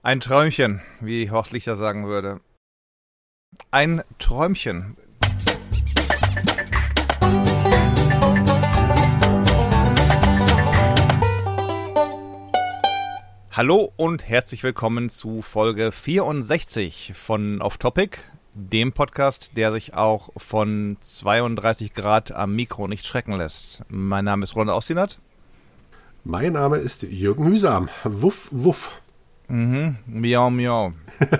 Ein Träumchen, wie Horst Lichter sagen würde. Ein Träumchen. Hallo und herzlich willkommen zu Folge 64 von Off Topic, dem Podcast, der sich auch von 32 Grad am Mikro nicht schrecken lässt. Mein Name ist Roland Austinat. Mein Name ist Jürgen Hüsam. Wuff, wuff. Mhm, miau, miau.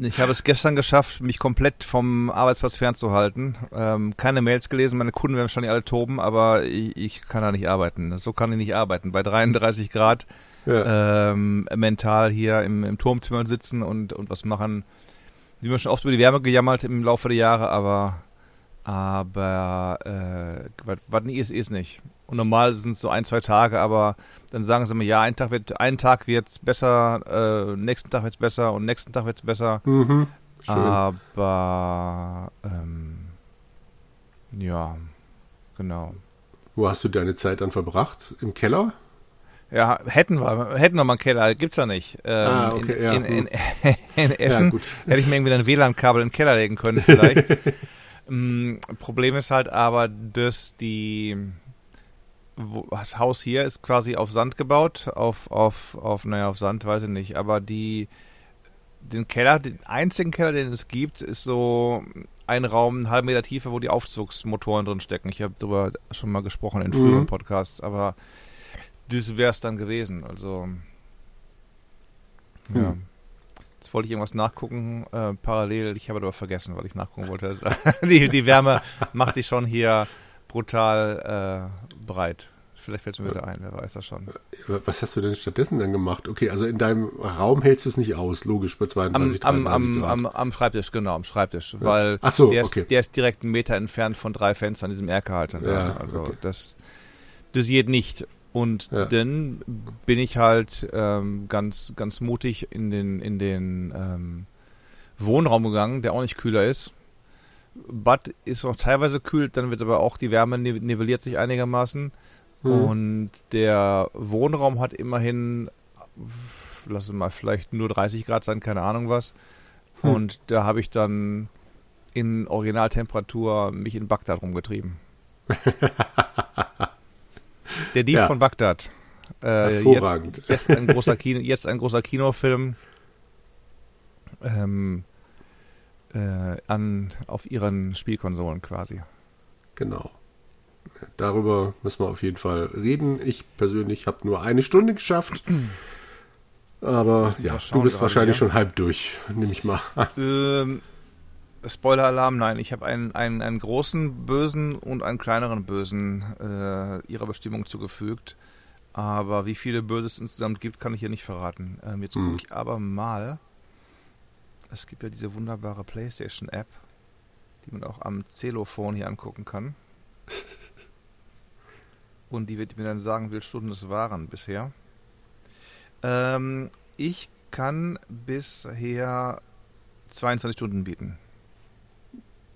ich habe es gestern geschafft, mich komplett vom Arbeitsplatz fernzuhalten. Ähm, keine Mails gelesen, meine Kunden werden wahrscheinlich alle toben, aber ich, ich, kann da nicht arbeiten. So kann ich nicht arbeiten. Bei 33 Grad ja. ähm, mental hier im, im, Turmzimmer sitzen und, und was machen. Wie man schon oft über die Wärme gejammert im Laufe der Jahre, aber aber äh, was nie ist, ist nicht. Und normal sind es so ein, zwei Tage, aber dann sagen sie mir, ja, ein Tag wird, einen Tag wird's besser, äh, nächsten Tag wird es besser und nächsten Tag wird es besser. Mhm, aber ähm, ja, genau. Wo hast du deine Zeit dann verbracht? Im Keller? Ja, hätten wir, hätten wir mal einen Keller, gibt's ja nicht. Ähm, ah, okay, in, ja. In, in, in Essen ja, hätte ich mir irgendwie ein WLAN-Kabel in den Keller legen können, vielleicht. ähm, Problem ist halt aber, dass die wo, das Haus hier ist quasi auf Sand gebaut, auf, auf, auf, naja, auf Sand weiß ich nicht, aber die, den Keller, den einzigen Keller, den es gibt, ist so ein Raum, einen halben Meter tiefer, wo die Aufzugsmotoren drin stecken. Ich habe darüber schon mal gesprochen in früheren mhm. Podcasts, aber das wäre es dann gewesen. Also, ja. Mhm. Jetzt wollte ich irgendwas nachgucken, äh, parallel. Ich habe aber vergessen, weil ich nachgucken wollte. die, die Wärme macht sich schon hier brutal äh, breit. Vielleicht fällt es mir wieder ein, wer weiß das schon. Was hast du denn stattdessen dann gemacht? Okay, also in deinem Raum hältst du es nicht aus, logisch, bei 32, am, 33 am, Grad. Am, am, Schreibtisch, genau, am Schreibtisch. Ja. Weil Ach so, der, okay. ist, der ist direkt einen Meter entfernt von drei Fenstern, diesem Erkerhalter. Ja, also okay. das, das geht nicht. Und ja. dann bin ich halt ähm, ganz, ganz mutig in den, in den ähm, Wohnraum gegangen, der auch nicht kühler ist. Bad ist noch teilweise kühl, dann wird aber auch die Wärme nivelliert sich einigermaßen. Mhm. Und der Wohnraum hat immerhin, lass es mal vielleicht nur 30 Grad sein, keine Ahnung was. Mhm. Und da habe ich dann in Originaltemperatur mich in Bagdad rumgetrieben. der Dieb ja. von Bagdad. Äh, Hervorragend. Jetzt, jetzt, ein großer Kino, jetzt ein großer Kinofilm. Ähm, äh, an, auf ihren Spielkonsolen quasi. Genau. Darüber müssen wir auf jeden Fall reden. Ich persönlich habe nur eine Stunde geschafft. Aber ja, du bist wahrscheinlich hier. schon halb durch, nehme ich mal. Ähm, Spoiler-Alarm, nein. Ich habe einen, einen, einen großen Bösen und einen kleineren Bösen äh, ihrer Bestimmung zugefügt. Aber wie viele Böse es insgesamt gibt, kann ich hier nicht verraten. Ähm, jetzt gucke hm. ich aber mal es gibt ja diese wunderbare PlayStation-App, die man auch am Celophon hier angucken kann. Und die wird mir dann sagen, wie viele Stunden es waren bisher. Ähm, ich kann bisher 22 Stunden bieten.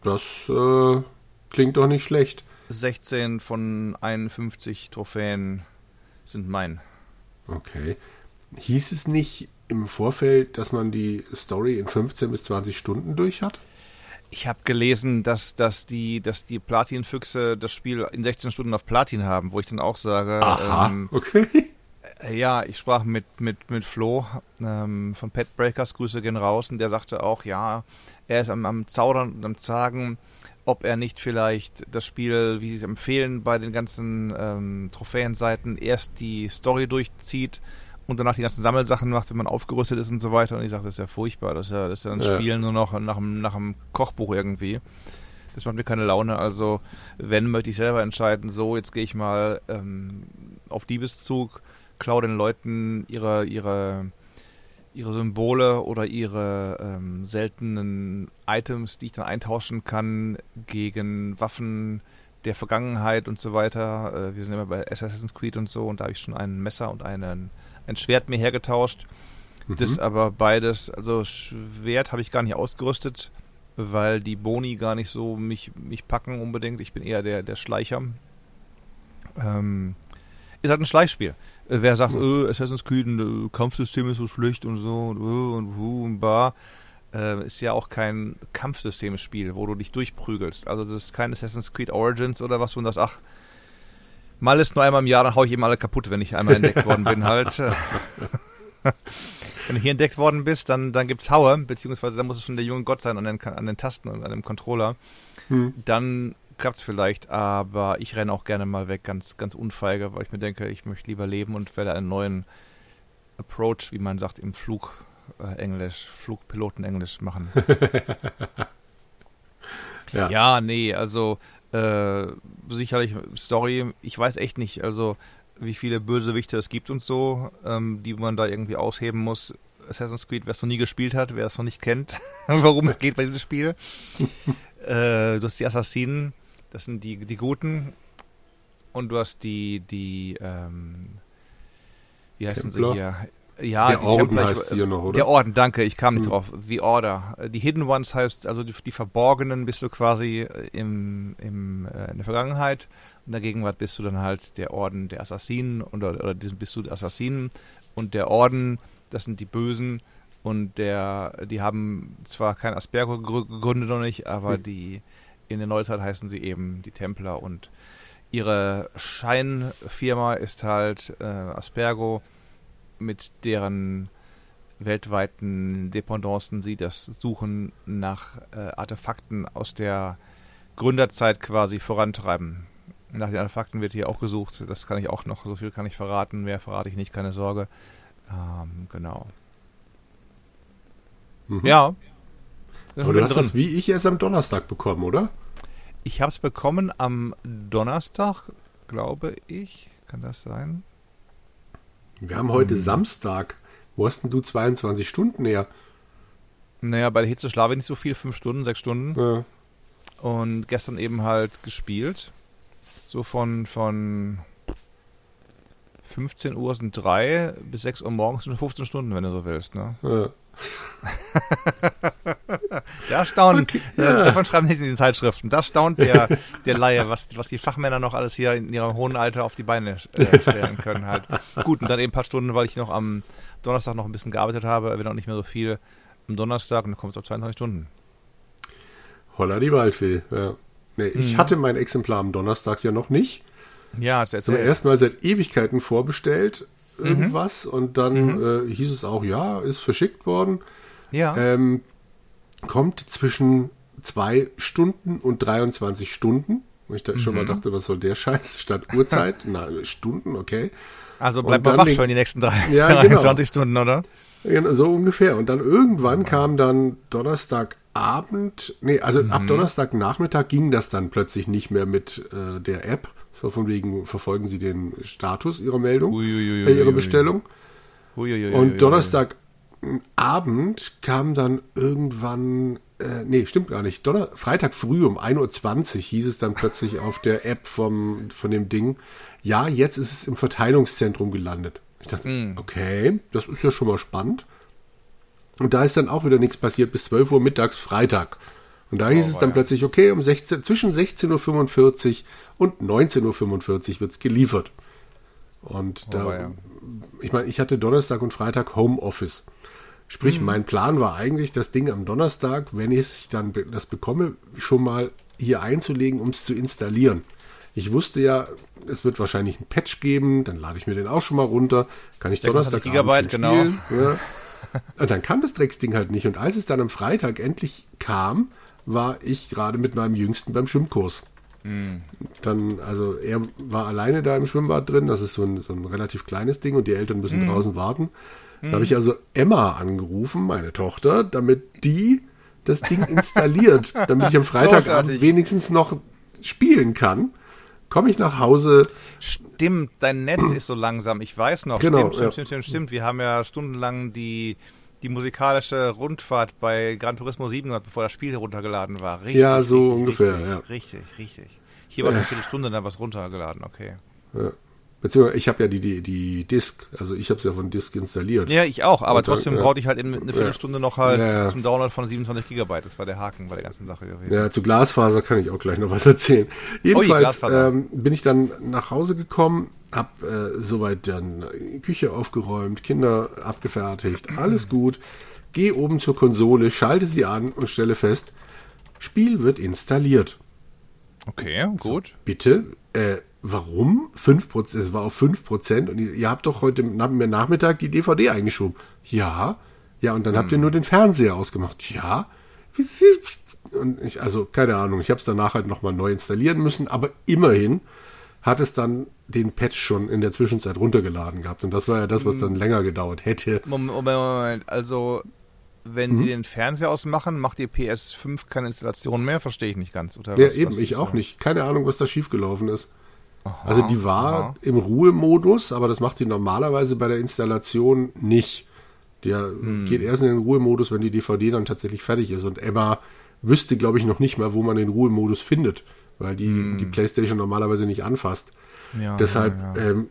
Das äh, klingt doch nicht schlecht. 16 von 51 Trophäen sind mein. Okay. Hieß es nicht im Vorfeld, dass man die Story in 15 bis 20 Stunden durch hat? Ich habe gelesen, dass, dass die, dass die Platin-Füchse das Spiel in 16 Stunden auf Platin haben, wo ich dann auch sage, Aha, ähm, okay. Äh, ja, ich sprach mit, mit, mit Flo ähm, von Pet Breakers, Grüße gehen raus, und der sagte auch, ja, er ist am, am Zaudern und am Zagen, ob er nicht vielleicht das Spiel, wie sie es empfehlen, bei den ganzen ähm, Trophäenseiten erst die Story durchzieht und danach die ganzen Sammelsachen macht, wenn man aufgerüstet ist und so weiter. Und ich sage, das ist ja furchtbar. Das ist ja, das ist ja ein ja. Spiel nur noch nach einem, nach einem Kochbuch irgendwie. Das macht mir keine Laune. Also, wenn, möchte ich selber entscheiden, so, jetzt gehe ich mal ähm, auf Diebeszug, klaue den Leuten ihre, ihre, ihre Symbole oder ihre ähm, seltenen Items, die ich dann eintauschen kann gegen Waffen der Vergangenheit und so weiter. Äh, wir sind immer bei Assassin's Creed und so und da habe ich schon ein Messer und einen ein Schwert mir hergetauscht. Mhm. Das aber beides, also Schwert habe ich gar nicht ausgerüstet, weil die Boni gar nicht so mich, mich packen unbedingt. Ich bin eher der, der Schleicher. Ähm, ist halt ein Schleichspiel. Äh, wer sagt, äh, Assassin's Creed, ein äh, Kampfsystem ist so schlecht und so und, äh, und, und, und bar, äh, ist ja auch kein Kampfsystemspiel, wo du dich durchprügelst. Also das ist kein Assassin's Creed Origins oder was, wo du das, ach, mal ist nur einmal im Jahr, dann hau ich eben alle kaputt, wenn ich einmal entdeckt worden bin halt. wenn du hier entdeckt worden bist, dann, dann gibt's Haue, beziehungsweise dann muss es schon der junge Gott sein an den, an den Tasten und an dem Controller. Hm. Dann klappt es vielleicht, aber ich renne auch gerne mal weg, ganz, ganz unfeige, weil ich mir denke, ich möchte lieber leben und werde einen neuen Approach, wie man sagt, im Flug äh, Englisch, Flugpiloten Englisch machen. ja. ja, nee, also äh, sicherlich Story, ich weiß echt nicht, also wie viele Bösewichte es gibt und so, ähm, die man da irgendwie ausheben muss. Assassin's Creed, wer es noch nie gespielt hat, wer es noch nicht kennt, warum es geht bei diesem Spiel. äh, du hast die Assassinen, das sind die, die Guten. Und du hast die, die, ähm, wie heißen Templer. sie hier? Ja, der Orden Templer, heißt hier noch, oder? Der Orden, danke, ich kam nicht hm. drauf. The Order. Die Hidden Ones heißt, also die, die Verborgenen bist du quasi im, im, äh, in der Vergangenheit. In der Gegenwart bist du dann halt der Orden der Assassinen oder, oder bist du der Assassinen und der Orden, das sind die Bösen und der, die haben zwar kein Aspergo gegründet noch nicht, aber hm. die in der Neuzeit heißen sie eben die Templer und ihre Scheinfirma ist halt äh, Aspergo, mit deren weltweiten Dependancen sie das Suchen nach äh, Artefakten aus der Gründerzeit quasi vorantreiben. Nach den Artefakten wird hier auch gesucht, das kann ich auch noch, so viel kann ich verraten, mehr verrate ich nicht, keine Sorge. Ähm, genau. Mhm. Ja. Aber du hast drin. das wie ich erst am Donnerstag bekommen, oder? Ich habe es bekommen am Donnerstag, glaube ich. Kann das sein? Wir haben heute hm. Samstag. Wo hast denn du 22 Stunden her? Naja, bei der Hitze schlafe ich nicht so viel, fünf Stunden, sechs Stunden. Ja. Und gestern eben halt gespielt. So von, von 15 Uhr sind drei bis 6 Uhr morgens sind 15 Stunden, wenn du so willst, ne? Ja. da staunt, okay, ja. davon schreiben nicht in den Zeitschriften, da staunt der, der Laie, was, was die Fachmänner noch alles hier in ihrem hohen Alter auf die Beine äh, stellen können halt. Gut, und dann eben ein paar Stunden, weil ich noch am Donnerstag noch ein bisschen gearbeitet habe, wenn auch nicht mehr so viel am Donnerstag und dann kommt es auf 22 Stunden. Holla die Waldfee, ja. Nee, ich mhm. hatte mein Exemplar am Donnerstag ja noch nicht. Ja, das erzählt. Aber erstmal seit Ewigkeiten vorbestellt. Irgendwas mhm. und dann mhm. äh, hieß es auch, ja, ist verschickt worden. Ja. Ähm, kommt zwischen zwei Stunden und 23 Stunden. Wo ich da schon mal mhm. dachte, was soll der Scheiß? Statt Uhrzeit? Na, Stunden, okay. Also bleibt mal wach schon die nächsten drei, ja, 23 genau. Stunden, oder? Ja, so ungefähr. Und dann irgendwann kam dann Donnerstagabend, nee, also ab mhm. Donnerstagnachmittag ging das dann plötzlich nicht mehr mit äh, der App so von wegen verfolgen Sie den Status Ihrer Meldung, Uiuiui, äh, Ihrer Bestellung. Uiuiui, und Donnerstagabend kam dann irgendwann, äh, nee, stimmt gar nicht. Donner Freitag früh um 1.20 Uhr hieß es dann plötzlich auf der App vom, von dem Ding, ja, jetzt ist es im Verteilungszentrum gelandet. Ich dachte, mm. okay, das ist ja schon mal spannend. Und da ist dann auch wieder nichts passiert bis 12 Uhr mittags Freitag. Und da hieß oh, es dann ja. plötzlich, okay, um 16, zwischen 16.45 Uhr und 19.45 Uhr wird es geliefert. Und oh, da, ja. ich meine, ich hatte Donnerstag und Freitag Homeoffice. Sprich, mhm. mein Plan war eigentlich, das Ding am Donnerstag, wenn ich dann das bekomme, schon mal hier einzulegen, um es zu installieren. Ich wusste ja, es wird wahrscheinlich einen Patch geben, dann lade ich mir den auch schon mal runter, kann ich Donnerstag Gigabyte, genau. Ja. Und dann kam das Drecksding halt nicht. Und als es dann am Freitag endlich kam, war ich gerade mit meinem Jüngsten beim Schwimmkurs. Mhm. Dann, also er war alleine da im Schwimmbad drin, das ist so ein, so ein relativ kleines Ding und die Eltern müssen mhm. draußen warten. Da habe ich also Emma angerufen, meine Tochter, damit die das Ding installiert, damit ich am Freitagabend wenigstens noch spielen kann. Komme ich nach Hause. Stimmt, dein Netz ist so langsam. Ich weiß noch. Genau, stimmt, stimmt, stimmt, stimmt, stimmt. Wir haben ja stundenlang die die musikalische Rundfahrt bei Gran Turismo 7 gemacht, bevor das Spiel heruntergeladen war. Richtig, ja, so richtig, ungefähr. Richtig, ja. richtig, richtig. Hier war es eine Viertelstunde, dann was runtergeladen, okay. Ja. Beziehungsweise ich habe ja die, die, die Disk, also ich habe es ja von Disk installiert. Ja, ich auch, aber Und, trotzdem äh, brauchte ich halt eben eine Viertelstunde noch halt ja. zum Download von 27 Gigabyte. Das war der Haken bei der ganzen Sache gewesen. Ja, zu Glasfaser kann ich auch gleich noch was erzählen. Jedenfalls Oh, ähm, bin ich dann nach Hause gekommen, hab äh, soweit dann Küche aufgeräumt, Kinder abgefertigt, alles gut. Gehe oben zur Konsole, schalte sie an und stelle fest, Spiel wird installiert. Okay, gut. Bitte, äh, warum? 5%, es war auf 5% und ihr, ihr habt doch heute Nachmittag die DVD eingeschoben. Ja, ja, und dann habt ihr nur den Fernseher ausgemacht. Ja, und ich, also keine Ahnung, ich habe es danach halt nochmal neu installieren müssen, aber immerhin hat es dann den Patch schon in der Zwischenzeit runtergeladen gehabt und das war ja das, was dann länger gedauert hätte. Moment, Moment, Moment. Also, wenn Mhm. Sie den Fernseher ausmachen, macht die PS5 keine Installation mehr? Verstehe ich nicht ganz. Oder Ja, was, eben, was ich auch da? nicht. Keine Ahnung, was da schiefgelaufen ist. Aha, Also die war aha. im Ruhemodus, aber das macht sie normalerweise bei der Installation nicht. Der Hm. geht erst in den Ruhemodus, wenn die DVD dann tatsächlich fertig ist. Und Emma wüsste, glaube ich, noch nicht mal, wo man den Ruhemodus findet, weil die die PlayStation normalerweise nicht anfasst. Hm. Ja, Deshalb, ja, ja. Ähm,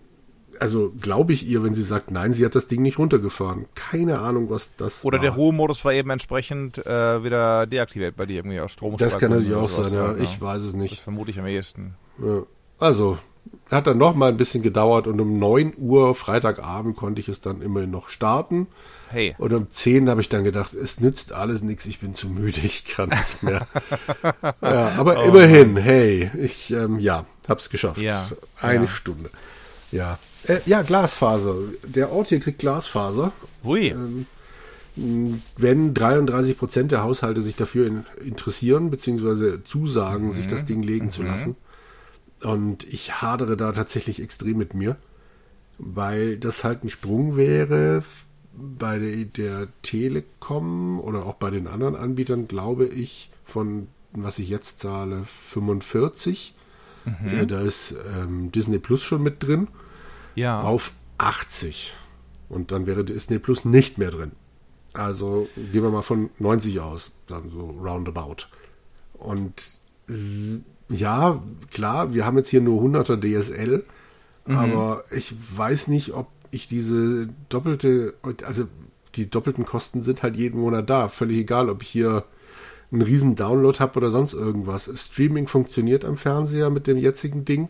also glaube ich ihr, wenn sie sagt, nein, sie hat das Ding nicht runtergefahren. Keine Ahnung, was das Oder war. der Ruhemodus war eben entsprechend äh, wieder deaktiviert bei dir irgendwie aus Strom. Das kann natürlich auch sein, ja. Ich weiß es Das nicht. vermute ich am ehesten. Ja. Also, hat dann noch mal ein bisschen gedauert und um 9 Uhr Freitagabend konnte ich es dann immerhin noch starten. Hey. Und um 10 habe ich dann gedacht, es nützt alles nichts, ich bin zu müde, ich kann nicht mehr. ja, aber Oh immerhin, hey, ich, ähm, ja, hab's geschafft. Ja, Eine ja. Stunde. Ja. Äh, ja, Glasfaser. Der Ort hier kriegt Glasfaser. Hui. Ähm, Wenn 33 Prozent der Haushalte sich dafür in, interessieren, beziehungsweise zusagen, sich das Ding legen zu lassen. Und ich hadere da tatsächlich extrem mit mir, weil das halt ein Sprung wäre bei der, Telekom oder auch bei den anderen Anbietern, glaube ich, von was ich jetzt zahle, 45. Äh, da ist ähm, Disney Plus schon mit drin ja. auf 80. Und dann wäre Disney Plus nicht mehr drin. Also gehen wir mal von 90 aus, dann so roundabout. Und ja, klar, wir haben jetzt hier nur 100er DSL, aber ich weiß nicht, ob ich diese doppelte, also die doppelten Kosten sind halt jeden Monat da. Völlig egal, ob ich hier einen riesen Download habe oder sonst irgendwas. Streaming funktioniert am Fernseher mit dem jetzigen Ding.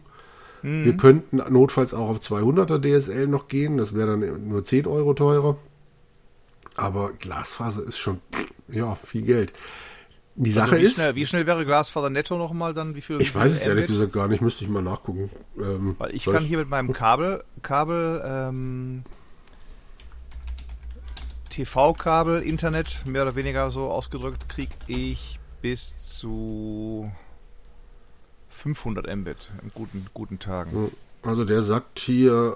Wir könnten notfalls auch auf 200er DSL noch gehen. Das wäre dann nur 10 Euro teurer. Aber Glasfaser ist schon, ja, viel Geld. Die Sache also wie ist, Schnell, wie schnell wäre Glasfaser netto nochmal dann? Wie viel, ich wie weiß es ehrlich gesagt gar nicht, müsste ich mal nachgucken. Ähm, Weil ich kann hier mit meinem Kabel, Kabel, ähm, TV-Kabel, Internet, mehr oder weniger so ausgedrückt, kriege ich bis zu 500 Mbit in guten, guten Tagen. Also der sagt hier,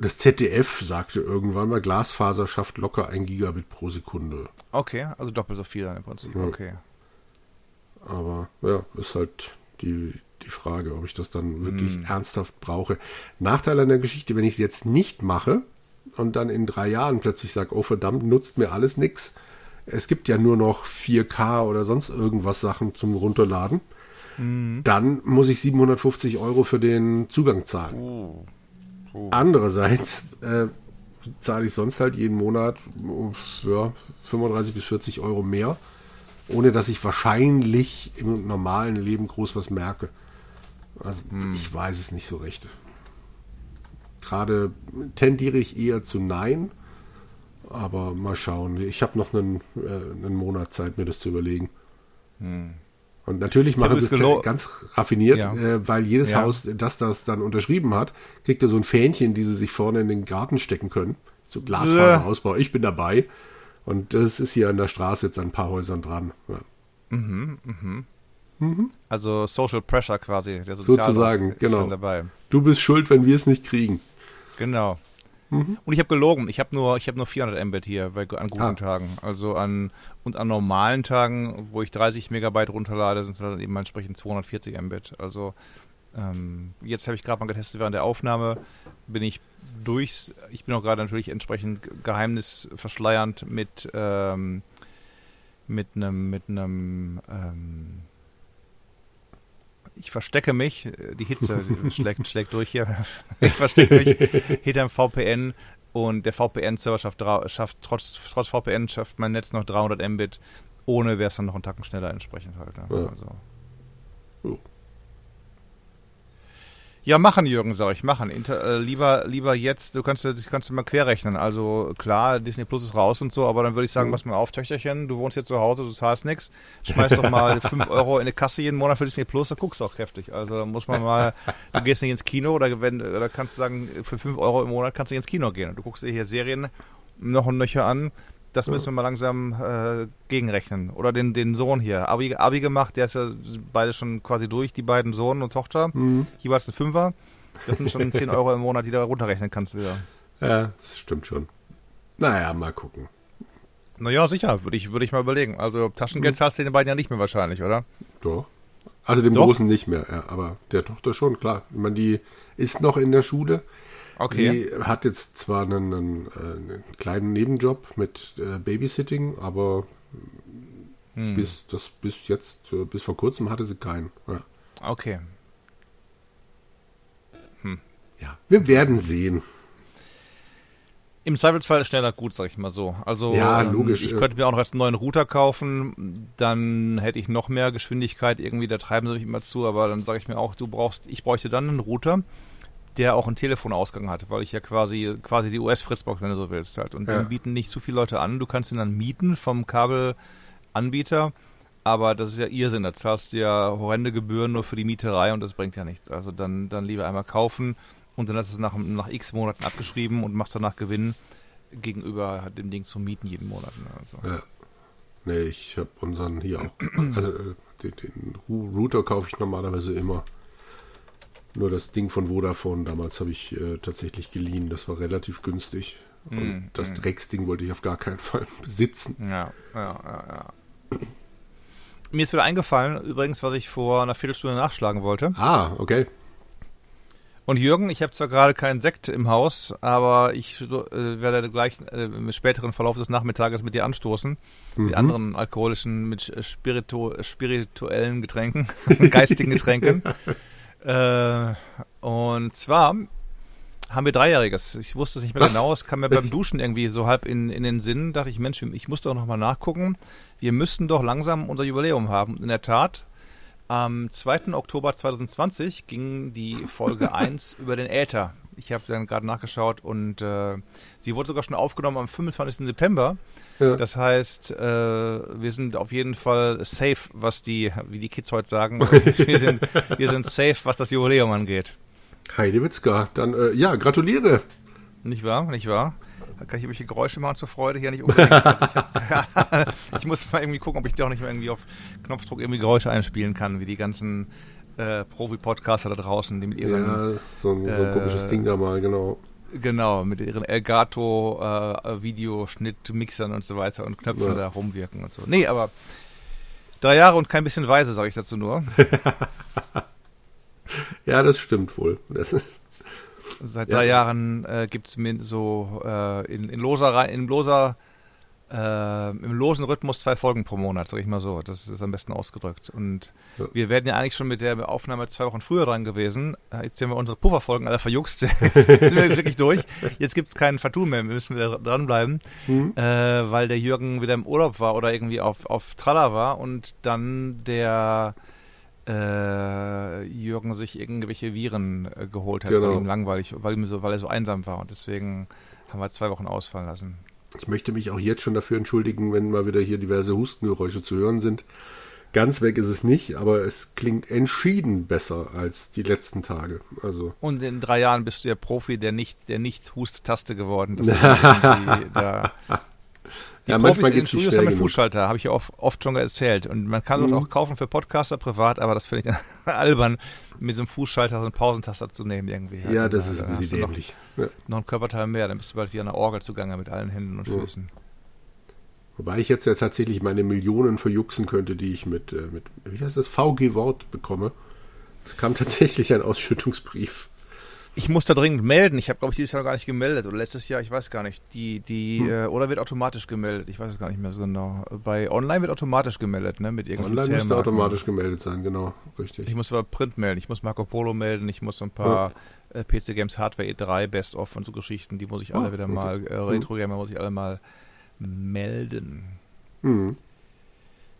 das ZDF sagte irgendwann mal, Glasfaser schafft locker ein Gigabit pro Sekunde. Okay, also doppelt so viel dann im Prinzip. Okay. Aber ja, ist halt die, die Frage, ob ich das dann wirklich Hm. ernsthaft brauche. Nachteil an der Geschichte, wenn ich es jetzt nicht mache und dann in drei Jahren plötzlich sage, oh verdammt, nutzt mir alles nix. Es gibt ja nur noch 4K oder sonst irgendwas Sachen zum Runterladen. Hm. Dann muss ich 750 Euro für den Zugang zahlen. Oh. Andererseits äh, zahle ich sonst halt jeden Monat ja, 35 bis 40 Euro mehr, ohne dass ich wahrscheinlich im normalen Leben groß was merke. Also ich weiß es nicht so recht. Gerade tendiere ich eher zu Nein, aber mal schauen. Ich habe noch einen, äh, einen Monat Zeit, mir das zu überlegen. Und natürlich machen sie es ganz raffiniert, Ja. äh, weil jedes Ja. Haus, das das dann unterschrieben hat, kriegt ja so ein Fähnchen, die sie sich vorne in den Garten stecken können. So Glasfaserausbau. Ich bin dabei. Und das ist hier an der Straße jetzt an ein paar Häusern dran. Ja. Also Social Pressure quasi, der Sozialdruck Sozusagen, ist genau. dabei. Du bist schuld, wenn wir es nicht kriegen. Genau. Mhm. Und ich habe gelogen. Ich habe nur, ich habe nur 400 Mbit hier bei, an guten Ah. Tagen. Also an und an normalen Tagen, wo ich 30 Megabyte runterlade, sind es dann eben entsprechend 240 Mbit. Also ähm, jetzt habe ich gerade mal getestet während der Aufnahme, bin ich durchs. Ich bin auch gerade natürlich entsprechend geheimnisverschleiernd mit ähm, mit einem mit einem ähm, ich verstecke mich, die Hitze schlägt, schlägt durch hier, ich verstecke mich hinter dem VPN und der VPN-Server schafft, schafft, trotz, trotz VPN schafft mein Netz noch 300 Mbit, ohne wäre es dann noch einen Tacken schneller entsprechend halt. Ne? Ja. Also. Oh. Ja, machen, Jürgen, sag ich, machen. Inter, äh, lieber, lieber jetzt, du kannst, das kannst du mal querrechnen. Also klar, Disney Plus ist raus und so, aber dann würde ich sagen, mhm. pass mal auf, Töchterchen, du wohnst jetzt zu Hause, du zahlst nichts, schmeiß doch mal 5 Euro in eine Kasse jeden Monat für Disney Plus, da guckst du auch kräftig. Also muss man mal, du gehst nicht ins Kino oder, wenn, oder kannst du sagen, für 5 Euro im Monat kannst du nicht ins Kino gehen. Und du guckst dir hier Serien noch und nöcher an das müssen wir mal langsam äh, gegenrechnen. Oder den, den Sohn hier. Abi, Abi gemacht, der ist ja beide schon quasi durch, die beiden Sohn und Tochter. Mhm. Jeweils ein Fünfer. Das sind schon 10 Euro im Monat, die du runterrechnen kannst wieder. Ja, das stimmt schon. Naja, mal gucken. Naja, sicher, würde ich, würd ich mal überlegen. Also Taschengeld mhm. zahlst du den beiden ja nicht mehr wahrscheinlich, oder? Doch. Also dem Doch. Großen nicht mehr, ja, aber der Tochter schon, klar. Ich meine, die ist noch in der Schule. Okay. Sie hat jetzt zwar einen, einen, äh, einen kleinen Nebenjob mit äh, Babysitting, aber hm. bis, das, bis jetzt, äh, bis vor kurzem hatte sie keinen. Ja. Okay. Hm. Ja, wir werden sehen. Im Zweifelsfall schneller gut, sag ich mal so. Also ja, ähm, logisch. ich könnte mir auch noch jetzt einen neuen Router kaufen, dann hätte ich noch mehr Geschwindigkeit irgendwie, da treiben sie mich immer zu, aber dann sage ich mir auch, du brauchst, ich bräuchte dann einen Router, der auch einen Telefonausgang hat, weil ich ja quasi quasi die US-Fritzbox, wenn du so willst, halt. Und ja. die bieten nicht zu viele Leute an. Du kannst ihn dann mieten vom Kabelanbieter, aber das ist ja Irrsinn. Da zahlst du ja horrende Gebühren nur für die Mieterei und das bringt ja nichts. Also dann, dann lieber einmal kaufen und dann hast du es nach, nach x Monaten abgeschrieben und machst danach Gewinn gegenüber dem Ding zu mieten jeden Monat. Ne? Also. Ja. Nee, ich habe unseren hier auch. Also äh, den, den Router kaufe ich normalerweise immer nur das Ding von Vodafone damals habe ich äh, tatsächlich geliehen. Das war relativ günstig. Und mm, das mm. Drecksding wollte ich auf gar keinen Fall besitzen. Ja, ja, ja, ja. Mir ist wieder eingefallen, übrigens, was ich vor einer Viertelstunde nachschlagen wollte. Ah, okay. Und Jürgen, ich habe zwar gerade keinen Sekt im Haus, aber ich äh, werde gleich äh, im späteren Verlauf des Nachmittages mit dir anstoßen. Mhm. Die anderen alkoholischen mit Spiritu spirituellen Getränken, geistigen Getränken. Äh, und zwar haben wir Dreijähriges. Ich wusste es nicht mehr Was? genau. Es kam mir beim Duschen irgendwie so halb in, in den Sinn. Dachte ich, Mensch, ich muss doch nochmal nachgucken. Wir müssten doch langsam unser Jubiläum haben. In der Tat, am 2. Oktober 2020 ging die Folge 1 über den Äther. Ich habe dann gerade nachgeschaut und äh, sie wurde sogar schon aufgenommen am 25. September. Ja. Das heißt, äh, wir sind auf jeden Fall safe, was die, wie die Kids heute sagen, wir sind, wir sind safe, was das Jubiläum angeht. Heide Witzka, dann äh, ja, gratuliere. Nicht wahr, nicht wahr? Da kann ich irgendwelche Geräusche machen zur Freude hier nicht unbedingt. Also ich, ich, muss mal irgendwie gucken, ob ich doch nicht irgendwie auf Knopfdruck irgendwie Geräusche einspielen kann, wie die ganzen äh, Profi-Podcaster da draußen, die mit ihren. Ja, so ein, so ein äh, komisches Ding da mal, genau. Genau, mit ihren Elgato äh, Videoschnitt, Mixern und so weiter und Knöpfen ja. da rumwirken und so. Nee, aber drei Jahre und kein bisschen weise, sage ich dazu nur. ja, das stimmt wohl. Das ist Seit drei ja. Jahren äh, gibt es mir so äh, in, in loser, in loser äh, im losen Rhythmus zwei Folgen pro Monat, sag ich mal so. Das ist am besten ausgedrückt. Und ja. wir werden ja eigentlich schon mit der Aufnahme zwei Wochen früher dran gewesen. Äh, jetzt haben wir unsere Pufferfolgen alle verjuckst. jetzt sind wir jetzt wirklich durch. Jetzt gibt es keinen Vertun mehr. Wir müssen wieder dranbleiben, mhm. äh, weil der Jürgen wieder im Urlaub war oder irgendwie auf, auf Tralla war und dann der äh, Jürgen sich irgendwelche Viren äh, geholt hat, genau. weil ihm langweilig, weil, ihm so, weil er so einsam war. Und deswegen haben wir zwei Wochen ausfallen lassen. Ich möchte mich auch jetzt schon dafür entschuldigen, wenn mal wieder hier diverse Hustengeräusche zu hören sind. Ganz weg ist es nicht, aber es klingt entschieden besser als die letzten Tage. Also und in drei Jahren bist du ja Profi der nicht der nicht Husttaste geworden. da die ja, Profis in den Studios haben einen Fußschalter, habe ich ja oft, oft, schon erzählt. Und man kann mhm. das auch kaufen für Podcaster privat, aber das finde ich albern, mit so einem Fußschalter so einen Pausentaster zu nehmen irgendwie. Ja, also, das ist ein bisschen dämlich. Noch, ja. noch ein Körperteil mehr, dann bist du bald wie eine Orgel zugange mit allen Händen und Füßen. Ja. Wobei ich jetzt ja tatsächlich meine Millionen verjuxen könnte, die ich mit, äh, mit wie heißt das, VG-Wort bekomme. Es kam tatsächlich ein Ausschüttungsbrief. Ich muss da dringend melden. Ich habe, glaube ich, dieses Jahr noch gar nicht gemeldet. Oder letztes Jahr, ich weiß gar nicht. Die, die, hm. äh, oder wird automatisch gemeldet. Ich weiß es gar nicht mehr so genau. Bei Online wird automatisch gemeldet, ne? Mit irgendwelchen Online müsste automatisch gemeldet sein, genau. Richtig. Ich muss aber Print melden. Ich muss Marco Polo melden. Ich muss ein paar ja. äh, PC Games Hardware E3 Best of und so Geschichten. Die muss ich alle oh, wieder okay. mal, äh, Retro Gamer muss ich alle mal melden. Mhm.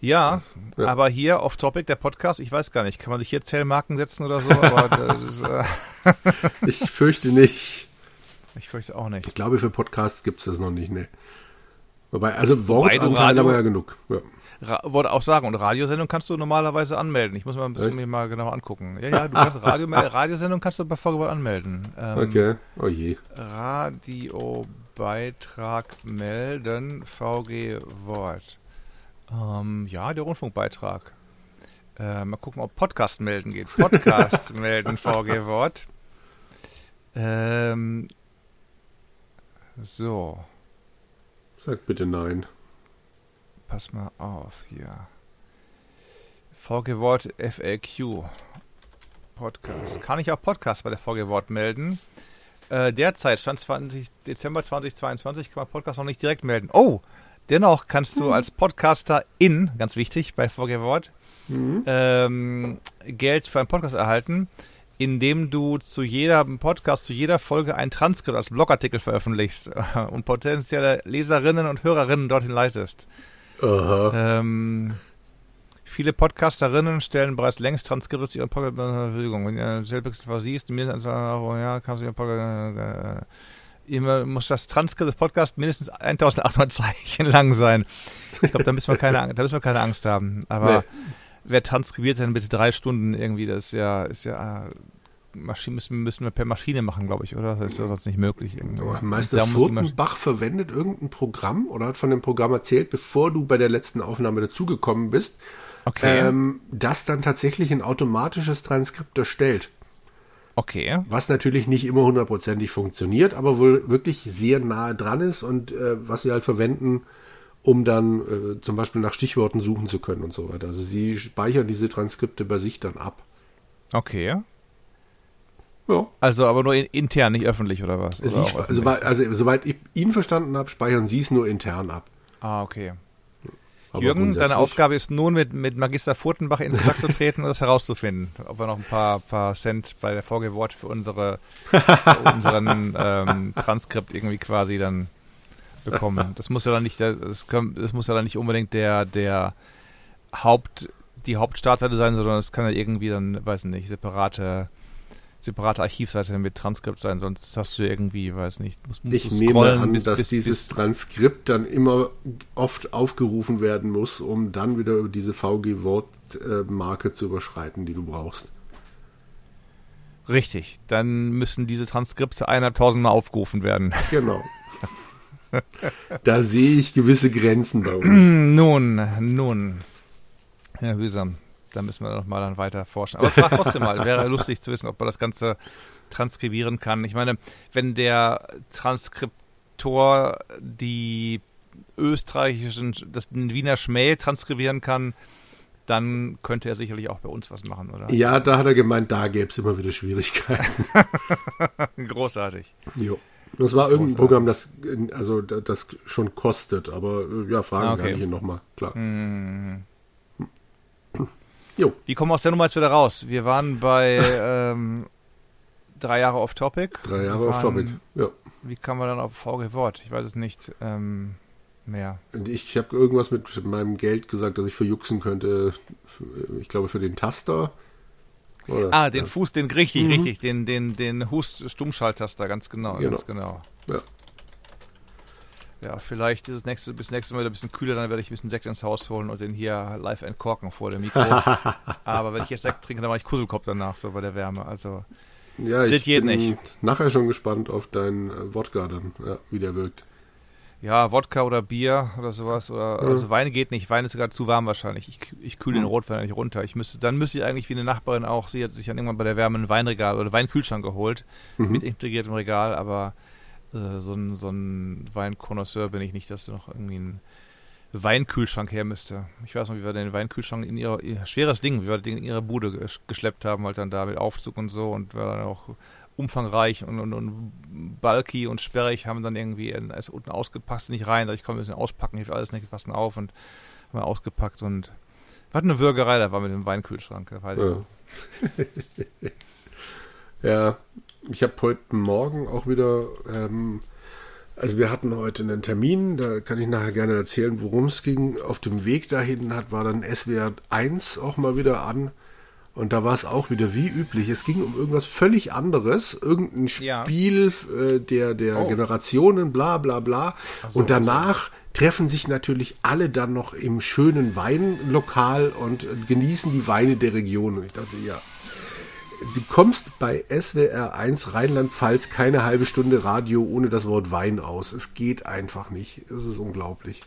Ja, ja, aber hier off Topic der Podcast, ich weiß gar nicht, kann man sich hier Zellmarken setzen oder so? das, äh ich fürchte nicht. Ich fürchte auch nicht. Ich glaube, für Podcasts gibt es das noch nicht, ne. Wobei, also Wortanteil haben wir ja genug. Ja. wollte auch sagen, und Radiosendung kannst du normalerweise anmelden. Ich muss mal ein bisschen mir mal genau angucken. Ja, ja, du kannst Radio, Radiosendung kannst du bei Vorgewalt anmelden. Ähm, okay, oh je. Radiobeitrag melden, VG Wort. Ähm, ja, der Rundfunkbeitrag. Äh, mal gucken, ob Podcast melden geht. Podcast melden, VG Wort. Ähm, so. Sag bitte nein. Pass mal auf hier. VG Wort FAQ. Podcast. Kann ich auch Podcast bei der VG Wort melden? Äh, derzeit, Stand 20, Dezember 2022, kann man Podcast noch nicht direkt melden. Oh, Dennoch kannst du mhm. als Podcaster in, ganz wichtig bei VG Wort, mhm. ähm, Geld für einen Podcast erhalten, indem du zu jeder Podcast, zu jeder Folge ein Transkript als Blogartikel veröffentlichst und potenzielle Leserinnen und Hörerinnen dorthin leitest. Ähm, viele Podcasterinnen stellen bereits längst Transkripte zu ihren Podcast zur Verfügung. Wenn ihr selbst versiehst, mir ja, kannst du ihren Podcast äh, immer muss das Transkript des Podcasts mindestens 1800 Zeichen lang sein. Ich glaube, da müssen wir keine, da müssen wir keine Angst haben. Aber nee. wer transkribiert, dann bitte drei Stunden irgendwie. Das ist ja, ist ja, Maschine müssen, müssen wir per Maschine machen, glaube ich, oder? Das ist ja sonst nicht möglich. Irgendwie. Meister Furtenbach verwendet irgendein Programm oder hat von dem Programm erzählt, bevor du bei der letzten Aufnahme dazugekommen bist, okay. ähm, das dann tatsächlich ein automatisches Transkript erstellt. Okay. Was natürlich nicht immer hundertprozentig funktioniert, aber wohl wirklich sehr nahe dran ist und äh, was sie halt verwenden, um dann äh, zum Beispiel nach Stichworten suchen zu können und so weiter. Also sie speichern diese Transkripte bei sich dann ab. Okay. Ja. Also aber nur in, intern, nicht öffentlich oder was? Oder also, also, soweit ich ihn verstanden habe, speichern sie es nur intern ab. Ah, okay. Aber Jürgen, deine Aufgabe ist nun mit, mit Magister Furtenbach in Kontakt zu treten und das herauszufinden, ob wir noch ein paar, paar Cent bei der Vorgewort für unsere für unseren ähm, Transkript irgendwie quasi dann bekommen. Das muss ja dann nicht, das, das muss ja dann nicht unbedingt der, der Haupt, die Hauptstartseite sein, sondern es kann ja irgendwie dann, weiß nicht, separate separate Archivseite mit Transkript sein, sonst hast du irgendwie, weiß nicht, musst, musst Ich nehme an, bis, dass bis, dieses bis Transkript dann immer oft aufgerufen werden muss, um dann wieder diese VG-Wort-Marke zu überschreiten, die du brauchst. Richtig, dann müssen diese Transkripte eineinhalbtausend Mal aufgerufen werden. Genau. da sehe ich gewisse Grenzen bei uns. Nun, nun. Herr Hüsam, da müssen wir noch mal dann weiter forschen. Aber frag trotzdem mal, wäre lustig zu wissen, ob man das Ganze transkribieren kann. Ich meine, wenn der Transkriptor die österreichischen, das Wiener Schmäh transkribieren kann, dann könnte er sicherlich auch bei uns was machen, oder? Ja, da hat er gemeint, da gäbe es immer wieder Schwierigkeiten. Großartig. Jo. Das war irgendein Programm, das also das schon kostet, aber ja, fragen okay. kann ich ihn nochmal, klar. Mhm. Jo. Wie kommen wir aus der Nummer jetzt wieder raus? Wir waren bei ähm, drei Jahre off-topic. Drei Jahre off-topic, ja. Wie kam man dann auf VG Wort? Ich weiß es nicht ähm, mehr. Ich habe irgendwas mit meinem Geld gesagt, dass ich verjuxen könnte. Ich glaube für den Taster. Oder? Ah, den ja. Fuß, den richtig, mhm. richtig, den, den, den Hust-Stummschalttaster, ganz genau, genau, ganz genau. Ja. Ja, vielleicht ist es nächste, bis nächstes Mal wieder ein bisschen kühler, dann werde ich ein bisschen Sekt ins Haus holen und den hier live entkorken vor dem Mikro. Aber wenn ich jetzt Sekt trinke, dann mache ich Kuselkopf danach, so bei der Wärme. Also, ja, ich bin nicht. nachher schon gespannt auf deinen äh, Wodka dann, ja, wie der wirkt. Ja, Wodka oder Bier oder sowas. Oder, ja. Also Wein geht nicht. Wein ist sogar zu warm wahrscheinlich. Ich, ich kühle den hm. Rotwein nicht runter. Ich müsste, dann müsste ich eigentlich wie eine Nachbarin auch, sie hat sich dann irgendwann bei der Wärme ein Weinregal oder Weinkühlschrank geholt, mhm. mit integriertem Regal, aber äh, so ein, so ein Weinkonnoisseur bin ich nicht, dass du noch irgendwie einen Weinkühlschrank her müsste. Ich weiß noch, wie wir den Weinkühlschrank in ihrer, ihr schweres Ding, wie wir den in ihrer Bude geschleppt haben, halt dann da mit Aufzug und so und wir dann auch umfangreich und, und, und bulky und sperrig, haben dann irgendwie es unten ausgepasst, nicht rein, ich konnte ein bisschen auspacken, hilft alles nicht, passen auf und haben wir ausgepackt und war eine Würgerei, da war mit dem Weinkühlschrank. Ja. ja, ich habe heute Morgen auch wieder, ähm, also wir hatten heute einen Termin, da kann ich nachher gerne erzählen, worum es ging. Auf dem Weg dahin hat, war dann SWR 1 auch mal wieder an und da war es auch wieder wie üblich. Es ging um irgendwas völlig anderes. Irgendein Spiel ja. äh, der, der oh. Generationen, bla bla bla. So, und danach treffen sich natürlich alle dann noch im schönen Weinlokal und genießen die Weine der Region. Und ich dachte, ja, du kommst bei SWR 1 Rheinland-Pfalz keine halbe Stunde Radio ohne das Wort Wein aus. Es geht einfach nicht. Es ist unglaublich.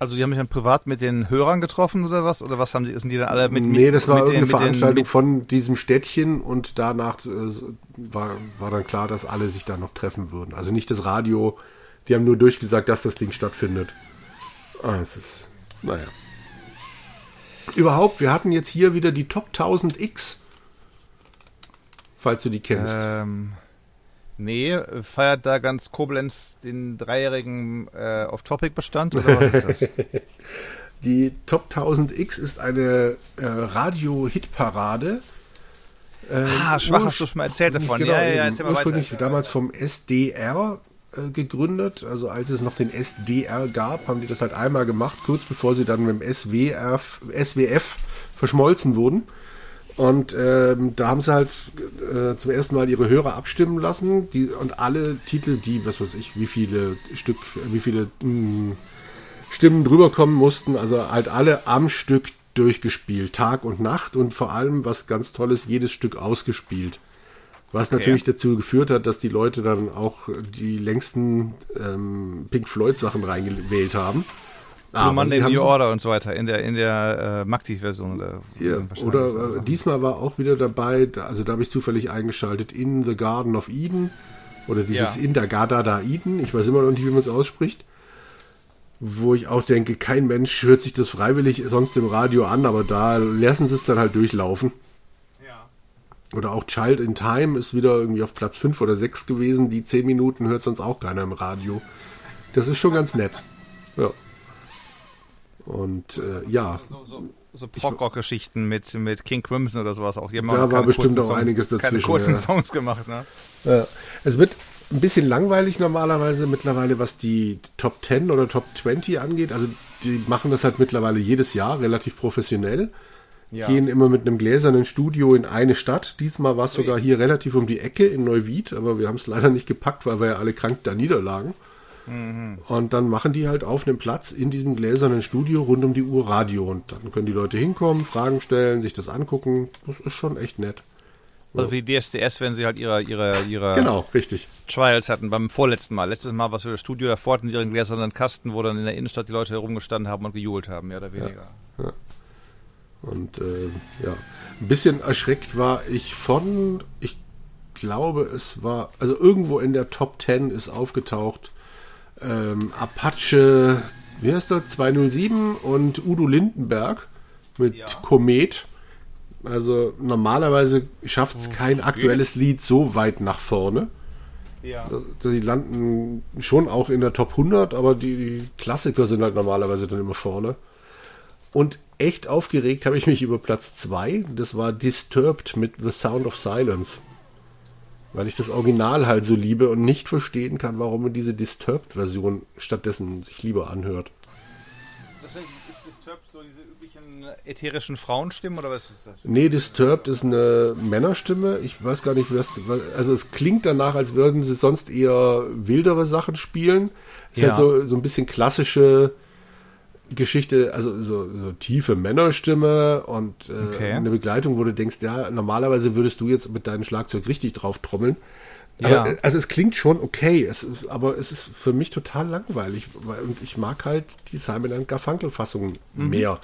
Also die haben sich dann privat mit den Hörern getroffen oder was? Oder was haben die, sind die dann alle mit Nee, das war irgendeine den, Veranstaltung den, von diesem Städtchen und danach äh, war, war dann klar, dass alle sich da noch treffen würden. Also nicht das Radio, die haben nur durchgesagt, dass das Ding stattfindet. Ah, es ist, naja. Überhaupt, wir hatten jetzt hier wieder die Top 1000 X. Falls du die kennst. Ähm, Nee, feiert da ganz Koblenz den dreijährigen äh, Off-Topic-Bestand oder was ist das? Die Top 1000 X ist eine äh, Radio-Hit-Parade. Äh, ah, schwach hast du schon mal erzählt davon. Genau, ja, ja, ja, ursprünglich weiter. damals vom SDR äh, gegründet. Also als es noch den SDR gab, haben die das halt einmal gemacht, kurz bevor sie dann mit dem SWF, SWF verschmolzen wurden. Und ähm, da haben sie halt äh, zum ersten Mal ihre Hörer abstimmen lassen. Die, und alle Titel, die, was weiß ich, wie viele Stück, wie viele mh, hm, Stimmen drüber kommen mussten, also halt alle am Stück durchgespielt, Tag und Nacht und vor allem, was ganz tolles, jedes Stück ausgespielt. Was okay. natürlich dazu geführt hat, dass die Leute dann auch die längsten ähm, Pink Floyd Sachen reingewählt haben. Ah, Monday New Order und so weiter in der in der äh, Maxi-Version oder ja, oder äh, diesmal war auch wieder dabei, also da habe ich zufällig eingeschaltet in the Garden of Eden oder dieses ja. in der Garda Eden, ich weiß immer noch nicht, wie man es ausspricht, wo ich auch denke, kein Mensch hört sich das freiwillig sonst im Radio an, aber da lassen sie es dann halt durchlaufen. Ja. Oder auch Child in Time ist wieder irgendwie auf Platz 5 oder 6 gewesen. Die 10 Minuten hört sonst auch keiner im Radio. Das ist schon ganz nett. Ja. Und äh, ja. So, so, so Prog-Rock-Geschichten mit, mit King Crimson oder sowas auch. Die haben da war bestimmt auch einiges dazwischen. Keine kurzen ja. Songs gemacht, ne? Ja. Es wird ein bisschen langweilig normalerweise mittlerweile, was die Top 10 oder Top 20 angeht. Also die machen das halt mittlerweile jedes Jahr relativ professionell. Ja. Gehen immer mit einem gläsernen Studio in eine Stadt. Diesmal war es sogar hier relativ um die Ecke in Neuwied, aber wir haben es leider nicht gepackt, weil wir ja alle krank da niederlagen. Mhm. Und dann machen die halt auf einem Platz in diesem gläsernen Studio rund um die Uhr Radio. Und dann können die Leute hinkommen, Fragen stellen, sich das angucken. Das ist schon echt nett. Also wie DSDS, wenn sie halt ihre, ihre, ihre genau, richtig. Trials hatten beim vorletzten Mal. Letztes Mal was für das Studio davor hatten sie ihren gläsernen Kasten, wo dann in der Innenstadt die Leute herumgestanden haben und gejubelt haben, mehr oder weniger. Ja, ja. Und äh, ja, ein bisschen erschreckt war ich von, ich glaube, es war, also irgendwo in der Top 10 ist aufgetaucht ähm, Apache, wie heißt der, 207 und Udo Lindenberg mit ja. Komet. Also normalerweise schafft es oh, kein aktuelles Lied so weit nach vorne. Ja. Die landen schon auch in der Top 100, aber die Klassiker sind halt normalerweise dann immer vorne. Und echt aufgeregt habe ich mich über Platz 2. Das war Disturbed mit The Sound of Silence. Weil ich das Original halt so liebe und nicht verstehen kann, warum man diese Disturbed-Version stattdessen sich lieber anhört. Das ist Disturbed so diese üblichen ätherischen Frauenstimmen oder was ist das? Nee, Disturbed ist eine Männerstimme. Ich weiß gar nicht, was. Also es klingt danach, als würden sie sonst eher wildere Sachen spielen. Es ja. ist halt so, so ein bisschen klassische Geschichte, also so, so tiefe Männerstimme und äh, okay. eine Begleitung, wo du denkst, ja, normalerweise würdest du jetzt mit deinem Schlagzeug richtig drauf trommeln. Aber, ja. Äh, also es klingt schon okay, es ist, aber es ist für mich total langweilig und ich mag halt die Simon Garfunkel Fassung mhm. mehr.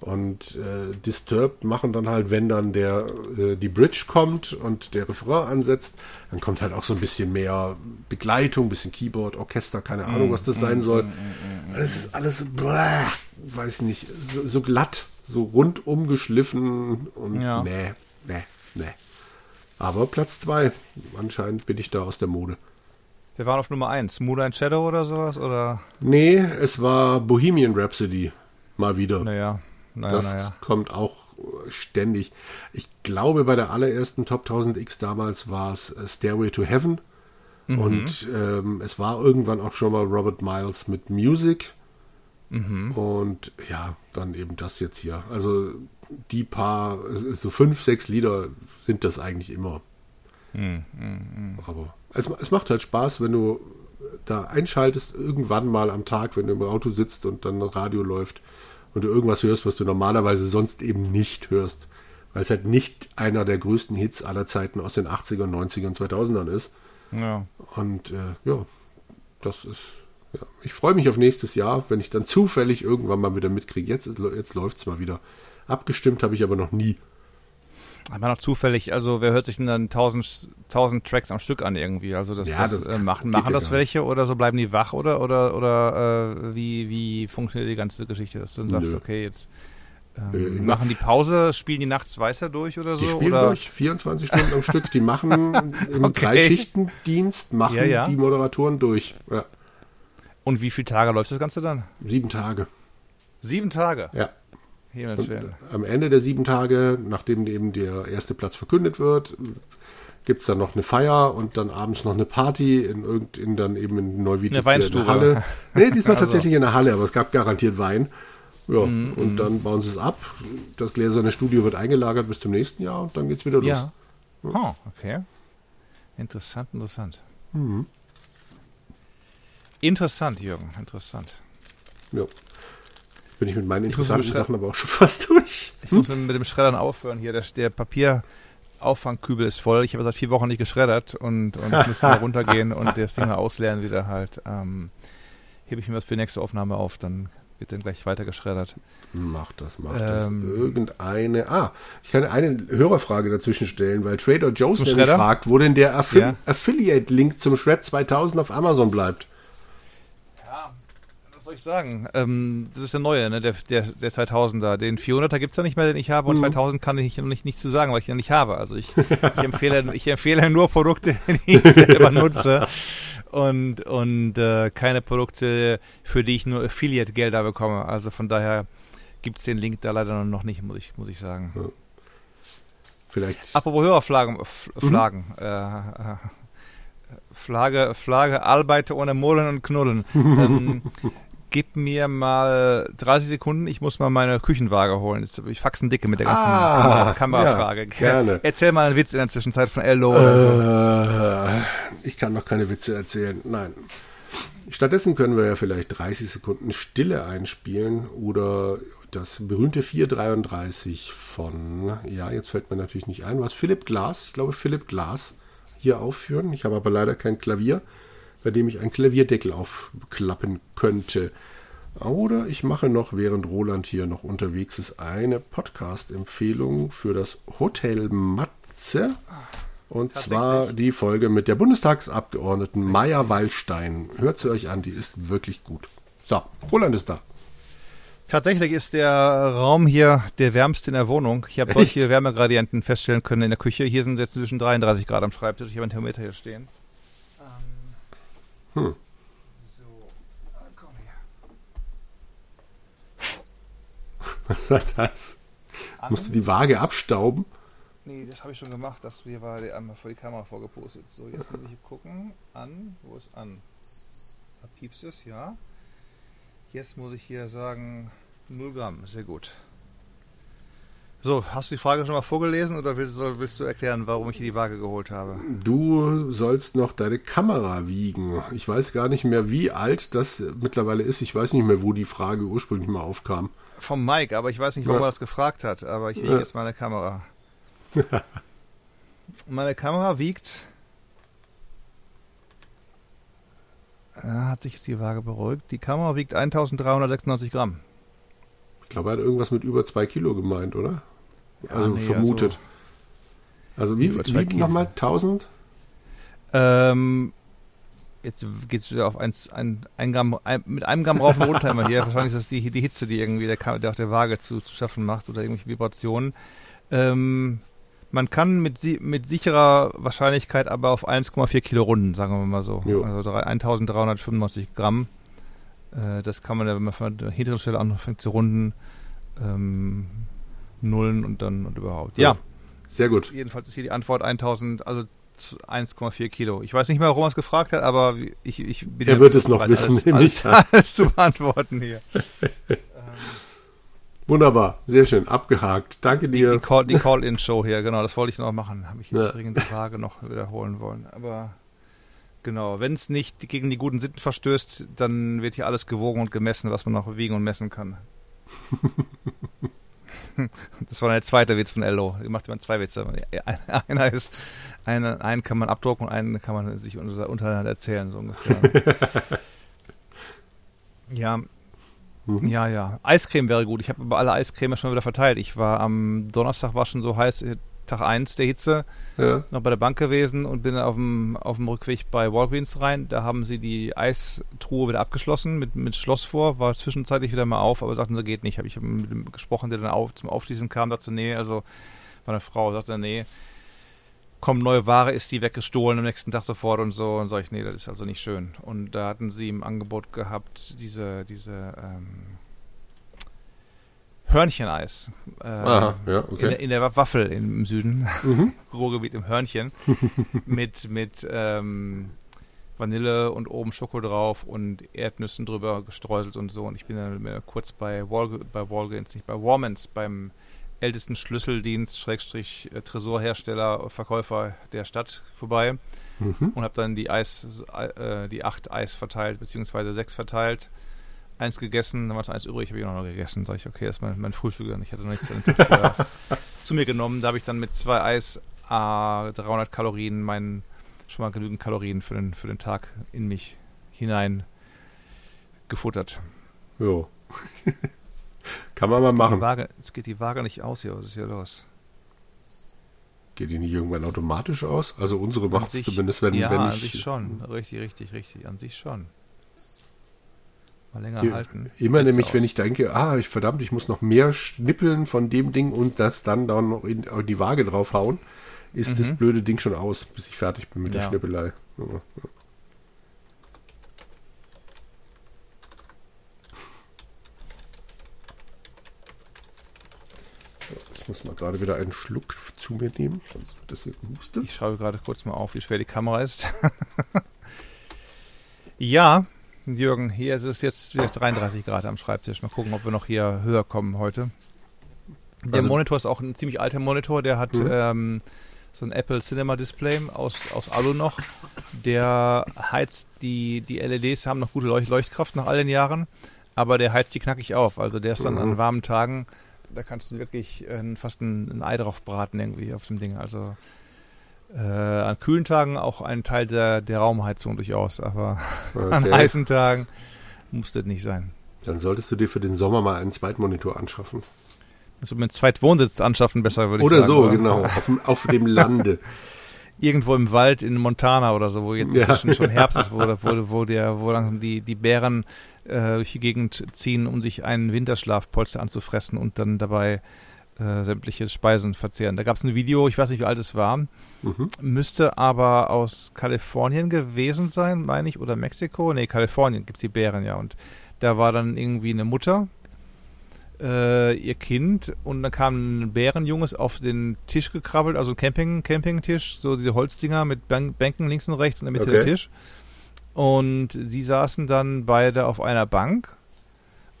Und äh, Disturbed machen dann halt, wenn dann der äh, die Bridge kommt und der Refrain ansetzt, dann kommt halt auch so ein bisschen mehr Begleitung, ein bisschen Keyboard, Orchester, keine Ahnung, was das sein mm, soll. Mm, mm, das ist alles, bläh, weiß nicht, so, so, glatt, so rundum geschliffen und ja. nee, nee, nee. Aber Platz 2, anscheinend bin ich da aus der Mode. Wir waren auf Nummer 1. Moonlight Shadow oder sowas? Oder? Nee, es war Bohemian Rhapsody. Mal wieder. Naja, naja, das naja. kommt auch ständig. Ich glaube, bei der allerersten Top 1000X damals war es äh, Stairway to Heaven. Mhm. Und ähm, es war irgendwann auch schon mal Robert Miles mit Music. Mhm. Und ja, dann eben das jetzt hier. Also die paar, so fünf, sechs Lieder sind das eigentlich immer. Mhm. Mhm. Aber es, es macht halt Spaß, wenn du da einschaltest, irgendwann mal am Tag, wenn du im Auto sitzt und dann Radio läuft und du irgendwas hörst, was du normalerweise sonst eben nicht hörst. Weil es halt nicht einer der größten Hits aller Zeiten aus den 80ern, 90ern, 2000ern ist. Ja. Und äh, ja, das ist. Ja. Ich freue mich auf nächstes Jahr, wenn ich dann zufällig irgendwann mal wieder mitkriege. Jetzt, jetzt läuft es mal wieder. Abgestimmt habe ich aber noch nie. Aber noch zufällig, also wer hört sich denn dann 1000, 1000 Tracks am Stück an irgendwie? Also das, Ja, das, das äh, machen, machen das welche oder so bleiben die wach oder oder oder äh, wie, wie funktioniert die ganze Geschichte, dass du dann sagst, Nö. okay, jetzt ähm, Nö, ich machen die Pause, spielen die nachts weiter durch oder so? Die spielen oder? durch 24 Stunden am Stück. Die machen im Okay. Dreischichtendienst, machen Ja, ja. die Moderatoren durch. Ja, Und wie viele Tage läuft das Ganze dann? sieben Tage. Sieben Tage. Ja. Am Ende der sieben Tage, nachdem eben der erste Platz verkündet wird, gibt es dann noch eine Feier und dann abends noch eine Party in irgend in dann eben in Neuwied Eine gibt's ja Weinstube. Halle. Nee, diesmal Also. tatsächlich in der Halle, aber es gab garantiert Wein. Ja, Mhm, und dann bauen sie es ab. Das gläserne Studio wird eingelagert bis zum nächsten Jahr und dann geht's wieder los. Ja. Oh, okay. Interessant, interessant. Mhm. Interessant, Jürgen, interessant. Ja. Bin ich mit meinen interessanten beschreiben- Sachen aber auch schon fast durch. Ich muss mit, mit dem Schreddern aufhören hier. Der, der Papierauffangbügel ist voll. Ich habe seit vier Wochen nicht geschreddert und, und ich müsste mal runtergehen und das Ding mal ausleeren wieder halt. Ähm, hebe ich mir was für die nächste Aufnahme auf, dann wird dann gleich weiter geschreddert. Mach das, mach das. Ähm. Irgendeine. Ah, ich kann eine Hörerfrage dazwischen stellen, weil Trader Joe's fragt, wo denn der Affi Ja. Affiliate-Link zum Shred 2000 auf Amazon bleibt. Ja, soll ich sagen? Ähm, das ist der neue, ne? der, der, der 2000er. Den 400er gibt es ja nicht mehr, den ich habe. Und Mhm. 2000 kann ich noch nicht, nicht zu sagen, weil ich den nicht habe. Also ich, ich, empfehle, ich empfehle nur Produkte, die ich selber nutze. Und, und äh, keine Produkte, für die ich nur Affiliate-Gelder bekomme. Also von daher gibt es den Link da leider noch nicht, muss ich, muss ich sagen. Vielleicht. Apropos Hörerflagen, F- Flaggen, äh, äh, Flagge, Flagge, Arbeiter ohne Molen und Knullen. ähm, gib mir mal 30 Sekunden, ich muss mal meine Küchenwaage holen. Ich faxen dicke mit der ganzen Ah, Kamera- Kamerafrage. ja, gerne. Erzähl mal einen Witz in der Zwischenzeit von Ello oder so. Äh, ich kann noch keine Witze erzählen. Nein. Stattdessen können wir ja vielleicht 30 Sekunden Stille einspielen oder das berühmte 433 von, ja, jetzt fällt mir natürlich nicht ein, was Philipp Glass, ich glaube Philipp Glass hier aufführen. Ich habe aber leider kein Klavier, bei dem ich einen Klavierdeckel aufklappen könnte. Oder ich mache noch, während Roland hier noch unterwegs ist, eine Podcast-Empfehlung für das Hotel Matze. Und zwar die Folge mit der Bundestagsabgeordneten Maya Wallstein. Hört sie euch an, die ist wirklich gut. So, Roland ist da. Tatsächlich ist der Raum hier der wärmste in der Wohnung. Ich habe hier Wärmegradienten feststellen können in der Küche. Hier sind jetzt zwischen 33 Grad am Schreibtisch. Ich habe einen Thermometer hier stehen. Hm. So, ah, komm her. Was war das? An. Musst du die Waage abstauben? Nee, das habe ich schon gemacht. Das hier war einmal vor die Kamera vorgepostet. So, jetzt muss ich gucken. An. Wo ist an? Da piepst es, ja. Jetzt muss ich hier sagen 0 Gramm. Sehr gut. So, hast du die Frage schon mal vorgelesen oder willst, willst du erklären, warum ich hier die Waage geholt habe? Du sollst noch deine Kamera wiegen. Ich weiß gar nicht mehr, wie alt das mittlerweile ist. Ich weiß nicht mehr, wo die Frage ursprünglich mal aufkam. Vom Mike, aber ich weiß nicht, warum Ja. er das gefragt hat. Aber ich wiege Ja. jetzt meine Kamera. meine Kamera wiegt. Ja, hat sich jetzt die Waage beruhigt. Die Kamera wiegt 1396 Gramm. Ich glaube, er hat irgendwas mit über zwei Kilo gemeint, oder? Ja, also nee, vermutet. Also, wie, zwei wie Kilo. nochmal? 1000? Ähm, jetzt geht es wieder auf eins, ein, ein Gramm, ein, mit einem Gramm rauf und runter immer hier. Wahrscheinlich ist das die, die Hitze, die irgendwie der, der auf der Waage zu, zu schaffen macht oder irgendwelche Vibrationen. Ähm, Man kann mit, mit sicherer Wahrscheinlichkeit aber auf 1,4 Kilo runden, sagen wir mal so. Jo. Also 1395 Gramm. Äh, das kann man, wenn man von der hinteren Stelle anfängt zu runden, ähm, Nullen und dann und überhaupt. Ja. ja. Sehr gut. Jedenfalls ist hier die Antwort 1000, also 1,4 Kilo. Ich weiß nicht mehr, warum er es gefragt hat, aber ich, ich bin Er wird es noch wissen, alles, alles, alles zu beantworten hier. Wunderbar, sehr schön, abgehakt. Danke dir. Die, die Call-In-Show Call hier, genau, das wollte ich noch machen. Habe ich ja. dringend die Frage noch wiederholen wollen. Aber genau, wenn es nicht gegen die guten Sitten verstößt, dann wird hier alles gewogen und gemessen, was man noch wiegen und messen kann. das war der zweite Witz von Ello. Da macht man zwei Witze. Einer ist, einen, einen kann man abdrucken und einen kann man sich untereinander erzählen, so ungefähr. ja, Mhm. Ja, ja. Eiscreme wäre gut. Ich habe aber alle Eiscreme schon wieder verteilt. Ich war am Donnerstag war schon so heiß, Tag 1 der Hitze, ja. noch bei der Bank gewesen und bin auf dem, auf dem Rückweg bei Walgreens rein. Da haben sie die Eistruhe wieder abgeschlossen mit, mit Schloss vor, war zwischenzeitlich wieder mal auf, aber sagten sie, geht nicht. Habe ich mit dem gesprochen, der dann auf, zum Aufschließen kam, dachte, nee, also war eine Frau, sagte, nee, kommt neue Ware, ist die weggestohlen am nächsten Tag sofort und so. Und sage ich, nee, das ist also nicht schön. Und da hatten sie im Angebot gehabt, diese, diese ähm, Hörncheneis. Äh, Aha, ja, okay. in, in, der Waffel im Süden, mhm. Ruhrgebiet im Hörnchen, mit, mit ähm, Vanille und oben Schoko drauf und Erdnüssen drüber gestreuselt und so. Und ich bin dann kurz bei, Wal bei Walgreens, nicht bei Warmans, beim ältesten Schlüsseldienst, Schrägstrich äh, Tresorhersteller, Verkäufer der Stadt vorbei mhm. und habe dann die Eis, äh, die acht Eis verteilt, beziehungsweise sechs verteilt. Eins gegessen, dann war es eins übrig, habe ich auch noch gegessen. Sag ich, okay, das ist mein, mein Frühstück dann. Ich hatte noch nichts zu mir genommen. Da habe ich dann mit zwei Eis äh, 300 Kalorien, meinen schon mal genügend Kalorien für den, für den Tag in mich hinein gefuttert. Jo. Kann man mal machen. Waage, es geht die Waage nicht aus hier. Was ist hier los? Geht die nicht irgendwann automatisch aus? Also unsere macht es zumindest, wenn, ja, wenn ich... an sich schon. Richtig, richtig, richtig. An sich schon. Mal länger ja, halten. Immer nämlich, aus. wenn ich denke, ah, ich verdammt, ich muss noch mehr schnippeln von dem Ding und das dann, dann noch in, in die Waage draufhauen, ist mhm. das blöde Ding schon aus, bis ich fertig bin mit ja. der Schnippelei. Ja, muss mal gerade wieder einen Schluck zu mir nehmen, sonst wird das hier gehustet. Ich schaue gerade kurz mal auf, wie schwer die Kamera ist. ja, Jürgen, hier ist es jetzt wieder 33 Grad am Schreibtisch. Mal gucken, ob wir noch hier höher kommen heute. Der also, Monitor ist auch ein ziemlich alter Monitor, der hat mhm. ähm, so ein Apple Cinema Display aus, aus Alu noch. Der heizt die, die LEDs haben noch gute Leucht Leuchtkraft nach all den Jahren, aber der heizt die knackig auf. Also der ist dann mhm. an warmen Tagen da kannst du wirklich äh, fast ein, ein, Ei drauf braten irgendwie auf dem Ding. Also äh, an kühlen Tagen auch ein Teil der, der Raumheizung durchaus, aber okay. an heißen Tagen muss das nicht sein. Dann solltest du dir für den Sommer mal einen Zweitmonitor anschaffen. Also mit Zweitwohnsitz anschaffen besser, würde ich oder sagen. So, oder so, genau, auf dem, auf dem Lande. Irgendwo im Wald in Montana oder so, wo jetzt ja. schon Herbst ist, wo, wo, wo, der, wo langsam die, die Bären äh, durch die Gegend ziehen, um sich einen Winterschlafpolster anzufressen und dann dabei äh, sämtliche Speisen verzehren. Da gab es ein Video, ich weiß nicht, wie alt es war, mhm. müsste aber aus Kalifornien gewesen sein, meine ich, oder Mexiko. Nee, Kalifornien gibt es die Bären ja. Und da war dann irgendwie eine Mutter, äh, ihr Kind und dann kam ein Bärenjunges auf den Tisch gekrabbelt, also Camping, Campingtisch, so diese Holzdinger mit Bänken links und rechts in der Mitte okay. der Tisch. Und sie saßen dann beide auf einer Bank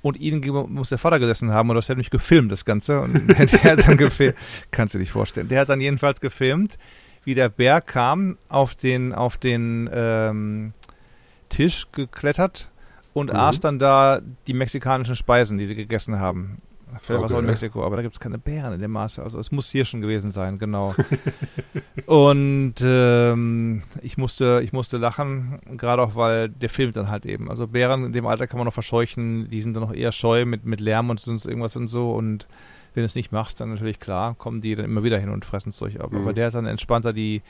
und ihnen muss der Vater gesessen haben und das hat mich gefilmt, das Ganze. Und der hat dann gefilmt, kannst du dir nicht vorstellen. Der hat dann jedenfalls gefilmt, wie der Bär kam, auf den, auf den ähm, Tisch geklettert und mhm. aß dann da die mexikanischen Speisen, die sie gegessen haben. Vielleicht okay. war es auch in Mexiko, aber da gibt es keine Bären in dem Maße. Also es muss hier schon gewesen sein, genau. und ähm, ich musste, ich musste lachen, gerade auch, weil der filmt dann halt eben. Also Bären in dem Alter kann man noch verscheuchen, die sind dann noch eher scheu mit, mit Lärm und sonst irgendwas und so. Und wenn du es nicht machst, dann natürlich klar, kommen die dann immer wieder hin und fressen es durch. Aber, mhm. aber der ist dann entspannter, die,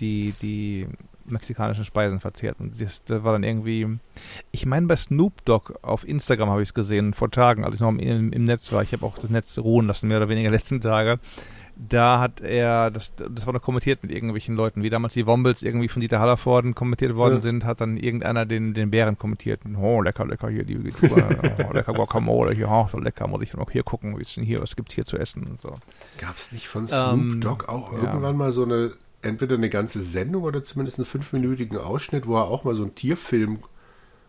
die, die mexikanischen Speisen verzehrt. Und das, das war dann irgendwie, ich meine, bei Snoop Dogg auf Instagram habe ich es gesehen, vor Tagen, als ich noch im, im, Netz war. Ich habe auch das Netz ruhen lassen, mehr oder weniger letzten Tage. da hat er, das, das war noch kommentiert mit irgendwelchen Leuten, wie damals die Wombles irgendwie von Dieter Hallervorden kommentiert worden ja. sind, hat dann irgendeiner den, den Bären kommentiert. Oh, lecker, lecker, hier die, die oh, lecker Guacamole, hier, oh, so lecker, muss ich noch hier gucken, wie es denn hier, was gibt hier zu essen und so. Gab es nicht von Snoop ähm, Dogg auch ja. irgendwann mal so eine, entweder eine ganze Sendung oder zumindest einen fünfminütigen Ausschnitt, wo er auch mal so einen Tierfilm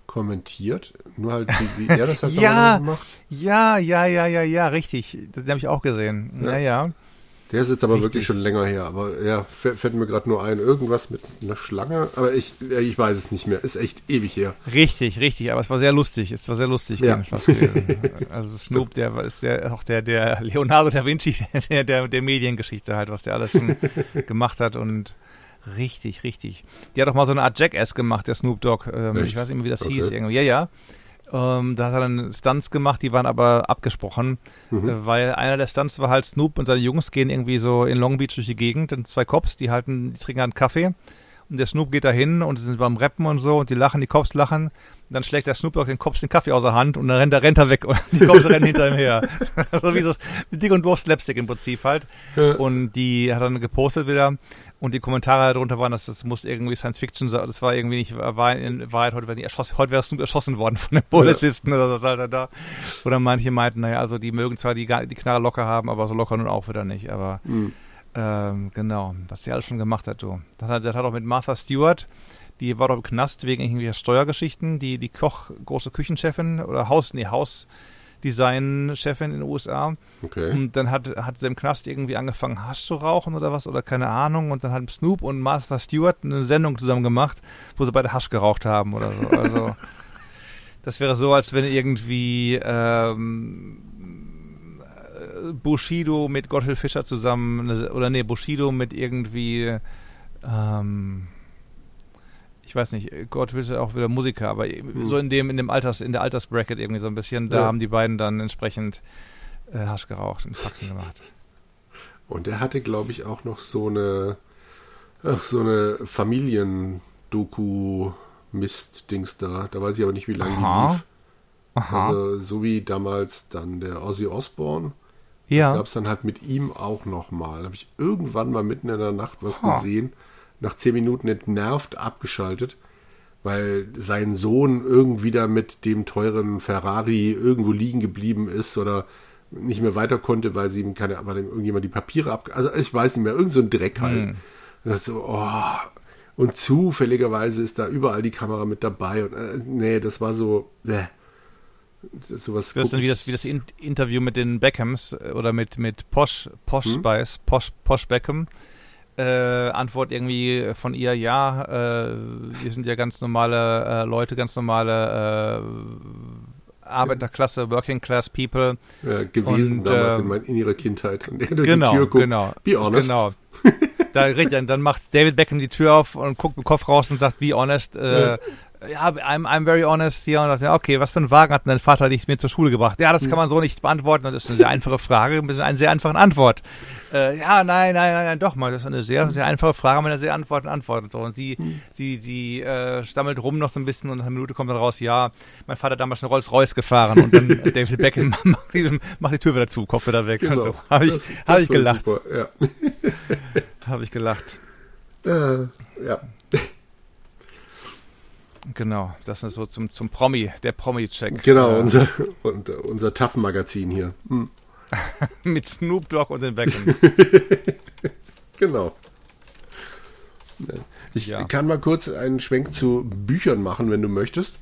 kommentiert, nur halt wie, wie er das halt ja, gemacht. Ja, ja, ja, ja, ja, richtig. Das habe ich auch gesehen. Ja, ja. Der ist jetzt aber Richtig. wirklich schon länger her. Aber ja, fällt mir gerade nur ein, irgendwas mit einer Schlange. Aber ich, ich weiß es nicht mehr. Ist echt ewig her. Richtig, richtig. Aber es war sehr lustig. Es war sehr lustig. Ja. also Snoop, der ist ja auch der, der Leonardo da Vinci der, der, der Mediengeschichte halt, was der alles schon gemacht hat und richtig, richtig. Die hat auch mal so eine Art Jackass gemacht, der Snoop Dogg. Ähm, ich weiß nicht mehr, wie das okay. hieß. Irgendwie. Ja, ja. Ähm, da hat er dann Stunts gemacht, die waren aber abgesprochen, mhm. äh, weil einer der Stunts war halt Snoop und seine Jungs gehen irgendwie so in Long Beach durch die Gegend, dann zwei Cops, die halten, die trinken einen Kaffee und der Snoop geht da hin und sind beim Rappen und so und die lachen, die Cops lachen. Dann schlägt der Snoop Dogg den Cops den Kaffee aus der Hand und dann rennt er, rennt er weg und die Cops rennen hinter ihm her. so wie so Dick und Doof Slapstick im Prinzip halt. Und die hat dann gepostet wieder und die Kommentare darunter waren, dass das muss irgendwie Science Fiction sein. Das war irgendwie nicht, war in Wahrheit, heute wäre erschossen, heute wäre Snoop erschossen worden von den Polizisten oder was halt da. Oder manche meinten, naja, also die mögen zwar die, die Knarre locker haben, aber so locker nun auch wieder nicht. Aber mhm ähm, genau, was sie alles schon gemacht hat, du. Das hat, das hat auch mit Martha Stewart, die war doch im Knast wegen irgendwelcher Steuergeschichten, die, die Koch, große Küchenchefin oder Haus, nee, Hausdesign-Chefin in den USA. Okay. Und dann hat, hat sie im Knast irgendwie angefangen, Hasch zu rauchen oder was, oder keine Ahnung. Und dann hat Snoop und Martha Stewart eine Sendung zusammen gemacht, wo sie beide Hasch geraucht haben oder so. Also, das wäre so, als wenn irgendwie, ähm, Bushido mit Gotthilf Fischer zusammen, oder nee, Bushido mit irgendwie, ähm, ich weiß nicht, Gott will auch wieder Musiker, aber mhm. so in dem, in dem Alters, in der Altersbracket irgendwie so ein bisschen, da ja. haben die beiden dann entsprechend äh, Hasch geraucht und Faxen gemacht. Und er hatte, glaube ich, auch noch so eine, ach, so eine Familiendoku-Mist-Dings da. Da weiß ich aber nicht, wie lange die lief. Aha. Also so wie damals dann der Ozzy Osbourne. Ja. Das gab es dann halt mit ihm auch nochmal. Habe ich irgendwann mal mitten in der Nacht was ha. gesehen, nach zehn Minuten entnervt abgeschaltet, weil sein Sohn irgendwie da mit dem teuren Ferrari irgendwo liegen geblieben ist oder nicht mehr weiter konnte, weil sie ihm keine, weil ihm irgendjemand die Papiere ab, also ich weiß nicht mehr, irgend so ein Dreck halt. Hm. Und das so, oh, und zufälligerweise ist da überall die Kamera mit dabei und äh, nee, das war so, äh, sowas. Das ist dann wie das, wie das Interview mit den Beckhams äh, oder mit, mit Posh, Posh hm? Spice, Posh, Posh Beckham. Äh, Antwort irgendwie von ihr, ja, äh, wir sind ja ganz normale äh, Leute, ganz normale äh, Arbeiterklasse, Working Class People. Gewesen und, damals in, mein, in, ihrer Kindheit. Und genau, die Tür guckt, genau. Be honest. Genau. da, dann, dann macht David Beckham die Tür auf und guckt den Kopf raus und sagt, be honest, äh, ja ja, I'm, I'm very honest hier. Und dachte, okay, was für einen Wagen hat dein Vater dich mir zur Schule gebracht? Ja, das kann man so nicht beantworten. Das ist eine sehr einfache Frage mit einer sehr einfachen Antwort. Äh, ja, nein, nein, nein, nein, doch mal. Das ist eine sehr, sehr einfache Frage mit einer sehr einfachen Antwort und so. Und sie, hm. sie, sie äh, stammelt rum noch so ein bisschen und nach einer Minute kommt dann raus, ja, mein Vater hat damals eine Rolls-Royce gefahren und dann David Beckham macht die, macht die Tür wieder zu, Kopf wieder weg. Genau. So. Habe ich, das, hab ich gelacht. ja. Habe ich gelacht. Äh, ja. Genau, das ist so zum, zum Promi, der Promi-Check. Genau, äh, unser, und, unser Tough-Magazin hier. Hm. Mit Snoop Dogg und den Beckhams. genau. Ich ja. kann mal kurz einen Schwenk zu Büchern machen, wenn du möchtest.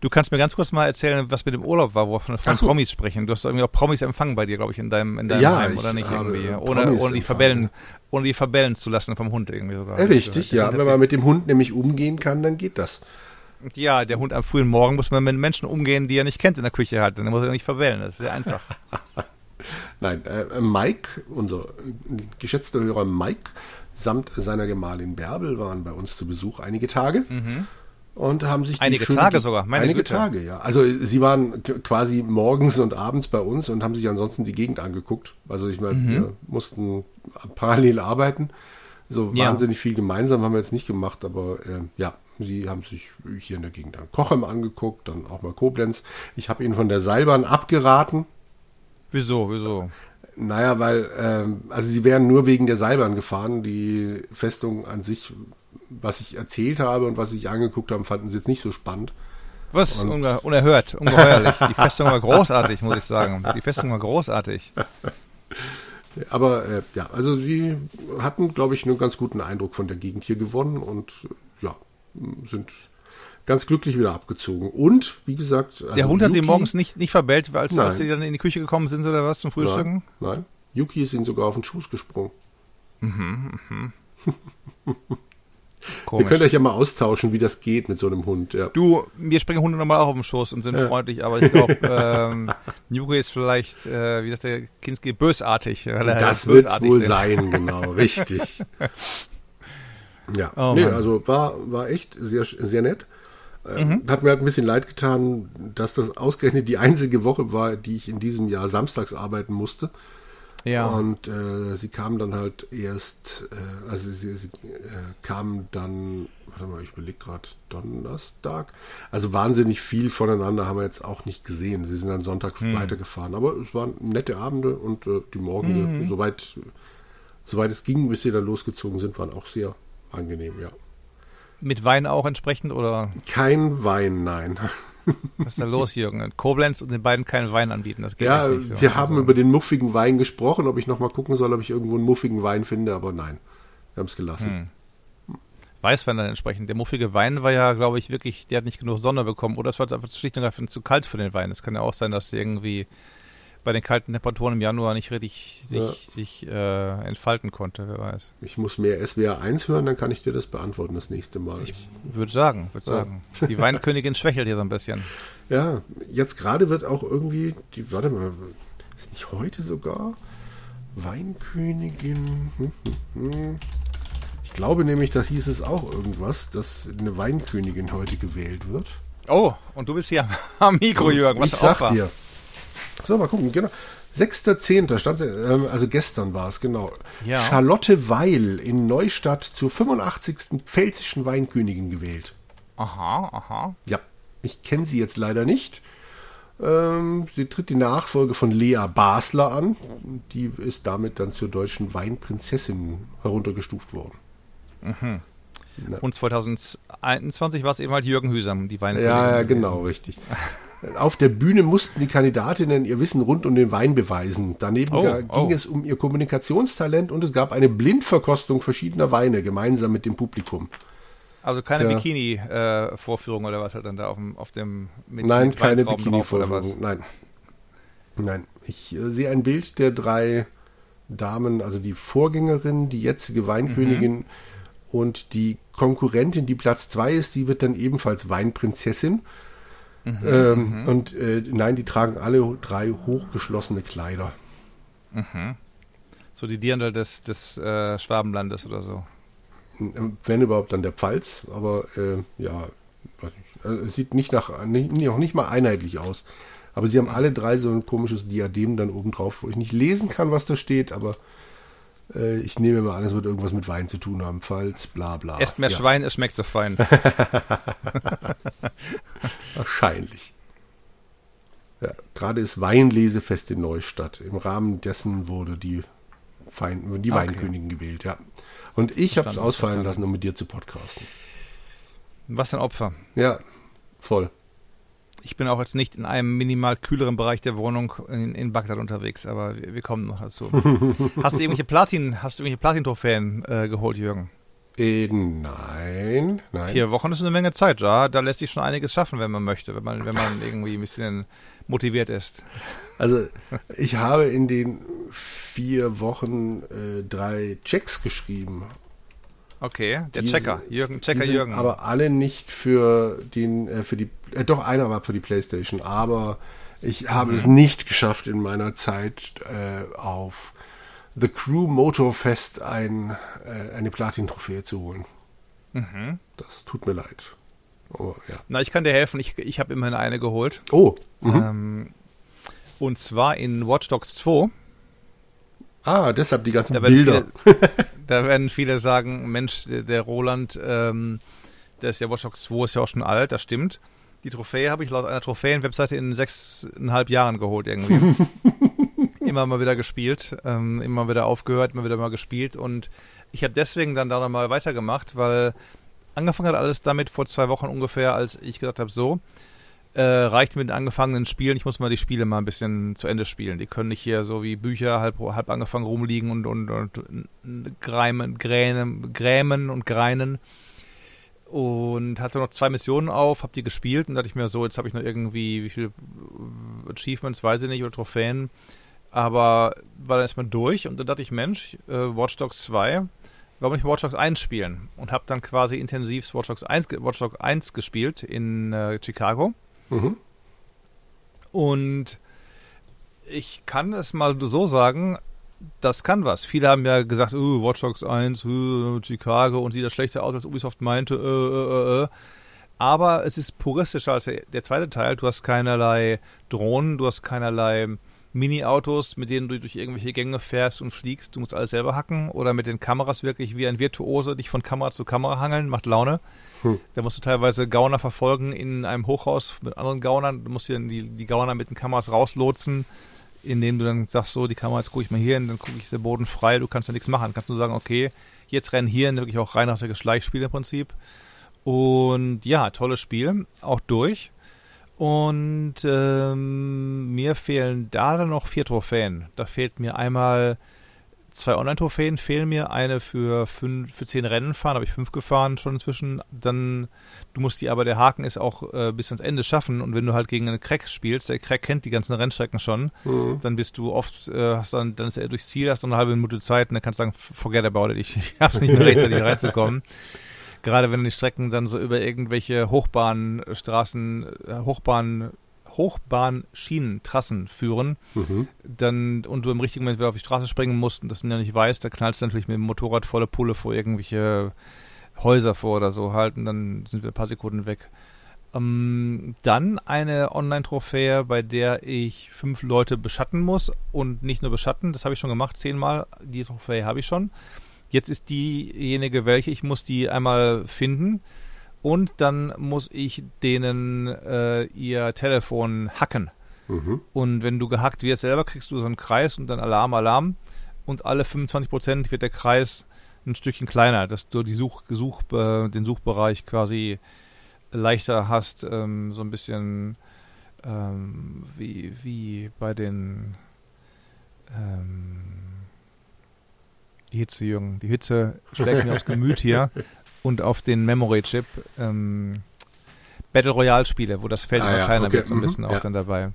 Du kannst mir ganz kurz mal erzählen, was mit dem Urlaub war, wo wir von, von so. Promis sprechen. Du hast irgendwie auch Promis empfangen bei dir, glaube ich, in deinem, in deinem ja, Heim, oder nicht irgendwie? Ohne, ohne, die Verbellen, ohne die Verbellen zu lassen vom Hund irgendwie sogar. Richtig, ja. Wenn man mit dem Hund nämlich umgehen kann, dann geht das. Ja, der Hund am frühen Morgen muss man mit Menschen umgehen, die er nicht kennt in der Küche halt. Dann muss er nicht verwählen. Das ist sehr einfach. Nein, äh, Mike, unser geschätzter Hörer Mike, samt seiner Gemahlin Bärbel waren bei uns zu Besuch einige Tage. Mhm. Und haben sich einige Tage sogar, meine einige Güte. Tage, ja. Also sie waren quasi morgens und abends bei uns und haben sich ansonsten die Gegend angeguckt. Also ich meine, mhm. wir mussten parallel arbeiten. So ja. wahnsinnig viel gemeinsam haben wir jetzt nicht gemacht, aber äh, ja, Sie haben sich hier in der Gegend an Kochem angeguckt, dann auch mal Koblenz. Ich habe Ihnen von der Seilbahn abgeraten. Wieso, wieso? Naja, weil, ähm, also sie wären nur wegen der Seilbahn gefahren. Die Festung an sich, was ich erzählt habe und was sie sich angeguckt haben, fanden sie jetzt nicht so spannend. Was? Uner unerhört, ungeheuerlich. Die Festung war großartig, muss ich sagen. Die Festung war großartig. Aber äh, ja, also sie hatten, glaube ich, einen ganz guten Eindruck von der Gegend hier gewonnen und äh, ja, sind ganz glücklich wieder abgezogen. Und, wie gesagt, also der Hund hat Yuki, sie morgens nicht, nicht verbellt, als, als sie dann in die Küche gekommen sind oder was zum Frühstücken? Nein, nein. Yuki ist ihnen sogar auf den Schoß gesprungen. Mhm, mhm. Ihr könnt euch ja mal austauschen, wie das geht mit so einem Hund. Ja. Du, mir springen Hunde normal auch auf den Schoß und sind ja. freundlich, aber ich glaube, ähm, Yuki ist vielleicht, äh, wie sagt der Kinski, bösartig. das wird es wohl sind. sein, genau, richtig. ja, oh, nee, also war, war echt sehr, sehr nett. Ähm, mhm. Hat mir halt ein bisschen leid getan, dass das ausgerechnet die einzige Woche war, die ich in diesem Jahr samstags arbeiten musste. Ja. Und äh, sie kamen dann halt erst, äh, also sie, sie äh, kamen dann, warte mal, ich überlege gerade, Donnerstag. Also wahnsinnig viel voneinander haben wir jetzt auch nicht gesehen. Sie sind dann Sonntag hm. weitergefahren. Aber es waren nette Abende und äh, die Morgen, mhm. soweit, soweit es ging, bis sie dann losgezogen sind, waren auch sehr angenehm, ja. Mit Wein auch entsprechend oder? Kein Wein, nein. Was ist da los, Jürgen? Koblenz und den beiden keinen Wein anbieten, das geht ja, nicht so. wir haben also. über den muffigen Wein gesprochen, ob ich nochmal gucken soll, ob ich irgendwo einen muffigen Wein finde, aber nein, wir haben es gelassen. Hm. Weißwein dann entsprechend. Der muffige Wein war ja, glaube ich, wirklich, der hat nicht genug Sonne bekommen. Oder es war einfach schlicht und ergreifend zu kalt für den Wein. Es kann ja auch sein, dass irgendwie bei den kalten Temperaturen im Januar nicht richtig sich, ja. sich äh, entfalten konnte, wer weiß. Ich muss mehr SWR 1 hören, dann kann ich dir das beantworten das nächste Mal. Ich würde sagen, würde ja. sagen. Die Weinkönigin schwächelt hier so ein bisschen. Ja, jetzt gerade wird auch irgendwie, die, warte mal, ist nicht heute sogar Weinkönigin? Hm, hm, hm. Ich glaube nämlich, da hieß es auch irgendwas, dass eine Weinkönigin heute gewählt wird. Oh, und du bist hier am Mikro, Jürgen. Was ich sag dir. So, mal gucken, genau. 6.10. stand, ähm, also gestern war es, genau. Ja. Charlotte Weil in Neustadt zur 85. Pfälzischen Weinkönigin gewählt. Aha, aha. Ja, ich kenne sie jetzt leider nicht. Ähm, sie tritt die Nachfolge von Lea Basler an. Die ist damit dann zur deutschen Weinprinzessin heruntergestuft worden. Mhm. Und 2021 war es eben halt Jürgen Hüsam, die Weinkönigin. Ja, ja genau, richtig. Auf der Bühne mussten die Kandidatinnen ihr Wissen rund um den Wein beweisen. Daneben oh, ging oh. es um ihr Kommunikationstalent und es gab eine Blindverkostung verschiedener Weine gemeinsam mit dem Publikum. Also keine Bikini-Vorführung äh, oder was halt dann da auf dem, auf dem mit, Nein, mit keine Bikini-Vorführung. Nein. Nein. Ich äh, sehe ein Bild der drei Damen, also die Vorgängerin, die jetzige Weinkönigin mhm. und die Konkurrentin, die Platz zwei ist, die wird dann ebenfalls Weinprinzessin. Mhm, ähm, mhm. Und äh, nein, die tragen alle drei hochgeschlossene Kleider. Mhm. So die Dirndl des, des äh, Schwabenlandes oder so. Wenn überhaupt dann der Pfalz, aber äh, ja, also es sieht nicht nach, nicht, noch nicht mal einheitlich aus. Aber sie haben alle drei so ein komisches Diadem dann oben drauf, wo ich nicht lesen kann, was da steht, aber äh, ich nehme mal an, es wird irgendwas mit Wein zu tun haben. Falls, bla bla. Esst mehr ja. Schwein, es schmeckt so fein. Wahrscheinlich. Ja, gerade ist Weinlesefest in Neustadt. Im Rahmen dessen wurde die, Fein, die okay. Weinkönigin gewählt, ja. Und ich habe es ausfallen lassen, um mit dir zu podcasten. Was ein Opfer. Ja, voll. Ich bin auch jetzt nicht in einem minimal kühleren Bereich der Wohnung in, in Bagdad unterwegs, aber wir, wir kommen noch dazu. hast du irgendwelche Platin, hast du irgendwelche Platin-Trophäen äh, geholt, Jürgen? Äh, nein, nein. Vier Wochen ist eine Menge Zeit, ja. Da lässt sich schon einiges schaffen, wenn man möchte, wenn man, wenn man irgendwie ein bisschen motiviert ist. Also ich habe in den vier Wochen äh, drei Checks geschrieben. Okay, der die Checker, Jürgen, Checker Jürgen. Aber alle nicht für den, äh, für die, äh, doch einer war für die Playstation, aber ich habe mhm. es nicht geschafft in meiner Zeit äh, auf The Crew Motorfest ein, äh, eine Platin-Trophäe zu holen. Mhm. Das tut mir leid. Oh, ja. Na, ich kann dir helfen. Ich, ich habe immerhin eine geholt. Oh. Mhm. Ähm, und zwar in Watch Dogs 2. Ah, deshalb die ganzen da Bilder. Viele, da werden viele sagen, Mensch, der Roland, ähm, der ist ja Watch Dogs 2, ist ja auch schon alt, das stimmt. Die Trophäe habe ich laut einer Trophäen-Webseite in sechseinhalb Jahren geholt irgendwie. immer mal wieder gespielt, ähm, immer wieder aufgehört, immer wieder mal gespielt und ich habe deswegen dann da nochmal weitergemacht, weil angefangen hat alles damit vor zwei Wochen ungefähr, als ich gesagt habe, so, äh, reicht mit den angefangenen Spielen, ich muss mal die Spiele mal ein bisschen zu Ende spielen. Die können nicht hier so wie Bücher halb, halb angefangen rumliegen und, und, und greimen, grämen, grämen und greinen. Und hatte noch zwei Missionen auf, hab die gespielt und dachte ich mir so, jetzt habe ich noch irgendwie, wie viele Achievements, weiß ich nicht, oder Trophäen. Aber war dann erstmal durch und dann dachte ich, Mensch, äh, Watch Dogs 2, warum nicht Watch Dogs 1 spielen? Und habe dann quasi intensiv Watch Dogs 1, Watch Dogs 1 gespielt in äh, Chicago. Mhm. Und ich kann es mal so sagen, das kann was. Viele haben ja gesagt, oh, Watch Dogs 1, oh, Chicago und sieht das schlechter aus, als Ubisoft meinte. Äh, äh, äh. äh. Aber es ist puristischer als der, der, zweite Teil. Du hast keinerlei Drohnen, du hast keinerlei Mini-Autos, mit denen du durch irgendwelche Gänge fährst und fliegst. Du musst alles selber hacken oder mit den Kameras wirklich wie ein Virtuose dich von Kamera zu Kamera hangeln. Macht Laune. Hm. Da musst du teilweise Gauner verfolgen in einem Hochhaus mit anderen Gaunern. Du musst dir die, die Gauner mit den Kameras rauslotsen, indem du dann sagst, so, die Kamera, jetzt gucke ich mal hier hin, dann gucke ich, der Boden frei, du kannst ja nichts machen. Kannst nur sagen, okay, jetzt rennen hier wirklich auch rein reinrassiges Schleichspiel im Prinzip. Und ja, tolles Spiel, auch durch. Und ähm, mir fehlen da dann noch vier Trophäen. Da fehlt mir einmal zwei Online-Trophäen fehlen mir. Eine für, fünf, für zehn Rennen fahren, habe ich fünf gefahren schon inzwischen. Dann, du musst die aber, der Haken ist auch äh, bis ans Ende schaffen. Und wenn du halt gegen einen Crack spielst, der Crack kennt die ganzen Rennstrecken schon, mhm. dann bist du oft, äh, hast dann, dann ist er durchs Ziel, hast du eine halbe Minute Zeit und dann kannst du sagen, forget about it, ich, ich es nicht mehr rechtzeitig reinzukommen. Gerade wenn die Strecken dann so über irgendwelche Hochbahnstraßen, äh, Hochbahn Hochbahnschienentrassen führen, mhm. dann und du im richtigen Moment wieder auf die Straße springen musst und das ja nicht weißt, da knallst du natürlich mit dem Motorrad volle Pulle vor irgendwelche Häuser vor oder so halt und dann sind wir ein paar Sekunden weg. Ähm, dann eine Online-Trophäe, bei der ich fünf Leute beschatten muss und nicht nur beschatten, das habe ich schon gemacht, zehnmal, die Trophäe habe ich schon. Jetzt ist diejenige, welche ich muss die einmal finden und dann muss ich denen äh, ihr Telefon hacken. Mhm. Und wenn du gehackt wirst selber, kriegst du so einen Kreis und dann Alarm, Alarm. Und alle 25 Prozent wird der Kreis ein Stückchen kleiner, dass du die Such, Such, äh, den Suchbereich quasi leichter hast, ähm, so ein bisschen ähm, wie, wie bei den ähm, die Hitze, Jürgen. Die Hitze schlägt mir aufs Gemüt hier. und auf den Memory Chip ähm, Battle Royale Spiele, wo das Feld ah, immer ja, kleiner okay. wird, so ein mhm. bisschen mhm, auch ja. dann dabei.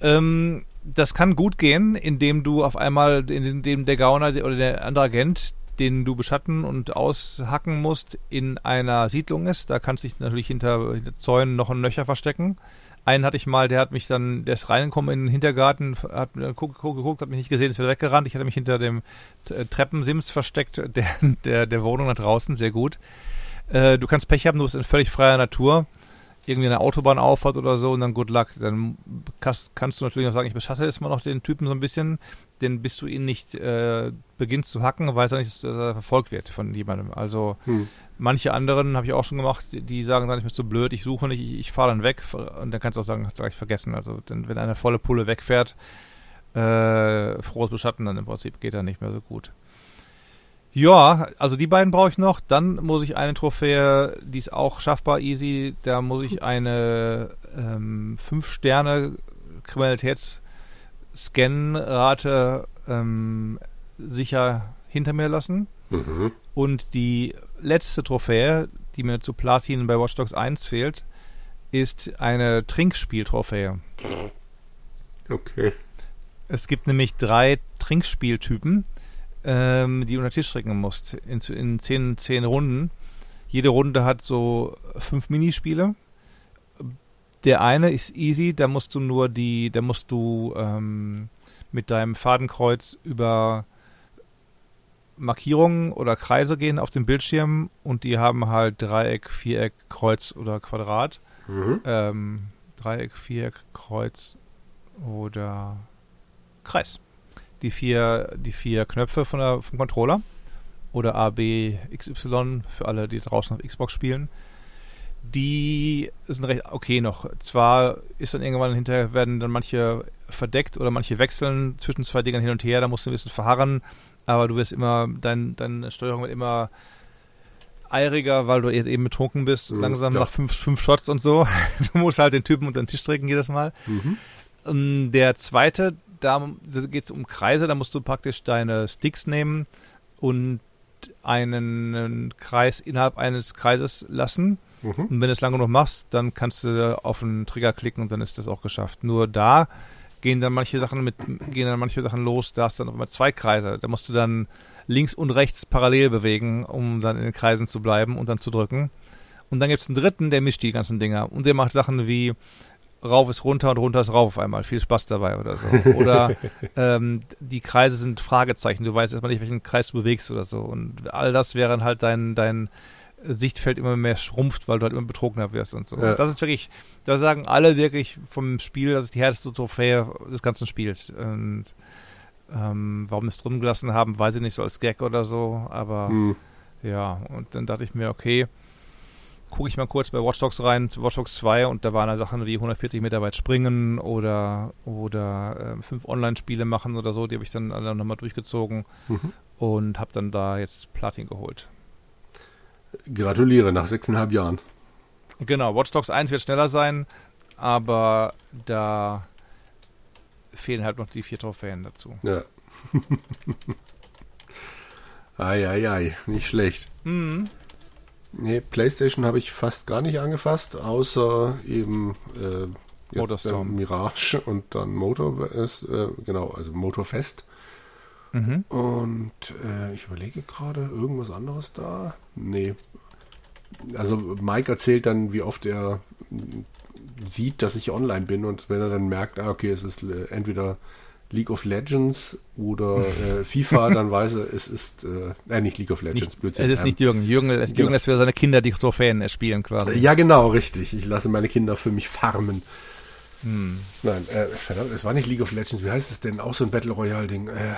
Ähm, das kann gut gehen, indem du auf einmal, indem der Gauner oder der andere Agent, den du beschatten und aushacken musst, in einer Siedlung ist. Da kannst du dich natürlich hinter, hinter Zäunen noch ein Nöcher verstecken. Einen hatte ich mal, der hat mich dann, der ist reingekommen in den Hintergarten, hat geguckt, geguckt, geguckt, hat mich nicht gesehen, ist wieder weggerannt. Ich hatte mich hinter dem äh, Treppensims versteckt, der, der, der Wohnung da draußen, sehr gut. Äh, du kannst Pech haben, du bist in völlig freier Natur irgendwie eine Autobahn auffahrt oder so und dann good luck. Dann kannst, kannst du natürlich auch sagen, ich beschatte jetzt mal noch den Typen so ein bisschen, denn bis du ihn nicht äh, beginnst zu hacken, weiß er nicht, dass er verfolgt wird von jemandem. Also hm. Manche anderen habe ich auch schon gemacht, die sagen dann, ich bin zu blöd, ich suche nicht, ich, ich fahre dann weg und dann kannst du auch sagen, das habe ich vergessen. Also denn, wenn eine volle Pulle wegfährt, äh, frohes Beschatten dann im Prinzip geht er nicht mehr so gut. Ja, also die beiden brauche ich noch. Dann muss ich eine Trophäe, die ist auch schaffbar easy. Da muss ich eine ähm, 5-Sterne Kriminalitätsscan-Rate ähm, sicher hinter mir lassen. Mhm. Und die letzte Trophäe, die mir zu Platin bei Watch Dogs 1 fehlt, ist eine Trinkspieltrophäe. Okay. Es gibt nämlich drei Trinkspieltypen ähm, die unter Tisch strecken musst. In, in zehn, zehn Runden. Jede Runde hat so fünf Minispiele. Der eine ist easy, da musst du nur die, da musst du ähm, mit deinem Fadenkreuz über Markierungen oder Kreise gehen auf dem Bildschirm und die haben halt Dreieck, Viereck, Kreuz oder Quadrat. Mhm. Ähm, Dreieck, Viereck, Kreuz oder Kreis die vier, die vier Knöpfe von der, vom Controller. Oder A, B, XY für alle, die draußen auf Xbox spielen. Die sind recht okay noch. Zwar ist dann irgendwann hinterher werden dann manche verdeckt oder manche wechseln zwischen zwei Dingern hin und her, da musst du ein bisschen verharren, aber du wirst immer, dein, deine Steuerung wird immer eiriger, weil du eben betrunken bist, mhm, langsam ja. nach fünf, fünf Shots und so. Du musst halt den Typen unter den Tisch drücken jedes Mal. Mhm. Ähm, der zweite, da geht es um Kreise, da musst du praktisch deine Sticks nehmen und einen Kreis innerhalb eines Kreises lassen. Mhm. Und wenn du es lange noch machst, dann kannst du auf den Trigger klicken und dann ist das auch geschafft. Nur da gehen dann manche Sachen mit, gehen dann manche Sachen los, da hast du dann immer zwei Kreise. Da musst du dann links und rechts parallel bewegen, um dann in den Kreisen zu bleiben und dann zu drücken. Und dann gibt es einen dritten, der mischt die ganzen Dinger. Und der macht Sachen wie rauf ist runter und runter ist rauf auf einmal. Viel Spaß dabei oder so. Oder ähm, die Kreise sind Fragezeichen. Du weißt erstmal nicht, welchen Kreis du bewegst oder so. Und all das wäre halt dein, dein Sichtfeld immer mehr schrumpft, weil du halt immer betrogener wirst und so. Ja. Und das ist wirklich, da sagen alle wirklich vom Spiel, das ist die härteste Trophäe des ganzen Spiels. Und ähm, warum es drin gelassen haben, weiß ich nicht, so als Gag oder so. Aber hm. ja, und dann dachte ich mir, okay, gucke ich mal kurz bei Watch Dogs rein, Watch Dogs 2 und da waren da Sachen wie 140 Meter weit springen oder, oder äh, fünf Online-Spiele machen oder so, die habe ich dann alle nochmal durchgezogen mhm. und habe dann da jetzt Platin geholt. Gratuliere, nach sechseinhalb Jahren. Genau, Watch Dogs 1 wird schneller sein, aber da fehlen halt noch die vier Trophäen dazu. Ja. Eieiei, ei, ei, nicht schlecht. Mhm. Nee, PlayStation habe ich fast gar nicht angefasst, außer eben äh, Motorstorm. Mirage und dann Motor, äh, genau, also Motorfest. Mhm. Und äh, ich überlege gerade, irgendwas anderes da? Nee. Also Mike erzählt dann, wie oft er sieht, dass ich online bin und wenn er dann merkt, ah, okay, es ist äh, entweder League of Legends oder äh, FIFA, dann weiß er, es ist, äh, äh nicht League of Legends, nicht, Blödsinn. Es ist nicht Jürgen. Jürgen, es, genau. Jürgen lässt für seine Kinder die Trophäen spielen quasi. Ja, genau, richtig. Ich lasse meine Kinder für mich farmen. Hm. Nein, äh, verdammt, es war nicht League of Legends. Wie heißt es denn? Auch so ein Battle Royale-Ding. Äh,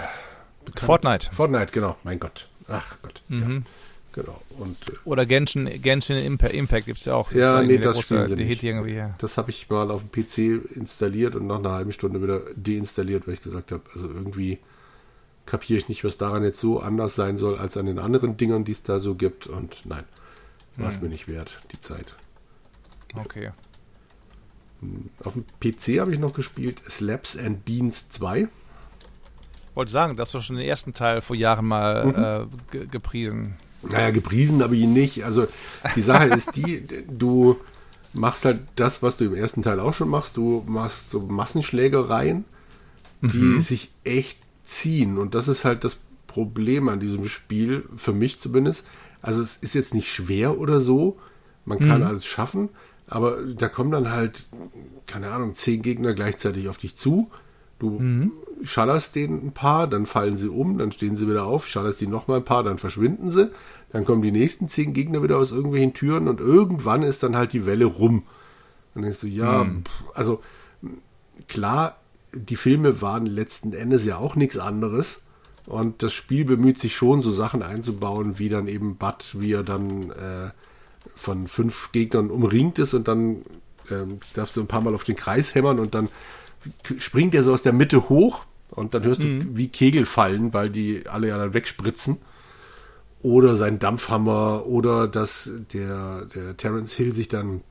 Fortnite. Fortnite, genau. Mein Gott. Ach Gott. Mhm. Ja. Genau. Und, äh, Oder Genshin, Genshin Impact, gibt es ja auch. Das ja, nee, das große, sie nicht. Irgendwie, ja. Das habe ich mal auf dem PC installiert und nach einer halben Stunde wieder deinstalliert, weil ich gesagt habe, also irgendwie kapiere ich nicht, was daran jetzt so anders sein soll als an den anderen Dingern, die es da so gibt. Und nein, war es hm. mir nicht wert, die Zeit. Okay. Hm, auf dem PC habe ich noch gespielt Slaps and Beans 2. Wollte sagen, das war schon den ersten Teil vor Jahren mal mhm. äh, gepriesen. Naja, gepriesen habe ich ihn nicht. Also die Sache ist die, du machst halt das, was du im ersten Teil auch schon machst. Du machst so Massenschlägereien, die mhm. sich echt ziehen. Und das ist halt das Problem an diesem Spiel, für mich zumindest. Also es ist jetzt nicht schwer oder so. Man kann mhm. alles schaffen. Aber da kommen dann halt, keine Ahnung, zehn Gegner gleichzeitig auf dich zu. Du mhm. Schallerst denen ein paar, dann fallen sie um, dann stehen sie wieder auf, schallerst die nochmal ein paar, dann verschwinden sie. Dann kommen die nächsten zehn Gegner wieder aus irgendwelchen Türen und irgendwann ist dann halt die Welle rum. Dann denkst du, ja, mhm. also klar, die Filme waren letzten Endes ja auch nichts anderes. Und das Spiel bemüht sich schon, so Sachen einzubauen, wie dann eben Bud, wie er dann äh, von fünf Gegnern umringt ist und dann äh, darfst du ein paar Mal auf den Kreis hämmern und dann springt er so aus der Mitte hoch und dann hörst mhm. du wie Kegel fallen, weil die alle ja dann wegspritzen. Oder sein Dampfhammer oder dass der, der Terence Hill sich dann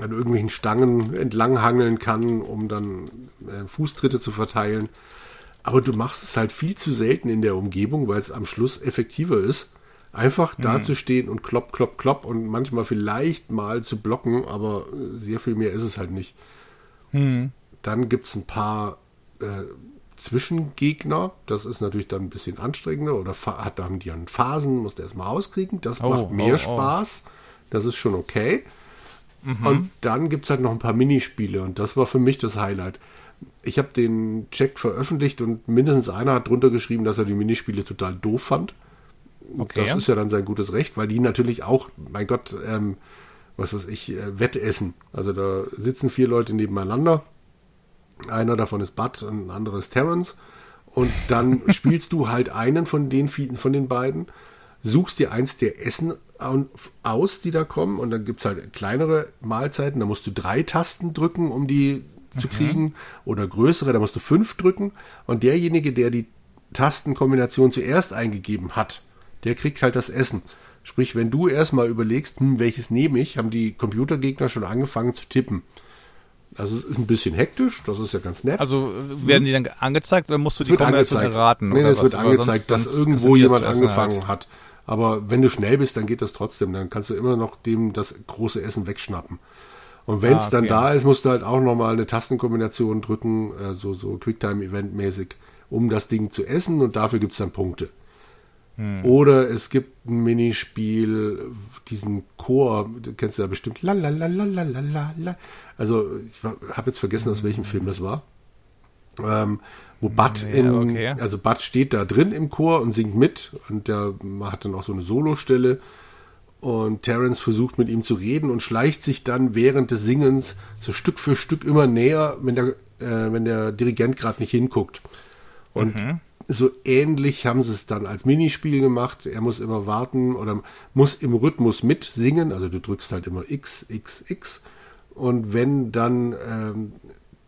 an irgendwelchen Stangen entlanghangeln kann, um dann äh, Fußtritte zu verteilen. Aber du machst es halt viel zu selten in der Umgebung, weil es am Schluss effektiver ist, einfach mhm. dazustehen und klopp, klopp, klopp und manchmal vielleicht mal zu blocken, aber sehr viel mehr ist es halt nicht. Mhm. Dann gibt es ein paar äh, Zwischengegner. Das ist natürlich dann ein bisschen anstrengender oder hat dann die an Phasen, musst du erstmal rauskriegen. Das oh, macht mehr oh, oh. Spaß. Das ist schon okay. Mhm. Und dann gibt es halt noch ein paar Minispiele und das war für mich das Highlight. Ich habe den Check veröffentlicht und mindestens einer hat drunter geschrieben, dass er die Minispiele total doof fand. Okay. Das ist ja dann sein gutes Recht, weil die natürlich auch, mein Gott, ähm, was weiß ich, äh, Wettessen. Also da sitzen vier Leute nebeneinander einer davon ist Bud und ein anderes ist Terrence. Und dann spielst du halt einen von den, von den beiden, suchst dir eins der Essen aus, die da kommen. Und dann gibt es halt kleinere Mahlzeiten. Da musst du drei Tasten drücken, um die zu kriegen oder größere, da musst du fünf drücken. Und derjenige, der die Tastenkombination zuerst eingegeben hat, der kriegt halt das Essen. Sprich, wenn du erstmal überlegst, hm, welches nehme ich, haben die Computergegner schon angefangen zu tippen. Also es ist ein bisschen hektisch, das ist ja ganz nett. Also äh, werden die dann angezeigt oder musst du Es die Kombination? Nee, oder es wird angezeigt, dass irgendwo jemand angefangen hat. Aber wenn du schnell bist, dann geht das trotzdem. Dann kannst du immer noch dem das große Essen wegschnappen. Und wenn es Ah, dann okay. da ist, musst du halt auch nochmal eine Tastenkombination drücken, äh, so, so Quicktime-Event-mäßig, um das Ding zu essen und dafür gibt es dann Punkte. Hm. Oder es gibt ein Minispiel, diesen Chor, du kennst du ja bestimmt. La, la, la, la, la, la, la. Also, ich habe jetzt vergessen, aus welchem Film das war. Ähm, wo Bud Ja, in, okay. also Bud steht da drin im Chor und singt mit und der hat dann auch so eine Solostelle und Terence versucht mit ihm zu reden und schleicht sich dann während des Singens so Stück für Stück immer näher, wenn der, äh, wenn der Dirigent gerade nicht hinguckt. Und so ähnlich haben sie es dann als Minispiel gemacht. Er muss immer warten oder muss im Rhythmus mitsingen. Also du drückst halt immer X, X, X. Und wenn dann ähm,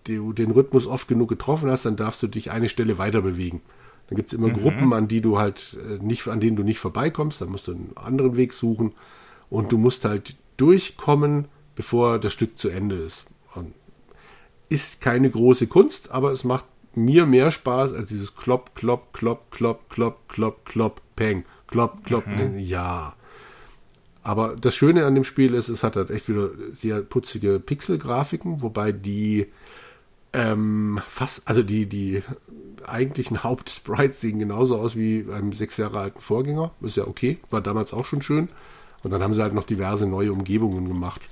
du den Rhythmus oft genug getroffen hast, dann darfst du dich eine Stelle weiter bewegen. Dann gibt es immer Gruppen, an die du halt äh, nicht, an denen du nicht vorbeikommst, dann musst du einen anderen Weg suchen und du musst halt durchkommen, bevor das Stück zu Ende ist. Und ist keine große Kunst, aber es macht mir mehr Spaß als dieses Klopp, Klopp, Klopp, Klopp, Klopp, Klopp, Klopp, Peng, Klopp, Klopp, ja. Aber das Schöne an dem Spiel ist, es hat halt echt wieder sehr putzige Pixel-Grafiken, wobei die ähm, fast, also die, die eigentlichen Hauptsprites sehen genauso aus wie beim sechs Jahre alten Vorgänger. Ist ja okay, war damals auch schon schön. Und dann haben sie halt noch diverse neue Umgebungen gemacht.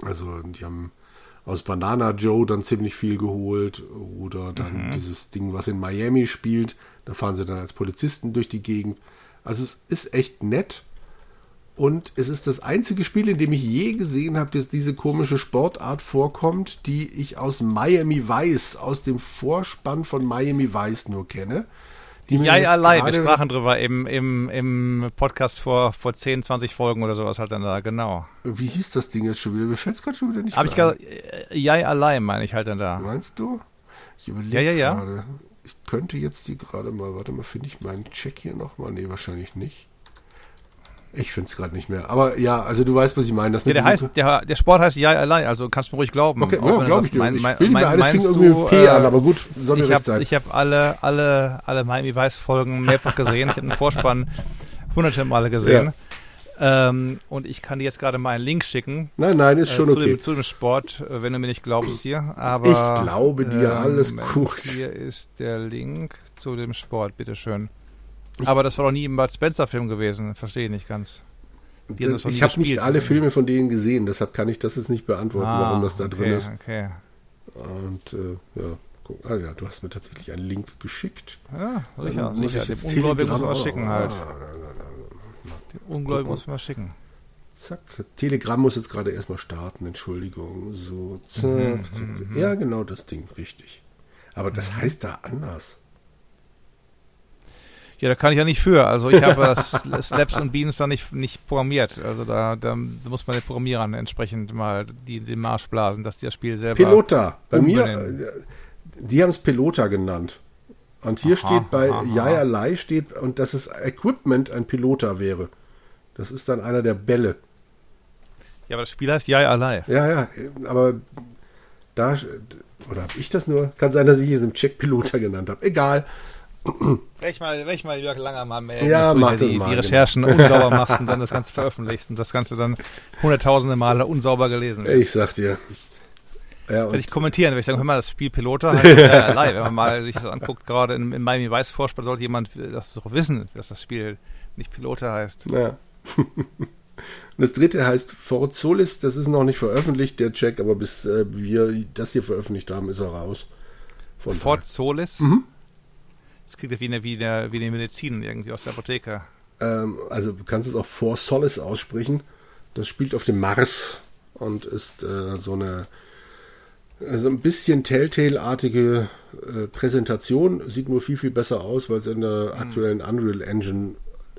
Also die haben aus Banana Joe dann ziemlich viel geholt oder dann dieses Ding, was in Miami spielt. Da fahren sie dann als Polizisten durch die Gegend. Also es ist echt nett. Und es ist das einzige Spiel, in dem ich je gesehen habe, dass diese komische Sportart vorkommt, die ich aus Miami Vice, aus dem Vorspann von Miami Vice nur kenne. Die Ja, ja, allein. Wir gerade- sprachen drüber im, im, im Podcast vor, vor 10, 20 Folgen oder sowas halt dann da, genau. Wie hieß das Ding jetzt schon wieder? Mir fällt es gerade schon wieder nicht Habe ich gesagt, äh, ja, allein meine ich halt dann da. ein. Meinst du? Ich überlege Ja, ja, ja. gerade. Ich könnte jetzt die gerade mal, warte mal, finde ich meinen Check hier nochmal? Nee, wahrscheinlich nicht. Ich finde es gerade nicht mehr. Aber ja, also du weißt, was ich meine. Das Ja, der heißt, der, der Sport heißt Ja, allein, also kannst du mir ruhig glauben. Okay, Auch ja, glaube ich dir. mein- ich mein- mir mein- alles fing meinst irgendwie du, P äh, an, aber gut, soll Ich habe sein. ich hab alle, alle, alle Miami Vice Folgen mehrfach gesehen. Ich habe den Vorspann hunderte Male gesehen. Ähm, und ich kann dir jetzt gerade mal einen Link schicken. nein, nein, ist äh, schon zu, okay. dem, zu dem Sport, äh, wenn du mir nicht glaubst hier. Aber, ähm, Ich glaube dir, alles gut. Hier ist der Link zu dem Sport, bitteschön. Aber das war doch nie im Bud Spencer-Film gewesen. Verstehe ich nicht ganz. Ich habe nicht alle Filme von denen gesehen, deshalb kann ich das jetzt nicht beantworten, warum das da Ah, okay, drin ist. Okay. Und äh, ja, guck, ah ja, du hast mir tatsächlich einen Link geschickt. Ja, sicher, Dann sicher. ich Dem Ungläubigen muss man schicken halt. Ah, Dem Ungläubigen muss man schicken. Zack. Telegram muss jetzt gerade erstmal starten, Entschuldigung. So, zack, Mhm, zack. Ja, genau das Ding, richtig. Aber das heißt da anders. Ja, da kann ich ja nicht für. Also ich habe das Slaps und Beans da nicht, nicht programmiert. Also da, da muss man den Programmierern entsprechend mal die, den Marsch blasen, dass die das Spiel selber... Pelota. Bei mir, umbenennen. äh, die haben es Pelota genannt. Und hier Aha, steht bei Lai steht, und dass es Equipment ein Pelota wäre. Das ist dann einer der Bälle. Ja, aber das Spiel heißt Ja, allein. Ja, ja, aber da, oder habe ich das nur? Kann sein, dass ich es im Check Pelota genannt habe. Egal. Wenn ich mal, wenn ich mal Jörg Langer mal melden, Ja, mach die, mal, die genau. Recherchen unsauber machst und dann das Ganze veröffentlichst und das Ganze dann hunderttausende Male unsauber gelesen wird. Ich sag dir. Ja, Werde ich kommentieren, wenn ich sage, hör mal, das Spiel Pilota heißt ja allein. Wenn man mal sich das anguckt, gerade in, in Miami Vice Vorspann, sollte jemand das doch wissen, dass das Spiel nicht Pilota heißt. Ja. Und das dritte heißt Fort Solis, das ist noch nicht veröffentlicht, der Check, aber bis äh, wir das hier veröffentlicht haben, ist er raus. Von Fort Solis. Mhm. Das klingt ja wie eine, wie, eine, wie eine Medizin irgendwie aus der Apotheke. ähm, also du kannst es auch For Solis aussprechen. Das spielt auf dem Mars und ist äh, so eine äh, so ein bisschen Telltale-artige äh, Präsentation. Sieht nur viel, viel besser aus, weil es in der aktuellen Unreal Engine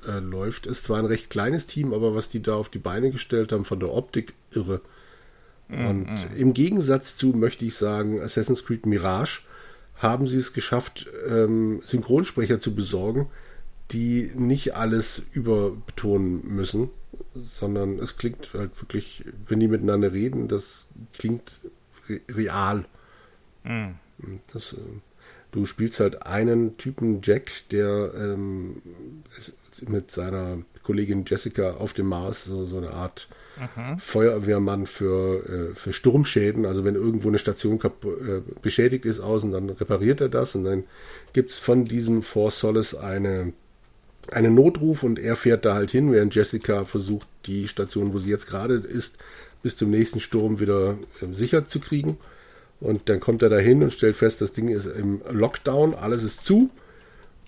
äh, läuft. Ist zwar ein recht kleines Team, aber was die da auf die Beine gestellt haben von der Optik, irre. Mm, und mm. im Gegensatz zu, möchte ich sagen, Assassin's Creed Mirage haben sie es geschafft, ähm, Synchronsprecher zu besorgen, die nicht alles überbetonen müssen, sondern es klingt halt wirklich, wenn die miteinander reden, das klingt re real. Mm. Das, äh, du spielst halt einen Typen Jack, der ähm, mit seiner Kollegin Jessica auf dem Mars so, so eine Art mhm. Feuerwehrmann für, äh, für Sturmschäden. Also wenn irgendwo eine Station äh, beschädigt ist außen, dann repariert er das und dann gibt es von diesem Four Solace eine, einen Notruf und er fährt da halt hin, während Jessica versucht, die Station, wo sie jetzt gerade ist, bis zum nächsten Sturm wieder äh, sicher zu kriegen. Und dann kommt er da hin und stellt fest, das Ding ist im Lockdown, alles ist zu.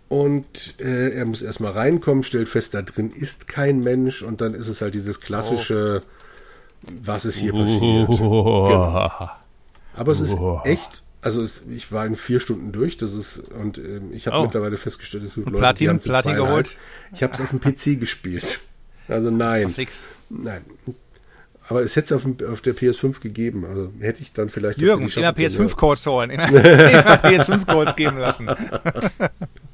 Und äh, er muss erstmal reinkommen, stellt fest, da drin ist kein Mensch. Und dann ist es halt dieses klassische, oh. was ist hier passiert. Oh. Genau. Aber es ist echt, also es, ich war in vier Stunden durch. Das ist, und äh, ich habe oh. mittlerweile festgestellt, es gibt Leute, Platin, die haben Platin geholt. Ich habe es auf dem PC gespielt. Also nein. Nein. Aber es hätte es auf, auf, der PS5 gegeben. Also hätte ich dann vielleicht. Jürgen, immer PS5-Codes holen. Immer, immer PS5-Codes geben lassen.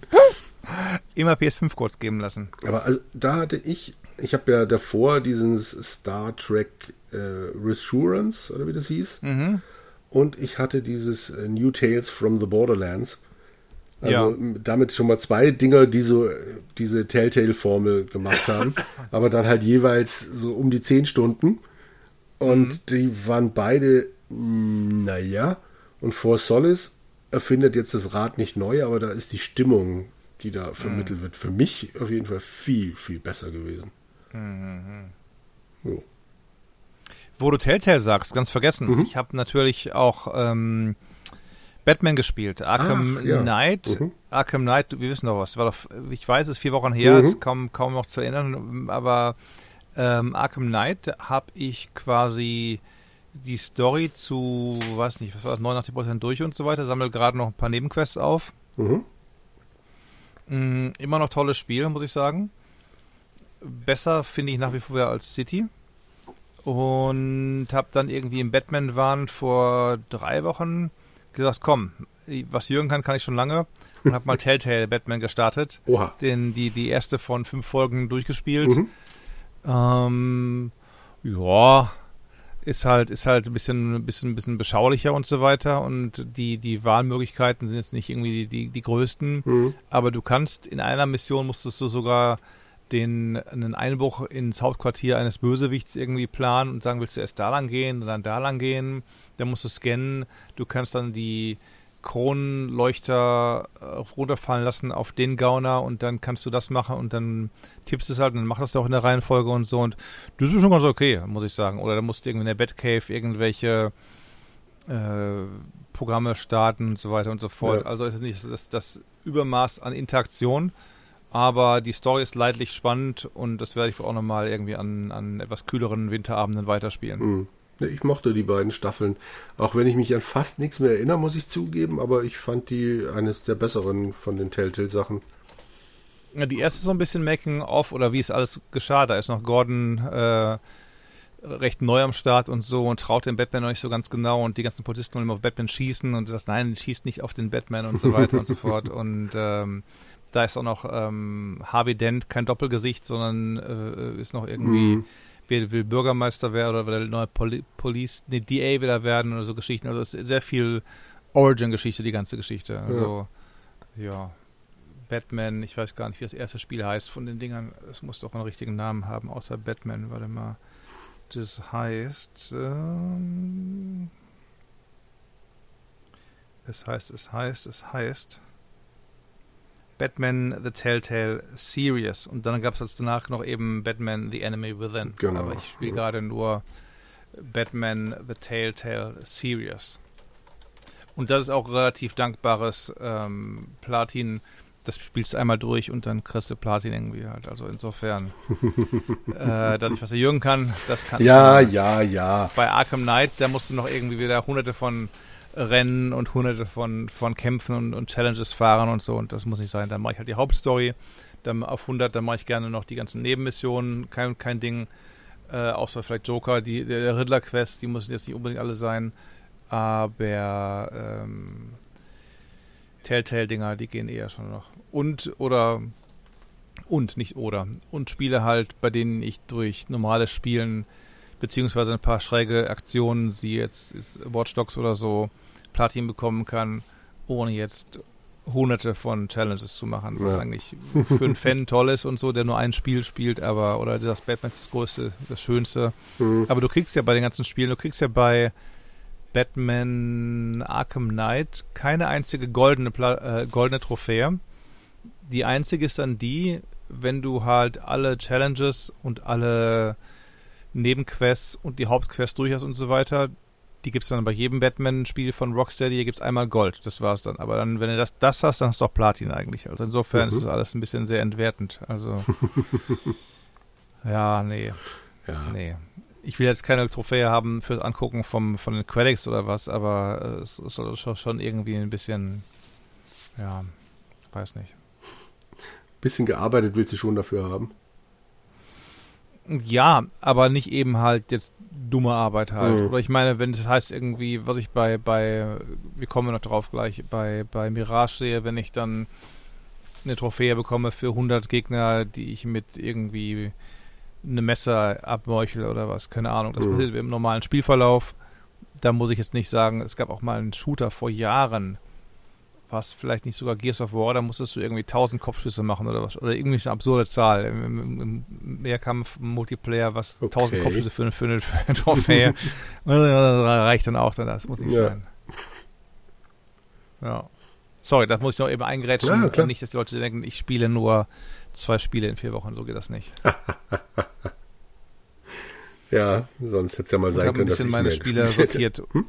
immer PS5-Codes geben lassen. Aber also, da hatte ich, ich habe ja davor diesen Star Trek äh, Reassurance, oder wie das hieß. Mhm. Und ich hatte dieses äh, New Tales from the Borderlands. Also ja. damit schon mal zwei Dinger, die so diese Telltale-Formel gemacht haben. aber dann halt jeweils so um die zehn Stunden. Und mhm. die waren beide, naja. Und For Solace erfindet jetzt das Rad nicht neu, aber da ist die Stimmung, die da vermittelt mhm. wird, für mich auf jeden Fall viel, viel besser gewesen. Mhm. So. Wo du Telltale sagst, ganz vergessen. Mhm. Ich habe natürlich auch ähm, Batman gespielt. Arkham Ach, ja. Knight. Mhm. Arkham Knight, wir wissen doch was. Doch, ich weiß, es ist vier Wochen her, mhm. ist kaum, kaum noch zu erinnern, aber ähm, Arkham Knight habe ich quasi die Story zu, weiß nicht, was war das, 89% durch und so weiter, sammle gerade noch ein paar Nebenquests auf. Mhm. Mhm, immer noch tolles Spiel, muss ich sagen. Besser finde ich nach wie vor als City. Und habe dann irgendwie im Batman-Wahn vor drei Wochen gesagt, komm, was Jürgen kann, kann ich schon lange. Und habe mal Telltale Batman gestartet. Oha. Den, die, die erste von fünf Folgen durchgespielt. Mhm. Ähm, ja, ist halt, ist halt ein bisschen, bisschen, bisschen beschaulicher und so weiter. Und die, die Wahlmöglichkeiten sind jetzt nicht irgendwie die, die, die größten. Mhm. Aber du kannst in einer Mission musstest du sogar den, einen Einbruch ins Hauptquartier eines Bösewichts irgendwie planen und sagen, willst du erst da lang gehen oder dann da lang gehen? Dann musst du scannen. Du kannst dann die, Kronleuchter äh, runterfallen lassen auf den Gauner und dann kannst du das machen und dann tippst du es halt und dann machst du das auch in der Reihenfolge und so und das ist schon ganz okay, muss ich sagen. Oder da musst du irgendwie in der Batcave irgendwelche äh, Programme starten und so weiter und so fort. Ja. Also ist es nicht das, das Übermaß an Interaktion, aber die Story ist leidlich spannend und das werde ich auch nochmal irgendwie an, an etwas kühleren Winterabenden weiterspielen. Mhm. Ich mochte die beiden Staffeln. Auch wenn ich mich an fast nichts mehr erinnere, muss ich zugeben, aber ich fand die eines der besseren von den Telltale-Sachen. Ja, die erste so ein bisschen Making-of oder wie es alles geschah. Da ist noch Gordon äh, recht neu am Start und so und traut den Batman noch nicht so ganz genau und die ganzen Polizisten wollen immer auf Batman schießen und sagt, nein, schießt nicht auf den Batman und so weiter und so fort. Und ähm, da ist auch noch ähm, Harvey Dent kein Doppelgesicht, sondern äh, ist noch irgendwie. Mm wer will Bürgermeister werden oder will neue Poli Police, ne, DA wieder werden oder so Geschichten. Also es ist sehr viel Origin-Geschichte, die ganze Geschichte. Also, ja. ja. Batman, ich weiß gar nicht, wie das erste Spiel heißt von den Dingern. Es muss doch einen richtigen Namen haben, außer Batman. Warte mal. Das heißt. Ähm, es heißt, es heißt, es heißt. Batman The Telltale Series. Und dann gab es danach noch eben Batman The Enemy Within. Genau. Aber ich spiele ja. gerade nur Batman The Telltale Series. Und das ist auch relativ dankbares ähm, Platin. Das spielst du einmal durch und dann kriegst du Platin irgendwie halt. Also insofern, äh, dass ich was der Jürgen kann, das kann Ja, ja, ja. Bei Arkham Knight, da musst du noch irgendwie wieder hunderte von Rennen und hunderte von, von Kämpfen und, und Challenges fahren und so. Und das muss nicht sein. Dann mache ich halt die Hauptstory. Dann auf 100, dann mache ich gerne noch die ganzen Nebenmissionen. Kein, kein Ding. Äh, außer vielleicht Joker, die, der, Riddler-Quest, die müssen jetzt nicht unbedingt alle sein. Aber ähm, Telltale-Dinger, die gehen eher schon noch. Und oder und nicht oder. Und Spiele halt, bei denen ich durch normales Spielen beziehungsweise ein paar schräge Aktionen, sie jetzt, jetzt Watch Dogs oder so, Platin bekommen kann, ohne jetzt hunderte von Challenges zu machen, was ja. eigentlich für einen Fan toll ist und so, der nur ein Spiel spielt, aber, oder das Batman ist das größte, das schönste. Mhm. Aber du kriegst ja bei den ganzen Spielen, du kriegst ja bei Batman Arkham Knight keine einzige goldene, äh, goldene Trophäe. Die einzige ist dann die, wenn du halt alle Challenges und alle Nebenquests und die Hauptquests durch hast und so weiter, die gibt es dann bei jedem Batman-Spiel von Rocksteady, hier gibt es einmal Gold, das war's dann. Aber dann, wenn du das, das hast, dann hast du auch Platin eigentlich. Also insofern mhm. ist das alles ein bisschen sehr entwertend. Also ja, nee. Ja. Nee ich will jetzt keine Trophäe haben fürs Angucken vom, von den Credits oder was, aber äh, es soll schon irgendwie ein bisschen, ja, weiß nicht. Bisschen gearbeitet willst du schon dafür haben? Ja, aber nicht eben halt jetzt dumme Arbeit halt. Mhm. Oder ich meine, wenn das heißt irgendwie, was ich bei, bei, wir kommen noch drauf gleich, bei, bei Mirage sehe, wenn ich dann eine Trophäe bekomme für 100 Gegner, die ich mit irgendwie eine Messer abmeuchel oder was, keine Ahnung. Das mhm. passiert im normalen Spielverlauf. Da muss ich jetzt nicht sagen, es gab auch mal einen Shooter vor Jahren, was vielleicht nicht sogar Gears of War, da musstest du irgendwie 1000 Kopfschüsse machen oder was. Oder irgendwie eine absurde Zahl im, im, im Mehrkampf-Multiplayer, was okay. 1000 Kopfschüsse für, für, eine, für eine Trophäe. reicht dann auch dann das, muss nicht ja. sein. Ja. Sorry, das muss ich noch eben eingrätschen. Ja, nicht, dass die Leute denken, ich spiele nur zwei Spiele in vier Wochen, so geht das nicht. ja, sonst hätte es ja mal sein können, dass ich meine Spiele sortiert. Hm?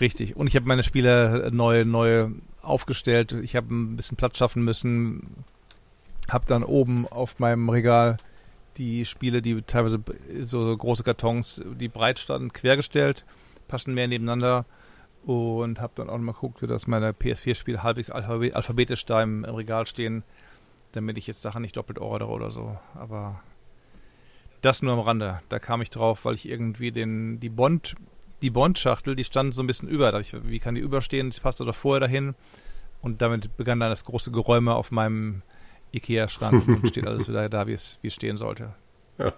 Richtig. Und ich habe meine Spiele neu, neu aufgestellt. Ich habe ein bisschen Platz schaffen müssen. Habe dann oben auf meinem Regal die Spiele, die teilweise so, so große Kartons, die breit standen, quergestellt, passen mehr nebeneinander und habe dann auch noch mal geguckt, wie das meine PS4-Spiele halbwegs alphabetisch da im, im Regal stehen damit ich jetzt Sachen nicht doppelt ordere oder so. Aber das nur am Rande. Da kam ich drauf, weil ich irgendwie den, die Bond, die Bond-Schachtel, die stand so ein bisschen über. Ich, wie kann die überstehen? Das passte doch vorher dahin. Und damit begann dann das große Geräume auf meinem Ikea-Schrank und steht alles wieder da, wie es, wie es stehen sollte. Ja.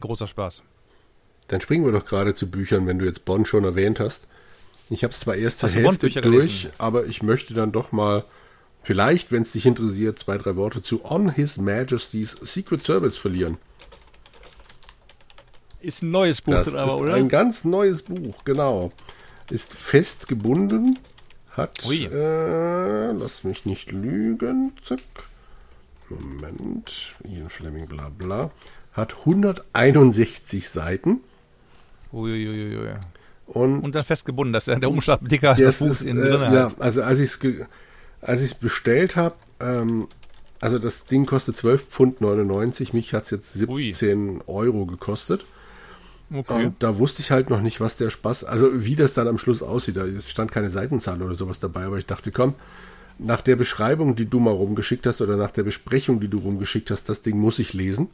Großer Spaß. Dann springen wir doch gerade zu Büchern, wenn du jetzt Bond schon erwähnt hast. Ich habe es zwar erst zur Hälfte durch, gelesen? aber ich möchte dann doch mal vielleicht, wenn es dich interessiert, zwei, drei Worte zu On His Majesty's Secret Service verlieren. Ist ein neues Buch, das aber, ist oder? Ein ganz neues Buch, genau. Ist fest gebunden, hat, äh, lass mich nicht lügen, zack, Moment, Ian Fleming, bla bla, hat 161 Seiten. Uiuiui. Und, und dann festgebunden, dass der Umschlag dicker als das Buch ist, in äh, drin Ja, also als ich es als ich es bestellt habe, ähm, also das Ding kostet 12,99 Pfund, mich hat es jetzt 17 Ui. Euro gekostet. Okay. Und da wusste ich halt noch nicht, was der Spaß, also wie das dann am Schluss aussieht. Da stand keine Seitenzahl oder sowas dabei, aber ich dachte, komm, nach der Beschreibung, die du mal rumgeschickt hast oder nach der Besprechung, die du rumgeschickt hast, das Ding muss ich lesen.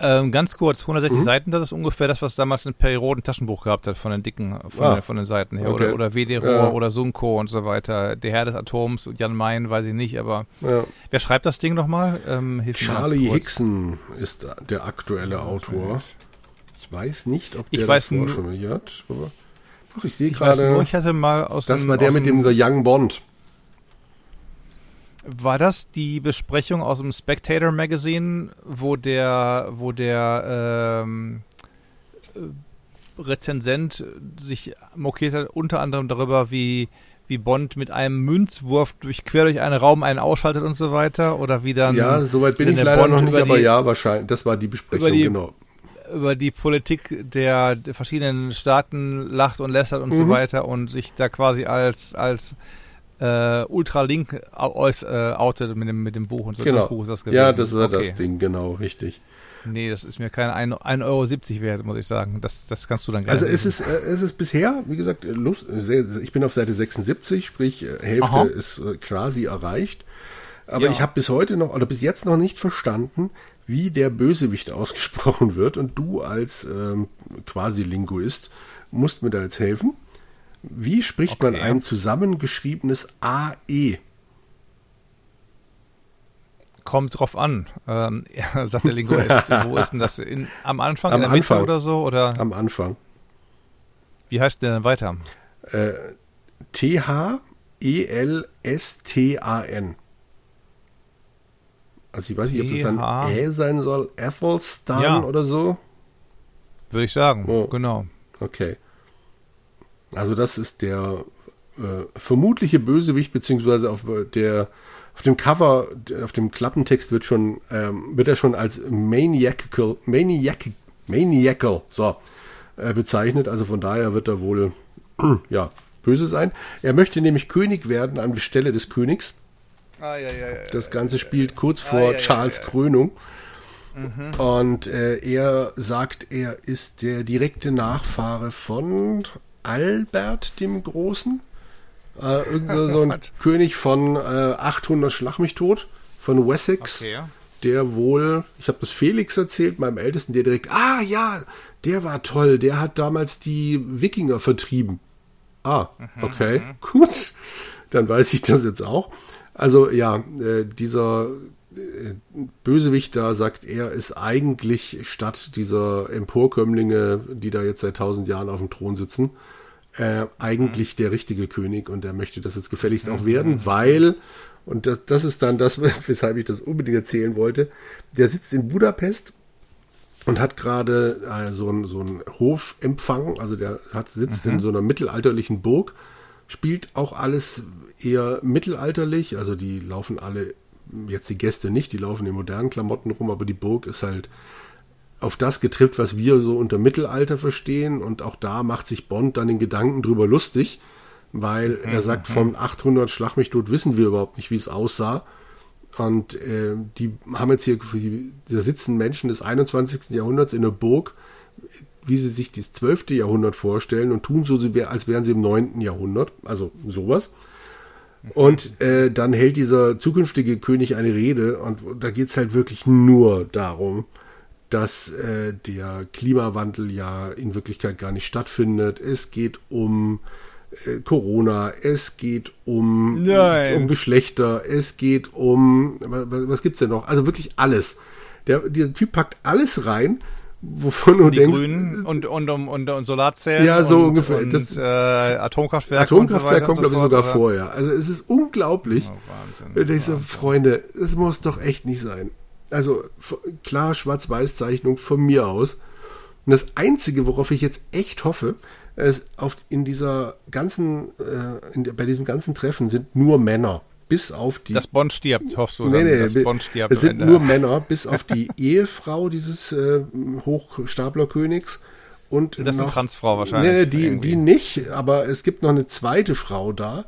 Ähm, ganz kurz, 160 mhm. Seiten, das ist ungefähr das, was damals ein Perioden-Taschenbuch gehabt hat von den dicken, von, ah. den, von den Seiten her. Okay. Oder, oder WD-Rohr ja. oder Sunko und so weiter. Der Herr des Atoms, Jan Mayen, weiß ich nicht, aber ja. wer schreibt das Ding nochmal? Ähm, Charlie Hickson ist der aktuelle Autor. Ich weiß nicht, ob der ich weiß das schon mal hat. Aber doch, ich sehe gerade. Ich hatte mal aus Das dem, war der mit dem The Young Bond. War das die Besprechung aus dem Spectator Magazine, wo der, wo der ähm, äh, Rezensent sich mokiert hat, unter anderem darüber, wie, wie Bond mit einem Münzwurf durch, quer durch einen Raum einen ausschaltet und so weiter? Oder wie dann. Ja, soweit bin ich leider Bond noch nicht, aber ja, wahrscheinlich. Das war die Besprechung, die, genau. Über die Politik der, der verschiedenen Staaten lacht und lästert und mhm. so weiter und sich da quasi als, als äh, Ultralink äh, outet mit dem, mit dem Buch und so. Genau. Das Buch ist das gewesen. Ja, das war okay. das Ding, genau, richtig. Nee, das ist mir kein 1,70 Euro wert, muss ich sagen. Das, das kannst du dann gerne. Also es ist, äh, es ist bisher, wie gesagt, Lust, ich bin auf Seite 76, sprich äh, Hälfte Aha. ist äh, quasi erreicht. Aber ja. ich habe bis heute noch, oder bis jetzt noch nicht verstanden, wie der Bösewicht ausgesprochen wird. Und du als ähm, quasi Linguist musst mir da jetzt helfen. Wie spricht okay. man ein zusammengeschriebenes AE? Kommt drauf an, ähm, ja, sagt der Linguist. Wo ist denn das? In, am Anfang, am in der Anfang. Mitte oder so? Oder? Am Anfang. Wie heißt der denn weiter? Äh, T-H-E-L-S-T-A-N. Also ich weiß nicht, ob das dann Ä sein soll, Athelstan ja. oder so. Würde ich sagen, oh. genau. Okay. Also das ist der äh, vermutliche Bösewicht, beziehungsweise auf der auf dem Cover, auf dem Klappentext wird schon, ähm, wird er schon als maniacal, maniac, maniacal, so, äh, bezeichnet. Also von daher wird er wohl, ja, böse sein. Er möchte nämlich König werden an Stelle des Königs. Ah, ja, ja, ja, das Ganze spielt kurz ah, vor Charles Krönung. Mhm. Und äh, er sagt, er ist der direkte Nachfahre von Albert dem Großen. Äh, irgend so ein König von äh, 800 Schlag mich tot, von Wessex. Okay. Der wohl, ich habe das Felix erzählt, meinem Ältesten, der direkt, ah ja, der war toll, der hat damals die Wikinger vertrieben. Ah, mhm, okay, mhm. gut. Dann weiß ich das jetzt auch. Also ja, äh, dieser äh, Bösewicht da, sagt er, ist eigentlich statt dieser Emporkömmlinge, die da jetzt seit tausend Jahren auf dem Thron sitzen, äh, eigentlich mhm. der richtige König und er möchte das jetzt gefälligst auch werden, weil, und das, das ist dann das, weshalb ich das unbedingt erzählen wollte, der sitzt in Budapest und hat gerade äh, so einen so Hofempfang, also der hat, sitzt mhm. in so einer mittelalterlichen Burg, spielt auch alles eher mittelalterlich, also die laufen alle, jetzt die Gäste nicht, die laufen in modernen Klamotten rum, aber die Burg ist halt auf das getrippt, was wir so unter Mittelalter verstehen. Und auch da macht sich Bond dann den Gedanken drüber lustig, weil er sagt, von 800 Schlag mich tot wissen wir überhaupt nicht, wie es aussah. Und äh, die haben jetzt hier, da sitzen Menschen des 21. Jahrhunderts in der Burg, wie sie sich das 12. Jahrhundert vorstellen und tun so, als wären sie im 9. Jahrhundert. Also sowas. Und äh, dann hält dieser zukünftige König eine Rede und da geht es halt wirklich nur darum, dass äh, der Klimawandel ja in Wirklichkeit gar nicht stattfindet. Es geht um äh, Corona, es geht um, um Geschlechter, es geht um, was, was gibt's denn noch? Also wirklich alles. Der, dieser Typ packt alles rein, wovon du die denkst. Grünen und, und, und, und, und Solarzellen. Ja, so und, ungefähr. Und, das, äh, Atomkraftwerk. Atomkraftwerk so kommt, glaube ich, sogar oder? vorher. Also es ist unglaublich. Oh, Wahnsinn. Ich so, Freunde, es muss doch echt nicht sein. Also klar, Schwarz-Weiß-Zeichnung von mir aus. Und das Einzige, worauf ich jetzt echt hoffe, ist auf, in dieser ganzen, äh, in, bei diesem ganzen Treffen sind nur Männer. Bis auf die. Das Bond stirbt, hoffst du? Nee, dann, nee, Bond stirbt es sind nur Männer, bis auf die Ehefrau dieses äh, Hochstaplerkönigs. Und das ist eine Transfrau wahrscheinlich. Nee, die, die nicht, aber es gibt noch eine zweite Frau da,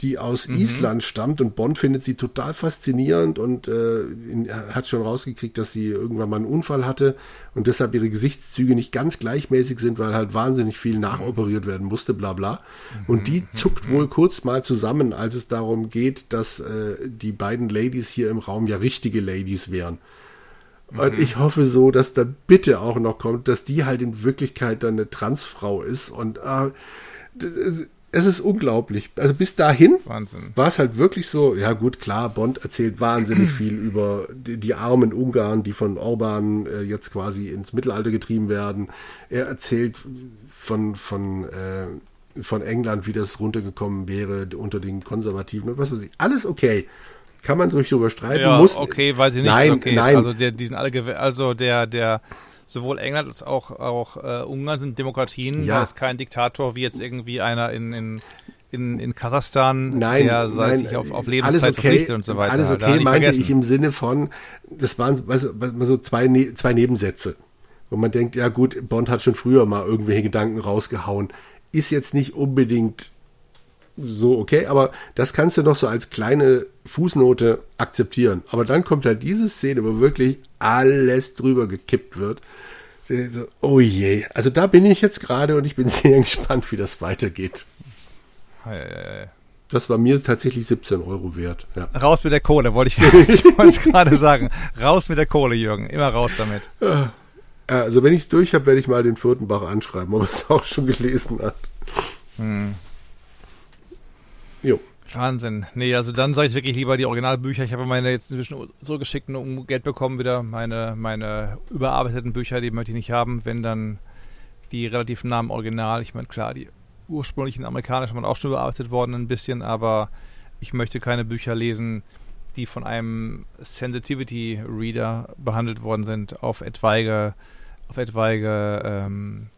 die aus mhm. Island stammt und Bond findet sie total faszinierend und äh, in, hat schon rausgekriegt, dass sie irgendwann mal einen Unfall hatte und deshalb ihre Gesichtszüge nicht ganz gleichmäßig sind, weil halt wahnsinnig viel nachoperiert werden musste, bla bla. Und die mhm. zuckt wohl kurz mal zusammen, als es darum geht, dass äh, die beiden Ladies hier im Raum ja richtige Ladies wären. Und mhm. ich hoffe so, dass da bitte auch noch kommt, dass die halt in Wirklichkeit dann eine Transfrau ist und äh, es ist unglaublich. Also bis dahin war es halt wirklich so, ja gut, klar, Bond erzählt wahnsinnig viel über die, die armen Ungarn, die von Orban äh, jetzt quasi ins Mittelalter getrieben werden. Er erzählt von, von, äh, von England, wie das runtergekommen wäre unter den Konservativen und was weiß ich. Alles okay. Kann man sich darüber streiten. Ja, muss, okay, weiß ich nicht. Nein, okay nein. Also der, die sind alle, also der, der, sowohl England als auch, auch äh, Ungarn sind Demokratien. Ja. Da ist kein Diktator wie jetzt irgendwie einer in, in, in, in Kasachstan, nein, der nein, sich auf, auf Lebenszeit alles okay, verpflichtet und so weiter. Alles okay, meinte vergessen. ich im Sinne von, das waren so zwei, ne-, zwei Nebensätze, wo man denkt, ja gut, Bond hat schon früher mal irgendwelche Gedanken rausgehauen. Ist jetzt nicht unbedingt so okay, aber das kannst du noch so als kleine Fußnote akzeptieren. Aber dann kommt halt diese Szene, wo wirklich alles drüber gekippt wird. Oh je, also da bin ich jetzt gerade und ich bin sehr gespannt, wie das weitergeht. Das war mir tatsächlich 17 Euro wert. Ja. Raus mit der Kohle, wollte ich, ich wollte es gerade sagen. Raus mit der Kohle, Jürgen. Immer raus damit. Ja. Also wenn ich es durch habe, werde ich mal den Fürtenbach anschreiben, ob er es auch schon gelesen hat. Hm. Jo. Wahnsinn. Nee, also dann sage ich wirklich lieber die Originalbücher. Ich habe meine jetzt inzwischen so geschickt um Geld bekommen wieder. Meine, meine überarbeiteten Bücher, die möchte ich nicht haben, wenn dann die relativ nahen Original. Ich meine, klar, die ursprünglichen amerikanischen waren auch schon überarbeitet worden ein bisschen, aber ich möchte keine Bücher lesen, die von einem Sensitivity Reader behandelt worden sind auf etwaige, auf etwaige ähm,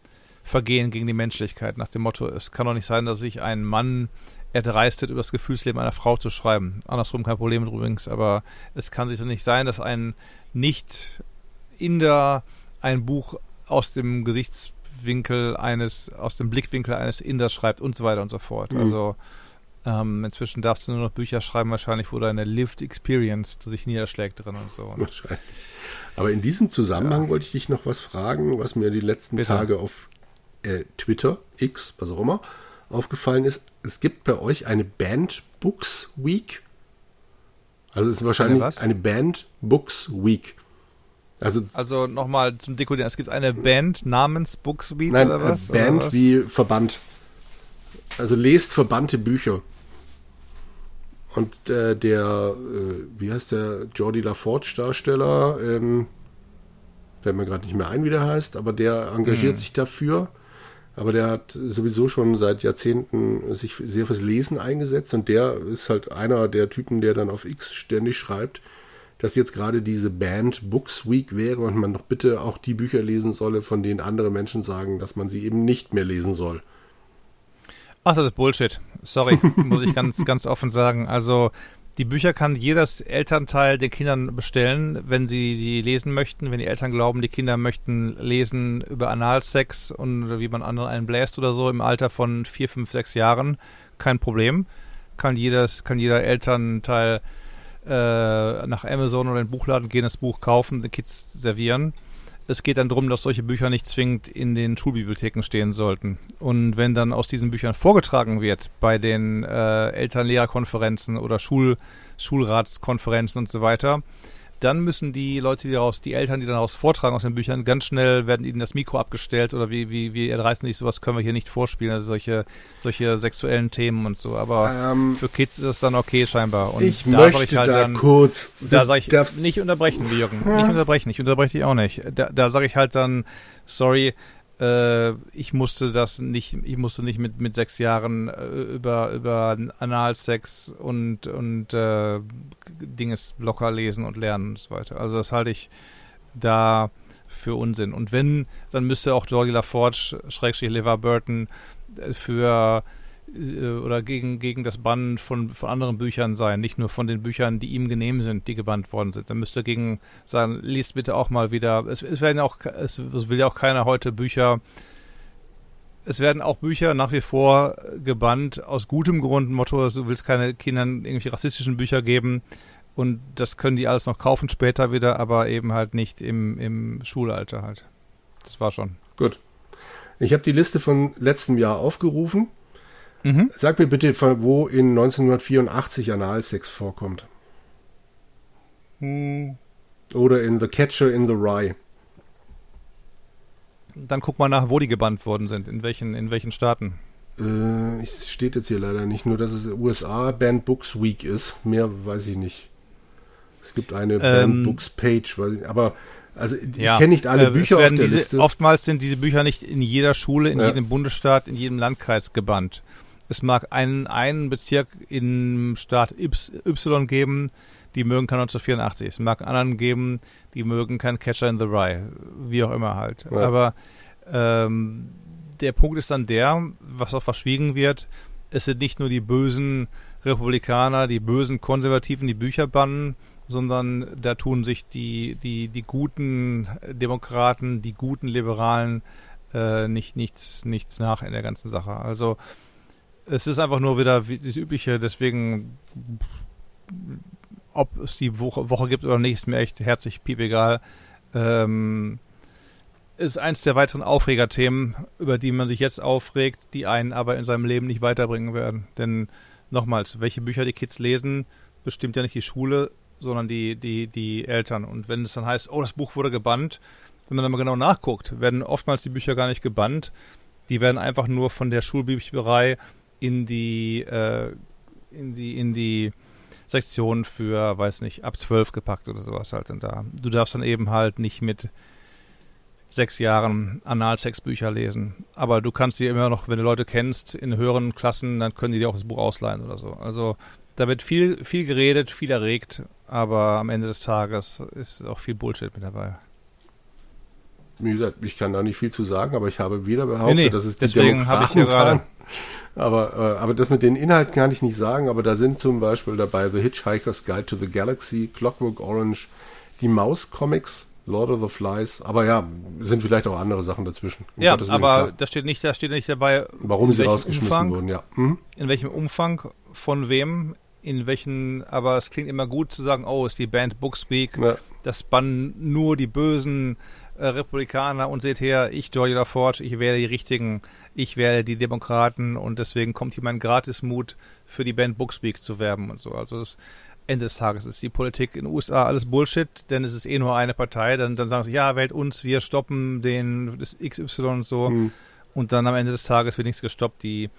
Vergehen gegen die Menschlichkeit. Nach dem Motto, es kann doch nicht sein, dass sich ein Mann erdreistet, über das Gefühlsleben einer Frau zu schreiben. Andersrum kein Problem übrigens, aber es kann sich doch nicht sein, dass ein Nicht-Inder ein Buch aus dem Gesichtswinkel eines, aus dem Blickwinkel eines Inders schreibt und so weiter und so fort. Mhm. Also ähm, inzwischen darfst du nur noch Bücher schreiben, wahrscheinlich, wo deine Lived Experience sich niederschlägt drin und so. Wahrscheinlich. Aber in diesem Zusammenhang ja. wollte ich dich noch was fragen, was mir die letzten Bitte. Tage auf äh, Twitter, X, was auch immer, aufgefallen ist. Es gibt bei euch eine Band Books Week. Also es ist wahrscheinlich eine, eine Band Books Week. Also, also nochmal zum Dekodieren. Es gibt eine Band namens Books Week nein, oder was? Band oder was? wie Verband. Also lest verbannte Bücher. Und äh, der, äh, wie heißt der, Jordi LaForge Darsteller, ähm, fällt mir gerade nicht mehr ein, wie der heißt, aber der engagiert hm. sich dafür aber der hat sowieso schon seit Jahrzehnten sich sehr fürs Lesen eingesetzt und der ist halt einer der Typen, der dann auf X ständig schreibt, dass jetzt gerade diese Band Books Week wäre und man doch bitte auch die Bücher lesen solle, von denen andere Menschen sagen, dass man sie eben nicht mehr lesen soll. Ach, das ist Bullshit. Sorry, muss ich ganz, ganz offen sagen. Also die Bücher kann jedes Elternteil den Kindern bestellen, wenn sie die lesen möchten. Wenn die Eltern glauben, die Kinder möchten lesen über Analsex und wie man anderen einen bläst oder so im Alter von vier, fünf, sechs Jahren, kein Problem. Kann, jedes, kann jeder Elternteil äh, nach Amazon oder in den Buchladen gehen, das Buch kaufen, den Kids servieren es geht dann darum, dass solche Bücher nicht zwingend in den Schulbibliotheken stehen sollten. Und wenn dann aus diesen Büchern vorgetragen wird bei den äh, Eltern-Lehrer-Konferenzen oder Schul Schulratskonferenzen und so weiter, dann müssen die Leute, die daraus, die Eltern, die daraus vortragen aus den Büchern, ganz schnell werden ihnen das Mikro abgestellt oder wie, wie, wie erdreißen nicht, sowas können wir hier nicht vorspielen, also solche, solche sexuellen Themen und so. Aber ähm, für Kids ist es dann okay scheinbar. Und ich da möchte ich halt da dann, kurz. Da sage ich, nicht unterbrechen, Jürgen. Nicht unterbrechen, ich unterbreche dich auch nicht. Da, da sage ich halt dann, sorry, ich musste das nicht, ich musste nicht mit, mit sechs Jahren äh, über, über Analsex und, und äh, Dinges locker lesen und lernen und so weiter. Also das halte ich da für Unsinn. Und wenn, dann müsste auch Georgie LaForge, Schrägstrich Levar Burton, äh, für äh, oder gegen, gegen das Bannen von, von anderen Büchern sein, nicht nur von den Büchern, die ihm genehm sind, die gebannt worden sind. Dann müsste gegen sagen, liest bitte auch mal wieder, es, es werden auch, es, es will ja auch keiner heute Bücher, es werden auch Bücher nach wie vor gebannt, aus gutem Grund, Motto, du willst keine Kindern irgendwelche rassistischen Bücher geben und das können die alles noch kaufen später wieder, aber eben halt nicht im, im Schulalter halt. Das war schon. Gut. Ich habe die Liste von letztem Jahr aufgerufen. Mhm. Sag mir bitte, wo in 1984 Analsex vorkommt. Hm. Oder in The Catcher in the Rye. Dann guck mal nach, wo die gebannt worden sind, in welchen, in welchen Staaten. Äh, steht jetzt hier leider nicht, nur dass es USA Band Books Week ist. Mehr weiß ich nicht. Es gibt eine ähm, Band Books Page, aber also ich ja, kenne nicht alle äh, Bücher auf der diese, Liste. Oftmals sind diese Bücher nicht in jeder Schule, in ja. jedem Bundesstaat, in jedem Landkreis gebannt. Es mag einen, einen Bezirk im Staat Y geben, die mögen kein 1984. Es mag anderen geben, die mögen kein Catcher in the Rye. Wie auch immer halt. Ja. Aber ähm, der Punkt ist dann der, was auch verschwiegen wird, es sind nicht nur die bösen Republikaner, die bösen Konservativen, die Bücher bannen, sondern da tun sich die, die, die guten Demokraten, die guten Liberalen äh, nicht, nichts, nichts nach in der ganzen Sache. Also es ist einfach nur wieder wie das Übliche, deswegen, ob es die Woche, Woche gibt oder nicht, ist mir echt herzlich piep egal. Ähm, ist eins der weiteren Aufregerthemen, über die man sich jetzt aufregt, die einen aber in seinem Leben nicht weiterbringen werden. Denn nochmals, welche Bücher die Kids lesen, bestimmt ja nicht die Schule, sondern die, die, die Eltern. Und wenn es dann heißt, oh, das Buch wurde gebannt, wenn man dann mal genau nachguckt, werden oftmals die Bücher gar nicht gebannt. Die werden einfach nur von der Schulbücherei in die, äh, in die, in die Sektion für, weiß nicht, ab zwölf gepackt oder sowas halt. Und da, du darfst dann eben halt nicht mit sechs Jahren Analsexbücher lesen. Aber du kannst sie immer noch, wenn du Leute kennst, in höheren Klassen, dann können die dir auch das Buch ausleihen oder so. Also da wird viel, viel geredet, viel erregt, aber am Ende des Tages ist auch viel Bullshit mit dabei. Wie gesagt, ich kann da nicht viel zu sagen, aber ich habe weder behauptet, Nee, nee, dass es die deswegen habe ich hier Demokraten gerade-. Aber, äh, aber das mit den Inhalten kann ich nicht sagen, aber da sind zum Beispiel dabei The Hitchhiker's Guide to the Galaxy, Clockwork Orange, die Maus-Comics, Lord of the Flies, aber ja, sind vielleicht auch andere Sachen dazwischen. Um Ja, Willen, aber klar. da steht nicht, da steht nicht dabei, warum sie rausgeschmissen Umfang, wurden, ja. Mhm. in welchem Umfang, von wem, in welchen, aber es klingt immer gut zu sagen, oh, ist die Band Bookspeak, ja. das bannen nur die bösen äh, Republikaner und seht her, ich, George LaForge, ich wähle die Richtigen, ich wähle die Demokraten und deswegen kommt hier mein Gratismut für die Band Bookspeak zu werben und so. Also das Ende des Tages ist die Politik in den USA alles Bullshit, denn es ist eh nur eine Partei, dann, dann sagen sie, ja, wählt uns, wir stoppen den das XY und so Mhm. und dann am Ende des Tages wird nichts gestoppt. Die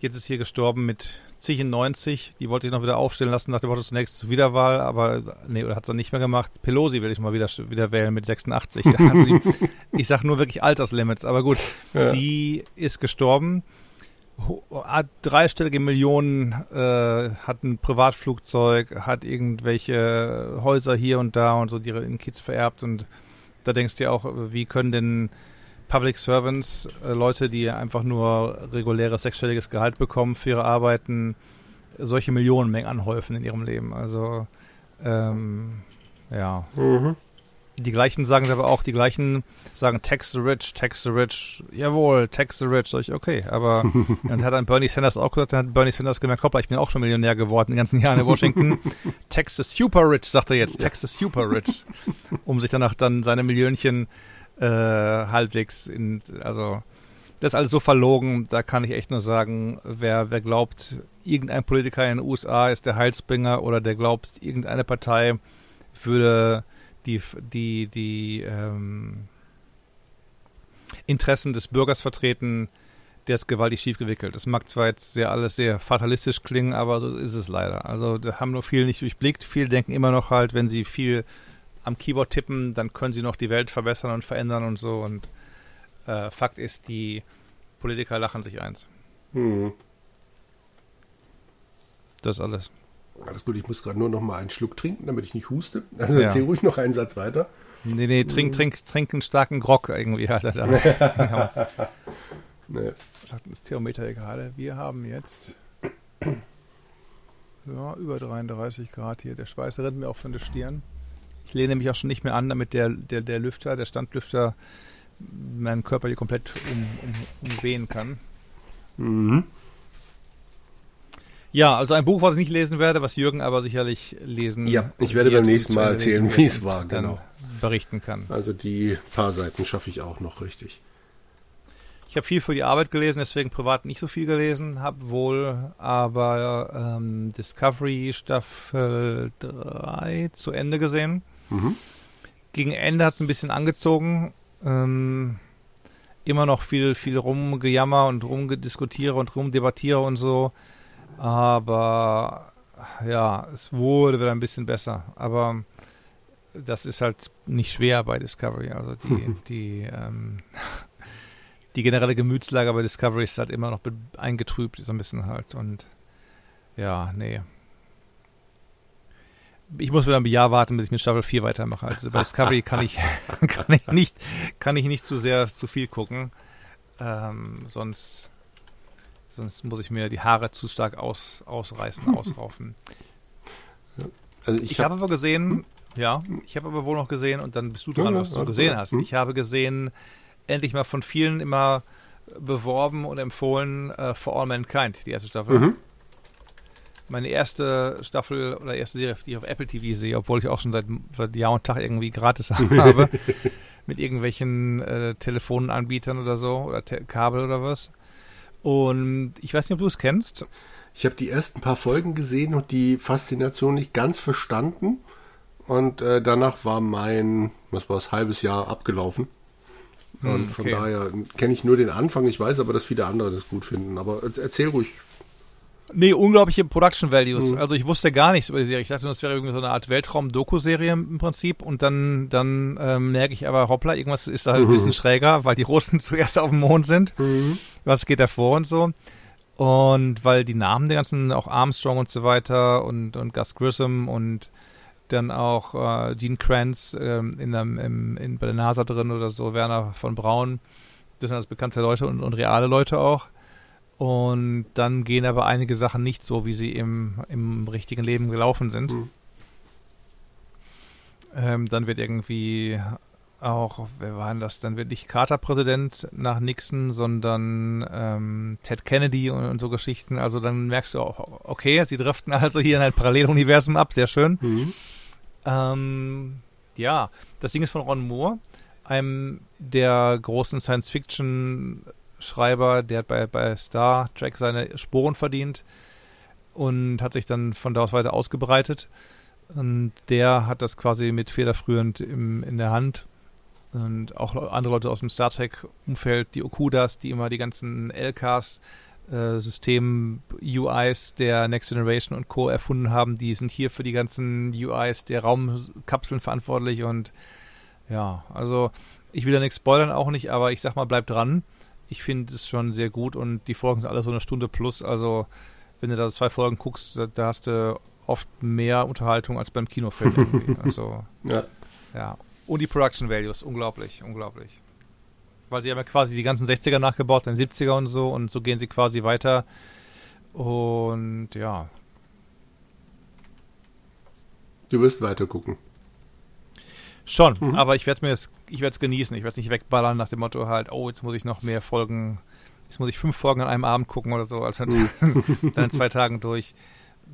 jetzt ist hier gestorben mit zig in 90. Die wollte ich noch wieder aufstellen lassen nach dem Motto zunächst zur Wiederwahl, aber nee, oder hat es dann nicht mehr gemacht. Pelosi will ich mal wieder, wieder wählen mit 86. Also die, ich sag nur wirklich Alterslimits, aber gut, Ja. die ist gestorben. Dreistellige Millionen, äh, hat ein Privatflugzeug, hat irgendwelche Häuser hier und da und so, die ihren Kids vererbt und da denkst du dir auch, wie können denn Public Servants, äh, Leute, die einfach nur reguläres sechsstelliges Gehalt bekommen für ihre Arbeiten, solche Millionenmengen anhäufen in ihrem Leben. Also, ähm, ja. Mhm. Die gleichen sagen es aber auch, die gleichen sagen tax the rich, tax the rich, jawohl, tax the rich. Sag ich, okay, aber dann hat dann Bernie Sanders auch gesagt, dann hat Bernie Sanders gemerkt, hoppla, ich bin auch schon Millionär geworden in den ganzen Jahren in Washington. tax the super rich, sagt er jetzt, tax the super rich. Um sich danach dann seine Millionchen äh, halbwegs in, also das ist alles so verlogen, da kann ich echt nur sagen, wer, wer glaubt, irgendein Politiker in den USA ist der Heilsbringer oder der glaubt, irgendeine Partei würde die, die, die ähm, Interessen des Bürgers vertreten, der ist gewaltig schief gewickelt. Das mag zwar jetzt sehr alles sehr fatalistisch klingen, aber so ist es leider. Also da haben nur viele nicht durchblickt. Viele denken immer noch halt, wenn sie viel am Keyboard tippen, dann können sie noch die Welt verbessern und verändern und so. Und äh, Fakt ist, die Politiker lachen sich eins. Mhm. Das ist alles. Alles gut, ich muss gerade nur noch mal einen Schluck trinken, damit ich nicht huste. Also Ja. erzähl ruhig noch einen Satz weiter. Nee, nee, trink, trink, trink einen starken Grog irgendwie. Alter, da. ja. Nee. Sagt das Thermometer gerade? Wir haben jetzt ja, über 33 Grad hier. Der Schweiß rennt mir auch von der Stirn. Ich lehne mich auch schon nicht mehr an, damit der, der, der Lüfter, der Standlüfter meinen Körper hier komplett um, um, umwehen kann. Mhm. Ja, also ein Buch, was ich nicht lesen werde, was Jürgen aber sicherlich lesen Ja, ich werde beim nächsten Mal erzählen, wie es war, genau. berichten kann. Also die paar Seiten schaffe ich auch noch richtig. Ich habe viel für die Arbeit gelesen, deswegen privat nicht so viel gelesen, habe wohl aber ähm, Discovery Staffel 3 zu Ende gesehen. Mhm. Gegen Ende hat es ein bisschen angezogen. Ähm, immer noch viel, viel rumgejammer und rumgediskutiere und rumdebattiere und so. Aber ja, es wurde wieder ein bisschen besser. Aber das ist halt nicht schwer bei Discovery. Also die, die, ähm, die generelle Gemütslage bei Discovery ist halt immer noch eingetrübt, so ein bisschen halt. Und ja, nee. Ich muss wieder ein Jahr warten, bis ich mit Staffel 4 weitermache. Also bei Discovery kann ich, kann ich nicht, kann ich nicht zu sehr, zu viel gucken. Ähm, sonst, sonst muss ich mir die Haare zu stark aus, ausreißen, ausraufen. Also Ich, ich, habe habe aber gesehen, ja, ich habe aber wohl noch gesehen, und dann bist du dran, was du gesehen hast. Hm. Ich habe gesehen, endlich mal von vielen immer beworben und empfohlen äh, For All Mankind, die erste Staffel. mhm. Meine erste Staffel oder erste Serie, die ich auf Apple TV sehe, obwohl ich auch schon seit, seit Jahr und Tag irgendwie gratis habe, mit irgendwelchen äh, Telefonanbietern oder so, oder Te Kabel oder was. Und ich weiß nicht, ob du es kennst. Ich habe die ersten paar Folgen gesehen und die Faszination nicht ganz verstanden. Und äh, danach war mein, was war das, halbes Jahr abgelaufen. Und hm, von daher kenne ich nur den Anfang. Ich weiß aber, dass viele andere das gut finden. Aber erzähl ruhig. Nee, unglaubliche Production Values. Mhm. Also ich wusste gar nichts über die Serie. Ich dachte, das wäre irgendwie so eine Art Weltraum-Doku-Serie im Prinzip. Und dann, dann ähm, merke ich aber, hoppla, irgendwas ist da mhm. ein bisschen schräger, weil die Russen zuerst auf dem Mond sind. Mhm. Was geht da vor und so. Und weil die Namen der ganzen, auch Armstrong und so weiter und, und Gus Grissom und dann auch äh, Gene Kranz ähm, in, im, in, bei der NASA drin oder so, Werner von Braun. Das sind alles bekannte Leute und, und reale Leute auch. Und dann gehen aber einige Sachen nicht so, wie sie im, im richtigen Leben gelaufen sind. Mhm. Ähm, dann wird irgendwie auch, wer war denn das? Dann wird nicht Carter Präsident nach Nixon, sondern ähm, Ted Kennedy und, und, so Geschichten. Also dann merkst du auch, okay, sie driften also hier in ein Paralleluniversum ab, sehr schön. Mhm. Ähm, ja, das Ding ist von Ron Moore, einem der großen Science-Fiction-Schreiber, der hat bei, bei Star Trek seine Sporen verdient und hat sich dann von da aus weiter ausgebreitet. Und der hat das quasi mit federführend im, in der Hand. Und auch andere Leute aus dem Star Trek-Umfeld, die Okudas, die immer die ganzen LKs äh, System-UIs der Next Generation und Co. erfunden haben, die sind hier für die ganzen UIs der Raumkapseln verantwortlich und ja, also ich will da nichts spoilern, auch nicht, aber ich sag mal, bleib dran. Ich finde es schon sehr gut und die Folgen sind alle so eine Stunde plus, also wenn du da zwei Folgen guckst, da, da hast du oft mehr Unterhaltung als beim Kinofilm irgendwie. Also, ja. ja. Und die Production Values, unglaublich, unglaublich. Weil sie haben ja quasi die ganzen 60er nachgebaut, dann 70er und so und so gehen sie quasi weiter. Und ja. Du wirst weiter gucken. Schon, mhm. aber ich werde es, ich werde es genießen. Ich werde es nicht wegballern nach dem Motto halt, oh, jetzt muss ich noch mehr Folgen, jetzt muss ich fünf Folgen an einem Abend gucken oder so, als mhm. dann in zwei Tagen durch.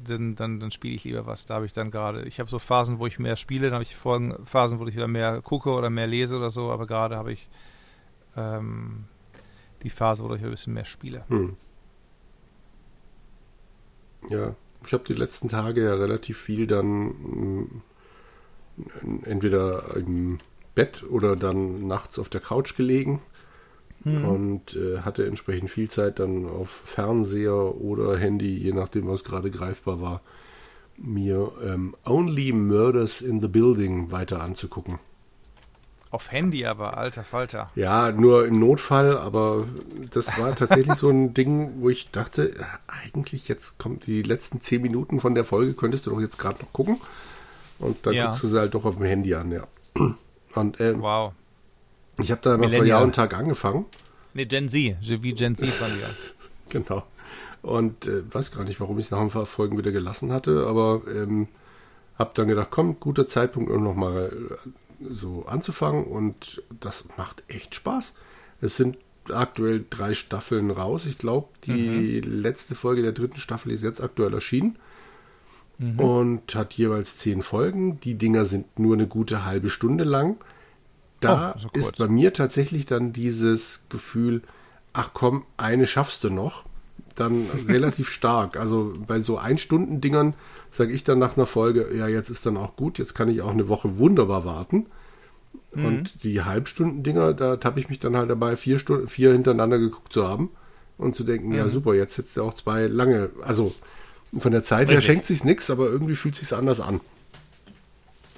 Dann, dann, dann spiele ich lieber was. Da habe ich dann gerade, ich habe so Phasen, wo ich mehr spiele, dann habe ich Folgen, Phasen, wo ich wieder mehr gucke oder mehr lese oder so, aber gerade habe ich ähm, die Phase, wo ich ein bisschen mehr spiele. Hm. Ja, ich habe die letzten Tage ja relativ viel dann entweder im Bett oder dann nachts auf der Couch gelegen hm. und äh, hatte entsprechend viel Zeit dann auf Fernseher oder Handy, je nachdem, was gerade greifbar war, mir ähm, Only Murders in the Building weiter anzugucken. Auf Handy aber, alter Falter. Ja, nur im Notfall, aber das war tatsächlich so ein Ding, wo ich dachte, eigentlich jetzt kommt die letzten zehn Minuten von der Folge, könntest du doch jetzt gerade noch gucken. Und dann ja. guckst du sie halt doch auf dem Handy an, ja. Und, ähm, wow. Ich habe da noch vor Jahr und Tag angefangen. Nee, Gen Z, wie Gen Z von dir. genau. Und äh, weiß gar nicht, warum ich es nach ein paar Folgen wieder gelassen hatte, aber ähm, habe dann gedacht, komm, guter Zeitpunkt, um nochmal so anzufangen und das macht echt Spaß. Es sind aktuell drei Staffeln raus. Ich glaube, die mhm. letzte Folge der dritten Staffel ist jetzt aktuell erschienen mhm. und hat jeweils zehn Folgen. Die Dinger sind nur eine gute halbe Stunde lang. Da oh, so ist bei mir tatsächlich dann dieses Gefühl, ach komm, eine schaffst du noch, dann relativ stark. Also bei so Ein-Stunden-Dingern sage ich dann nach einer Folge, ja, jetzt ist dann auch gut, jetzt kann ich auch eine Woche wunderbar warten. Mhm. Und die Halbstunden-Dinger, da tappe ich mich dann halt dabei, vier Stunden, vier hintereinander geguckt zu haben und zu denken, mhm. ja super, jetzt hättest du auch zwei lange, also von der Zeit Richtig. her schenkt sich nichts, aber irgendwie fühlt sich anders an.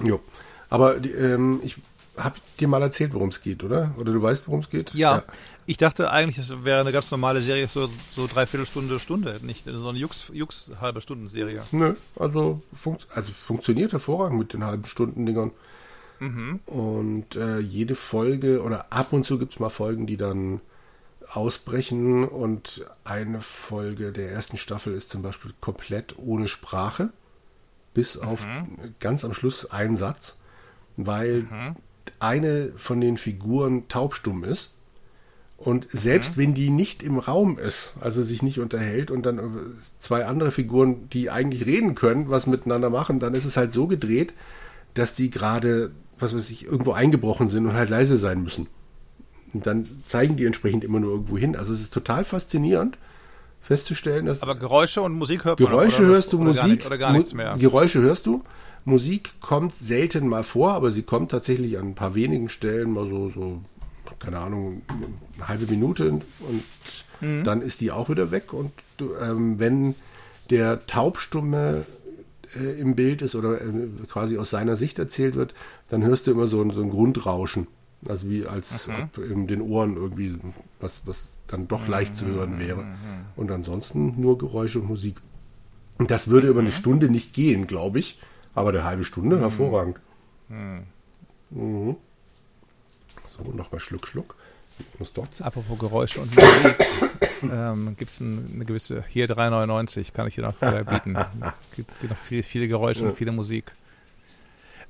Jo. Aber ähm, ich habe dir mal erzählt, worum es geht, oder? Oder du weißt, worum es geht? Ja. ja. Ich dachte eigentlich, es wäre eine ganz normale Serie, so, so dreiviertel Stunde, Stunde, nicht so eine Jux, Jux halbe Stunden Serie. Nö, also, funkt, also funktioniert hervorragend mit den halben Stunden Dingern. Mhm. Und äh, jede Folge oder ab und zu gibt es mal Folgen, die dann ausbrechen und eine Folge der ersten Staffel ist zum Beispiel komplett ohne Sprache, bis mhm. auf ganz am Schluss einen Satz, weil mhm. eine von den Figuren taubstumm ist und selbst mhm. wenn die nicht im Raum ist, also sich nicht unterhält und dann zwei andere Figuren, die eigentlich reden können, was miteinander machen, dann ist es halt so gedreht, dass die gerade, was weiß ich, irgendwo eingebrochen sind und halt leise sein müssen. Und dann zeigen die entsprechend immer nur irgendwo hin. Also es ist total faszinierend. festzustellen, dass Aber Geräusche und Musik hört Geräusche man. oder- hörst du, oder Musik, Gar nicht, oder gar nichts mehr. Geräusche hörst du. Musik kommt selten mal vor, aber sie kommt tatsächlich an ein paar wenigen Stellen mal so, so keine Ahnung, eine halbe Minute und Mhm. dann ist die auch wieder weg. Und du, ähm, wenn der Taubstumme äh, im Bild ist oder äh, quasi aus seiner Sicht erzählt wird, dann hörst du immer so, so ein Grundrauschen. Also wie als ob in den Ohren irgendwie was, was dann doch leicht zu hören wäre. Und ansonsten nur Geräusche und Musik. Und das würde über eine Stunde nicht gehen, glaube ich. Aber eine halbe Stunde, hervorragend. Mhm. So, nochmal Schluck, Schluck. Ich muss dort Apropos Geräusche und Musik, ähm, gibt es ein, eine gewisse, hier 3,99 kann ich hier noch äh, bieten. Gibt, es gibt noch viel, viele Geräusche und viele Musik.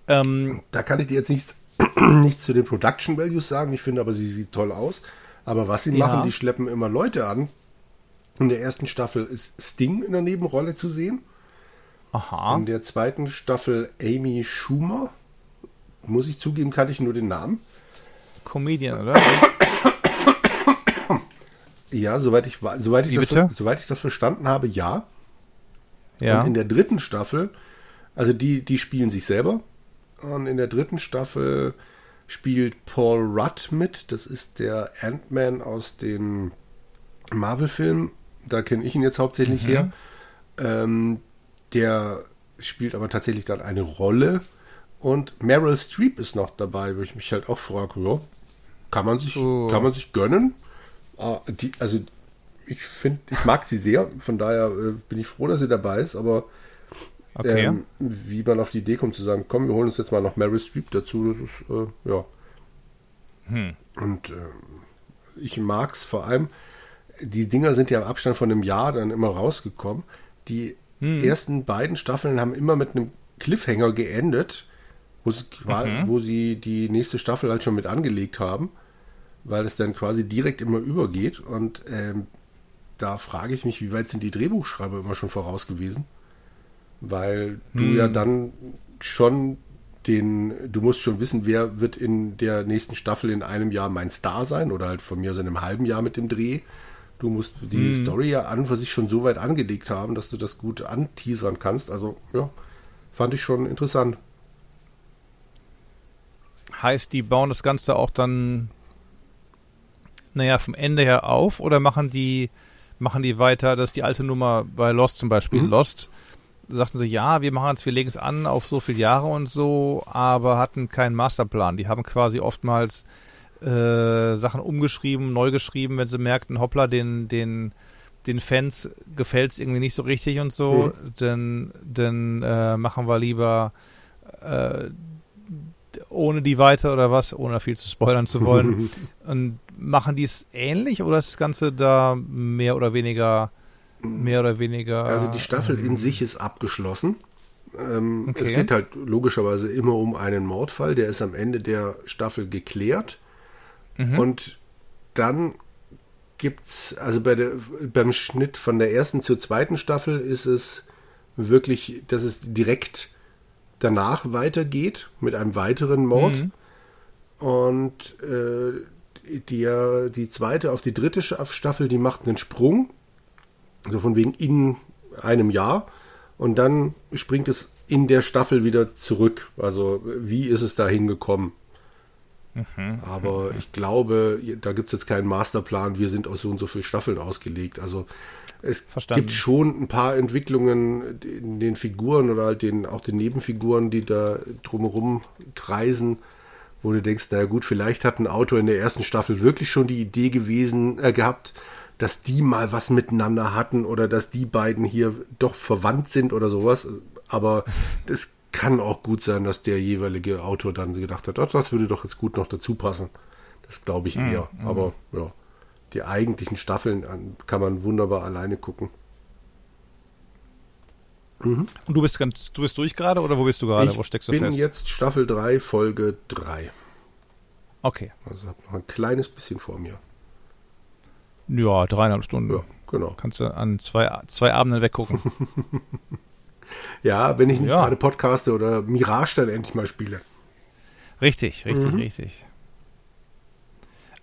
Ähm, Da kann ich dir jetzt nichts, nichts zu den Production Values sagen. Ich finde aber, sie sieht toll aus. Aber was sie Ja. machen, die schleppen immer Leute an. In der ersten Staffel ist Sting in der Nebenrolle zu sehen. aha, In der zweiten Staffel Amy Schumer. Muss ich zugeben, kannte ich nur den Namen. Comedian, oder? Ja, soweit ich, soweit ich, Wie das, bitte? soweit ich das verstanden habe, ja. Ja. Und in der dritten Staffel, also die, die spielen sich selber. Und in der dritten Staffel spielt Paul Rudd mit. Das ist der Ant-Man aus den Marvel-Filmen. Da kenne ich ihn jetzt hauptsächlich Mhm. her. Ähm, der spielt aber tatsächlich dann eine Rolle. Und Meryl Streep ist noch dabei, wo ich mich halt auch frage, ja, kann man sich, Oh. kann man sich gönnen? Ah, die, also ich finde, ich mag sie sehr, von daher äh, bin ich froh, dass sie dabei ist, aber okay. ähm, wie man auf die Idee kommt zu sagen, komm, wir holen uns jetzt mal noch Meryl Streep dazu, das ist, äh, ja. Hm. Und ähm, ich mag es vor allem, die Dinger sind ja im Abstand von einem Jahr dann immer rausgekommen. Die Hm. ersten beiden Staffeln haben immer mit einem Cliffhanger geendet, wo sie, Mhm. wo sie die nächste Staffel halt schon mit angelegt haben, weil es dann quasi direkt immer übergeht. Und ähm, da frage ich mich, wie weit sind die Drehbuchschreiber immer schon voraus gewesen? Weil du Hm. ja dann schon den, du musst schon wissen, wer wird in der nächsten Staffel in einem Jahr mein Star sein oder halt von mir aus in einem halben Jahr mit dem Dreh. Du musst die Story ja an für sich schon so weit angelegt haben, dass du das gut anteasern kannst. Also, ja, fand ich schon interessant. Heißt, die bauen das Ganze auch dann, naja, vom Ende her auf oder machen die, machen die weiter, das ist die alte Nummer bei Lost zum Beispiel. Mhm. Lost sagten sie, ja, wir machen es, wir legen es an auf so viele Jahre und so, aber hatten keinen Masterplan. Die haben quasi oftmals äh, Sachen umgeschrieben, neu geschrieben, wenn sie merkten, hoppla, den, den, den Fans gefällt es irgendwie nicht so richtig und so, dann, dann äh, machen wir lieber äh, ohne die weiter oder was, ohne viel zu spoilern zu wollen. und machen die es ähnlich oder ist das Ganze da mehr oder weniger mehr oder weniger Also die Staffel in sich ist abgeschlossen. Ähm, Okay. Es geht halt logischerweise immer um einen Mordfall, der ist am Ende der Staffel geklärt. Mhm. Und dann gibt's, also bei der, beim Schnitt von der ersten zur zweiten Staffel ist es wirklich, dass es direkt danach weitergeht mit einem weiteren Mord. Mhm. Und äh, die, die zweite auf die dritte Staffel, die macht einen Sprung. So von wegen in einem Jahr. Und dann springt es in der Staffel wieder zurück. Also wie ist es da hingekommen? Mhm. Aber ich glaube, da gibt es jetzt keinen Masterplan. Wir sind aus so und so vielen Staffeln ausgelegt. Also es Verstanden. gibt schon ein paar Entwicklungen in den Figuren oder halt den, auch den Nebenfiguren, die da drumherum kreisen, wo du denkst, naja gut, vielleicht hat ein Autor in der ersten Staffel wirklich schon die Idee gewesen, äh, gehabt, dass die mal was miteinander hatten oder dass die beiden hier doch verwandt sind oder sowas. Aber es kann auch gut sein, dass der jeweilige Autor dann gedacht hat, "Ach, das würde doch jetzt gut noch dazu passen. Das glaube ich eher. Aber ja, die eigentlichen Staffeln an- kann man wunderbar alleine gucken. Und du bist ganz, du bist durch gerade oder wo bist du gerade? ich wo steckst du bin fest? jetzt Staffel 3, Folge 3. Okay. Also habe noch ein kleines bisschen vor mir. Ja, dreieinhalb Stunden. Ja, genau. Kannst du an zwei, zwei Abenden weggucken. Ja, wenn ich nicht Ja. gerade podcaste oder Mirage dann endlich mal spiele. richtig, richtig, Mhm. richtig.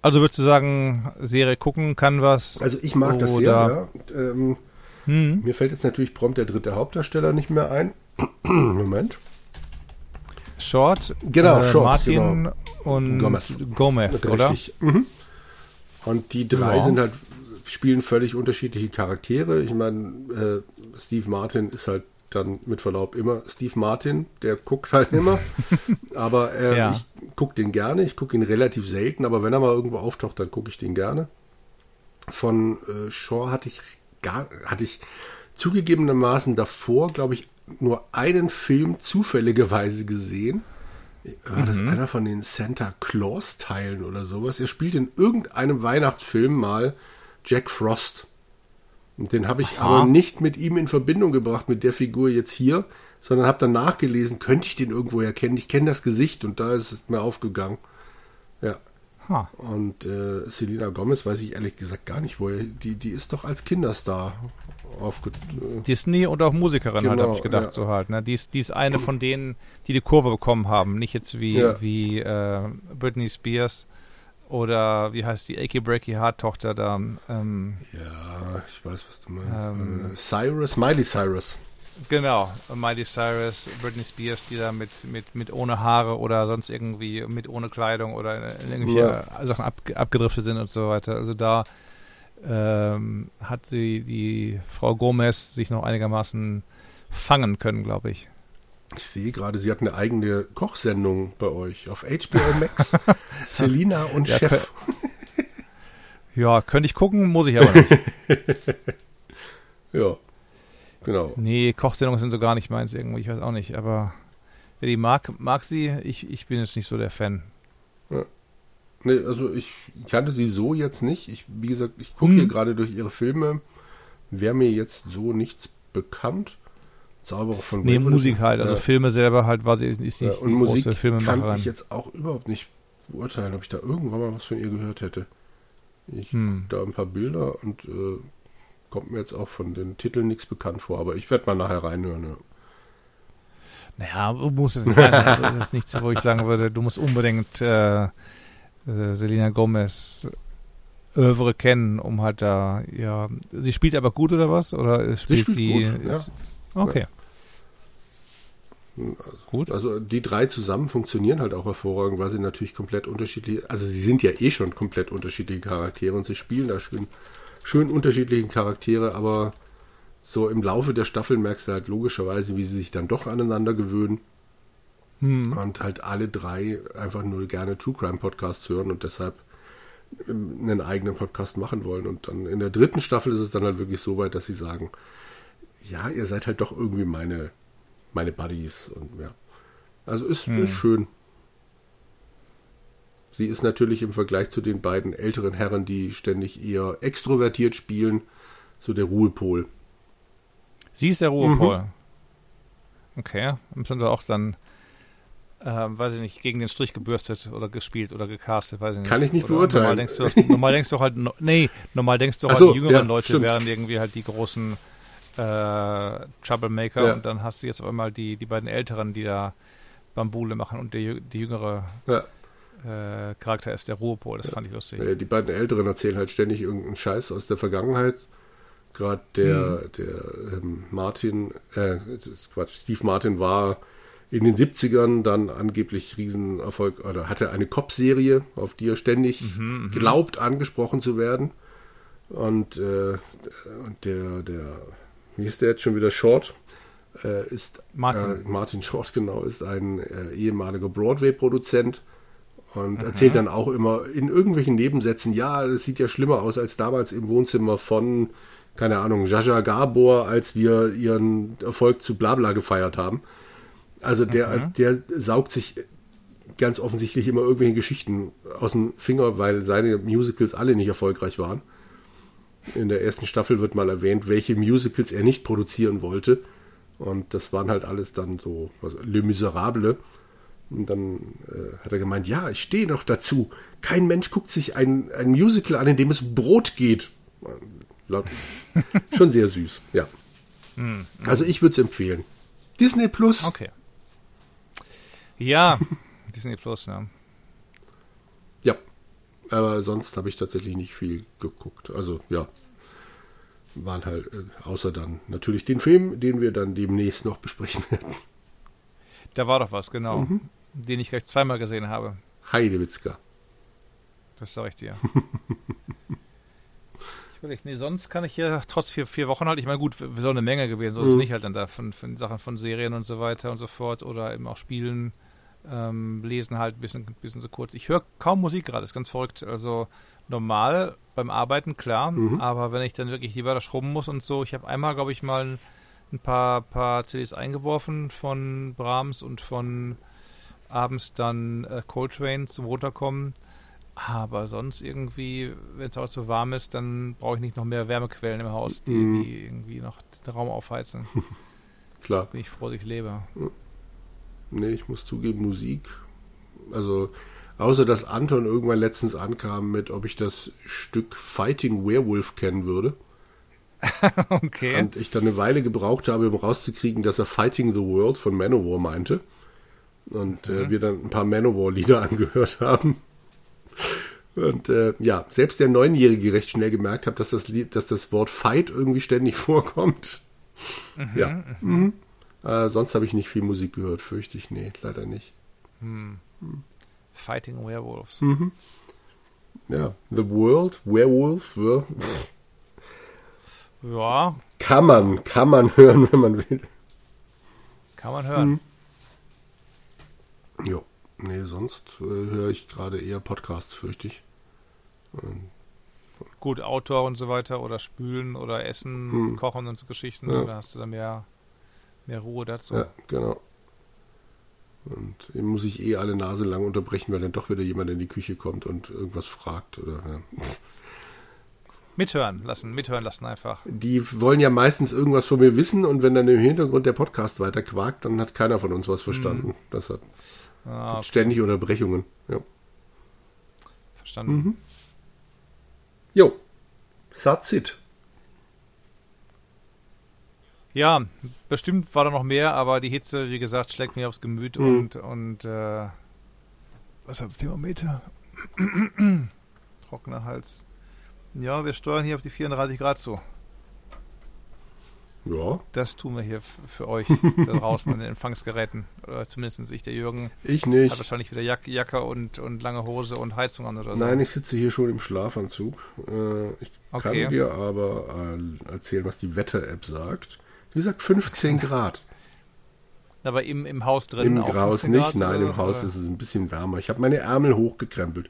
Also würdest du sagen, Serie gucken kann was? Also ich mag das sehr, ja. Ähm, hm. Mir fällt jetzt natürlich prompt der dritte Hauptdarsteller nicht mehr ein. Moment. Short, genau, äh, Short, Martin genau. und Gomez, Gomez oder? Richtig. Mhm. Und die drei ja. sind halt spielen völlig unterschiedliche Charaktere. Ich meine, äh, Steve Martin ist halt dann mit Verlaub immer Steve Martin, der guckt halt immer. aber äh, ja. ich gucke den gerne, ich gucke ihn relativ selten, aber wenn er mal irgendwo auftaucht, dann gucke ich den gerne. Von äh, Shaw hatte ich gar, hatte ich zugegebenermaßen davor, glaube ich, nur einen Film zufälligerweise gesehen. War das mhm. einer von den Santa Claus Teilen oder sowas? Er spielt in irgendeinem Weihnachtsfilm mal Jack Frost. Und den habe ich Aha. aber nicht mit ihm in Verbindung gebracht, mit der Figur jetzt hier, sondern habe dann nachgelesen, könnte ich den irgendwo erkennen? Ich kenne das Gesicht und da ist es mir aufgegangen. Ja. Ha. Und äh, Selena Gomez weiß ich ehrlich gesagt gar nicht, wo er, die, die ist doch als Kinderstar aufge... Disney und auch Musikerin genau, halt, habe ich gedacht, ja. so halt. Ne? Die, ist, die ist eine von denen, die die Kurve bekommen haben, nicht jetzt wie, ja. wie äh, Britney Spears oder wie heißt die Achy Breaky Heart Tochter da? Ähm, ja, ich weiß, was du meinst. Ähm, äh, Cyrus, Miley Cyrus. Genau, Miley Cyrus, Britney Spears, die da mit, mit, mit ohne Haare oder sonst irgendwie mit ohne Kleidung oder irgendwelche ja. Sachen ab, abgedriftet sind und so weiter. Also da ähm, hat sie die Frau Gomez sich noch einigermaßen fangen können, glaube ich. Ich sehe gerade, sie hat eine eigene Kochsendung bei euch auf HBO Max. Selina und ja, Chef. ja, könnte ich gucken, muss ich aber nicht. ja, genau. Nee, Kochsendungen sind so gar nicht meins irgendwie, ich weiß auch nicht, aber wer die mag, mag sie. Ich, ich bin jetzt nicht so der Fan. Ja. Nee, also ich kannte sie so jetzt nicht. Ich, wie gesagt, ich gucke hm. hier gerade durch ihre Filme. Wäre mir jetzt so nichts bekannt. Zauberer von Nee, Musik halt, also ja. Filme selber halt war sie ist nicht ja, und Musik große Filmemacherin. kann ich jetzt auch überhaupt nicht beurteilen, ob ich da irgendwann mal was von ihr gehört hätte. Ich hm. da ein paar Bilder und äh, kommt mir jetzt auch von den Titeln nichts bekannt vor, aber ich werde mal nachher reinhören. Ja. Naja, du musst es nicht. Also das ist nichts, wo ich sagen würde, du musst unbedingt äh, äh, Selena Gomez Övre kennen, um halt da, ja. Sie spielt aber gut oder was? Oder spielt sie? sie gut, ist, ja. Okay. Also, Gut. Also die drei zusammen funktionieren halt auch hervorragend, weil sie natürlich komplett unterschiedliche, also sie sind ja eh schon komplett unterschiedliche Charaktere und sie spielen da schön, schön unterschiedliche Charaktere, aber so im Laufe der Staffeln merkst du halt logischerweise, wie sie sich dann doch aneinander gewöhnen. Hm. Und halt alle drei einfach nur gerne True Crime Podcasts hören und deshalb einen eigenen Podcast machen wollen. Und dann in der dritten Staffel ist es dann halt wirklich so weit, dass sie sagen, ja, ihr seid halt doch irgendwie meine, meine Buddies und ja. Also ist, hm. ist schön. Sie ist natürlich im Vergleich zu den beiden älteren Herren, die ständig eher extrovertiert spielen, so der Ruhepol. Sie ist der Ruhepol. Mhm. Okay, sind wir auch dann, äh, weiß ich nicht, gegen den Strich gebürstet oder gespielt oder gecastet, weiß ich nicht. Kann ich nicht oder beurteilen. Normal denkst, du, normal denkst du halt, nee, normal denkst du halt, so, die jüngeren ja, Leute stimmt. wären irgendwie halt die großen äh, Troublemaker ja. und dann hast du jetzt auf einmal die, die beiden Älteren, die da Bambule machen und der, die jüngere ja. Äh, Charakter ist der Ruhepol. Das ja. fand ich lustig. Die beiden Älteren erzählen halt ständig irgendeinen Scheiß aus der Vergangenheit. Gerade der, hm. der ähm, Martin, äh, Quatsch, Steve Martin war in den 70ern dann angeblich Riesenerfolg oder hatte eine Cop-Serie, auf die er ständig mhm, mhm, glaubt, angesprochen zu werden. Und, äh, und der, der wie ist der jetzt schon wieder Short? Äh, ist Martin. Äh, Martin Short, genau, ist ein äh, ehemaliger Broadway-Produzent und Aha. erzählt dann auch immer in irgendwelchen Nebensätzen, ja, das sieht ja schlimmer aus als damals im Wohnzimmer von, keine Ahnung, Jaja Gabor, als wir ihren Erfolg zu Blabla gefeiert haben. Also der, der saugt sich ganz offensichtlich immer irgendwelche Geschichten aus dem Finger, weil seine Musicals alle nicht erfolgreich waren. In der ersten Staffel wird mal erwähnt, welche Musicals er nicht produzieren wollte. Und das waren halt alles dann so was, Le Miserable. Und dann äh, hat er gemeint, ja, ich stehe noch dazu. Kein Mensch guckt sich ein, ein Musical an, in dem es Brot geht. Laut, schon sehr süß, ja. Hm, also ich würde es empfehlen. Disney Plus. Okay. Ja, Disney Plus, ja. Ja. aber sonst habe ich tatsächlich nicht viel geguckt. Also ja, waren halt, äh, außer dann natürlich den Film, den wir dann demnächst noch besprechen werden. Da war doch was, genau. Mhm. Den ich gleich zweimal gesehen habe. Heidewitzka. Das sag ich dir. ich nee, sonst kann ich ja trotz vier, vier Wochen halt, ich meine, gut, so eine Menge gewesen, so ist mhm. nicht halt dann da von, von Sachen von Serien und so weiter und so fort oder eben auch Spielen, ähm, lesen halt ein bisschen, bisschen so kurz. Ich höre kaum Musik gerade, ist ganz verrückt. Also normal beim Arbeiten, klar, mhm. aber wenn ich dann wirklich die Wörter schrubben muss und so, ich habe einmal, glaube ich, mal ein, paar, paar CDs eingeworfen von Brahms und von abends dann äh, Coltrane zum Runterkommen. Aber sonst irgendwie, wenn es auch so warm ist, dann brauche ich nicht noch mehr Wärmequellen im Haus, die, mhm. die irgendwie noch den Raum aufheizen. Klar. Bin ich froh, dass ich lebe. Nee, ich muss zugeben, Musik. Also Außer dass Anton irgendwann letztens ankam mit, ob ich das Stück Fighting Werewolf kennen würde. okay. Und ich dann eine Weile gebraucht habe, um rauszukriegen, dass er Fighting the World von Manowar meinte. Und äh, mhm. äh, wir dann ein paar Manowar-Lieder angehört haben. Und äh, ja, selbst der Neunjährige recht schnell gemerkt hat, dass das Lied, dass das Wort Fight irgendwie ständig vorkommt. Mhm, ja. Mhm. mhm. Äh, sonst habe ich nicht viel Musik gehört, fürchte ich. Nee, leider nicht. Hm. Hm. Fighting Werewolves. Mhm. Ja, The World, Werewolf, ja. Ja. Kann man, kann man hören, wenn man will. Kann man hören. Mhm. Jo. Nee, sonst äh, höre ich gerade eher Podcasts, fürchte ich. Ähm. Gut, Outdoor und so weiter oder spülen oder essen, hm. kochen und so Geschichten. Ja. Da hast du dann mehr, mehr Ruhe dazu. Ja, genau. Und eben muss ich eh alle Nase lang unterbrechen, weil dann doch wieder jemand in die Küche kommt und irgendwas fragt. Oder, ja. Mithören lassen, mithören lassen einfach. Die wollen ja meistens irgendwas von mir wissen und wenn dann im Hintergrund der Podcast weiter quakt, dann hat keiner von uns was verstanden. Mhm. Das hat ah, okay. ständig Unterbrechungen. Ja. Verstanden. Mhm. Jo, that's it. Ja, bestimmt war da noch mehr, aber die Hitze, wie gesagt, schlägt mir aufs Gemüt mhm. und, und äh, was hat das Thermometer? Trockener Hals. Ja, wir steuern hier auf die 34 Grad zu. Ja. Das tun wir hier für euch da draußen an den Empfangsgeräten. Oder zumindest ich, der Jürgen. Ich nicht. Hat wahrscheinlich wieder Jack Jacke und, und lange Hose und Heizung an oder so. Nein, ich sitze hier schon im Schlafanzug. Äh, ich okay. kann dir aber äh, erzählen, was die Wetter-App sagt. Wie gesagt, 15 Grad. Aber im, im Haus drin Im Haus nicht, Grad, nein, oder? im Haus ist es ein bisschen wärmer. Ich habe meine Ärmel hochgekrempelt.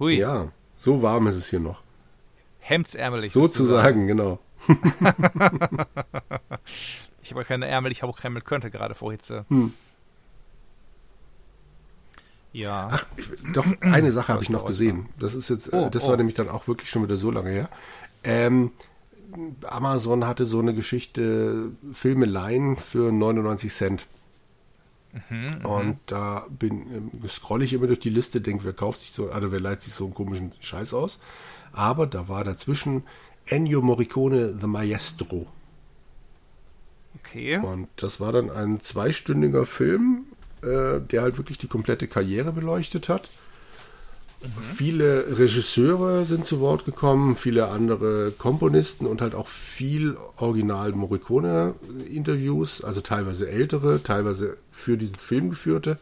Hui. Ja, so warm ist es hier noch. Hemdsärmelig. Sozusagen, genau. ich habe keine Ärmel, ich habe auch krempelt könnte gerade vor Hitze. Hm. Ja. Ach, doch, eine Sache habe ich noch gesehen. Das ist jetzt, äh, oh, das war oh. nämlich dann auch wirklich schon wieder so lange her. Ähm, Amazon hatte so eine Geschichte Filmeleien für 99 Cent. Mhm, mhm, und da bin, ähm, scrolle ich immer durch die Liste, denke, wer kauft sich so, also wer leiht sich so einen komischen Scheiß aus. Aber da war dazwischen Ennio Morricone The Maestro. Okay. Und das war dann ein zweistündiger Film, äh, der halt wirklich die komplette Karriere beleuchtet hat. Mhm. Viele Regisseure sind zu Wort gekommen, viele andere Komponisten und halt auch viel Original Morricone-Interviews, also teilweise ältere, teilweise für diesen Film geführte.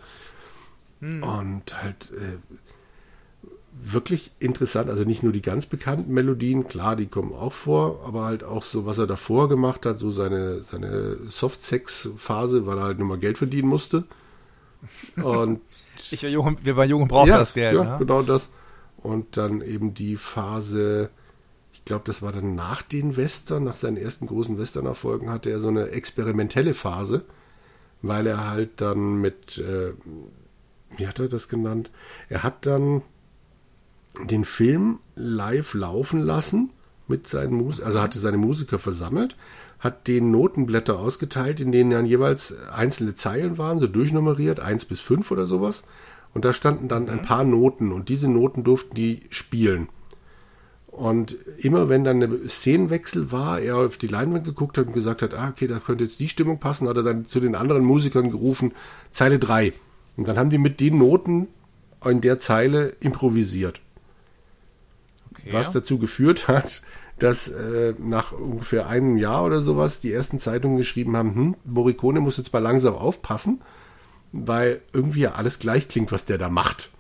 Mhm. Und halt äh, wirklich interessant, also nicht nur die ganz bekannten Melodien, klar, die kommen auch vor, aber halt auch so, was er davor gemacht hat, so seine, seine Soft-Sex-Phase, weil er halt nur mal Geld verdienen musste. Und ich war jung, wir waren jung und brauchten ja, das Geld. Ja, ne? genau das. Und dann eben die Phase, ich glaube, das war dann nach den Western, nach seinen ersten großen Western-Erfolgen, hatte er so eine experimentelle Phase, weil er halt dann mit, äh, wie hat er das genannt? Er hat dann den Film live laufen lassen mit seinen Musikern, also hatte seine Musiker versammelt, hat den Notenblätter ausgeteilt, in denen dann jeweils einzelne Zeilen waren, so durchnummeriert, eins bis fünf oder sowas. Und da standen dann ein mhm. paar Noten und diese Noten durften die spielen. Und immer wenn dann eine Szenenwechsel war, er auf die Leinwand geguckt hat und gesagt hat, ah, okay, da könnte jetzt die Stimmung passen, hat er dann zu den anderen Musikern gerufen, Zeile 3. Und dann haben die mit den Noten in der Zeile improvisiert. was dazu geführt hat, dass äh, nach ungefähr einem Jahr oder sowas die ersten Zeitungen geschrieben haben, hm, Morricone muss jetzt mal langsam aufpassen, weil irgendwie ja alles gleich klingt, was der da macht.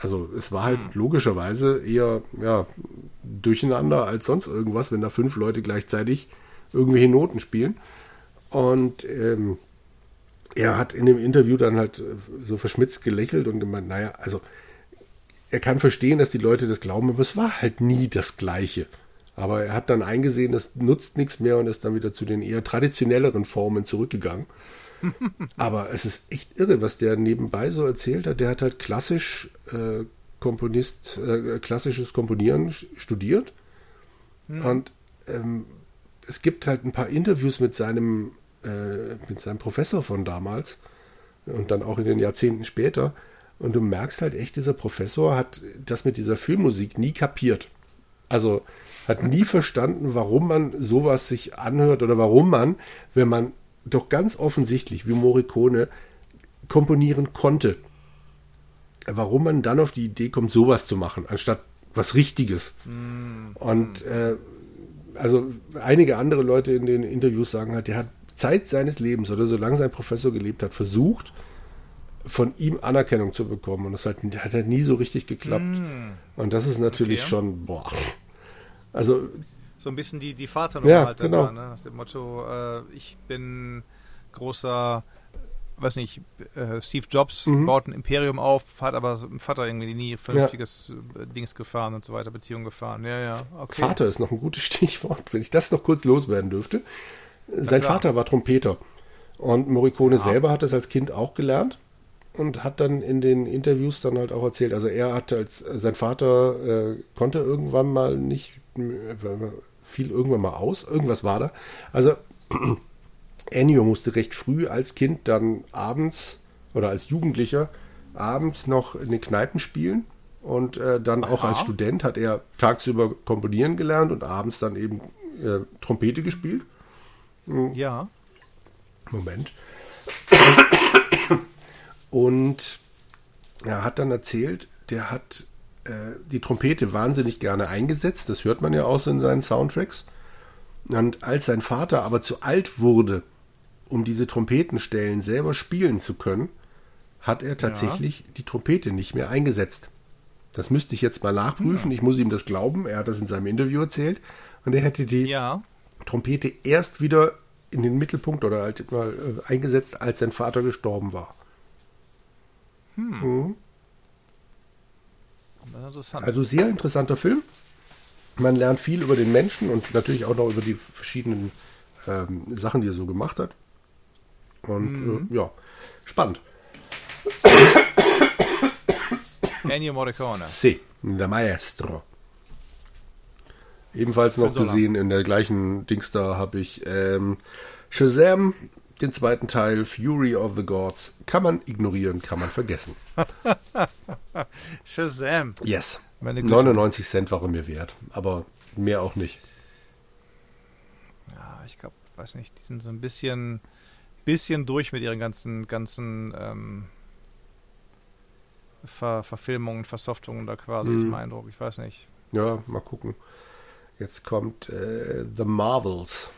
Also es war halt hm. logischerweise eher ja, durcheinander als sonst irgendwas, wenn da fünf Leute gleichzeitig irgendwelche Noten spielen. Und ähm, er hat in dem Interview dann halt äh, so verschmitzt gelächelt und gemeint, naja, also er kann verstehen, dass die Leute das glauben, aber es war halt nie das Gleiche. Aber er hat dann eingesehen, das nutzt nichts mehr und ist dann wieder zu den eher traditionelleren Formen zurückgegangen. aber es ist echt irre, was der nebenbei so erzählt hat. Der hat halt klassisch äh, Komponist, äh, klassisches Komponieren studiert. Mhm. Und ähm, es gibt halt ein paar Interviews mit seinem äh, mit seinem Professor von damals und dann auch in den Jahrzehnten später. Und du merkst halt echt, dieser Professor hat das mit dieser Filmmusik nie kapiert. Also hat nie verstanden, warum man sowas sich anhört oder warum man, wenn man doch ganz offensichtlich wie Morricone komponieren konnte, warum man dann auf die Idee kommt, sowas zu machen, anstatt was Richtiges. Mm. Und äh, also einige andere Leute in den Interviews sagen halt, der hat Zeit seines Lebens oder solange sein Professor gelebt hat, versucht, von ihm Anerkennung zu bekommen. Und das hat, hat halt nie so richtig geklappt. Mm. Und das ist natürlich okay. schon, boah. Also. So ein bisschen die, die Vaternummer ja, halt genau. War, ne? Nach dem Motto, äh, ich bin großer, weiß nicht, äh, Steve Jobs mhm. baut ein Imperium auf, hat aber Vater irgendwie nie vernünftiges ja. Äh, Dings gefahren und so weiter, Beziehung gefahren. Ja, ja, okay. Vater ist noch ein gutes Stichwort, wenn ich das noch kurz loswerden dürfte. Sein Vater war Trompeter. Und Morricone ja. selber hat das als Kind auch gelernt und hat dann in den Interviews dann halt auch erzählt, also er hat als sein Vater äh, konnte irgendwann mal nicht, fiel irgendwann mal aus, irgendwas war da. Also Ennio musste recht früh als Kind dann abends oder als Jugendlicher abends noch in den Kneipen spielen und äh, dann Aha. auch als Student hat er tagsüber komponieren gelernt und abends dann eben äh, Trompete gespielt. Hm. Ja. Moment. Und er hat dann erzählt, der hat äh, die Trompete wahnsinnig gerne eingesetzt. Das hört man ja auch so in seinen Soundtracks. Und als sein Vater aber zu alt wurde, um diese Trompetenstellen selber spielen zu können, hat er tatsächlich ja. die Trompete nicht mehr eingesetzt. Das müsste ich jetzt mal nachprüfen. Ja. Ich muss ihm das glauben. Er hat das in seinem Interview erzählt. Und er hätte die ja. Trompete erst wieder in den Mittelpunkt oder halt mal äh, eingesetzt, als sein Vater gestorben war. Hm. Mhm. Also sehr interessanter Film. Man lernt viel über den Menschen und natürlich auch noch über die verschiedenen ähm, Sachen, die er so gemacht hat. Und mhm. äh, ja, spannend. Ennio Morricone. Sì, der Maestro. Ebenfalls noch gesehen in der gleichen Dings da habe ich ähm, Shazam, den zweiten Teil, Fury of the Gods. Kann man ignorieren, kann man vergessen. Shazam. Yes. 99 Cent waren mir wert, aber mehr auch nicht. Ja, ich glaube, weiß nicht, die sind so ein bisschen, bisschen durch mit ihren ganzen, ganzen ähm, Ver Verfilmungen, Versoftungen da quasi, mm. ist mhm. mein Eindruck. Ich weiß nicht. Ja, mal gucken. Jetzt kommt äh, The Marvels.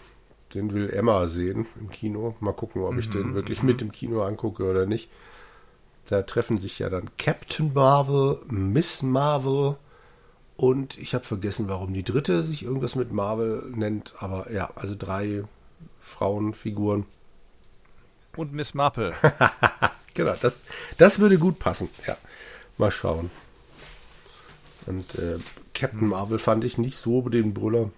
Den will Emma sehen im Kino. Mal gucken, ob ich den mhm, wirklich mit mhm. im Kino angucke oder nicht. Da treffen sich ja dann Captain Marvel, Miss Marvel und ich habe vergessen, warum die dritte sich irgendwas mit Marvel nennt. Aber ja, also drei Frauenfiguren. Und Miss Marple. genau, das, das würde gut passen. Ja, mal schauen. Und äh, Captain hm. Marvel fand ich nicht so den Brüller.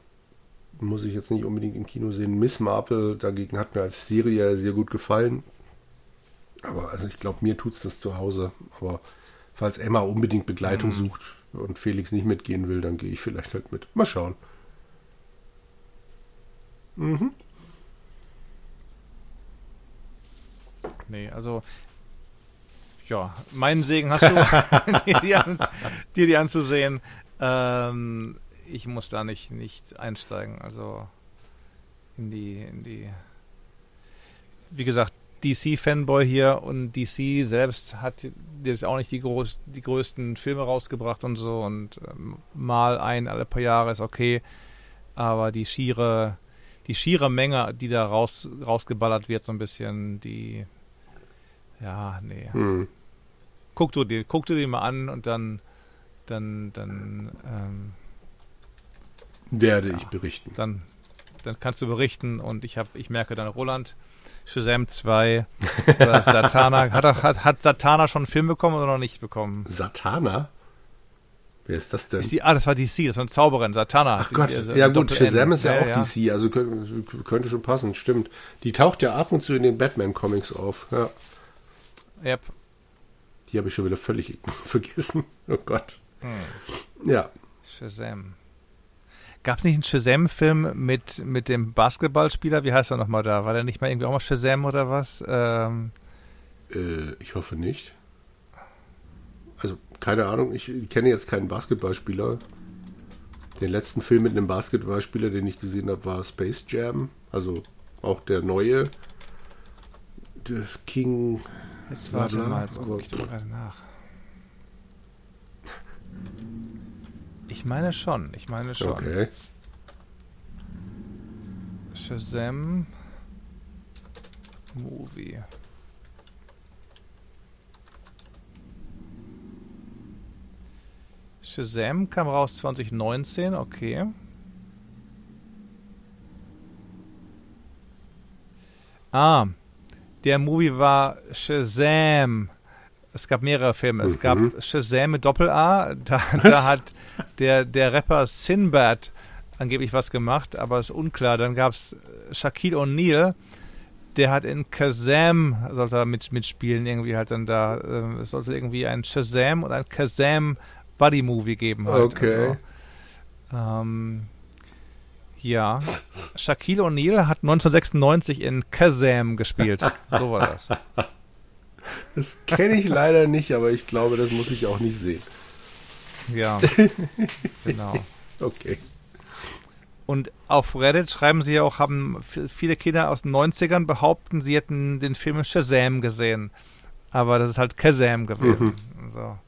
Muss ich jetzt nicht unbedingt im Kino sehen. Miss Marvel dagegen hat mir als Serie sehr gut gefallen. Aber also ich glaube, mir tut es das zu Hause. Aber falls Emma unbedingt Begleitung mhm. sucht und Felix nicht mitgehen will, dann gehe ich vielleicht halt mit. Mal schauen. Mhm. Nee, also ja, meinen Segen hast du, dir, die an, dir die anzusehen. Ähm, ich muss da nicht, nicht einsteigen. Also in die, in die. Wie gesagt, DC-Fanboy hier und DC selbst hat jetzt auch nicht die, groß, die größten Filme rausgebracht und so und ähm, mal ein alle paar Jahre ist okay, aber die schiere, die schiere Menge, die da raus, rausgeballert wird, so ein bisschen, die, ja, nee. Hm. Guck du dir, guck du dir mal an und dann, dann, dann, ähm, werde ja, ich berichten. Dann, dann kannst du berichten und ich habe, ich merke dann Roland, Shazam 2 oder Satana. Hat, hat, hat Satana schon einen Film bekommen oder noch nicht bekommen? Satana? Wer ist das denn? Ist die, ah, das war DC, das war eine Zauberin, Satana. Ach Gott, die, ja gut, Shazam ist ja, ja auch ja. DC, also könnte, könnte, schon passen, stimmt. Die taucht ja ab und zu in den Batman-Comics auf, ja. Yep. Die habe ich schon wieder völlig vergessen. Oh Gott. Hm. Ja. Shazam. Gab es nicht einen Shazam-Film mit, mit dem Basketballspieler? Wie heißt er nochmal da? War der nicht mal irgendwie auch mal Shazam oder was? Ähm, äh, ich hoffe nicht. Also, keine Ahnung, ich kenne jetzt keinen Basketballspieler. Den letzten Film mit einem Basketballspieler, den ich gesehen habe, war Space Jam. Also auch der neue. Der King. Jetzt warte mal, jetzt gucke ich doch gerade nach. Ich meine schon, ich meine schon. Okay. Shazam Movie. Shazam kam raus 2019, okay. Ah, der Movie war Shazam es gab mehrere Filme. Es gab mhm. Shazam mit Doppel-A. Da, da, hat der, der Rapper Sinbad angeblich was gemacht, aber ist unklar. Dann gab es Shaquille O'Neal. Der hat in Kazam, sollte er mit, mitspielen, irgendwie halt dann da. Äh, es sollte irgendwie ein Shazam und ein Kazam Buddy Movie geben. Halt. Okay. Also, ähm, ja. Shaquille O'Neal hat 1996 in Kazam gespielt. So war das. Das kenne ich leider nicht, aber ich glaube, das muss ich auch nicht sehen. Ja, genau. Okay. Und auf Reddit schreiben sie ja auch, haben viele Kinder aus den 90ern behaupten, sie hätten den Film Shazam gesehen. Aber das ist halt Kazam gewesen. Mhm. So.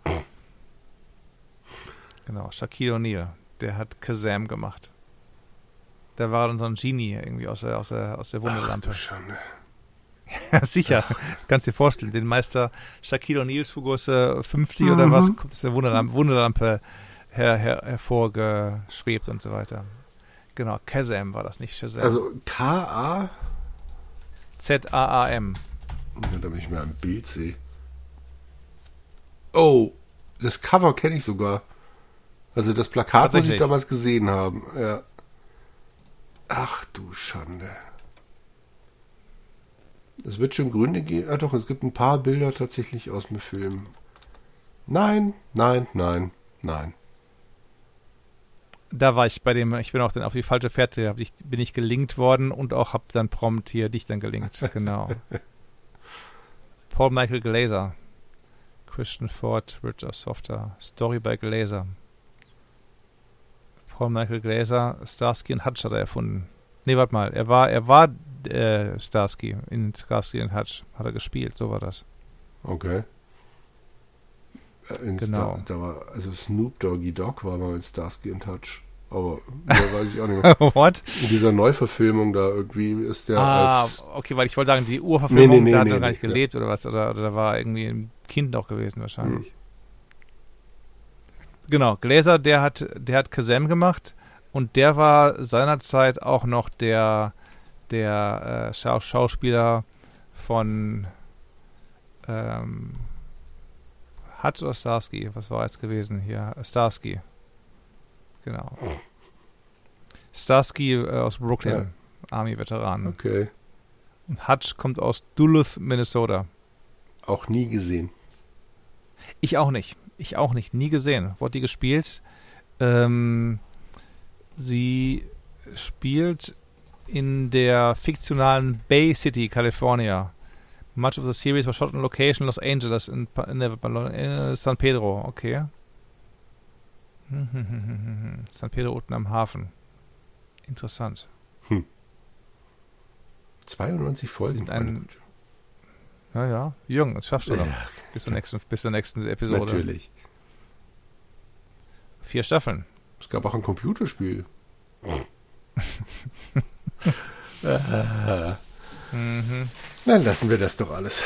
Genau, Shaquille O'Neal, der hat Kazam gemacht. Der war dann so ein Genie irgendwie aus der, aus der, aus der Wunderlampe. Ach du Schande. Ja, sicher. Kannst dir vorstellen, den Meister Shaquille O'Neal Schuhgröße 50 mhm. oder was, kommt aus der Wunderlampe, Wunderlampe her, her, hervorgeschwebt und so weiter. Genau, Kazam war das, nicht Shazam. Also K-A? Z-A-A-M. Ja, damit ich mal ein Bild sehe. Oh, das Cover kenne ich sogar. Also das Plakat muss ich damals gesehen haben. Ja. Ach du Schande. Es wird schon Gründe geben. Ah, doch, es gibt ein paar Bilder tatsächlich aus dem Film. Nein, nein, nein, nein. Da war ich bei dem, ich bin auch dann auf die falsche Fährte, ich, bin ich gelinkt worden und auch habe dann prompt hier dich dann gelinkt. Genau. Paul Michael Glaser. Christian Ford, Richard Softer. Story by Glaser. Paul Michael Glaser, Starsky und Hutch hat er erfunden. Nee, warte mal, er war, er war äh, Starsky. In Starsky and Hutch hat er gespielt, so war das. Okay. Äh, in genau. Star, da war, also Snoop Doggy Dogg war mal in Starsky and Hutch. Aber da weiß ich auch nicht mehr. What? In dieser Neuverfilmung da irgendwie ist der ah, als okay, weil ich wollte sagen, die Urverfilmung, nee, nee, nee, da hat er gar nicht gelebt ja. oder was, oder, oder da war irgendwie ein Kind auch gewesen wahrscheinlich. Hm. Genau, Gläser, der hat, der hat Kazam gemacht und der war seinerzeit auch noch der der äh, Schau Schauspieler von ähm, Hutch oder Starsky? Was war jetzt gewesen hier? Starsky. Genau. Starsky äh, aus Brooklyn, ja. Army-Veteran. Okay. Und Hutch kommt aus Duluth, Minnesota. Auch nie gesehen. Ich auch nicht. Ich auch nicht. Nie gesehen. Wurde die gespielt? Ähm, sie spielt in der fiktionalen Bay City, California. Much of the series was shot on location Los Angeles in, in, in San Pedro. Okay. San Pedro unten am Hafen. Interessant. Hm. 92 Folgen. Ein, Ja, ja. Jürgen, das schaffst du noch. Bis zur nächsten, bis zur nächsten Episode. Natürlich. Vier Staffeln. Es gab auch ein Computerspiel. Mhm. Dann lassen wir das doch alles.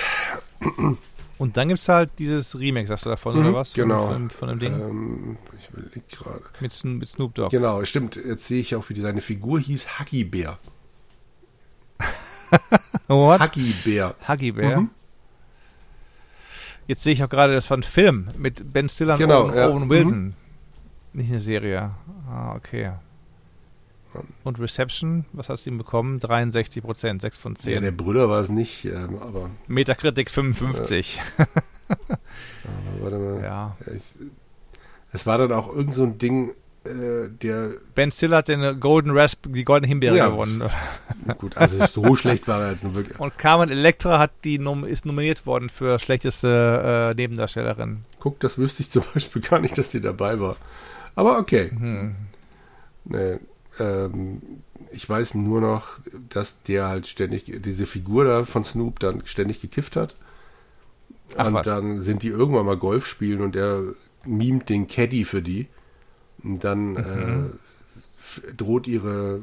Und dann gibt es halt dieses Remake, sagst du davon, Mhm, oder was? Genau. Von, von dem Ding. Ähm, ich überlege gerade. mit, mit Snoop Dogg. Genau, stimmt. Jetzt sehe ich auch, wie seine Figur hieß. Huggy Bär. What? Huggy Bär. Huggy Bear. Mhm. Jetzt sehe ich auch gerade, das war ein Film mit Ben Stiller und Genau, Owen, ja. Owen Wilson. Nicht eine Serie. Ah, okay. Und Reception, was hast du ihm bekommen? 63 Prozent, 6 von 10. Ja, der Brüder war es nicht, ähm, aber, Metacritic 55. aber warte mal. Ja. Ich, es war dann auch irgend so ein Ding, äh, der, Ben Stiller hat den Golden Rasp, die Goldene Himbeere Ja. gewonnen. gut, also so schlecht war er jetzt nur wirklich. Und Carmen Electra hat die nom ist nominiert worden für schlechteste äh, Nebendarstellerin. Guck, das wüsste ich zum Beispiel gar nicht, dass die dabei war. Aber okay. Hm. Nee, ähm, ich weiß nur noch, dass der halt ständig, diese Figur da von Snoop dann ständig gekifft hat. Ach und was. dann sind die irgendwann mal Golf spielen und er mimt den Caddy für die. Und dann Mhm. äh, droht ihre,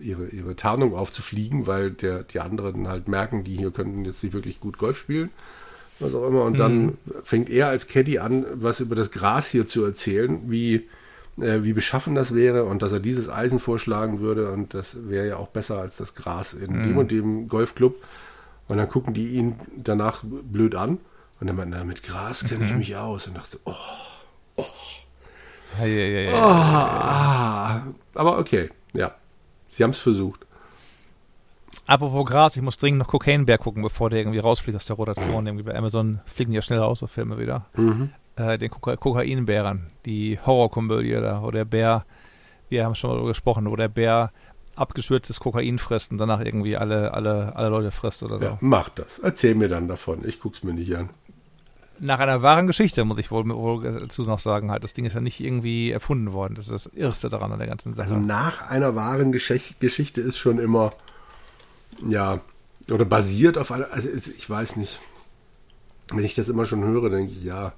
ihre, ihre Tarnung aufzufliegen, weil der, die anderen halt merken, die hier könnten jetzt nicht wirklich gut Golf spielen. Was auch immer. Und dann Mhm. fängt er als Caddy an, was über das Gras hier zu erzählen, wie, äh, wie beschaffen das wäre und dass er dieses Eisen vorschlagen würde und das wäre ja auch besser als das Gras in Mhm. dem und dem Golfclub. Und dann gucken die ihn danach blöd an und dann meint er, mit Gras kenne Mhm. ich mich aus und dachte, oh, Ja, ja, ja, ja. ah, aber okay, ja, sie haben es versucht. Apropos Gras, ich muss dringend noch Cocaine Bear gucken, bevor der irgendwie rausfliegt aus der Rotation. irgendwie bei Amazon fliegen die ja schnell raus, so Filme wieder. Äh, den Koka Kokainbären, die Horrorkomödie da, wo der Bär, wir haben schon mal darüber gesprochen, wo der Bär abgeschwürztes Kokain frisst und danach irgendwie alle, alle, alle Leute frisst oder so. Ja, mach das. Erzähl mir dann davon. Ich guck's mir nicht an. Nach einer wahren Geschichte, muss ich wohl, wohl dazu noch sagen, halt. Das Ding ist ja nicht irgendwie erfunden worden. Das ist das Irrste daran an der ganzen Sache. Also nach einer wahren Geschech- Geschichte ist schon immer, ja, oder basiert auf einer, also ich weiß nicht. Wenn ich das immer schon höre, denke ich, ja,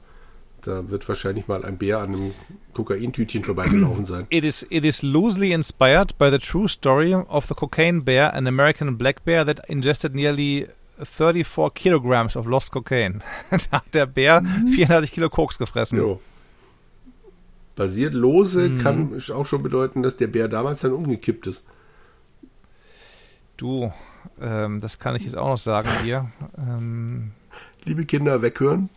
da wird wahrscheinlich mal ein Bär an einem Kokaintütchen vorbeigelaufen sein. It is it is loosely inspired by the true story of the cocaine bear, an American black bear that ingested nearly 34 kilograms of lost cocaine. da hat der Bär 34 Kilo Koks gefressen. Jo. Basiert lose Mhm. kann auch schon bedeuten, dass der Bär damals dann umgekippt ist. Du, ähm, das kann ich jetzt auch noch sagen hier. Ähm, Liebe Kinder, weghören.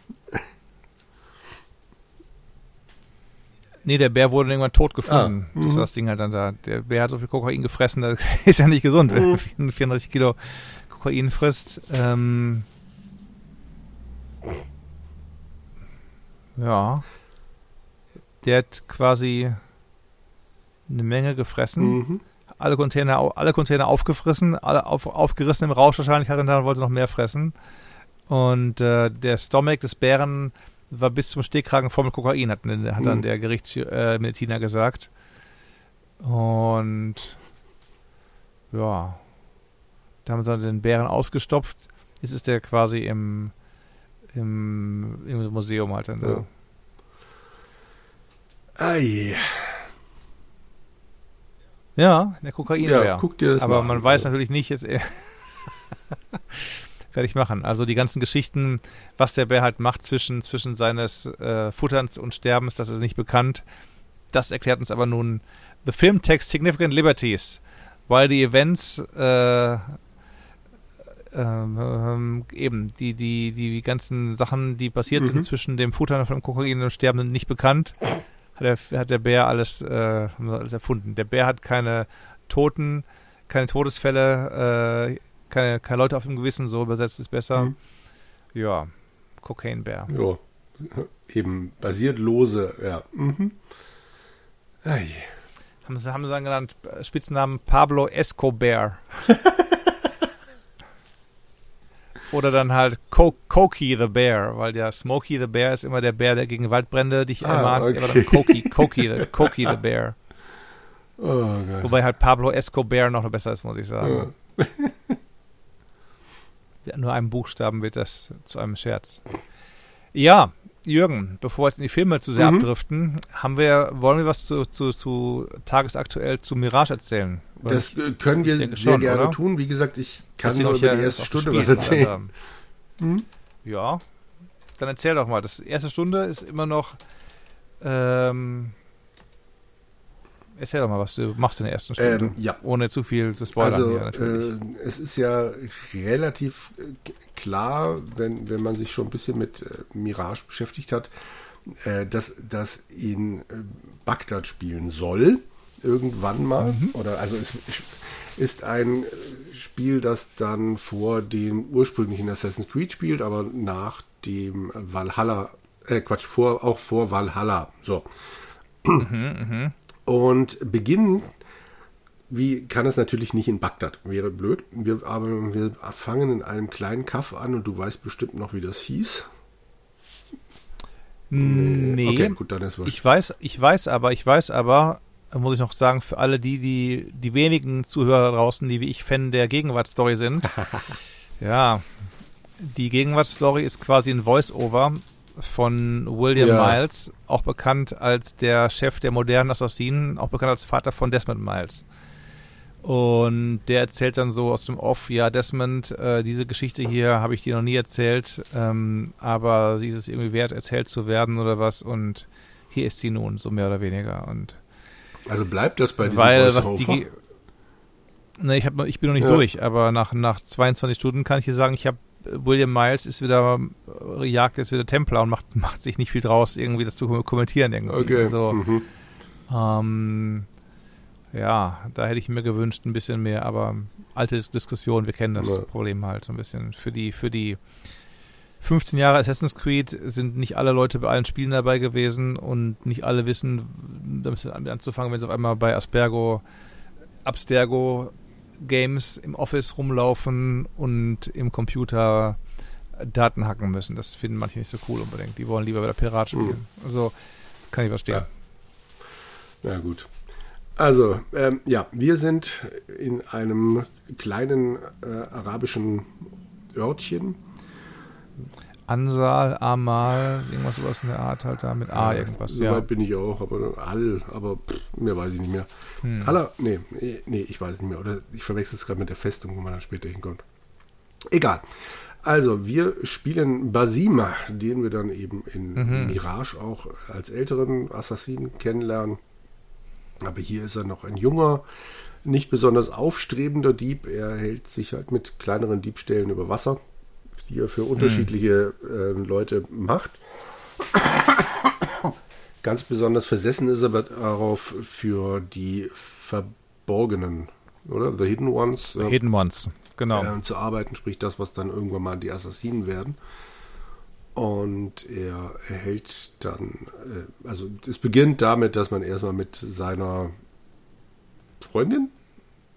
Nee, der Bär wurde irgendwann tot gefunden. Ah, das mhm. war das Ding halt dann da. Der Bär hat so viel Kokain gefressen, das ist ja nicht gesund, wenn Mhm. du 34 Kilo Kokain frisst. Ähm, ja. Der hat quasi eine Menge gefressen. Mhm. Alle Container, alle Container aufgefressen, alle auf, aufgerissen im Rausch wahrscheinlich hat er dann wollte noch mehr fressen. Und äh, der Stomach des Bären war bis zum Stehkragen voll mit Kokain, hat, hat dann Mhm. der Gerichtsmediziner äh, gesagt. Und ja, da haben sie dann den Bären ausgestopft. Jetzt ist der quasi im, im, im Museum halt dann da. Ja. Ei. Ja, der Kokainbär. Ja, guck dir das Aber mal man an. weiß natürlich nicht, jetzt werde ich machen. Also die ganzen Geschichten, was der Bär halt macht zwischen, zwischen seines äh, Futterns und Sterbens, das ist nicht bekannt. Das erklärt uns aber nun The film takes significant liberties, while the events äh, ähm, ähm, eben die, die, die ganzen Sachen, die passiert Mhm. sind zwischen dem Futtern dem Kokain und dem Sterbenden nicht bekannt, hat der, hat der Bär alles, äh, alles erfunden. Der Bär hat keine Toten, keine Todesfälle, äh, keine, keine Leute auf dem Gewissen, so übersetzt ist besser. Mhm. Ja, Cocaine-Bär. Ja, eben basiert lose, ja. Mhm. Ei. Haben sie, haben sie dann genannt, Spitznamen Pablo Escobar. Oder dann halt Co Cokie the Bear, weil der Smokey the Bear ist immer der Bär, der gegen Waldbrände dich Ah, ermahnt. okay. Aber dann Cokie, Cokie, the, Cokie the Bear. Oh. Wobei halt Pablo Escobar noch besser ist, muss ich sagen. Ja. Nur einem Buchstaben wird das zu einem Scherz. Ja, Jürgen, bevor wir jetzt in die Filme zu sehr mhm. abdriften, haben wir, wollen wir was zu, zu, zu tagesaktuell zu Mirage erzählen? Das nicht? können wir sehr schon, gerne oder? tun. Wie gesagt, ich kann nur über die erste Stunde was erzählen. Mhm. Ja, dann erzähl doch mal. Das erste Stunde ist immer noch. Ähm, erzähl doch mal, was du machst in der ersten Stunde. Ähm, ja. Ohne zu viel zu spoilern. Also, hier, natürlich. Äh, es ist ja relativ äh, klar, wenn, wenn man sich schon ein bisschen mit äh, Mirage beschäftigt hat, äh, dass das in äh, Bagdad spielen soll. Irgendwann mal. Mhm. Oder also es ist ein Spiel, das dann vor dem ursprünglichen Assassin's Creed spielt, aber nach dem Valhalla, äh Quatsch, vor, auch vor Valhalla. So. Mhm, mh. Und beginnen, wie kann es natürlich nicht in Bagdad, wäre blöd. Wir, aber wir fangen in einem kleinen Kaff an und du weißt bestimmt noch, wie das hieß. Nee, okay, gut, dann ist was. Ich weiß, ich weiß aber, ich weiß aber, muss ich noch sagen, für alle die, die, die wenigen Zuhörer draußen, die wie ich Fan der Gegenwartsstory sind. ja, die Gegenwartsstory ist quasi ein Voice-Over von William ja. Miles, auch bekannt als der Chef der modernen Assassinen, auch bekannt als Vater von Desmond Miles. Und der erzählt dann so aus dem Off, ja, Desmond, äh, diese Geschichte hier habe ich dir noch nie erzählt, ähm, aber sie ist es irgendwie wert, erzählt zu werden oder was. Und hier ist sie nun, so mehr oder weniger. Und also bleibt das bei diesem Weil, was die, ne, ich, hab, ich bin noch nicht ja. durch, aber nach, nach 22 Stunden kann ich dir sagen, ich habe William Miles ist wieder, äh, jagt jetzt wieder Templar und macht, macht sich nicht viel draus, irgendwie das zu kommentieren irgendwie. Okay. So, mhm. ähm, ja, da hätte ich mir gewünscht ein bisschen mehr, aber alte Diskussion, wir kennen das ja. Problem halt so ein bisschen. Für die, für die 15 Jahre Assassin's Creed sind nicht alle Leute bei allen Spielen dabei gewesen und nicht alle wissen, damit anzufangen, wenn sie auf einmal bei Aspergo, Abstergo Games im Office rumlaufen und im Computer Daten hacken müssen. Das finden manche nicht so cool unbedingt. Die wollen lieber wieder Pirat spielen. Mhm. Also kann ich verstehen. Ja, ja gut. Also, ähm, ja, wir sind in einem kleinen äh, arabischen Örtchen. Ansal, Amal, irgendwas sowas in der Art halt da mit A ja, irgendwas. So ja. weit bin ich auch, aber Al, aber pff, mehr weiß ich nicht mehr. Hm. Aller, nee, nee, ich weiß nicht mehr. Oder ich verwechsel es gerade mit der Festung, wo man dann später hinkommt. Egal. Also, wir spielen Basima, den wir dann eben in mhm. Mirage auch als älteren Assassinen kennenlernen. Aber hier ist er noch ein junger, nicht besonders aufstrebender Dieb. Er hält sich halt mit kleineren Diebstählen über Wasser, die er für unterschiedliche äh, Leute macht. Ganz besonders versessen ist er aber darauf für die verborgenen, oder? The Hidden Ones. The Hidden Ones, genau. Äh, zu arbeiten, sprich das, was dann irgendwann mal die Assassinen werden. Und er erhält dann, äh, also es beginnt damit, dass man erstmal mit seiner Freundin,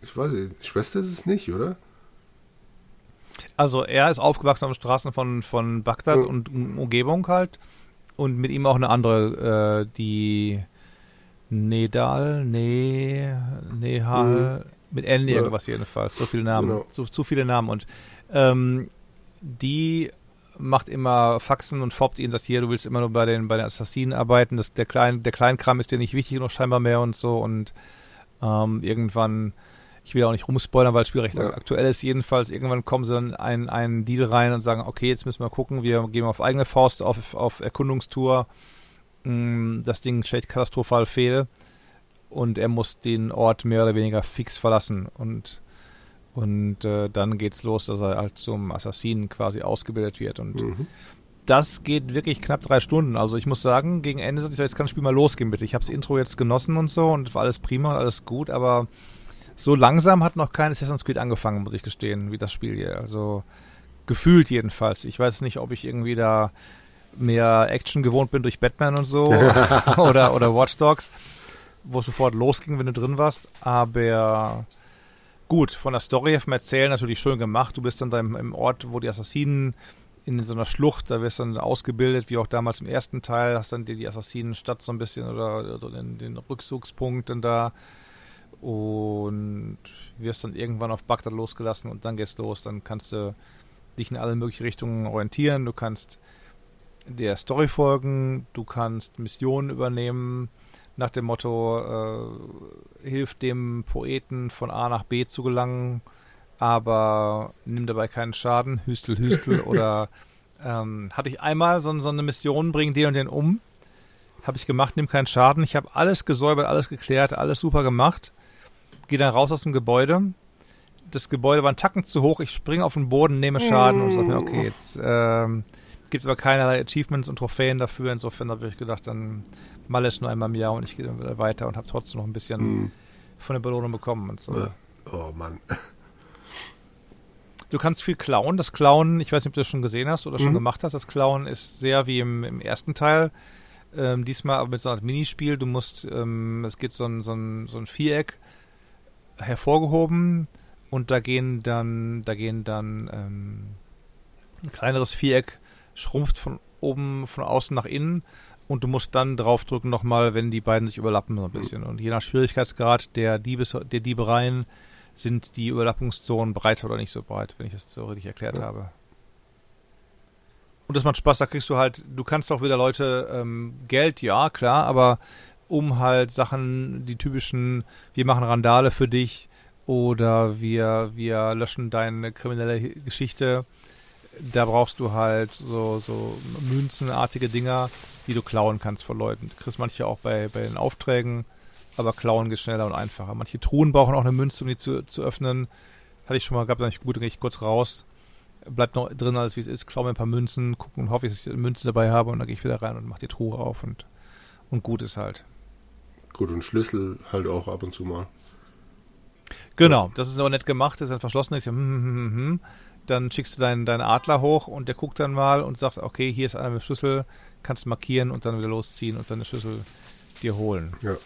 ich weiß nicht, Schwester ist es nicht, oder? Also er ist aufgewachsen auf den Straßen von, von Bagdad ja. und Umgebung halt. Und mit ihm auch eine andere, äh, die Nedal, Ne, Nehal, mhm. mit N irgendwas ja. jedenfalls. So viele Namen. Genau. Zu, zu viele Namen. Und ähm, die macht immer Faxen und foppt ihn, dass hier, du willst immer nur bei den, bei den Assassinen arbeiten, das, der, Klein, der Kleinkram ist dir nicht wichtig noch scheinbar mehr und so und ähm, irgendwann, ich will auch nicht rumspoilern, weil das Spiel recht ja. aktuell ist, jedenfalls, irgendwann kommen sie dann einen, einen Deal rein und sagen, okay, jetzt müssen wir gucken, wir gehen auf eigene Faust auf, auf Erkundungstour, mm, das Ding steht katastrophal fehl und er muss den Ort mehr oder weniger fix verlassen und und äh, dann geht's los, dass er halt zum Assassinen quasi ausgebildet wird. Und mhm. das geht wirklich knapp drei Stunden. Also ich muss sagen, gegen Ende sagte ich, jetzt kann das Spiel mal losgehen, bitte. Ich habe das Intro jetzt genossen und so und war alles prima und alles gut, aber so langsam hat noch kein Assassin's Creed angefangen, muss ich gestehen, wie das Spiel hier. Also gefühlt jedenfalls. Ich weiß nicht, ob ich irgendwie da mehr Action gewohnt bin durch Batman und so oder, oder Watch Dogs, wo es sofort losging, wenn du drin warst. Aber Gut, von der Story her vom Erzählen natürlich schön gemacht. Du bist dann da im, im Ort, wo die Assassinen in so einer Schlucht, da wirst du dann ausgebildet, wie auch damals im ersten Teil, hast dann die, die Assassinenstadt so ein bisschen oder, oder den, den Rückzugspunkt dann da und wirst dann irgendwann auf Bagdad losgelassen und dann geht's los. Dann kannst du dich in alle möglichen Richtungen orientieren. Du kannst der Story folgen, du kannst Missionen übernehmen nach dem Motto, äh, hilf dem Poeten von A nach B zu gelangen, aber nimm dabei keinen Schaden, Hüstel, Hüstel oder ähm, hatte ich einmal so, so eine Mission, bring den und den um. Habe ich gemacht, nimm keinen Schaden. Ich habe alles gesäubert, alles geklärt, alles super gemacht. Gehe dann raus aus dem Gebäude. Das Gebäude war ein Tacken zu hoch. Ich springe auf den Boden, nehme Schaden und sage mir, okay, jetzt ähm, gibt aber keinerlei Achievements und Trophäen dafür. Insofern habe ich gedacht, dann mal es nur einmal im Jahr und ich gehe dann wieder weiter und habe trotzdem noch ein bisschen Hm. von der Belohnung bekommen und so. Ja. Oh Mann. Du kannst viel klauen. Das Klauen, ich weiß nicht, ob du das schon gesehen hast oder schon Mhm. gemacht hast. Das Klauen ist sehr wie im, im ersten Teil. Ähm, diesmal aber mit so einem Minispiel. Du musst, ähm, es geht so ein, so, ein, so ein Viereck hervorgehoben und da gehen dann, da gehen dann ähm, ein kleineres Viereck schrumpft von oben, von außen nach innen und du musst dann draufdrücken nochmal, wenn die beiden sich überlappen so ein bisschen. Und je nach Schwierigkeitsgrad der, Diebes, der Diebereien sind die Überlappungszonen breiter oder nicht so breit, wenn ich das so richtig erklärt Ja. habe. Und das macht Spaß, da kriegst du halt, du kannst auch wieder Leute ähm, Geld, ja, klar, aber um halt Sachen, die typischen, wir machen Randale für dich oder wir, wir löschen deine kriminelle Geschichte, da brauchst du halt so, so münzenartige Dinger, die du klauen kannst von Leuten. Du kriegst manche auch bei, bei den Aufträgen, aber klauen geht schneller und einfacher. Manche Truhen brauchen auch eine Münze, um die zu, zu öffnen. Hatte ich schon mal gehabt, dann ich gut, dann gehe ich kurz raus, bleibt noch drin alles wie es ist, klaue mir ein paar Münzen, gucken und hoffe, dass ich eine Münze dabei habe und dann gehe ich wieder rein und mache die Truhe auf und, und gut ist halt. Gut, und Schlüssel halt auch ab und zu mal. Genau, das ist aber nett gemacht, das ist dann verschlossen. Ich, hm, hm, hm. Dann schickst du deinen, deinen Adler hoch und der guckt dann mal und sagt, okay, hier ist einer mit Schlüssel, kannst markieren und dann wieder losziehen und dann den Schlüssel dir holen. Ja.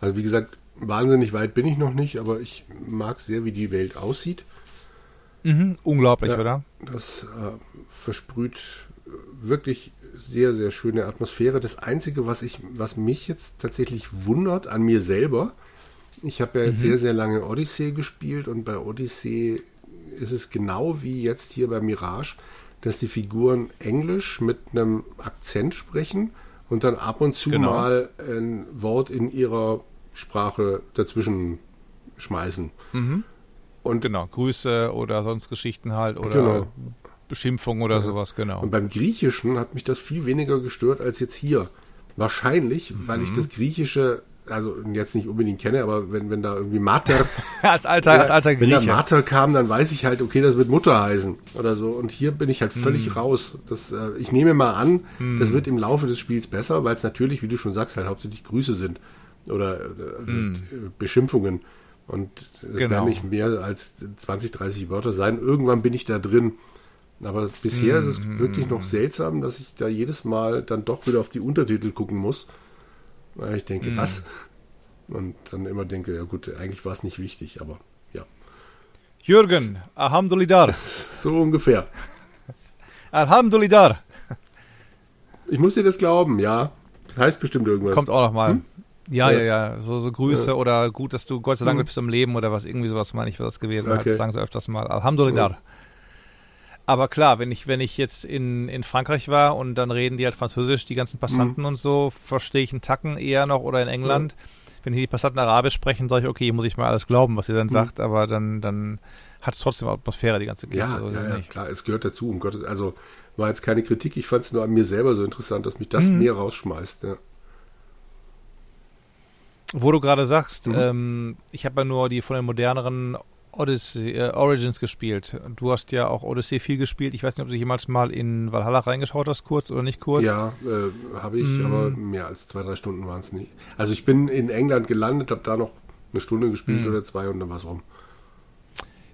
Also wie gesagt, wahnsinnig weit bin ich noch nicht, aber ich mag sehr, wie die Welt aussieht. Mhm, unglaublich, Ja. oder? Das äh, versprüht wirklich sehr, sehr schöne Atmosphäre. Das Einzige, was ich, was mich jetzt tatsächlich wundert an mir selber, ich habe ja jetzt sehr, sehr lange Odyssey gespielt und bei Odyssey ist es genau wie jetzt hier bei Mirage, dass die Figuren Englisch mit einem Akzent sprechen und dann ab und zu Genau. mal ein Wort in ihrer Sprache dazwischen schmeißen. Und Genau, Grüße oder sonst Geschichten halt oder Genau. Beschimpfung oder sowas, genau. Und beim Griechischen hat mich das viel weniger gestört als jetzt hier. Wahrscheinlich, weil Mhm. ich das Griechische, also jetzt nicht unbedingt kenne, aber wenn, wenn da irgendwie Mater, als alter, als alter wenn da Grieche. Mater kam, dann weiß ich halt, okay, das wird Mutter heißen oder so. Und hier bin ich halt völlig Mhm. raus. Das, äh, ich nehme mal an, das wird im Laufe des Spiels besser, weil es natürlich, wie du schon sagst, halt hauptsächlich Grüße sind oder äh, äh, Beschimpfungen. Und es Mhm. Genau. werden nicht mehr als 20, 30 Wörter sein. Irgendwann bin ich da drin. Aber bisher ist es Mhm. wirklich noch seltsam, dass ich da jedes Mal dann doch wieder auf die Untertitel gucken muss. Weil ich denke, was? Und dann immer denke, ja gut, eigentlich war es nicht wichtig, aber ja. Jürgen, Alhamdulillah. So ungefähr. Alhamdulillah. Ich muss dir das glauben, ja. Das heißt bestimmt irgendwas. Kommt auch noch mal. Ja, ja, Ja. ja. So, so Grüße Ja. oder gut, dass du Gott sei Dank Mhm. bist am Leben oder was, irgendwie sowas meine ich, was das gewesen Okay. hat. Das sagen sie öfters mal. Alhamdulillah. Aber klar, wenn ich, wenn ich jetzt in, in Frankreich war und dann reden die halt Französisch, die ganzen Passanten und so, verstehe ich einen Tacken eher noch oder in England. Wenn hier die Passanten Arabisch sprechen, sage ich, okay, hier muss ich mal alles glauben, was ihr dann sagt, aber dann, dann hat es trotzdem Atmosphäre, die ganze Kiste. ja, so ist ja, ja, klar, es gehört dazu. Um Gottes, also war jetzt keine Kritik, ich fand es nur an mir selber so interessant, dass mich das Mhm. mehr rausschmeißt. Ja. Wo du gerade sagst, Mhm. ähm, ich habe ja nur die von den moderneren Odyssey, äh, Origins gespielt. Du hast ja auch Odyssey viel gespielt. Ich weiß nicht, ob du jemals mal in Valhalla reingeschaut hast, kurz oder nicht kurz. Ja, äh, habe ich, Mm. aber mehr als zwei, drei Stunden waren es nicht. Also ich bin in England gelandet, habe da noch eine Stunde gespielt Mm. oder zwei und dann war es rum.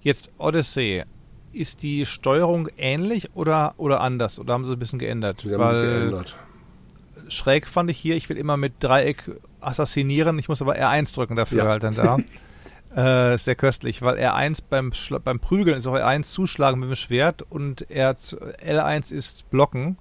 Jetzt Odyssey. Ist die Steuerung ähnlich oder, oder anders? Oder haben sie ein bisschen geändert? Sie haben Weil sich geändert. schräg fand ich hier, ich will immer mit Dreieck assassinieren, ich muss aber R1 drücken dafür Ja. halt dann da. äh, ist sehr köstlich, weil R1 beim, Schla- beim Prügeln ist auch R1 zuschlagen mit dem Schwert und R L1 ist blocken.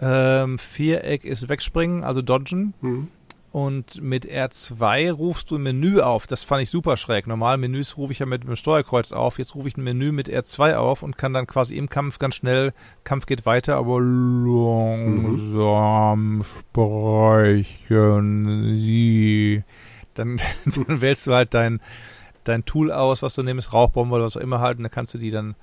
Ähm, Viereck ist wegspringen, also dodgen. Mhm. und mit R2 rufst du ein Menü auf. Das fand ich super schräg. Normal Menüs rufe ich ja mit dem Steuerkreuz auf. Jetzt rufe ich ein Menü mit R2 auf und kann dann quasi im Kampf ganz schnell, Kampf geht weiter, aber langsam mhm. sprechen Sie. Dann, dann wählst du halt dein, dein Tool aus, was du nimmst, Rauchbombe oder was auch immer halt, und dann kannst du die dann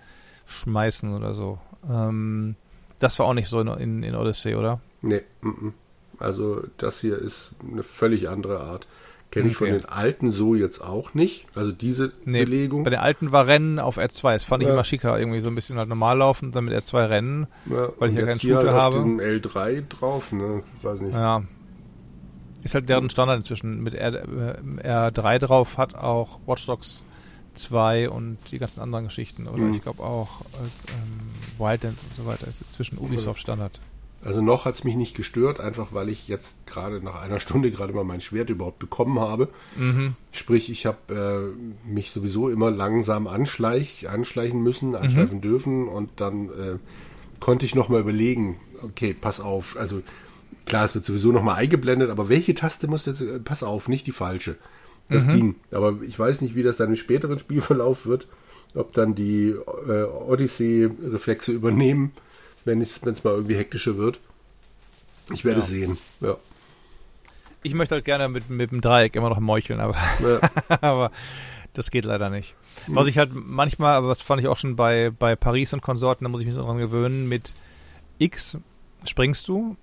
schmeißen oder so. Ähm, das war auch nicht so in, in, in Odyssey, oder? Nee, m -m. Also das hier ist eine völlig andere Art. Kenne okay. ich von den alten so jetzt auch nicht. Also diese nee, Belegung. Bei den alten war Rennen auf R2. Das fand ich ja. immer schicker. Irgendwie so ein bisschen halt normal laufen, dann mit R2 rennen, ja, weil ich ja keinen Shooter halt habe. Auf dem L3 drauf, ne? Ich weiß nicht. Ja. Ist halt deren Standard inzwischen. Mit R, äh, R3 drauf hat auch Watch Dogs 2 und die ganzen anderen Geschichten. Oder mhm. ich glaube auch äh, ähm, Wildland und so weiter. Ist inzwischen Ubisoft Standard. Also noch hat es mich nicht gestört, einfach weil ich jetzt gerade nach einer Stunde gerade mal mein Schwert überhaupt bekommen habe. Mhm. Sprich, ich habe äh, mich sowieso immer langsam anschleich, anschleichen müssen, anschleifen mhm. dürfen und dann äh, konnte ich nochmal überlegen, okay, pass auf, also klar, es wird sowieso nochmal eingeblendet, aber welche Taste muss jetzt, äh, pass auf, nicht die falsche. Das mhm. ging. Aber ich weiß nicht, wie das dann im späteren Spielverlauf wird, ob dann die äh, Odyssey-Reflexe übernehmen wenn es mal irgendwie hektischer wird. Ich werde ja. sehen. Ja. Ich möchte halt gerne mit, mit dem Dreieck immer noch meucheln, aber, ja. aber das geht leider nicht. Mhm. Was ich halt manchmal, aber das fand ich auch schon bei, bei Paris und Konsorten, da muss ich mich daran gewöhnen, mit X springst du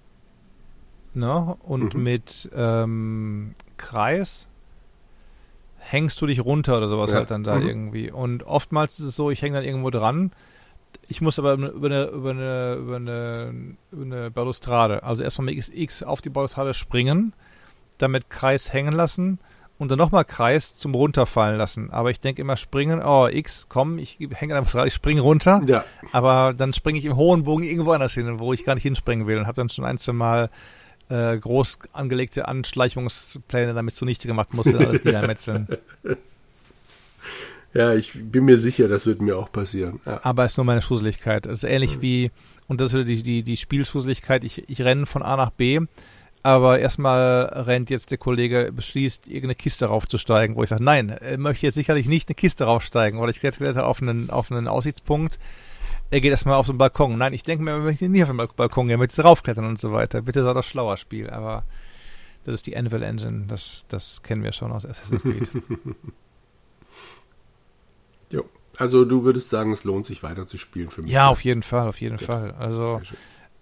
ne? und mhm. mit ähm, Kreis hängst du dich runter oder sowas ja. halt dann da mhm. irgendwie. Und oftmals ist es so, ich hänge dann irgendwo dran ich muss aber über eine, über eine, über eine, über eine Balustrade, also erstmal mit X auf die Balustrade springen, damit Kreis hängen lassen und dann nochmal Kreis zum runterfallen lassen. Aber ich denke immer springen, oh X, komm, ich hänge an der Balustrade, ich springe runter. Ja. Aber dann springe ich im hohen Bogen irgendwo anders hin, wo ich gar nicht hinspringen will und habe dann schon ein, zwei Mal äh, groß angelegte Anschleichungspläne damit zunichte gemacht, musste alles niedermetzeln. Ja, ich bin mir sicher, das wird mir auch passieren. Ja. Aber es ist nur meine Schusseligkeit. Es ist ähnlich mhm. wie, und das ist die, die, die Spielschusseligkeit, ich, ich renne von A nach B, aber erstmal rennt jetzt der Kollege, beschließt, irgendeine Kiste raufzusteigen, wo ich sage, nein, er möchte jetzt sicherlich nicht eine Kiste raufsteigen, oder ich kletter auf einen, auf einen Aussichtspunkt. Er geht erstmal auf den Balkon. Nein, ich denke mir, er möchte nie auf den Balkon gehen, möchte raufklettern und so weiter. Bitte sei doch schlauer Spiel, aber das ist die Anvil Engine, das, das kennen wir schon aus Assassin's Creed. Jo. Also du würdest sagen, es lohnt sich weiter zu spielen für mich. Ja, auf jeden Fall, auf jeden Gut. Fall. Also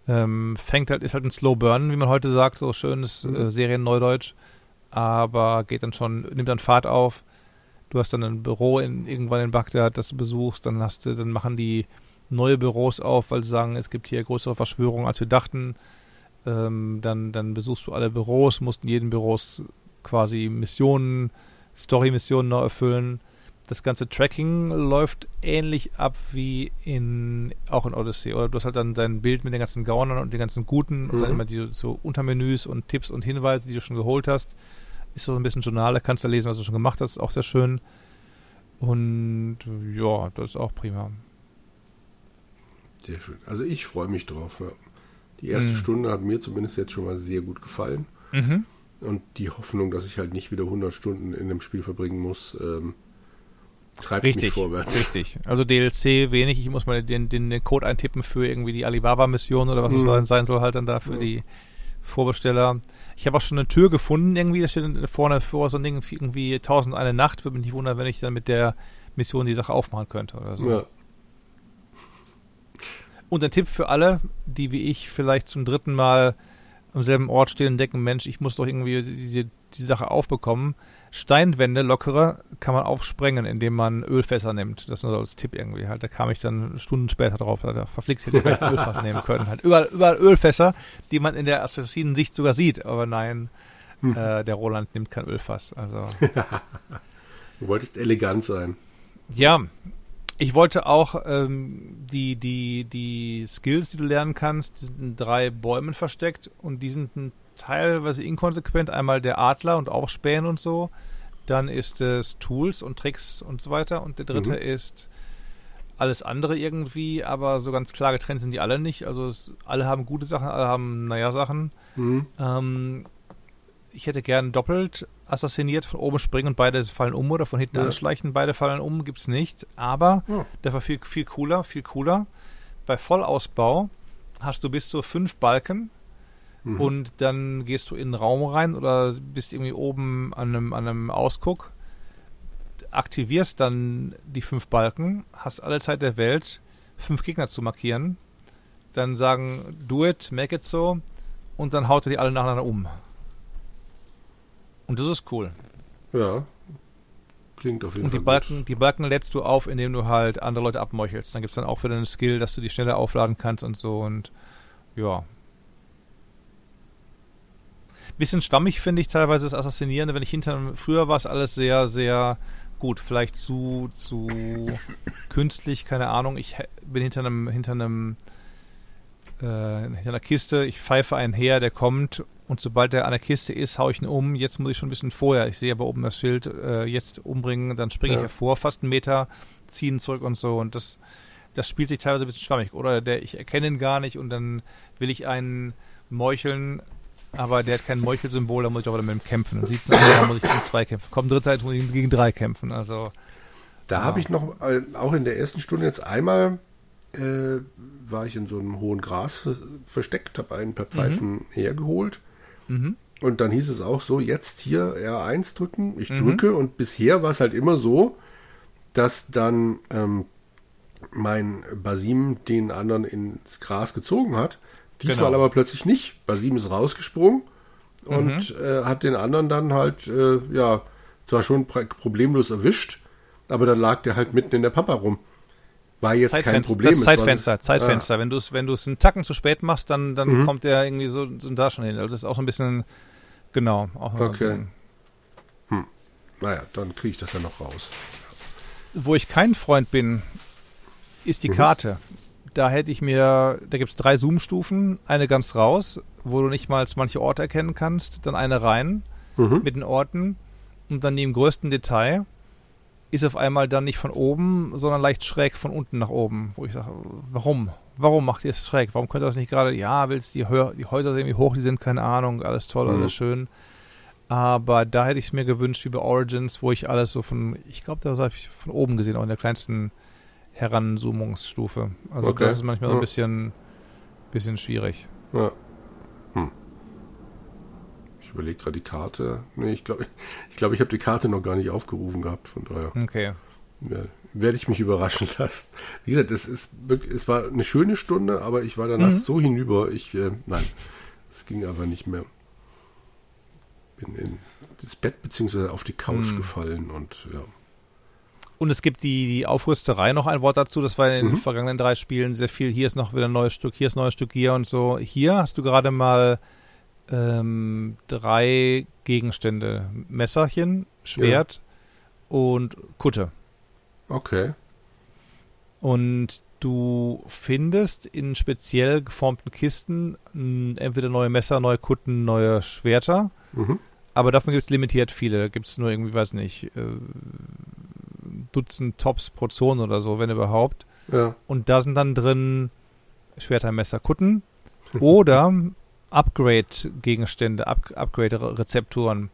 ähm, fängt halt, ist halt ein Slow Burn, wie man heute sagt, so schönes mhm. äh, Serien-Neudeutsch, aber geht dann schon, nimmt dann Fahrt auf. Du hast dann ein Büro in, irgendwann in Bagdad, das du besuchst, dann hast du, dann machen die neue Büros auf, weil sie sagen, es gibt hier größere Verschwörungen, als wir dachten. Ähm, dann, dann besuchst du alle Büros, musst in jedem Büros quasi Missionen, Story-Missionen noch erfüllen das ganze Tracking läuft ähnlich ab wie in auch in Odyssey. Oder du hast halt dann dein Bild mit den ganzen Gaunern und den ganzen Guten mhm. und dann immer die so Untermenüs und Tipps und Hinweise, die du schon geholt hast. Ist so ein bisschen Journal, da kannst du lesen, was du schon gemacht hast, auch sehr schön. Und ja, das ist auch prima. Sehr schön. Also ich freue mich drauf. Ja. Die erste mhm. Stunde hat mir zumindest jetzt schon mal sehr gut gefallen. Mhm. Und die Hoffnung, dass ich halt nicht wieder 100 Stunden in dem Spiel verbringen muss, ähm, treibt richtig, mich vorwärts. Richtig. Also DLC wenig. Ich muss mal den, den, den Code eintippen für irgendwie die Alibaba-Mission oder was mhm. es sein soll, halt dann da für mhm. die Vorbesteller. Ich habe auch schon eine Tür gefunden, irgendwie, da steht vorne vor so ein Ding, irgendwie 1000 eine Nacht. Würde mich nicht wundern, wenn ich dann mit der Mission die Sache aufmachen könnte oder so. Ja. Und ein Tipp für alle, die wie ich vielleicht zum dritten Mal am selben Ort stehen und denken, Mensch, ich muss doch irgendwie diese die Sache aufbekommen. Steinwände, lockere, kann man aufsprengen, indem man Ölfässer nimmt. Das nur als Tipp irgendwie halt. Da kam ich dann Stunden später drauf. Da verflixt hätte ich vielleicht Ölfass nehmen können. Halt. Überall, überall Ölfässer, die man in der Assassinen-Sicht sogar sieht. Aber nein, hm. äh, der Roland nimmt kein Ölfass. Also. du wolltest elegant sein. Ja, ich wollte auch ähm, die, die, die Skills, die du lernen kannst, die sind in drei Bäumen versteckt und die sind teilweise inkonsequent. Einmal der Adler und Aufspähen und so. Dann ist es Tools und Tricks und so weiter. Und der dritte mhm. ist alles andere irgendwie, aber so ganz klar getrennt sind die alle nicht. Also es, alle haben gute Sachen, alle haben naja Sachen. Mhm. Ähm, ich hätte gern doppelt assassiniert, von oben springen und beide fallen um oder von hinten Ja. anschleichen, beide fallen um, gibt's nicht. Aber Ja. der war viel, viel cooler, viel cooler. Bei Vollausbau hast du bis zu fünf Balken Mhm. und dann gehst du in einen Raum rein oder bist irgendwie oben an einem, an einem Ausguck, aktivierst dann die fünf Balken, hast alle Zeit der Welt, fünf Gegner zu markieren, dann sagen, do it, make it so und dann haut er die alle nacheinander um. Und das ist cool. Ja. Klingt auf jeden Und die Fall Balken, gut. die Balken lädst du auf, indem du halt andere Leute abmeuchelst. Dann gibt es dann auch wieder eine Skill, dass du die schneller aufladen kannst und so und ja. Bisschen schwammig finde ich teilweise das Assassinieren, wenn ich hinter früher war es alles sehr, sehr gut, vielleicht zu, zu künstlich, keine Ahnung. Ich bin hinter einem, hinter einem äh, hinter einer Kiste, ich pfeife einen her, der kommt und sobald der an der Kiste ist, haue ich ihn um. Jetzt muss ich schon ein bisschen vorher, ich sehe aber oben das Schild, äh, jetzt umbringen, dann springe ich Ja. hervor, fast einen Meter, ziehen zurück und so und das, das spielt sich teilweise ein bisschen schwammig. Oder der, ich erkenne ihn gar nicht und dann will ich einen meucheln, aber der hat kein Meuchelsymbol, da muss ich wieder mit ihm kämpfen. Dann sieht es da muss ich gegen zwei kämpfen. Kommt dritter, jetzt muss ich gegen drei kämpfen. Also, Da Ja. habe ich noch, äh, auch in der ersten Stunde jetzt einmal, äh, war ich in so einem hohen Gras ver versteckt, habe einen per Pfeifen hergeholt. Mhm. Und dann hieß es auch so, jetzt hier R1 drücken. Ich Mhm. drücke und bisher war es halt immer so, dass dann ähm, mein Basim den anderen ins Gras gezogen hat. Diesmal Genau. aber plötzlich nicht. Basim ist rausgesprungen und äh, hat den anderen dann halt, äh, ja, zwar schon problemlos erwischt, aber dann lag der halt mitten in der Papa rum. War jetzt kein Zeitfenster, Problem. das Zeitfenster, Zeitfenster. Wenn du es wenn einen Tacken zu spät machst, dann, dann Mhm. kommt der irgendwie so, so da schon hin. Also das ist auch so ein bisschen, genau. Auch Okay. Naja, dann kriege ich das ja noch raus. Wo ich kein Freund bin, ist die Mhm. Karte. Da hätte ich mir, da gibt es drei Zoom-Stufen, eine ganz raus, wo du nicht mal manche Orte erkennen kannst, dann eine rein Mhm. mit den Orten und dann die im größten Detail ist auf einmal dann nicht von oben, sondern leicht schräg von unten nach oben, wo ich sage, warum? Warum macht ihr es schräg? Warum könnt ihr das nicht gerade, ja, willst die, die Häuser sehen, wie hoch die sind, keine Ahnung, alles toll, Mhm. alles schön. Aber da hätte ich es mir gewünscht, wie bei Origins, wo ich alles so von, ich glaube, da habe ich von oben gesehen, auch in der kleinsten Heranzoomungsstufe. Also Okay. das ist manchmal so Ja. ein bisschen, bisschen schwierig. Ja. Hm. Überlege gerade die Karte. Nee, ich glaube, ich, glaub, ich habe die Karte noch gar nicht aufgerufen gehabt, von daher Okay. ja, werde ich mich überraschen lassen. Wie gesagt, es, ist es war eine schöne Stunde, aber ich war danach Mhm. so hinüber. Ich, äh, nein, es ging aber nicht mehr. Bin in das Bett beziehungsweise auf die Couch Mhm. gefallen und ja. Und es gibt die, die Aufrüsterei, noch ein Wort dazu. Das war in den Mhm. vergangenen drei Spielen sehr viel. Hier ist noch wieder ein neues Stück, hier ist ein neues Stück, hier und so. Hier hast du gerade mal ähm, drei Gegenstände: Messerchen, Schwert und Kutte. Okay. Und du findest in speziell geformten Kisten entweder neue Messer, neue Kutten, neue Schwerter. Mhm. Aber davon gibt es limitiert viele. Da gibt es nur irgendwie, weiß nicht, äh, Dutzend Tops pro Zone oder so, wenn überhaupt. Ja. Und da sind dann drin Schwerter, Messer, Kutten oder Upgrade-Gegenstände, Up Upgrade-Rezepturen.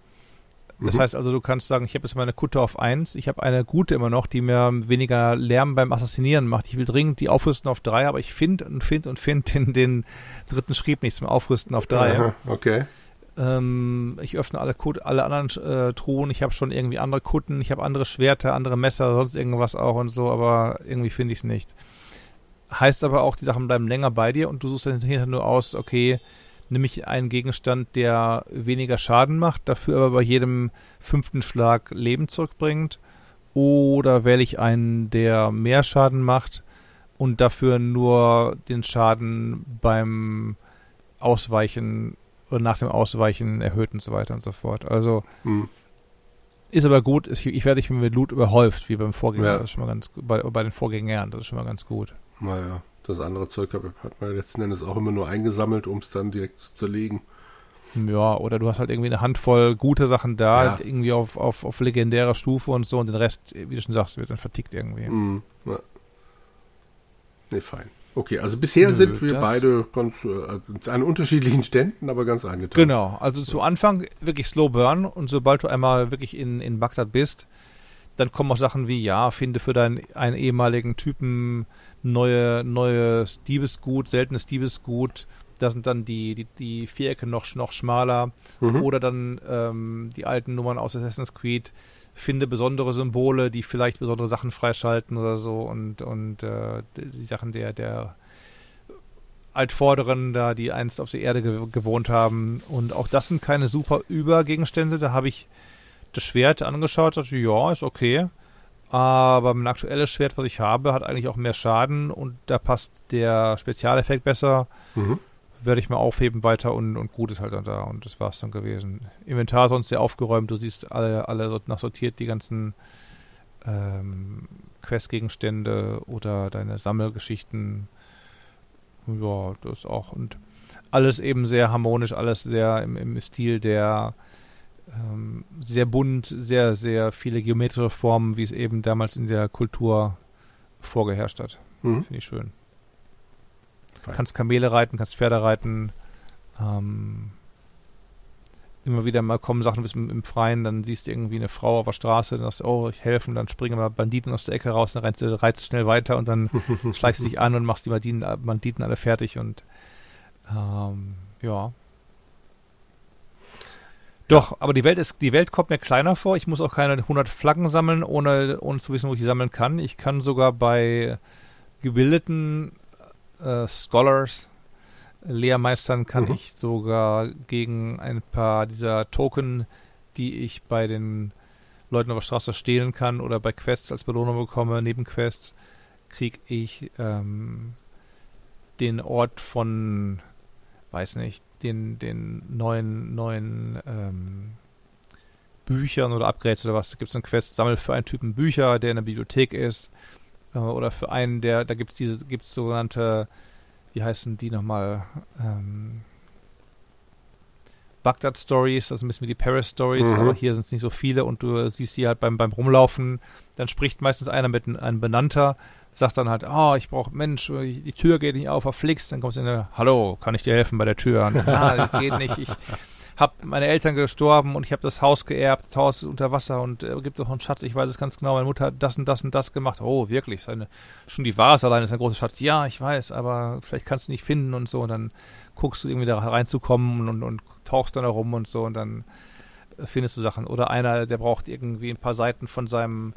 Das Mhm. heißt also, du kannst sagen, ich habe jetzt meine Kutte auf 1, ich habe eine gute immer noch, die mir weniger Lärm beim Assassinieren macht. Ich will dringend die aufrüsten auf 3, aber ich finde und finde und finde den, den dritten Schrieb nicht zum Aufrüsten auf 3. Aha, Okay. Ähm, ich öffne alle, Kut alle anderen äh, Truhen. Ich habe schon irgendwie andere Kutten. Ich habe andere Schwerter, andere Messer, sonst irgendwas auch und so, aber irgendwie finde ich es nicht. Heißt aber auch, die Sachen bleiben länger bei dir und du suchst dann hinterher nur aus, okay, nimm ich einen Gegenstand, der weniger Schaden macht, dafür aber bei jedem fünften Schlag Leben zurückbringt. Oder wähle ich einen, der mehr Schaden macht und dafür nur den Schaden beim Ausweichen oder nach dem Ausweichen erhöht und so weiter und so fort. Also Hm. ist aber gut. Ich, ich werde nicht mit Loot überhäuft, wie beim Vorgänger. Ja. Das ist schon mal ganz gut. Bei, bei den Vorgängern, das ist schon mal ganz gut. Naja, das andere Zeug hat man letzten Endes auch immer nur eingesammelt, um es dann direkt zu zerlegen. Ja, oder du hast halt irgendwie eine Handvoll gute Sachen da, Ja. halt irgendwie auf, auf, auf legendärer Stufe und so und den Rest, wie du schon sagst, wird dann vertickt irgendwie. Hm. Ja. Nee, fein. Okay, also bisher Nö, sind wir beide ganz, äh, an unterschiedlichen Ständen, aber ganz angetan. Genau, also zu Anfang wirklich Slow Burn und sobald du einmal wirklich in, in Bagdad bist, dann kommen auch Sachen wie, ja, finde für deinen einen ehemaligen Typen neue, neues Diebesgut, seltenes Diebesgut. Da sind dann die, die, die Vierecke noch, noch schmaler. Mhm. Oder dann ähm, die alten Nummern aus Assassin's Creed. Finde besondere Symbole, die vielleicht besondere Sachen freischalten oder so. Und, und äh, die Sachen der, der Altvorderen da, die einst auf der Erde ge gewohnt haben. Und auch das sind keine super Übergegenstände. Da habe ich das Schwert angeschaut, dachte, ja, ist okay. Aber mein aktuelles Schwert, was ich habe, hat eigentlich auch mehr Schaden und da passt der Spezialeffekt besser. Mhm. Werde ich mal aufheben weiter und, und gut ist halt dann da und das war es dann gewesen. Inventar sonst sehr aufgeräumt, du siehst alle, alle nach sortiert die ganzen ähm, Questgegenstände oder deine Sammelgeschichten. Ja, das auch und alles eben sehr harmonisch, alles sehr im, im Stil der ähm, sehr bunt, sehr, sehr viele geometrische Formen, wie es eben damals in der Kultur vorgeherrscht hat. Mhm. Finde ich schön. Fein. Kannst Kamele reiten, kannst Pferde reiten. Ähm, immer wieder mal kommen Sachen bis im, im, Freien, dann siehst du irgendwie eine Frau auf der Straße, dann sagst du, oh, ich helfe, und dann springen mal Banditen aus der Ecke raus, dann du reizt schnell weiter und dann schleichst du dich an und machst die Banditen, Banditen alle fertig und ähm, ja, doch, aber die Welt ist, die Welt kommt mir kleiner vor. Ich muss auch keine 100 Flaggen sammeln, ohne, ohne zu wissen, wo ich die sammeln kann. Ich kann sogar bei gebildeten äh, Scholars, Lehrmeistern, kann mhm. ich sogar gegen ein paar dieser Token, die ich bei den Leuten auf der Straße stehlen kann oder bei Quests als Belohnung bekomme, Nebenquests, kriege ich ähm, den Ort von, weiß nicht, den, den neuen, neuen ähm, Büchern oder Upgrades oder was. Da gibt es eine Quest, sammel für einen Typen Bücher, der in der Bibliothek ist. Äh, oder für einen, der, da gibt es diese, gibt es sogenannte, wie heißen die nochmal? Ähm, Bagdad Stories, das ist ein bisschen wie die Paris Stories, mhm. aber hier sind es nicht so viele und du siehst die halt beim, beim Rumlaufen. Dann spricht meistens einer mit einem Benannter sagt dann halt, oh, ich brauche, Mensch, die Tür geht nicht auf, verflixt. Dann kommst du in der, hallo, kann ich dir helfen bei der Tür? Und, ah, geht nicht. Ich habe meine Eltern gestorben und ich habe das Haus geerbt, das Haus ist unter Wasser und äh, gibt doch einen Schatz, ich weiß es ganz genau, meine Mutter hat das und das und das gemacht. Oh, wirklich, seine, schon die Vase allein ist ein großer Schatz. Ja, ich weiß, aber vielleicht kannst du nicht finden und so und dann guckst du irgendwie da reinzukommen und, und, und tauchst dann herum und so und dann findest du Sachen. Oder einer, der braucht irgendwie ein paar Seiten von seinem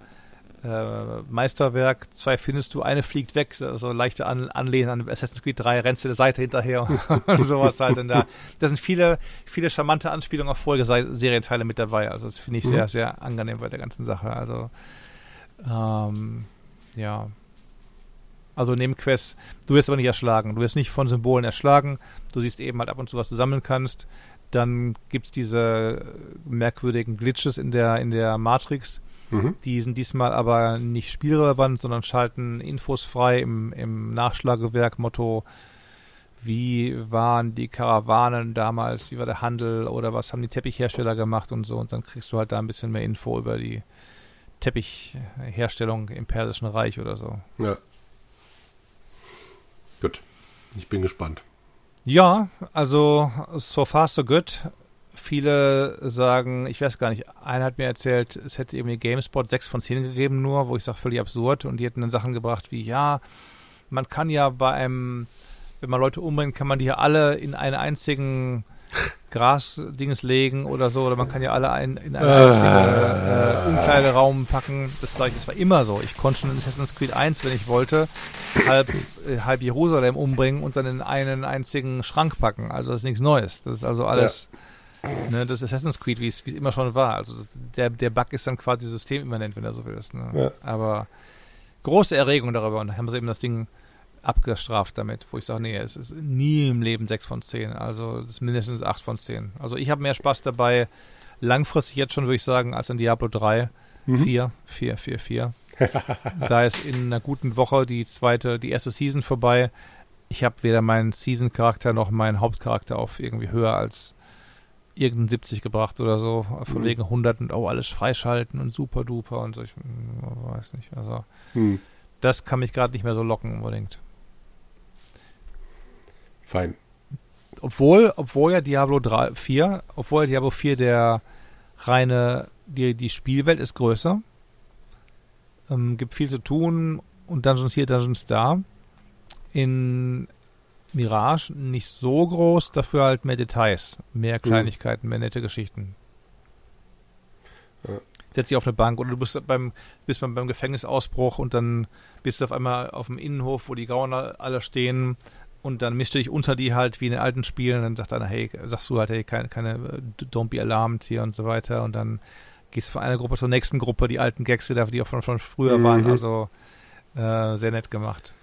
äh, Meisterwerk. Zwei findest du, eine fliegt weg, so also leichte an Anlehnen an Assassin's Creed 3, rennst du der Seite hinterher und sowas halt. Und da, da sind viele, viele charmante Anspielungen auf Folgeserienteile mit dabei. Also das finde ich mhm. sehr, sehr angenehm bei der ganzen Sache. Also ähm, ja. Also Nebenquests, du wirst aber nicht erschlagen. Du wirst nicht von Symbolen erschlagen. Du siehst eben halt ab und zu, was du sammeln kannst. Dann gibt es diese merkwürdigen Glitches in der, in der Matrix, Mhm. Die sind diesmal aber nicht spielrelevant, sondern schalten Infos frei im, im Nachschlagewerk Motto, wie waren die Karawanen damals, wie war der Handel oder was haben die Teppichhersteller gemacht und so. Und dann kriegst du halt da ein bisschen mehr Info über die Teppichherstellung im Persischen Reich oder so. Ja. Gut. Ich bin gespannt. Ja, also so far so good viele sagen, ich weiß gar nicht, einer hat mir erzählt, es hätte irgendwie GameSpot 6 von 10 gegeben nur, wo ich sage, völlig absurd. Und die hätten dann Sachen gebracht wie, ja, man kann ja bei einem, wenn man Leute umbringt, kann man die ja alle in einen einzigen Grasdings legen oder so, oder man kann ja alle ein, in einen einzigen äh, Umkleideraum packen. Das sage ich, das war immer so. Ich konnte schon in Assassin's Creed 1, wenn ich wollte, halb, äh, halb Jerusalem umbringen und dann in einen einzigen Schrank packen. Also das ist nichts Neues. Das ist also alles. Ja Ne, das Assassin's Creed, wie es immer schon war. Also das, der, der Bug ist dann quasi systemimmanent, wenn du so willst. Ne? Ja. Aber große Erregung darüber und haben sie eben das Ding abgestraft damit, wo ich sage, nee, es ist nie im Leben 6 von 10. Also das ist mindestens 8 von 10. Also ich habe mehr Spaß dabei, langfristig jetzt schon, würde ich sagen, als in Diablo 3. Mhm. 4, 4, 4, 4. da ist in einer guten Woche die zweite, die erste Season vorbei. Ich habe weder meinen Season-Charakter noch meinen Hauptcharakter auf irgendwie höher als irgendeinen 70 gebracht oder so, von mhm. wegen 100 und oh, alles freischalten und super duper und so, ich weiß nicht, also mhm. das kann mich gerade nicht mehr so locken unbedingt. fein. Obwohl, obwohl ja Diablo 3, 4, obwohl ja Diablo 4 der reine, die, die Spielwelt ist größer. Ähm, gibt viel zu tun und Dungeons hier, Dungeons da. In Mirage nicht so groß, dafür halt mehr Details, mehr Kleinigkeiten, mehr nette Geschichten. Ja. Setz dich auf eine Bank oder du bist beim, bist beim, beim Gefängnisausbruch und dann bist du auf einmal auf dem Innenhof, wo die Gauner alle stehen und dann mischst du dich unter die halt wie in den alten Spielen und dann sagt einer, hey, sagst du halt, hey, keine, keine, don't be alarmed hier und so weiter und dann gehst du von einer Gruppe zur nächsten Gruppe, die alten Gags wieder, die auch von, von früher Mhm. waren, also äh, sehr nett gemacht.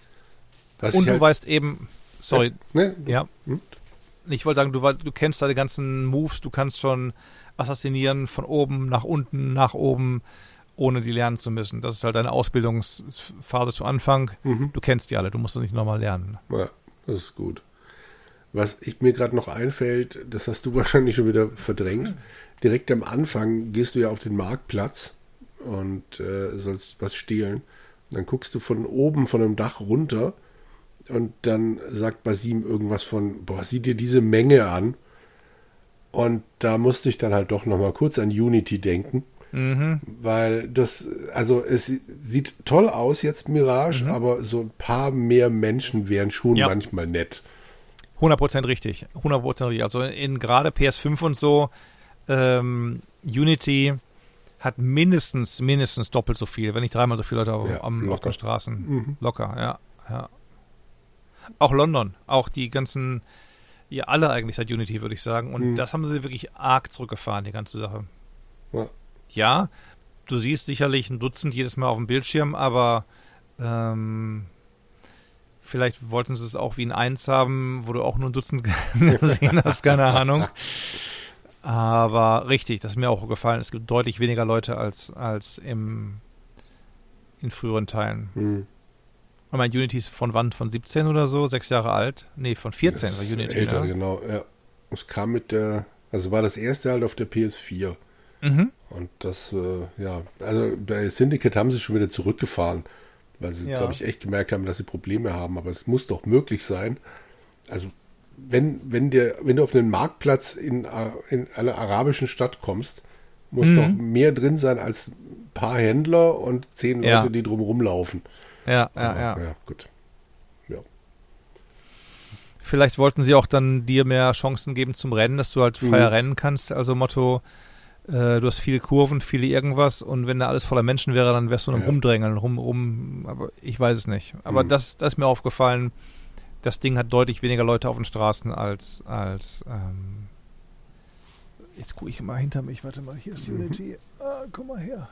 Was und du halt- weißt eben, sorry, Ne? ja. Hm? Ich wollte sagen, du, du kennst deine ganzen Moves, du kannst schon assassinieren von oben nach unten, nach oben, ohne die lernen zu müssen. Das ist halt deine Ausbildungsphase zu Anfang. Mhm. Du kennst die alle, du musst es nicht nochmal lernen. Ja, das ist gut. Was ich mir gerade noch einfällt, das hast du wahrscheinlich schon wieder verdrängt. Direkt am Anfang gehst du ja auf den Marktplatz und äh, sollst was stehlen. Und dann guckst du von oben von einem Dach runter und dann sagt Basim irgendwas von, boah, sieh dir diese Menge an. Und da musste ich dann halt doch nochmal kurz an Unity denken. Mhm. Weil das, also es sieht toll aus jetzt Mirage, aber so ein paar mehr Menschen wären schon Ja. manchmal nett. 100% richtig. 100% richtig. Also in gerade PS5 und so, ähm, Unity hat mindestens, mindestens doppelt so viel, wenn nicht dreimal so viele Leute auf, Ja, am, auf locker. den Straßen. Mhm. Locker, ja, ja. Auch London, auch die ganzen, ja alle eigentlich seit Unity, würde ich sagen. Und Mhm. das haben sie wirklich arg zurückgefahren, die ganze Sache. Ja. Ja, du siehst sicherlich ein Dutzend jedes Mal auf dem Bildschirm, aber ähm, vielleicht wollten sie es auch wie ein Eins haben, wo du auch nur ein Dutzend gesehen hast, keine Ahnung. Aber richtig, das ist mir auch gefallen. Es gibt deutlich weniger Leute als, als im, in früheren Teilen. Hm. Und mein Unity ist von wann? Von 17 oder so? Sechs Jahre alt? Nee, von 14 Das war Unity. Älter, ja. genau. Ja. Es kam mit der, also war das erste halt auf der PS4. Mhm. Und das, äh, ja, also bei Syndicate haben sie schon wieder zurückgefahren, weil sie, Ja. glaube ich, echt gemerkt haben, dass sie Probleme haben. Aber es muss doch möglich sein. Also wenn, wenn, der, wenn du auf einen Marktplatz in, A- in einer arabischen Stadt kommst, muss Mhm. doch mehr drin sein als ein paar Händler und zehn Ja. Leute, die drum rumlaufen. Ja, ja, ja. ja, gut. Vielleicht wollten sie auch dann dir mehr Chancen geben zum Rennen, dass du halt freier Mhm. rennen kannst. Also Motto, äh, du hast viele Kurven, viele irgendwas und wenn da alles voller Menschen wäre, dann wärst du am Ja. Rumdrängeln, rum, rum, aber ich weiß es nicht. Aber Mhm. das, das ist mir aufgefallen, das Ding hat deutlich weniger Leute auf den Straßen als, als ähm, jetzt gucke ich mal hinter mich, warte mal, hier ist Mhm. Unity. Ah, guck mal her.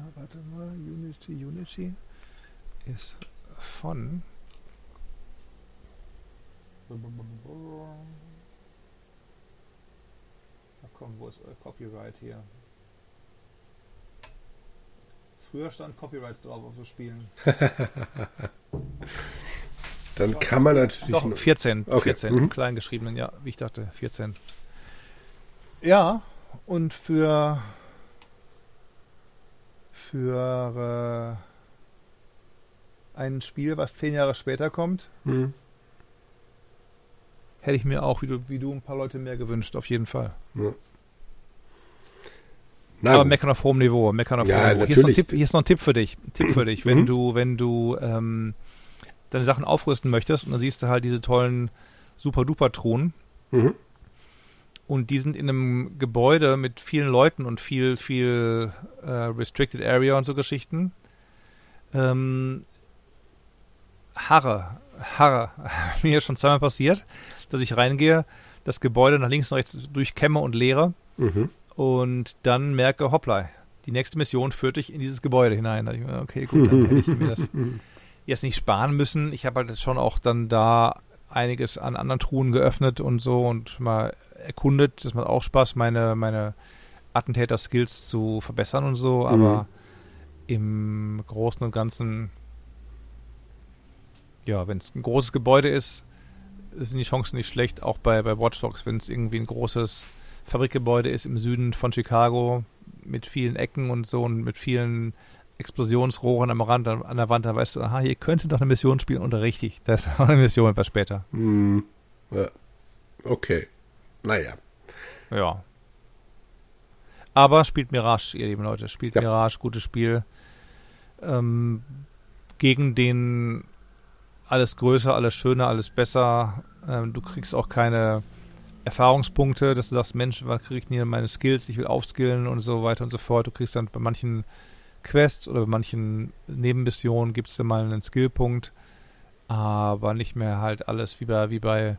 Ah, warte mal, Unity, Unity ist von Na komm, wo ist euer Copyright hier? Früher stand Copyrights drauf auf so Spielen. Dann kann man natürlich. Doch, nur- 14. Okay, 14, mhm. im Kleingeschriebenen, ja, wie ich dachte, 14. Ja, und für für äh, ein Spiel, was zehn Jahre später kommt, Hm. hätte ich mir auch, wie du, wie du, ein paar Leute mehr gewünscht, auf jeden Fall. Ja. Na, Aber meckern auf hohem Niveau, meckern auf Ja, hohem Niveau. Hier ist, noch ein. Tipp, hier ist noch ein Tipp für dich. Tipp für dich, wenn Mhm. du, wenn du ähm, deine Sachen aufrüsten möchtest und dann siehst du halt diese tollen Super-Duper-Truhen Mhm. Und die sind in einem Gebäude mit vielen Leuten und viel, viel äh, Restricted Area und so Geschichten. Ähm, Harre, Harre, mir ist schon zweimal passiert, dass ich reingehe, das Gebäude nach links und rechts durchkämme und leere Mhm. und dann merke, hoppla, die nächste Mission führt dich in dieses Gebäude hinein. Da ich mir, okay, gut, dann hätte ich mir das jetzt nicht sparen müssen. Ich habe halt schon auch dann da einiges an anderen Truhen geöffnet und so und mal erkundet. Das macht auch Spaß, meine, meine Attentäter-Skills zu verbessern und so, aber im Großen und Ganzen, ja, wenn es ein großes Gebäude ist, sind die Chancen nicht schlecht, auch bei, bei Watch Dogs, wenn es irgendwie ein großes Fabrikgebäude ist im Süden von Chicago mit vielen Ecken und so und mit vielen Explosionsrohren am Rand, an der Wand, da weißt du, aha, hier könnte doch eine Mission spielen und richtig, da ist auch eine Mission etwas später. Hm. Ja. Okay. Naja. Ja. Aber spielt Mirage, ihr lieben Leute, spielt Ja. Mirage, gutes Spiel. Ähm, gegen den alles größer, alles schöner, alles besser. Ähm, du kriegst auch keine Erfahrungspunkte, dass du sagst, Mensch, was kriege ich denn hier meine Skills, ich will aufskillen und so weiter und so fort. Du kriegst dann bei manchen Quests oder bei manchen Nebenmissionen gibt es dann mal einen Skillpunkt, aber nicht mehr halt alles wie bei, wie bei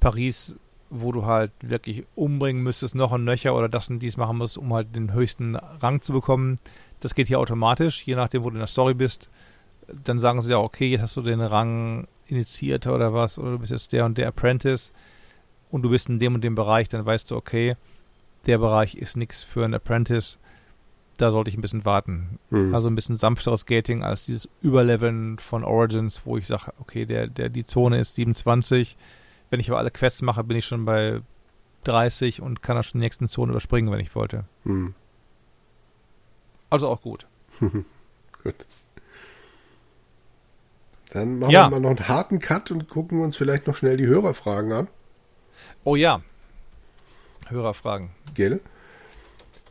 Paris, wo du halt wirklich umbringen müsstest, noch ein Nöcher oder das und dies machen musst, um halt den höchsten Rang zu bekommen. Das geht hier automatisch, je nachdem, wo du in der Story bist. Dann sagen sie ja, okay, jetzt hast du den Rang Initiierter oder was, oder du bist jetzt der und der Apprentice und du bist in dem und dem Bereich, dann weißt du, okay, der Bereich ist nichts für einen Apprentice. Da sollte ich ein bisschen warten. Hm. Also ein bisschen sanfteres Gating als dieses Überleveln von Origins, wo ich sage, okay, der, der, die Zone ist 27. Wenn ich aber alle Quests mache, bin ich schon bei 30 und kann auch schon die nächsten Zone überspringen, wenn ich wollte. Hm. Also auch gut. Gut. Dann machen Ja. wir mal noch einen harten Cut und gucken uns vielleicht noch schnell die Hörerfragen an. Oh ja. Hörerfragen. Gell?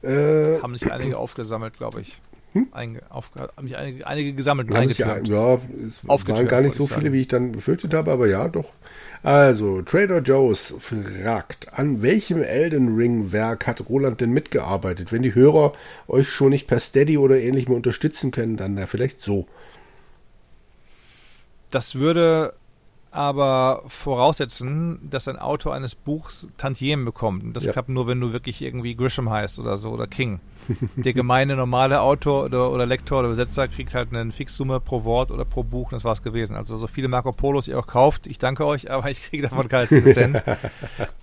Äh, Haben sich einige aufgesammelt, glaube ich. Hm? Einge, auf, sich einige, einige gesammelt und sich ja, eingetürmt. ja, es waren gar nicht so viele, sagen. wie ich dann befürchtet habe, aber ja, doch. Also, Trader Joe's fragt, an welchem Elden Ring Werk hat Roland denn mitgearbeitet? Wenn die Hörer euch schon nicht per Steady oder ähnlichem unterstützen können, dann ja, vielleicht so. Das würde aber voraussetzen, dass ein Autor eines Buchs Tantiemen bekommt. Und das Ja. klappt nur, wenn du wirklich irgendwie Grisham heißt oder so oder King. Der gemeine normale Autor oder, oder Lektor oder Übersetzer kriegt halt eine Fixsumme pro Wort oder pro Buch und das war's gewesen. Also so viele Marco Polos ihr auch kauft, ich danke euch, aber ich kriege davon keinen Cent.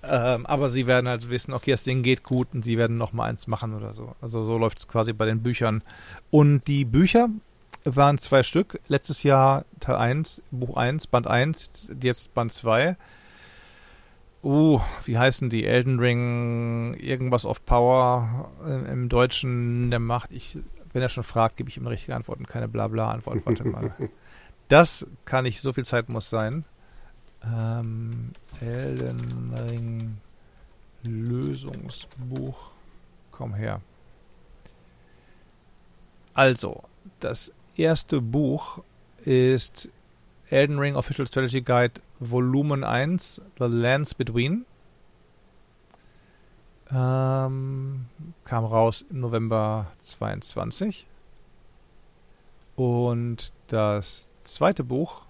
ähm, aber sie werden halt wissen, okay, das Ding geht gut und sie werden noch mal eins machen oder so. Also so läuft es quasi bei den Büchern. Und die Bücher waren zwei Stück. Letztes Jahr Teil 1, Buch 1, Band 1, jetzt Band 2. Uh, wie heißen die? Elden Ring, irgendwas of Power im Deutschen der Macht. Ich, wenn er schon fragt, gebe ich ihm eine richtige Antwort und keine Blabla-Antwort. Warte mal. Das kann ich, so viel Zeit muss sein. Ähm, Elden Ring Lösungsbuch. Komm her. Also, das erste Buch ist Elden Ring Official Strategy Guide Volumen 1, The Lands Between. Ähm, kam raus im November 22. Und das zweite Buch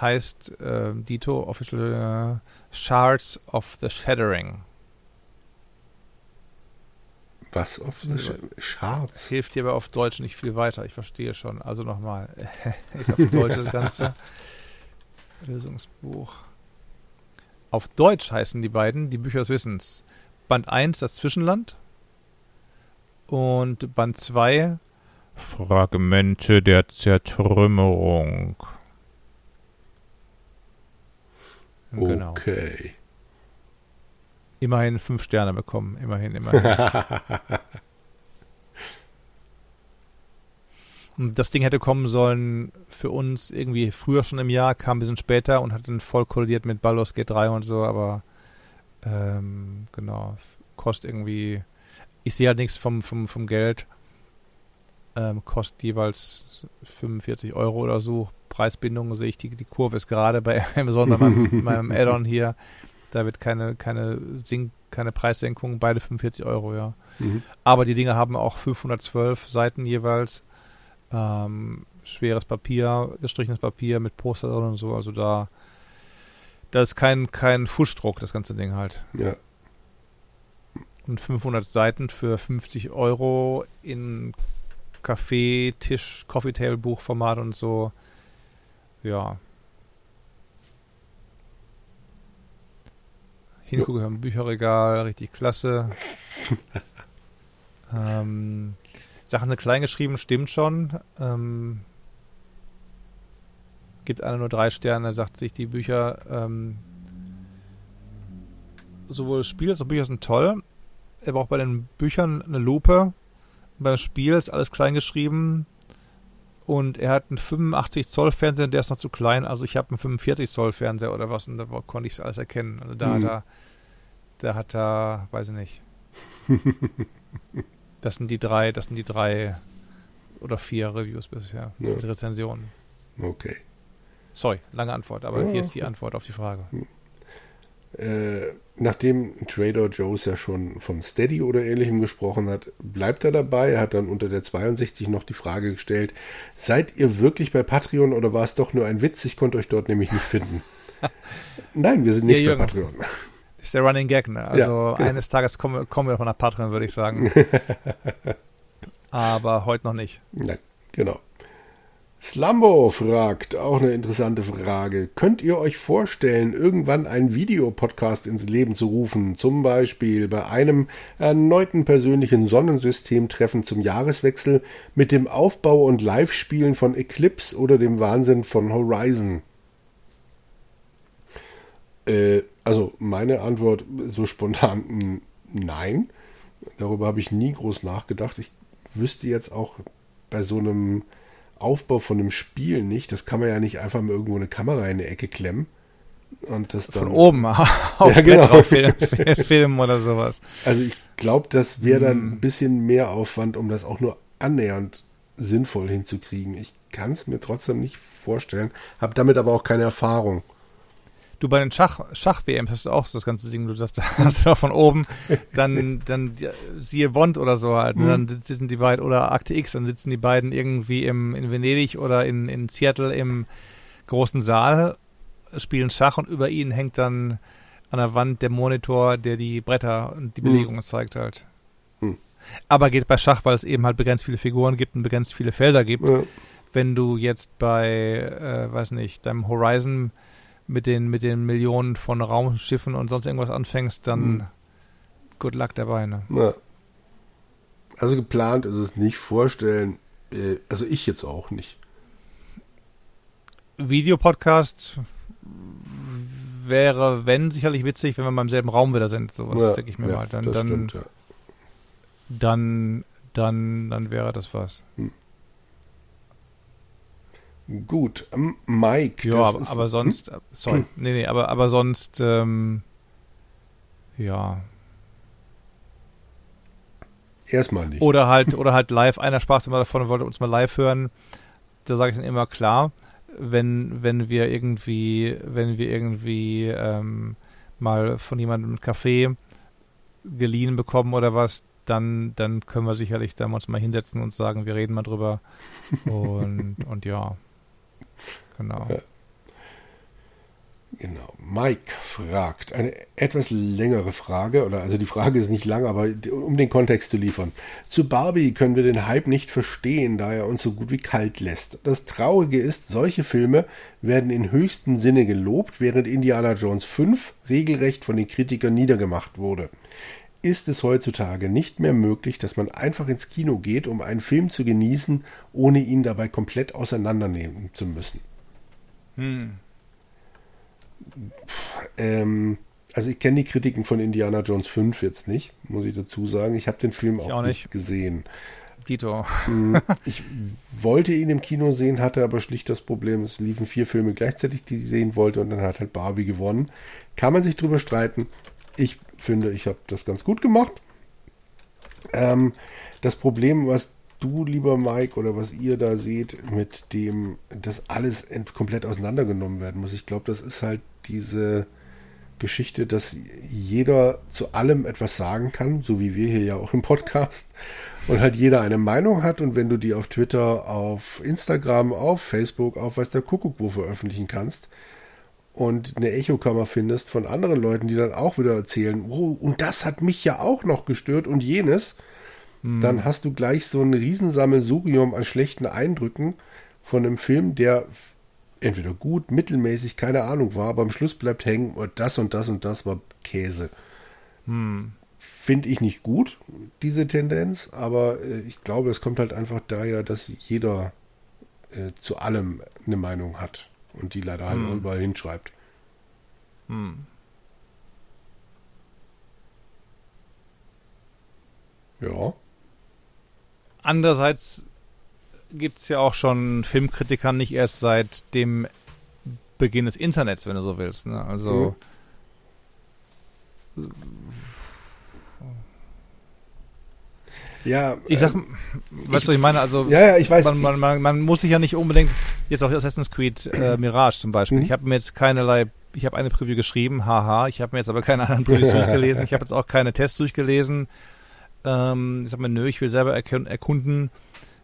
heißt äh, Dito Official äh, Shards of the Shattering. Was auf Charts? Hilft dir aber auf Deutsch nicht viel weiter. Ich verstehe schon. Also nochmal. ich auf Deutsch das Ganze. Lösungsbuch. Auf Deutsch heißen die beiden die Bücher des Wissens. Band 1 das Zwischenland und Band 2 Fragmente der Zertrümmerung. Genau. Okay. Immerhin fünf Sterne bekommen. Immerhin, immerhin. Und das Ding hätte kommen sollen für uns irgendwie früher schon im Jahr, kam ein bisschen später und hat dann voll kollidiert mit Baldur's Gate 3 und so, aber ähm, genau, kostet irgendwie, ich sehe halt nichts vom, vom, vom Geld, ähm, kostet jeweils 45 Euro oder so. Preisbindung sehe ich, die, die Kurve ist gerade bei Amazon, bei meinem, meinem Add-on hier, da wird keine, keine, Sink, keine Preissenkung, beide 45 Euro, ja. Mhm. Aber die Dinge haben auch 512 Seiten jeweils. Ähm, schweres Papier, gestrichenes Papier mit Poster drin und so. Also da, da ist kein, kein Fuschdruck, das ganze Ding halt. Ja. Und 500 Seiten für 50 Euro in Kaffee, Tisch, Coffee Table Buchformat und so. Ja. Hingucke im Bücherregal, richtig klasse. ähm, Sachen sind klein geschrieben, stimmt schon. Ähm, gibt einer nur drei Sterne, sagt sich, die Bücher, ähm, sowohl Spiele als auch Bücher sind toll. Er braucht bei den Büchern eine Lupe, beim Spiel, ist alles klein geschrieben. Und er hat einen 85 Zoll Fernseher, der ist noch zu klein. Also ich habe einen 45 Zoll Fernseher oder was und da konnte ich es alles erkennen. Also da mhm. hat er, da hat er, weiß ich nicht. das sind die drei, das sind die drei oder vier Reviews bisher, ja. mit Rezensionen. Okay. Sorry, lange Antwort, aber ja, hier ist die Antwort auf die Frage. Äh, nachdem Trader Joe's ja schon von Steady oder ähnlichem gesprochen hat, bleibt er dabei. Er hat dann unter der 62 noch die Frage gestellt: Seid ihr wirklich bei Patreon oder war es doch nur ein Witz? Ich konnte euch dort nämlich nicht finden. Nein, wir sind nicht ja, bei Patreon. Das ist der Running Gag, ne? Also ja, genau. eines Tages kommen, kommen wir von nach Patreon, würde ich sagen. Aber heute noch nicht. Nein, genau. Slumbo fragt, auch eine interessante Frage. Könnt ihr euch vorstellen, irgendwann einen Videopodcast ins Leben zu rufen? Zum Beispiel bei einem erneuten persönlichen Sonnensystemtreffen zum Jahreswechsel mit dem Aufbau und Live-Spielen von Eclipse oder dem Wahnsinn von Horizon? Äh, also meine Antwort so spontan nein. Darüber habe ich nie groß nachgedacht. Ich wüsste jetzt auch bei so einem Aufbau von einem Spiel nicht. Das kann man ja nicht einfach mal irgendwo eine Kamera in eine Ecke klemmen. Und das dann. Von oben auf ja, genau. Film, Film oder sowas. Also ich glaube, das wäre dann hm. ein bisschen mehr Aufwand, um das auch nur annähernd sinnvoll hinzukriegen. Ich kann es mir trotzdem nicht vorstellen, habe damit aber auch keine Erfahrung. Du bei den Schach, Schach-WMs hast du auch so das ganze Ding, du das hast du da von oben, dann, dann siehe Bond oder so halt, mhm. dann sitzen die beiden, oder Akte X, dann sitzen die beiden irgendwie im, in Venedig oder in, in Seattle im großen Saal, spielen Schach und über ihnen hängt dann an der Wand der Monitor, der die Bretter und die Belegungen mhm. zeigt halt. Mhm. Aber geht bei Schach, weil es eben halt begrenzt viele Figuren gibt und begrenzt viele Felder gibt. Ja. Wenn du jetzt bei, äh, weiß nicht, deinem Horizon mit den, mit den Millionen von Raumschiffen und sonst irgendwas anfängst, dann mhm. good luck dabei. Ne? Ja. Also geplant ist es nicht vorstellen, äh, also ich jetzt auch nicht. Videopodcast wäre, wenn, sicherlich witzig, wenn wir mal im selben Raum wieder sind. Sowas ja, denke ich mir ja, mal. Dann, dann, stimmt, ja. dann, dann, dann wäre das was. Hm. Gut, ähm, Mike. Ja, aber, aber, sonst, hm? sorry, nee, nee, aber, aber sonst, ähm, ja. Erstmal nicht. Oder halt, oder halt live, einer sprach immer davon und wollte uns mal live hören. Da sage ich dann immer klar, wenn, wenn wir irgendwie, wenn wir irgendwie ähm, mal von jemandem einen Kaffee geliehen bekommen oder was, dann, dann können wir sicherlich da uns mal hinsetzen und sagen, wir reden mal drüber. und, und ja. Genau. Ja. Genau. Mike fragt eine etwas längere Frage, oder also die Frage ist nicht lang, aber um den Kontext zu liefern. Zu Barbie können wir den Hype nicht verstehen, da er uns so gut wie kalt lässt. Das Traurige ist, solche Filme werden in höchstem Sinne gelobt, während Indiana Jones 5 regelrecht von den Kritikern niedergemacht wurde. Ist es heutzutage nicht mehr möglich, dass man einfach ins Kino geht, um einen Film zu genießen, ohne ihn dabei komplett auseinandernehmen zu müssen? Hm. Ähm, also ich kenne die Kritiken von Indiana Jones 5 jetzt nicht, muss ich dazu sagen. Ich habe den Film auch, auch, nicht gesehen. Dito. Hm, ich wollte ihn im Kino sehen, hatte aber schlicht das Problem, es liefen vier Filme gleichzeitig, die ich sehen wollte und dann hat halt Barbie gewonnen. Kann man sich drüber streiten. Ich finde, ich habe das ganz gut gemacht. Ähm, das Problem, was du, lieber Mike, oder was ihr da seht, mit dem, dass alles komplett auseinandergenommen werden muss. Ich glaube, das ist halt diese Geschichte, dass jeder zu allem etwas sagen kann, so wie wir hier ja auch im Podcast, und halt jeder eine Meinung hat. Und wenn du die auf Twitter, auf Instagram, auf Facebook, auf was der Kuckuck wo veröffentlichen kannst und eine Echokammer findest von anderen Leuten, die dann auch wieder erzählen, oh, und das hat mich ja auch noch gestört und jenes, hm. dann hast du gleich so ein Riesensammelsurium an schlechten Eindrücken von einem Film, der entweder gut, mittelmäßig, keine Ahnung war, aber am Schluss bleibt hängen, und das und das und das war Käse. Hm. Finde ich nicht gut, diese Tendenz, aber äh, ich glaube, es kommt halt einfach daher, dass jeder äh, zu allem eine Meinung hat und die leider halt hm. überall hinschreibt. Hm. Ja. Andererseits gibt es ja auch schon Filmkritiker nicht erst seit dem Beginn des Internets, wenn du so willst. Ne? Also mhm. Ja, ich sag, ähm, weißt du, ich meine, also ja, ja, ich weiß. Man, man, man, man, muss sich ja nicht unbedingt jetzt auch Assassin's Creed äh, Mirage zum Beispiel. Mhm. Ich habe mir jetzt keinerlei, ich habe eine Preview geschrieben, haha, ich habe mir jetzt aber keine anderen Previews durchgelesen. Ich habe jetzt auch keine Tests durchgelesen. Ähm, ich sag mir, nö, ich will selber erkunden,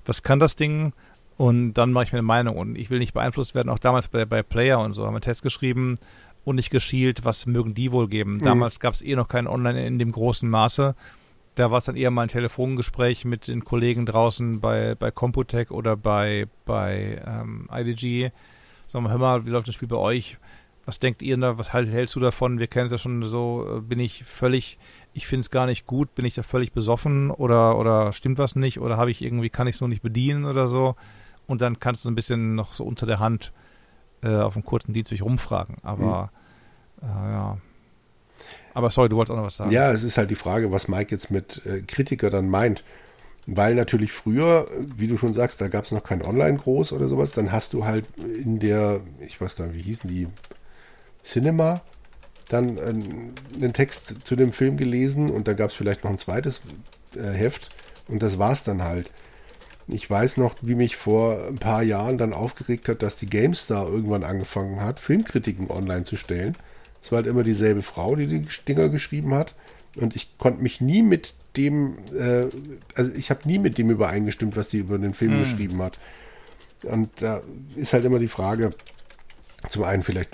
was kann das Ding? Und dann mache ich mir eine Meinung und ich will nicht beeinflusst werden. Auch damals bei, bei Player und so haben wir Tests geschrieben und nicht geschielt, was mögen die wohl geben. Mhm. Damals gab es eh noch kein Online in dem großen Maße. Da war es dann eher mal ein Telefongespräch mit den Kollegen draußen bei, bei Computec oder bei, bei ähm, IDG. Sag mal, hör mal, wie läuft das Spiel bei euch? Was denkt ihr da? Was halt, hältst du davon? Wir kennen es ja schon so. Äh, bin ich völlig, ich finde es gar nicht gut. Bin ich da völlig besoffen oder, oder stimmt was nicht? Oder habe ich irgendwie, kann ich es nur nicht bedienen oder so? Und dann kannst du ein bisschen noch so unter der Hand äh, auf einem kurzen Dienstweg rumfragen. Aber mhm. äh, ja, aber sorry, du wolltest auch noch was sagen. Ja, es ist halt die Frage, was Mike jetzt mit äh, Kritiker dann meint. Weil natürlich früher, wie du schon sagst, da gab es noch kein Online-Groß oder sowas, dann hast du halt in der, ich weiß gar nicht, wie hießen die, Cinema, dann äh, einen Text zu dem Film gelesen und da gab es vielleicht noch ein zweites äh, Heft und das war es dann halt. Ich weiß noch, wie mich vor ein paar Jahren dann aufgeregt hat, dass die GameStar irgendwann angefangen hat, Filmkritiken online zu stellen. Es war halt immer dieselbe Frau, die die Dinger geschrieben hat. Und ich konnte mich nie mit dem, äh, also ich habe nie mit dem übereingestimmt, was die über den Film mhm. geschrieben hat. Und da ist halt immer die Frage, zum einen vielleicht,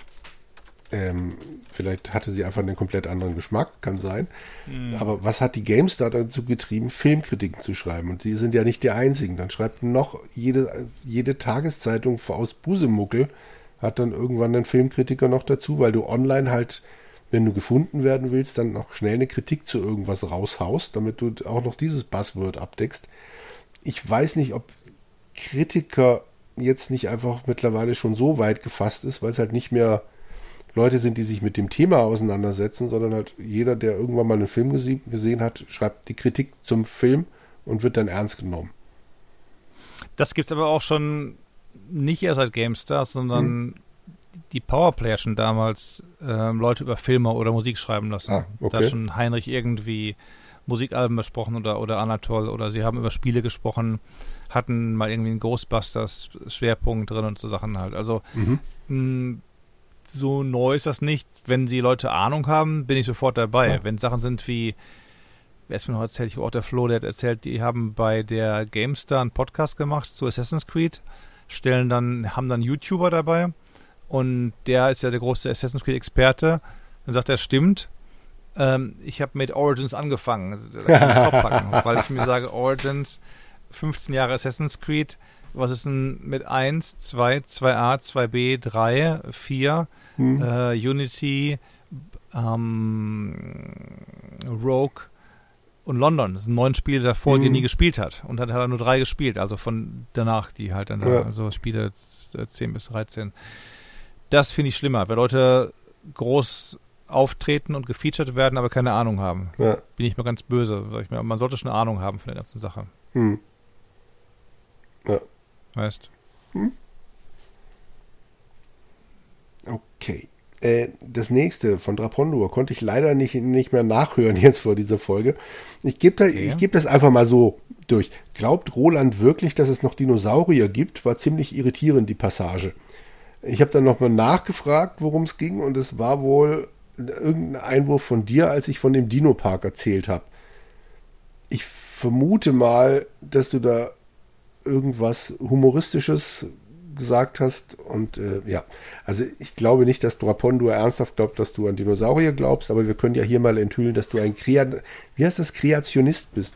ähm, vielleicht hatte sie einfach einen komplett anderen Geschmack, kann sein. Mhm. Aber was hat die GameStar dazu getrieben, Filmkritiken zu schreiben? Und die sind ja nicht die einzigen. Dann schreibt noch jede, jede Tageszeitung aus Busemuckel hat dann irgendwann ein Filmkritiker noch dazu, weil du online halt, wenn du gefunden werden willst, dann noch schnell eine Kritik zu irgendwas raushaust, damit du auch noch dieses Buzzword abdeckst. Ich weiß nicht, ob Kritiker jetzt nicht einfach mittlerweile schon so weit gefasst ist, weil es halt nicht mehr Leute sind, die sich mit dem Thema auseinandersetzen, sondern halt jeder, der irgendwann mal einen Film gesehen hat, schreibt die Kritik zum Film und wird dann ernst genommen. Das gibt es aber auch schon nicht erst seit GameStars, sondern hm. die Powerplayer schon damals ähm, Leute über Filme oder Musik schreiben lassen. Ah, okay. Da schon Heinrich irgendwie Musikalben besprochen oder, oder Anatol oder sie haben über Spiele gesprochen, hatten mal irgendwie einen Ghostbusters Schwerpunkt drin und so Sachen halt. Also mhm. So neu ist das nicht. Wenn die Leute Ahnung haben, bin ich sofort dabei. Ja. Wenn Sachen sind wie wer ist mir noch erzählt, ich auch der Flo, der hat erzählt, die haben bei der GameStar einen Podcast gemacht zu Assassin's Creed stellen dann, haben dann YouTuber dabei und der ist ja der große Assassin's Creed Experte. Dann sagt er, stimmt. Ähm, ich habe mit Origins angefangen, also, packen, weil ich mir sage, Origins, 15 Jahre Assassin's Creed, was ist denn mit 1, 2, 2a, 2b, 3, 4, hm. äh, Unity, ähm, Rogue, und London. Das sind neun Spiele davor, mhm. die er nie mhm. gespielt hat. Und dann hat er nur drei gespielt, also von danach, die halt dann ja. da, also Spiele 10 bis 13. Das finde ich schlimmer, weil Leute groß auftreten und gefeatured werden, aber keine Ahnung haben. Ja. Bin ich mal ganz böse. Sag ich mir. Man sollte schon eine Ahnung haben von der ganzen Sache. Mhm. Ja. Weißt? Hm. Okay. Äh, das nächste von Drapondur konnte ich leider nicht, nicht mehr nachhören jetzt vor dieser Folge. Ich gebe da, ja. ich das einfach mal so durch. Glaubt Roland wirklich, dass es noch Dinosaurier gibt? War ziemlich irritierend, die Passage. Ich habe dann nochmal nachgefragt, worum es ging, und es war wohl irgendein Einwurf von dir, als ich von dem Dino-Park erzählt habe. Ich vermute mal, dass du da irgendwas Humoristisches gesagt hast. Und äh, ja, also ich glaube nicht, dass Drapondur ernsthaft glaubt, dass du an Dinosaurier glaubst, aber wir können ja hier mal enthüllen, dass du ein Kreat wie heißt das, Kreationist bist.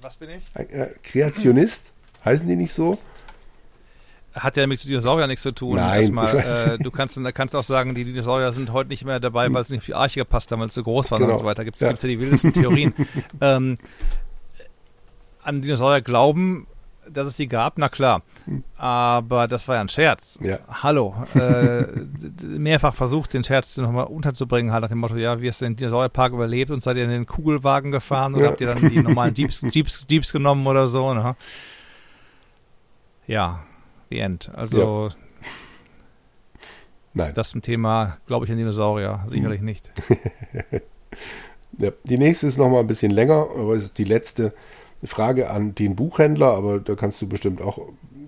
Was bin ich? Ein, äh, Kreationist? Heißen die nicht so? Hat ja mit Dinosauriern nichts zu tun. Nein, Erstmal, äh, du kannst, kannst auch sagen, die Dinosaurier sind heute nicht mehr dabei, weil es nicht auf die Arche gepasst haben, weil es zu groß waren genau. und so weiter. Gibt es ja. ja die wildesten Theorien. ähm, an Dinosaurier glauben Dass es die gab, na klar. Hm. Aber das war ja ein Scherz. Ja. Hallo. Äh, mehrfach versucht, den Scherz nochmal unterzubringen, halt nach dem Motto, ja, wie hast du den Dinosaurierpark überlebt und seid ihr in den Kugelwagen gefahren oder ja. habt ihr dann die normalen Jeeps, Jeeps, Jeeps genommen oder so, ne? Ja, the end. Also, ja. Nein. Das ist ein Thema, glaube ich, an Dinosaurier. Sicherlich hm. nicht. ja, die nächste ist nochmal ein bisschen länger, aber es ist die letzte Frage an den Buchhändler, aber da kannst du bestimmt auch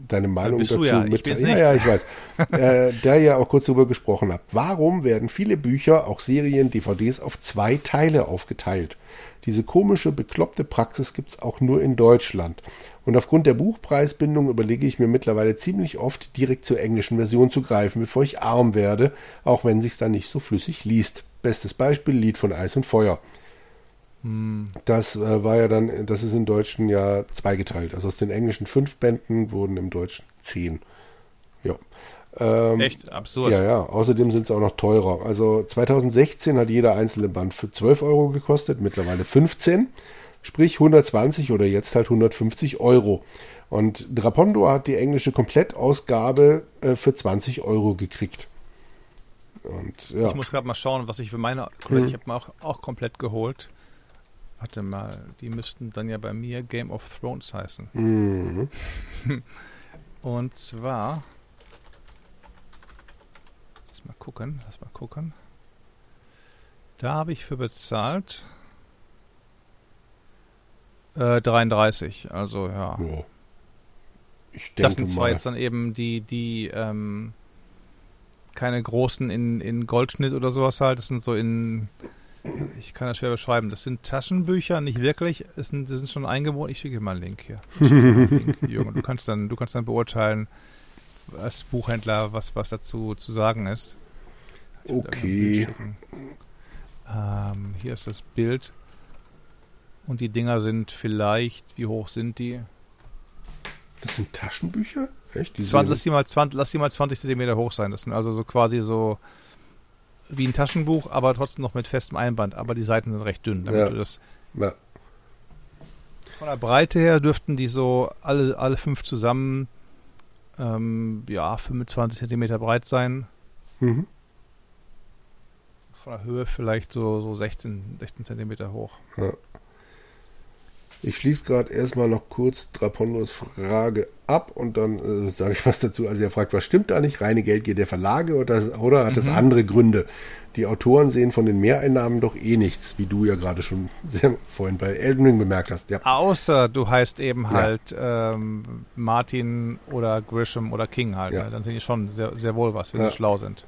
deine Meinung dazu ja. mitteilen. Ja, ja, ich weiß. äh, der ja auch kurz darüber gesprochen hat. Warum werden viele Bücher, auch Serien, DVDs auf zwei Teile aufgeteilt? Diese komische, bekloppte Praxis gibt es auch nur in Deutschland. Und aufgrund der Buchpreisbindung überlege ich mir mittlerweile ziemlich oft, direkt zur englischen Version zu greifen, bevor ich arm werde, auch wenn sich's dann nicht so flüssig liest. Bestes Beispiel, Lied von Eis und Feuer. Das äh, war ja dann, das ist im Deutschen ja zweigeteilt. Also aus den englischen fünf Bänden wurden im Deutschen zehn. Ja. Ähm, Echt absurd. Ja, ja. Außerdem sind sie auch noch teurer. Also 2016 hat jeder einzelne Band für 12 Euro gekostet, mittlerweile 15. Sprich 120 oder jetzt halt 150 Euro. Und Drapondo hat die englische Komplettausgabe äh, für 20 Euro gekriegt. Und, ja. Ich muss gerade mal schauen, was ich für meine. Hm. Ich habe mir auch, auch komplett geholt. Warte mal, die müssten dann ja bei mir Game of Thrones heißen. Mhm. Und zwar Lass mal gucken, lass mal gucken. Da habe ich für bezahlt äh, 33, also ja. denke das sind zwar mal. jetzt dann eben die, die, ähm, keine großen in, in Goldschnitt oder sowas halt, das sind so in, ich kann das schwer beschreiben, das sind Taschenbücher, nicht wirklich, es sind, das sind schon eingewohnt, ich schicke dir mal einen Link hier. Einen Link, Jürgen. Du kannst dann, du kannst dann beurteilen, als Buchhändler, was, was dazu zu sagen ist. Okay. Ähm, hier ist das Bild. Und die Dinger sind vielleicht, wie hoch sind die? Das sind Taschenbücher? Echt? Die 20, lass, die mal 20, lass die mal 20 cm hoch sein. Das sind also so quasi so wie ein Taschenbuch, aber trotzdem noch mit festem Einband. Aber die Seiten sind recht dünn, damit ja. du das. Ja. Von der Breite her dürften die so alle, alle fünf zusammen ähm, ja, 25 cm breit sein. Mhm. Von der Höhe vielleicht so, so 16, 16 cm hoch. Ja. Ich schließe gerade erstmal noch kurz Drapondos Frage ab und dann äh, sage ich was dazu. Also er fragt, was stimmt da nicht? Reine Geldgier der Verlage oder, oder hat mhm. das andere Gründe? Die Autoren sehen von den Mehreinnahmen doch eh nichts, wie du ja gerade schon sehr vorhin bei Elden Ring bemerkt hast. Ja. Außer du heißt eben halt ja. ähm, Martin oder Grisham oder King halt. Ja. Ne? Dann sehen die schon sehr, sehr wohl was, wenn sie schlau sind.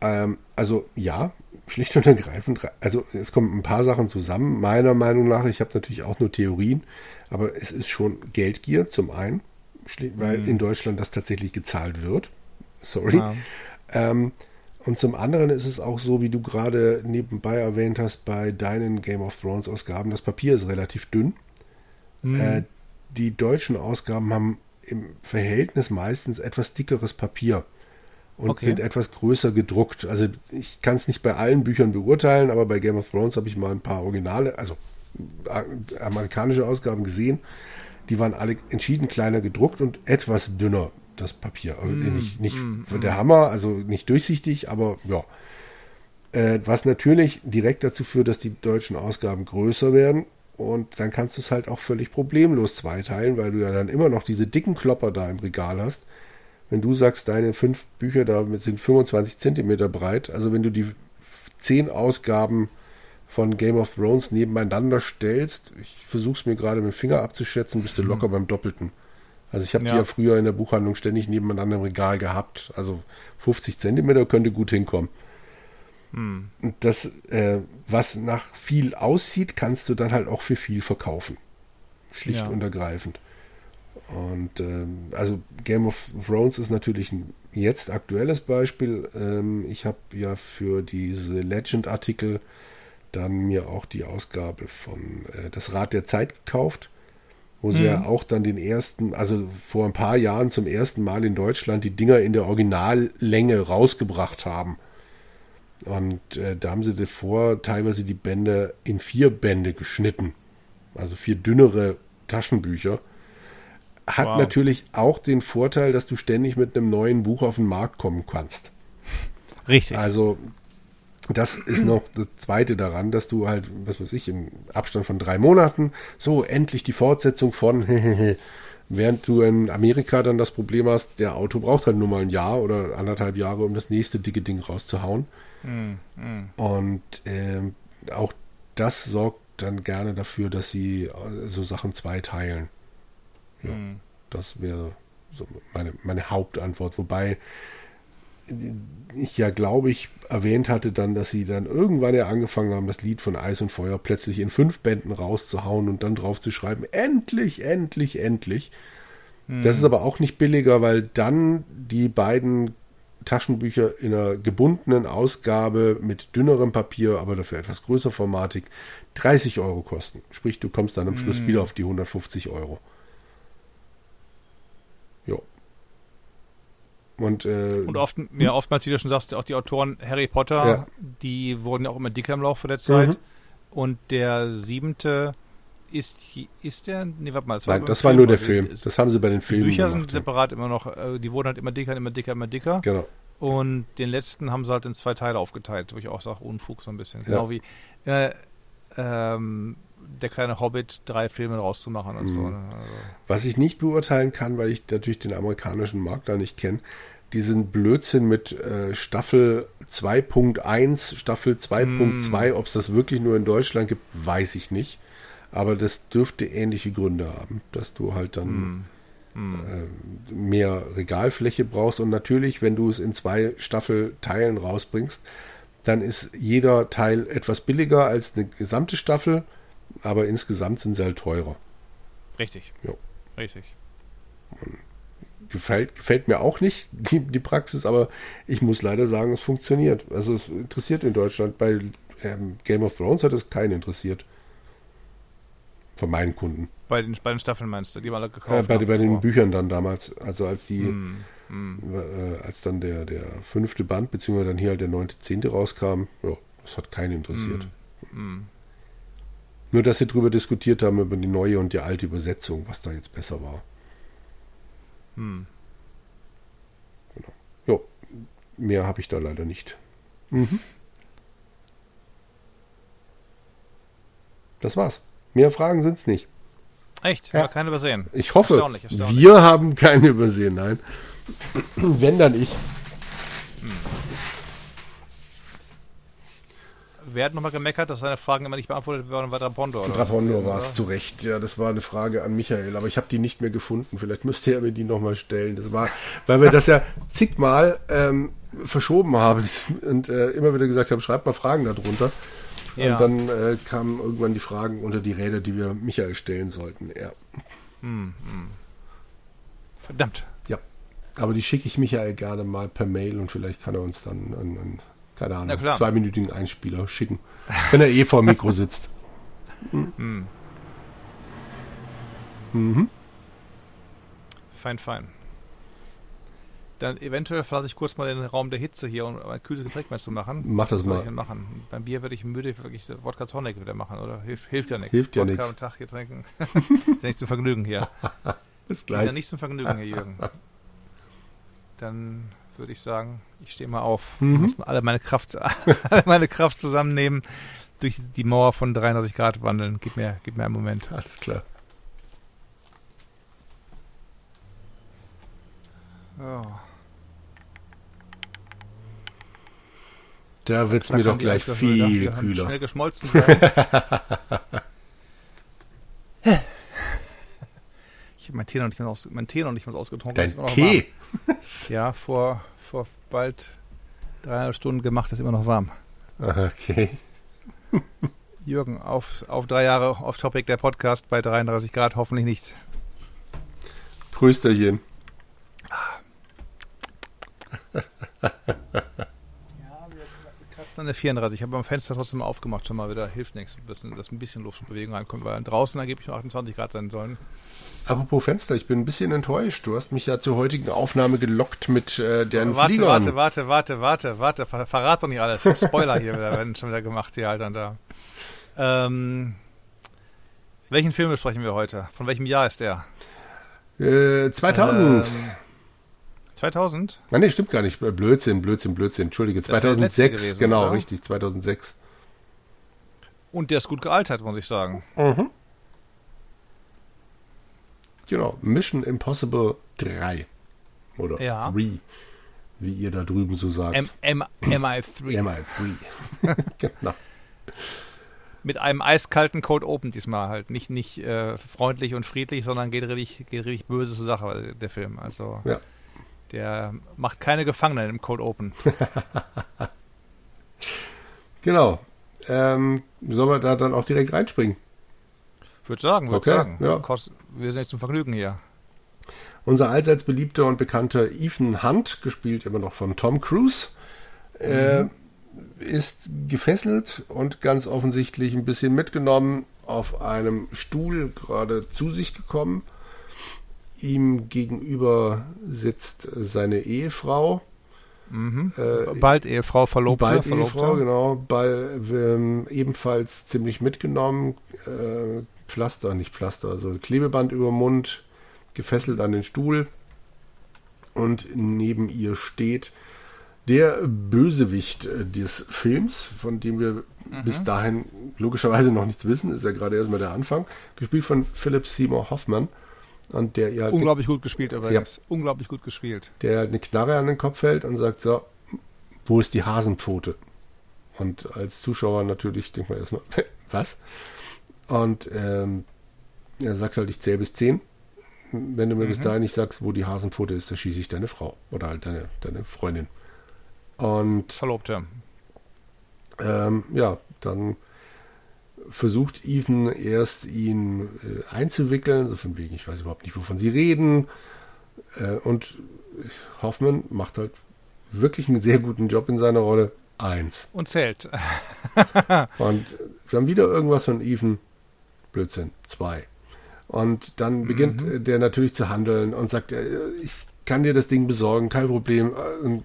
Ähm, also ja, schlicht und ergreifend, also es kommen ein paar Sachen zusammen, meiner Meinung nach. Ich habe natürlich auch nur Theorien, aber es ist schon Geldgier zum einen, weil mhm. in Deutschland das tatsächlich gezahlt wird. Sorry. Ja. Ähm, und zum anderen ist es auch so, wie du gerade nebenbei erwähnt hast, bei deinen Game of Thrones Ausgaben, das Papier ist relativ dünn. Mhm. Äh, die deutschen Ausgaben haben im Verhältnis meistens etwas dickeres Papier und okay. sind etwas größer gedruckt. Also ich kann es nicht bei allen Büchern beurteilen, aber bei Game of Thrones habe ich mal ein paar Originale, also äh, amerikanische Ausgaben gesehen. Die waren alle entschieden kleiner gedruckt und etwas dünner, das Papier. Also mm, nicht nicht mm, der Hammer, also nicht durchsichtig, aber ja. Äh, was natürlich direkt dazu führt, dass die deutschen Ausgaben größer werden. Und dann kannst du es halt auch völlig problemlos zweiteilen, weil du ja dann immer noch diese dicken Klopper da im Regal hast wenn du sagst, deine fünf Bücher da sind 25 Zentimeter breit, also wenn du die zehn Ausgaben von Game of Thrones nebeneinander stellst, ich versuche es mir gerade mit dem Finger abzuschätzen, bist du mhm. locker beim Doppelten. Also ich habe ja. die ja früher in der Buchhandlung ständig nebeneinander im Regal gehabt. Also 50 Zentimeter könnte gut hinkommen. Hm. Und das, äh, was nach viel aussieht, kannst du dann halt auch für viel verkaufen. Schlicht ja. und ergreifend. Und ähm, also Game of Thrones ist natürlich ein jetzt aktuelles Beispiel. Ähm, ich habe ja für diese Legend-Artikel dann mir auch die Ausgabe von äh, Das Rad der Zeit gekauft, wo sie mhm. ja auch dann den ersten, also vor ein paar Jahren zum ersten Mal in Deutschland die Dinger in der Originallänge rausgebracht haben. Und äh, da haben sie davor teilweise die Bände in vier Bände geschnitten. Also vier dünnere Taschenbücher hat wow. natürlich auch den Vorteil, dass du ständig mit einem neuen Buch auf den Markt kommen kannst. Richtig. Also das ist noch das Zweite daran, dass du halt, was weiß ich, im Abstand von drei Monaten, so endlich die Fortsetzung von, während du in Amerika dann das Problem hast, der Auto braucht halt nur mal ein Jahr oder anderthalb Jahre, um das nächste dicke Ding rauszuhauen. Mm, mm. Und äh, auch das sorgt dann gerne dafür, dass sie äh, so Sachen zweiteilen. Ja, mm. Das wäre so meine, meine Hauptantwort. Wobei ich ja, glaube ich, erwähnt hatte dann, dass sie dann irgendwann ja angefangen haben, das Lied von Eis und Feuer plötzlich in fünf Bänden rauszuhauen und dann drauf zu schreiben, endlich, endlich, endlich. Hm. Das ist aber auch nicht billiger, weil dann die beiden Taschenbücher in einer gebundenen Ausgabe mit dünnerem Papier, aber dafür etwas größer Formatik, 30 Euro kosten. Sprich, du kommst dann am Schluss hm. wieder auf die 150 Euro. Und, äh, und oft, ja, oftmals, wie du schon sagst, auch die Autoren Harry Potter, ja. die wurden ja auch immer dicker im Laufe der Zeit. Mhm. Und der siebente ist, ist der, nee, warte mal, das war, Nein, das war nur der Film. Das haben sie bei den Filmen Die Bücher gemacht, sind separat immer noch, äh, die wurden halt immer dicker, immer dicker, immer dicker. Genau. Und den letzten haben sie halt in zwei Teile aufgeteilt, wo ich auch sage, Unfug so ein bisschen. Ja. Genau wie äh, ähm, der kleine Hobbit drei Filme rauszumachen und mhm. so. Ne? Also. Was ich nicht beurteilen kann, weil ich natürlich den amerikanischen Markt da nicht kenne, diesen Blödsinn mit äh, Staffel 2.1, Staffel 2.2, mm. ob es das wirklich nur in Deutschland gibt, weiß ich nicht. Aber das dürfte ähnliche Gründe haben, dass du halt dann mm. Äh, mehr Regalfläche brauchst. Und natürlich, wenn du es in zwei Staffelteilen rausbringst, dann ist jeder Teil etwas billiger als eine gesamte Staffel aber insgesamt sind sie halt teurer. Richtig. Ja. Richtig. Gefällt, gefällt mir auch nicht, die, die Praxis, aber ich muss leider sagen, es funktioniert. Also es interessiert in Deutschland. Bei ähm, Game of Thrones hat es keinen interessiert. Von meinen Kunden. Bei den, bei den Staffeln meinst du, die alle gekauft äh, bei, haben? Bei den Büchern dann damals, also als die, mm, mm. Äh, als dann der, der fünfte Band, beziehungsweise dann hier halt der neunte, zehnte rauskam, ja, das hat keinen interessiert. Mm, nur, dass sie darüber diskutiert haben, über die neue und die alte Übersetzung, was da jetzt besser war. Hm. Genau. Jo, mehr habe ich da leider nicht. Mhm. Das war's. Mehr Fragen sind es nicht. Echt? Ja. keine übersehen. Ich hoffe, erstaunlich, erstaunlich. wir haben keine übersehen, nein. Wenn dann ich. Wer hat nochmal gemeckert, dass seine Fragen immer nicht beantwortet werden, war Drapondo. Drapondo war es, zu Recht. Ja, das war eine Frage an Michael, aber ich habe die nicht mehr gefunden. Vielleicht müsste er mir die nochmal stellen. Das war, weil wir das ja zigmal ähm, verschoben haben und äh, immer wieder gesagt haben, schreibt mal Fragen darunter. Ja. Und dann äh, kamen irgendwann die Fragen unter die Räder, die wir Michael stellen sollten. Ja. Hm, hm. Verdammt. Ja. Aber die schicke ich Michael gerne mal per Mail und vielleicht kann er uns dann ein, ein keine Ahnung, zweiminütigen Einspieler schicken. Wenn er eh vor dem Mikro sitzt. Mhm. Mhm. Fein, fein. Dann eventuell verlasse ich kurz mal den Raum der Hitze hier, um ein kühles Getränk mehr zu machen. Mach das mal. machen? Beim Bier werde ich müde, wirklich Wodka Tonic wieder machen, oder? Hilf, hilft ja nichts. Hilft ja nichts. Wodka am Tag hier trinken. ist ja nicht zum Vergnügen hier. Bis gleich. Ist ja nicht zum Vergnügen, Herr Jürgen. Dann würde ich sagen. Ich stehe mal auf. Mhm. Muss alle meine Kraft, alle meine Kraft zusammennehmen, durch die Mauer von 33 Grad wandeln. Gib mir, gib mir einen Moment. Alles klar. Oh. Da wird es mir doch gleich viel kühler. Schnell geschmolzen sein. ich habe meinen Tee noch nicht mal, aus, mein Tee noch nicht mal ausgetrunken. Dein Tee? ja, vor, vor bald dreieinhalb Stunden gemacht, ist immer noch warm. Okay. Jürgen, auf, auf drei Jahre off-topic der Podcast bei 33 Grad, hoffentlich nicht. Prösterchen. kratzen an der 34. Ich habe beim Fenster trotzdem aufgemacht, schon mal wieder. Hilft nichts, dass ein bisschen Luft und Bewegung reinkommt, weil draußen angeblich nur 28 Grad sein sollen. Apropos Fenster, ich bin ein bisschen enttäuscht. Du hast mich ja zur heutigen Aufnahme gelockt mit äh, deren warte, Fliegern. Warte, warte, warte, warte, warte, ver verrat doch nicht alles. Spoiler hier wieder, werden schon wieder gemacht hier halt dann da. Ähm, welchen Film besprechen wir heute? Von welchem Jahr ist der? Äh, 2000. Ähm, 2000? Nein, nee, stimmt gar nicht. Blödsinn, Blödsinn, Blödsinn. Entschuldige. Das wäre der letzte 2006, gewesen, genau, oder? richtig. 2006. Und der ist gut gealtert, muss ich sagen. Mhm. Genau. Mission Impossible 3. Oder Ja. 3, wie ihr da drüben so sagt. M M MI3. MI3. genau. Mit einem eiskalten Code Open diesmal halt. Nicht, nicht äh, freundlich und friedlich, sondern geht richtig, geht richtig böse zur Sache, der Film. Also Ja. Der macht keine Gefangenen im Code Open. Genau. Ähm, sollen wir da dann auch direkt reinspringen? Würde sagen, würde Okay, sagen. ja. Wir sind jetzt zum Vergnügen hier. Unser allseits beliebter und bekannter Ethan Hunt, gespielt immer noch von Tom Cruise, äh, ist gefesselt und ganz offensichtlich ein bisschen mitgenommen auf einem Stuhl gerade zu sich gekommen. Ihm gegenüber sitzt seine Ehefrau. Mhm. Äh, Bald Ehefrau, Verlobte. Bald Verlobte. Ehefrau, genau. Ball, ähm, ebenfalls ziemlich mitgenommen. Äh, Pflaster, nicht Pflaster, also Klebeband über den Mund, gefesselt an den Stuhl. Und neben ihr steht der Bösewicht des Films, von dem wir bis dahin logischerweise noch nichts wissen, ist ja gerade erstmal der Anfang, gespielt von Philip Seymour Hoffman. Und der ihr halt Unglaublich gut gespielt übrigens. Unglaublich gut gespielt. der eine Knarre an den Kopf hält und sagt so, wo ist die Hasenpfote? Und als Zuschauer natürlich denkt man erstmal, was? Und ähm, er sagt halt, ich zähle bis zehn. Wenn du mir bis dahin nicht sagst, wo die Hasenpfote ist, dann schieße ich deine Frau oder halt deine, deine Freundin. Und Verlobte. ähm, ja, dann versucht Ethan erst ihn äh, einzuwickeln, so von wegen, ich weiß überhaupt nicht, wovon sie reden. Äh, und Hoffmann macht halt wirklich einen sehr guten Job in seiner Rolle. Eins. Und zählt. Und dann wieder irgendwas von Ethan. Blödsinn. Zwei. Und dann beginnt äh, der natürlich zu handeln und sagt, äh, ich kann dir das Ding besorgen, kein Problem. Äh, Und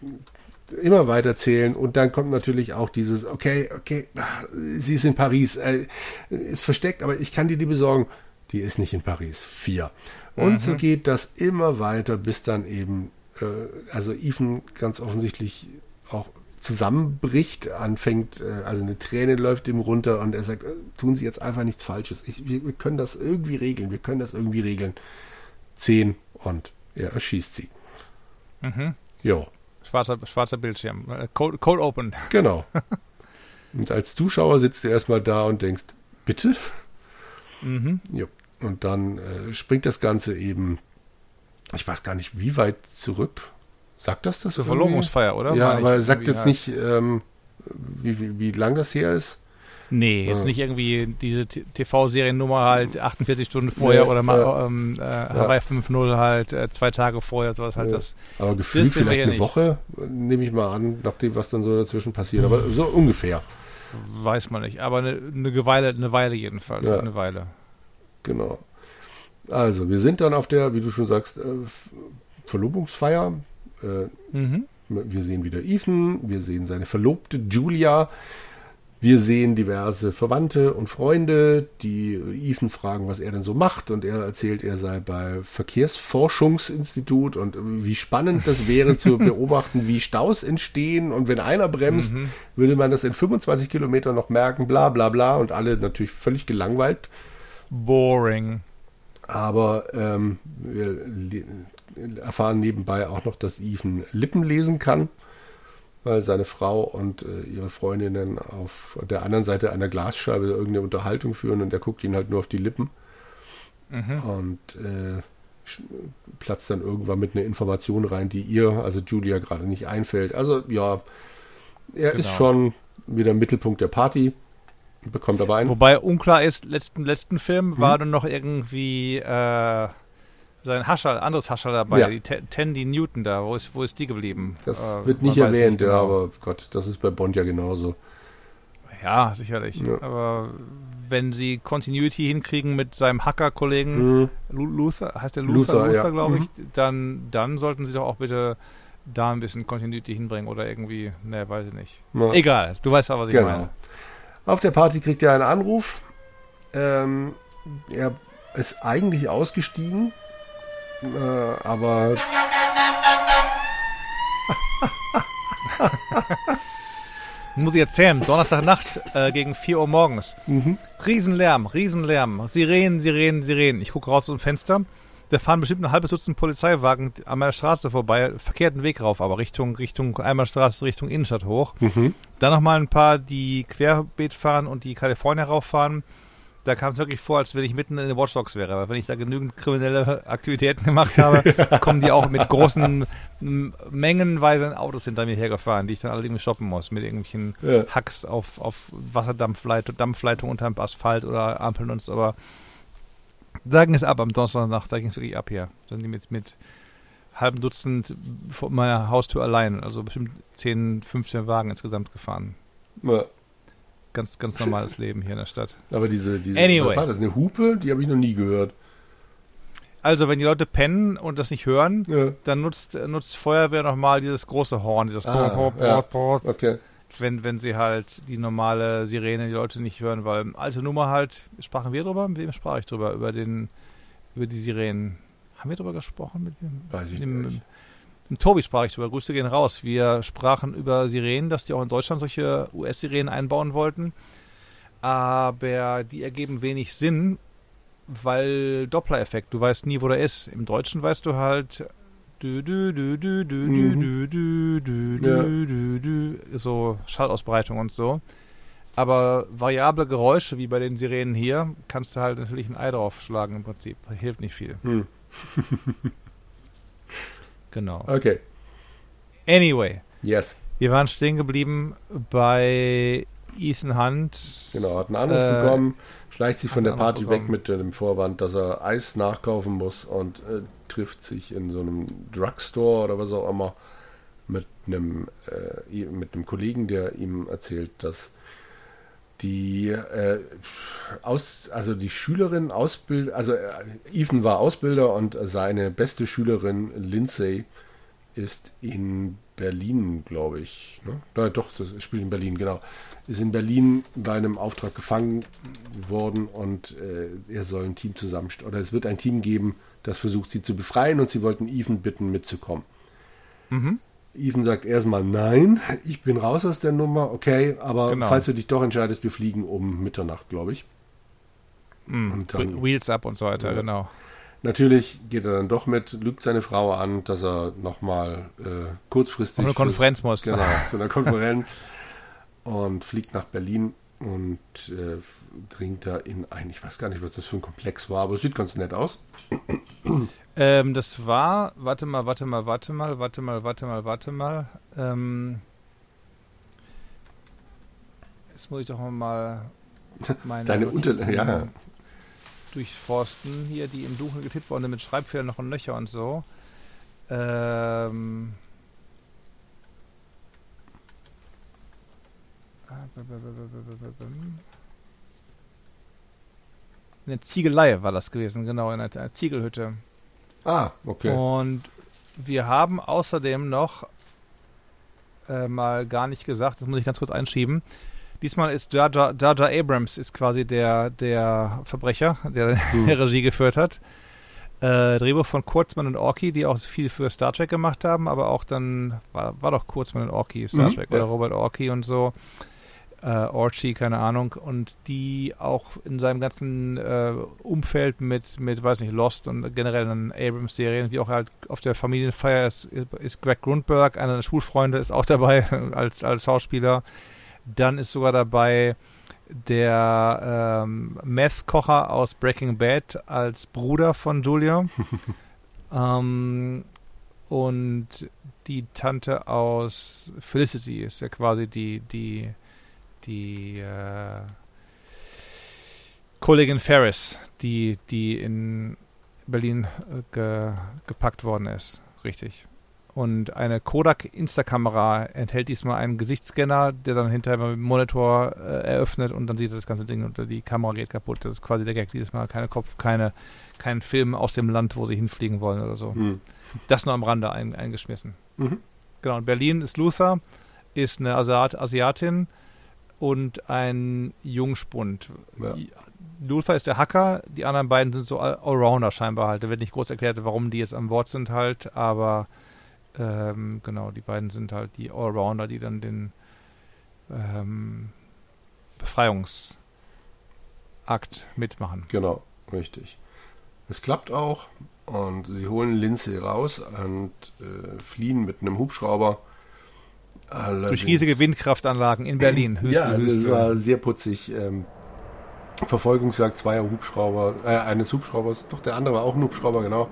immer weiter zählen und dann kommt natürlich auch dieses, okay, okay, ah, sie ist in Paris, äh, ist versteckt, aber ich kann dir die besorgen. Die ist nicht in Paris. Vier. Und so geht das immer weiter, bis dann eben, äh, also Ethan ganz offensichtlich auch zusammenbricht, anfängt, äh, also eine Träne läuft ihm runter und er sagt, äh, tun Sie jetzt einfach nichts Falsches. Ich, wir, wir können das irgendwie regeln, wir können das irgendwie regeln. Zehn und er erschießt sie. Mhm. Jo. Schwarzer, schwarzer Bildschirm. Äh, Code, Code Open. Genau. Und als Zuschauer sitzt du erstmal da und denkst, bitte? Mhm. Ja. Und dann äh, springt das Ganze eben, ich weiß gar nicht, wie weit zurück. Sagt das das? Zur? Verlobungsfeier, oder? Ja, aber er sagt jetzt halt. nicht, ähm, wie, wie, wie lang das her ist. Nee, jetzt Ja. nicht irgendwie diese TV-Seriennummer halt 48 Stunden vorher Nee, oder mal ja. ähm, äh, Hawaii 5.0 halt äh, zwei Tage vorher, sowas halt Ja. das. Aber gefühlt Das vielleicht ja eine nicht. Woche, nehme ich mal an, nachdem, was dann so dazwischen passiert. Aber so ungefähr. Weiß man nicht. Aber eine, eine Weile, eine Weile jedenfalls. Ja. Eine Weile. Genau. Also, wir sind dann auf der, wie du schon sagst, äh, Verlobungsfeier. Äh, Mhm. Wir sehen wieder Ethan, wir sehen seine Verlobte Julia, wir sehen diverse Verwandte und Freunde, die Ethan fragen, was er denn so macht und er erzählt, er sei bei Verkehrsforschungsinstitut und wie spannend das wäre zu beobachten, wie Staus entstehen und wenn einer bremst, Mhm. würde man das in 25 Kilometern noch merken, bla bla bla und alle natürlich völlig gelangweilt. Boring. Aber ähm, wir erfahren nebenbei auch noch, dass Ethan Lippen lesen kann, weil seine Frau und äh, ihre Freundinnen auf der anderen Seite einer Glasscheibe irgendeine Unterhaltung führen und er guckt ihnen halt nur auf die Lippen Mhm. und äh, platzt dann irgendwann mit einer Information rein, die ihr, also Julia, gerade nicht einfällt. Also ja, er ist Genau. schon wieder Mittelpunkt der Party, bekommt aber einen. Wobei unklar ist, letzten, letzten Film Mhm. war dann noch irgendwie äh, sein Hascher, anderes Hascher dabei, Ja. die Te- Tandy Newton da. Wo ist, wo ist die geblieben? Das Äh, wird nicht erwähnt, ja, genau. aber Gott, das ist bei Bond ja genauso. Ja, sicherlich. Ja. Aber wenn sie Continuity hinkriegen mit seinem Hacker-Kollegen Mhm. Lu- Luther, heißt der Luther, Luther, Luther, ja. glaube ich, Mhm. dann, dann sollten sie doch auch bitte da ein bisschen Continuity hinbringen oder irgendwie, ne, weiß ich nicht. Ja. Egal, du weißt ja, was ich Genau. meine. Auf der Party kriegt er einen Anruf. Ähm, er ist eigentlich ausgestiegen, Äh, aber. Muss ich erzählen, Donnerstagnacht äh, gegen 4 Uhr morgens. Mhm. Riesenlärm, Riesenlärm. Sirenen, Sirenen, Sirenen. Ich gucke raus aus dem Fenster. Da fahren bestimmt ein halbes Dutzend Polizeiwagen an meiner Straße vorbei, verkehrten Weg rauf, aber Richtung, Richtung Einbahnstraße, Richtung Innenstadt hoch. Mhm. Dann nochmal ein paar, die querbeet fahren und die Kalifornier rauffahren. Da kam es wirklich vor, als wenn ich mitten in den Watchdogs wäre. Aber wenn ich da genügend kriminelle Aktivitäten gemacht habe, kommen die auch mit großen mengenweise Autos hinter mir hergefahren, die ich dann allerdings stoppen muss. Mit irgendwelchen Ja. Hacks auf, auf Wasserdampfleitung, Dampfleitung unterm Asphalt oder Ampeln und so. Aber da ging es ab am Donnerstagnacht, da ging es wirklich ab hier. Da sind die mit, mit halben Dutzend vor meiner Haustür allein. Also bestimmt 10, 15 Wagen insgesamt gefahren. Ja. Ganz, ganz normales Leben hier in der Stadt. Aber diese, diese Anyway. das eine Hupe? Die habe ich noch nie gehört. Also, wenn die Leute pennen und das nicht hören, Ja. dann nutzt, nutzt Feuerwehr nochmal dieses große Horn, dieses Ah, Brrr, Brrr, ja. Brrr, Brrr, Okay. wenn, wenn sie halt die normale Sirene die Leute nicht hören, weil alte Nummer halt, sprachen wir drüber? Mit wem sprach ich drüber? Über den, über die Sirenen. Haben wir drüber gesprochen? Mit dem, Weiß ich dem, nicht. Mit Tobi sprach ich drüber. Grüße gehen raus. Wir sprachen über Sirenen, dass die auch in Deutschland solche US-Sirenen einbauen wollten. Aber die ergeben wenig Sinn, weil Doppler-Effekt. Du weißt nie, wo der ist. Im Deutschen weißt du halt. Mhm. so Schallausbreitung und so. Aber variable Geräusche, wie bei den Sirenen hier, kannst du halt natürlich ein Ei draufschlagen im Prinzip. Hilft nicht viel. Hm. Genau. Okay. Anyway, Yes. wir waren stehen geblieben bei Ethan Hunt. Genau, hat einen Anruf Äh, bekommen, schleicht sich von der Party weg bekommen. mit dem Vorwand, dass er Eis nachkaufen muss und äh, trifft sich in so einem Drugstore oder was auch immer mit einem, äh, mit einem Kollegen, der ihm erzählt, dass die äh, aus, also die Schülerin ausbild, also äh, Ethan war Ausbilder und seine beste Schülerin Lindsay ist in Berlin, glaube ich. Ne? Ja, doch, das spielt in Berlin, genau. Ist in Berlin bei einem Auftrag gefangen worden und äh, er soll ein Team zusammenstellen. Oder es wird ein Team geben, das versucht, sie zu befreien und sie wollten Ethan bitten, mitzukommen. Mhm. Ethan sagt erstmal nein, ich bin raus aus der Nummer, okay, aber Genau. falls du dich doch entscheidest, wir fliegen um Mitternacht, glaube ich. Mhm. Und dann- Wheels up und so weiter, Ja. genau. Natürlich geht er dann doch mit, lügt seine Frau an, dass er nochmal äh, kurzfristig Auf eine Konferenz muss. Genau, zu einer Konferenz und fliegt nach Berlin und äh, dringt da in ein, ich weiß gar nicht, was das für ein Komplex war, aber es sieht ganz nett aus. Ähm, das war, warte mal, warte mal, warte mal, warte mal, warte mal, warte mal. Ähm, jetzt muss ich doch mal meine Deine Unterlagen, ja. durchforsten, hier, die im Dunkeln getippt wurden, mit Schreibfehlern noch und Löcher und so. Ähm, eine Ziegelei war das gewesen, genau, in einer Ziegelhütte. Ah, okay. Und wir haben außerdem noch äh, mal gar nicht gesagt, das muss ich ganz kurz einschieben. Diesmal ist Jar Jar, Jar, Jar Abrams ist quasi der, der Verbrecher, der Hm. die Regie geführt hat. Äh, Drehbuch von Kurzmann und Orky, die auch viel für Star Trek gemacht haben, aber auch dann war, war doch Kurzmann und Orky Star Mhm, Trek ja. oder Robert Orky und so. Äh, Orchie, keine Ahnung. Und die auch in seinem ganzen äh, Umfeld mit, mit, weiß nicht, Lost und generell in Abrams-Serien, wie auch halt auf der Familienfeier ist, ist Greg Grundberg, einer der Schulfreunde, ist auch dabei als, als Schauspieler. Dann ist sogar dabei der ähm, Meth-Kocher aus Breaking Bad als Bruder von Julia. ähm, und die Tante aus Felicity ist ja quasi die, die, die äh, Kollegin Ferris, die, die in Berlin äh, ge, gepackt worden ist. Richtig. Und eine Kodak Instakamera enthält diesmal einen Gesichtsscanner, der dann hinterher mit dem Monitor äh, eröffnet und dann sieht er das ganze Ding und die Kamera geht kaputt. Das ist quasi der Gag dieses Mal. Keine Kopf, keine, kein Film aus dem Land, wo sie hinfliegen wollen oder so. Hm. Das nur am Rande ein, eingeschmissen. Mhm. Genau, in Berlin ist Luther, ist eine Asiat Asiatin und ein Jungspund. Ja. Luther ist der Hacker, die anderen beiden sind so Allrounder scheinbar halt. Da wird nicht groß erklärt, warum die jetzt an Bord sind halt, aber ähm, genau, die beiden sind halt die Allrounder, die dann den ähm, Befreiungsakt mitmachen. Genau, richtig. Es klappt auch und sie holen Lindsay raus und äh, fliehen mit einem Hubschrauber. Allerdings, Durch riesige Windkraftanlagen in Berlin. ja, das war sehr putzig. Ähm, Verfolgungsjagd zweier Hubschrauber, äh, eines Hubschraubers, doch der andere war auch ein Hubschrauber, genau,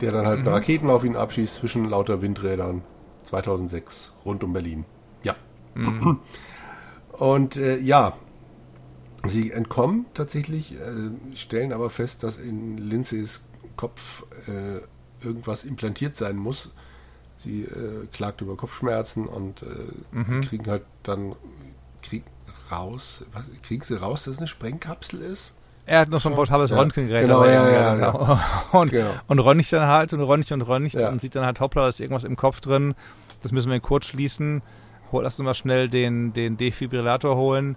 der dann halt mhm. Raketen auf ihn abschießt zwischen lauter Windrädern. 2006, rund um Berlin. Ja. Mhm. Und äh, ja, sie entkommen tatsächlich, äh, stellen aber fest, dass in Lindsays Kopf äh, irgendwas implantiert sein muss. Sie äh, klagt über Kopfschmerzen und äh, mhm. sie kriegen halt dann krieg raus, was, kriegen sie raus, dass es eine Sprengkapsel ist? Er hat noch so ein portables ja. Röntgengerät genau. Ja, ja, genau. Und, genau. und röntgt dann halt und röntgt und röntgt und sieht dann halt, hoppla, da ist irgendwas im Kopf drin. Das müssen wir kurz schließen. Lass uns mal schnell den, den Defibrillator holen.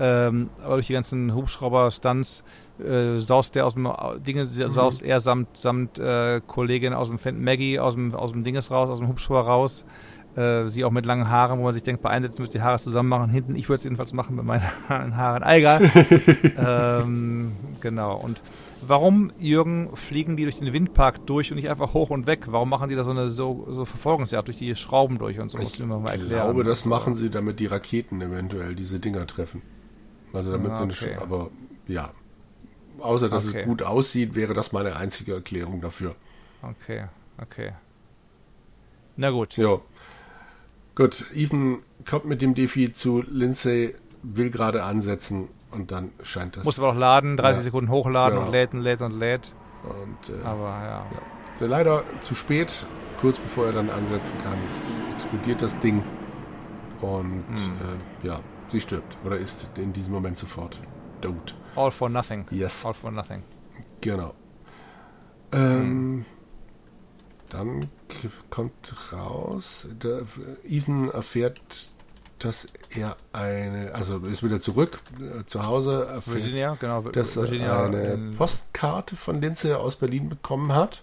Ähm, aber durch die ganzen Hubschrauber-Stunts äh, saust der aus dem Dinge, mhm. saust er samt, samt äh, Kollegin aus dem Maggie aus dem, aus dem Dinges raus, aus dem Hubschrauber raus. Äh, sie auch mit langen Haaren, wo man sich denkt, bei Einsätzen müsst die Haare zusammen machen. Hinten, ich würde es jedenfalls machen mit meinen Haaren. Ah, egal. ähm, genau. Und warum, Jürgen, fliegen die durch den Windpark durch und nicht einfach hoch und weg? Warum machen die da so eine so, so Verfolgungsjagd durch die Schrauben durch und so? Ich glaube, das machen sie, damit die Raketen eventuell diese Dinger treffen. Also damit ah, okay. sie eine, aber ja. Außer dass okay. es gut aussieht, wäre das meine einzige Erklärung dafür. Okay, okay. Na gut. Ja. Gut, Ethan kommt mit dem Defi zu Lindsay, will gerade ansetzen und dann scheint das. Muss aber auch laden, 30 ja. Sekunden hochladen genau. und lädt und lädt und lädt. Und, äh, aber ja. ja. Ist ja leider zu spät, kurz bevor er dann ansetzen kann, explodiert das Ding. Und hm. äh, ja, sie stirbt oder ist in diesem Moment sofort tot. All for nothing. Yes. All for nothing. Genau. Ähm, hm. Dann kommt raus, der, Ethan erfährt, dass er eine, also ist wieder zurück äh, zu Hause, erfährt, Virginia, genau, dass Virginia er eine Postkarte von Linze aus Berlin bekommen hat.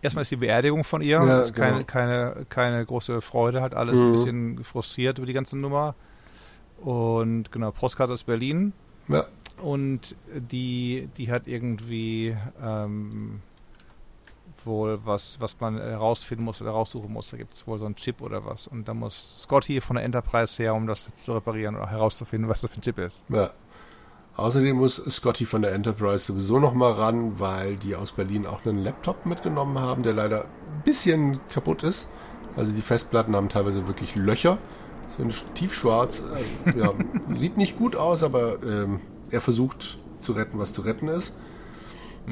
Erstmal ist die Beerdigung von ihr, ja, ist keine, genau. keine, keine große Freude, hat alles mhm. ein bisschen frustriert über die ganze Nummer. Und genau, Postkarte aus Berlin. Ja. Und die, die hat irgendwie ähm, wohl was, was man herausfinden muss oder raussuchen muss. Da gibt es wohl so einen Chip oder was. Und da muss Scotty von der Enterprise her, um das jetzt zu reparieren oder herauszufinden, was das für ein Chip ist. Ja. Außerdem muss Scotty von der Enterprise sowieso nochmal ran, weil die aus Berlin auch einen Laptop mitgenommen haben, der leider ein bisschen kaputt ist. Also die Festplatten haben teilweise wirklich Löcher. So ein tiefschwarz. Äh, ja, sieht nicht gut aus, aber ähm, er versucht zu retten, was zu retten ist.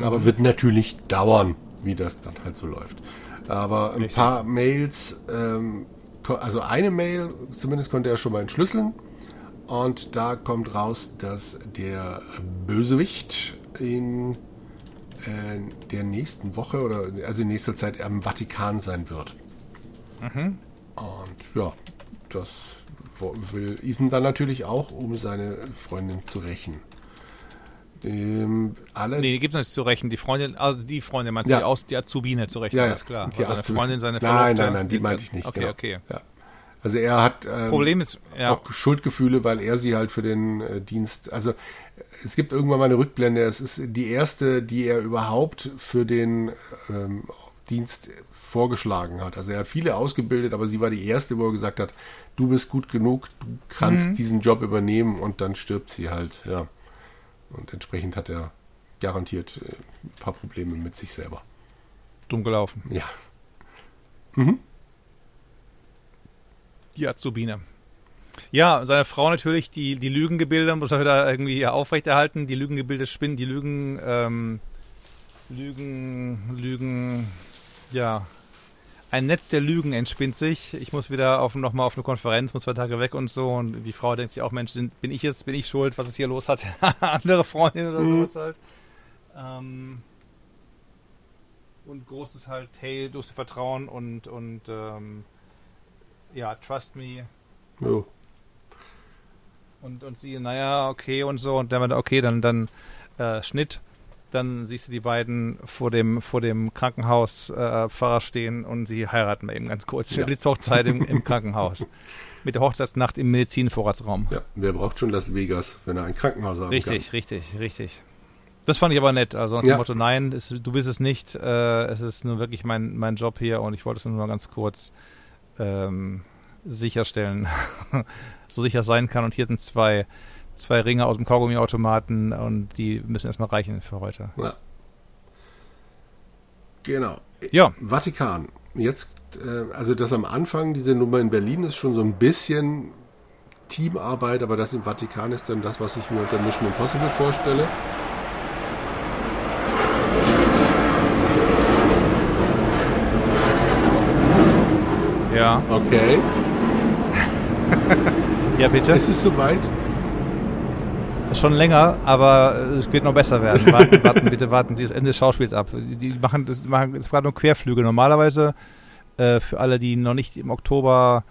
Aber mhm. wird natürlich dauern wie das dann halt so läuft. Aber ein Richtig. paar Mails, ähm, also eine Mail zumindest konnte er schon mal entschlüsseln. Und da kommt raus, dass der Bösewicht in äh, der nächsten Woche oder also in nächster Zeit am Vatikan sein wird. Mhm. Und ja, das will Ethan dann natürlich auch, um seine Freundin zu rächen. Ähm, alle nee, die gibt es nicht zu rächen. Die Freundin, also die Freundin meinst du, die, Aus, die Azubine zu rächen, ja, alles klar. Die also seine Freundin, seine Verlobte. Nein, nein, nein, die meinte ich nicht. Okay, genau. okay. Ja. Also er hat ähm, Problem ist, ja. auch Schuldgefühle, weil er sie halt für den äh, Dienst, also es gibt irgendwann mal eine Rückblende, es ist die erste, die er überhaupt für den ähm, Dienst vorgeschlagen hat. Also er hat viele ausgebildet, aber sie war die erste, wo er gesagt hat, du bist gut genug, du kannst mhm. diesen Job übernehmen und dann stirbt sie halt, ja. Und entsprechend hat er garantiert äh, ein paar Probleme mit sich selber. Dumm gelaufen. Ja. Mhm. Die Azubine. Ja, seine Frau natürlich, die, die Lügengebilde muss er wieder irgendwie aufrechterhalten. Die Lügengebilde spinnen, die Lügen, ähm, Lügen, Lügen, ja, ein Netz der Lügen entspinnt sich. Ich muss wieder auf, nochmal auf eine Konferenz, muss zwei Tage weg und so. Und die Frau denkt sich auch, Mensch, sind, bin ich es, bin ich schuld, was es hier los hat? Andere Freundin oder mhm. sowas halt. Ähm, und großes halt, hey, du hast Vertrauen und, und ähm, ja, trust me. Jo. Und, und sie, naja, okay und so. Und dann okay, dann, dann äh, Schnitt. Dann siehst du die beiden vor dem, vor dem Krankenhauspfarrer äh, stehen und sie heiraten eben ganz kurz. Ja. Blitzhochzeit im, im Krankenhaus. Mit der Hochzeitsnacht im Medizinvorratsraum. Ja, wer braucht schon Las Vegas, wenn er ein Krankenhaus haben richtig, kann? Richtig, richtig, richtig. Das fand ich aber nett. Also nach dem ja. Motto, nein, es, du bist es nicht. Äh, es ist nur wirklich mein, mein Job hier und ich wollte es nur mal ganz kurz ähm, sicherstellen, so sicher sein kann. Und hier sind zwei, zwei Ringe aus dem Kaugummiautomaten und die müssen erstmal reichen für heute. Ja. Genau. Ja. Vatikan. Jetzt, äh, also das am Anfang, diese Nummer in Berlin ist schon so ein bisschen Teamarbeit, aber das im Vatikan ist dann das, was ich mir unter Mission Impossible vorstelle. Ja. Okay. ja, bitte. Es ist soweit. Schon länger, aber es wird noch besser werden. Warten, warten, bitte warten Sie das Ende des Schauspiels ab. Die machen, das machen das war nur Querflüge. Normalerweise, äh, für alle, die noch nicht im Oktober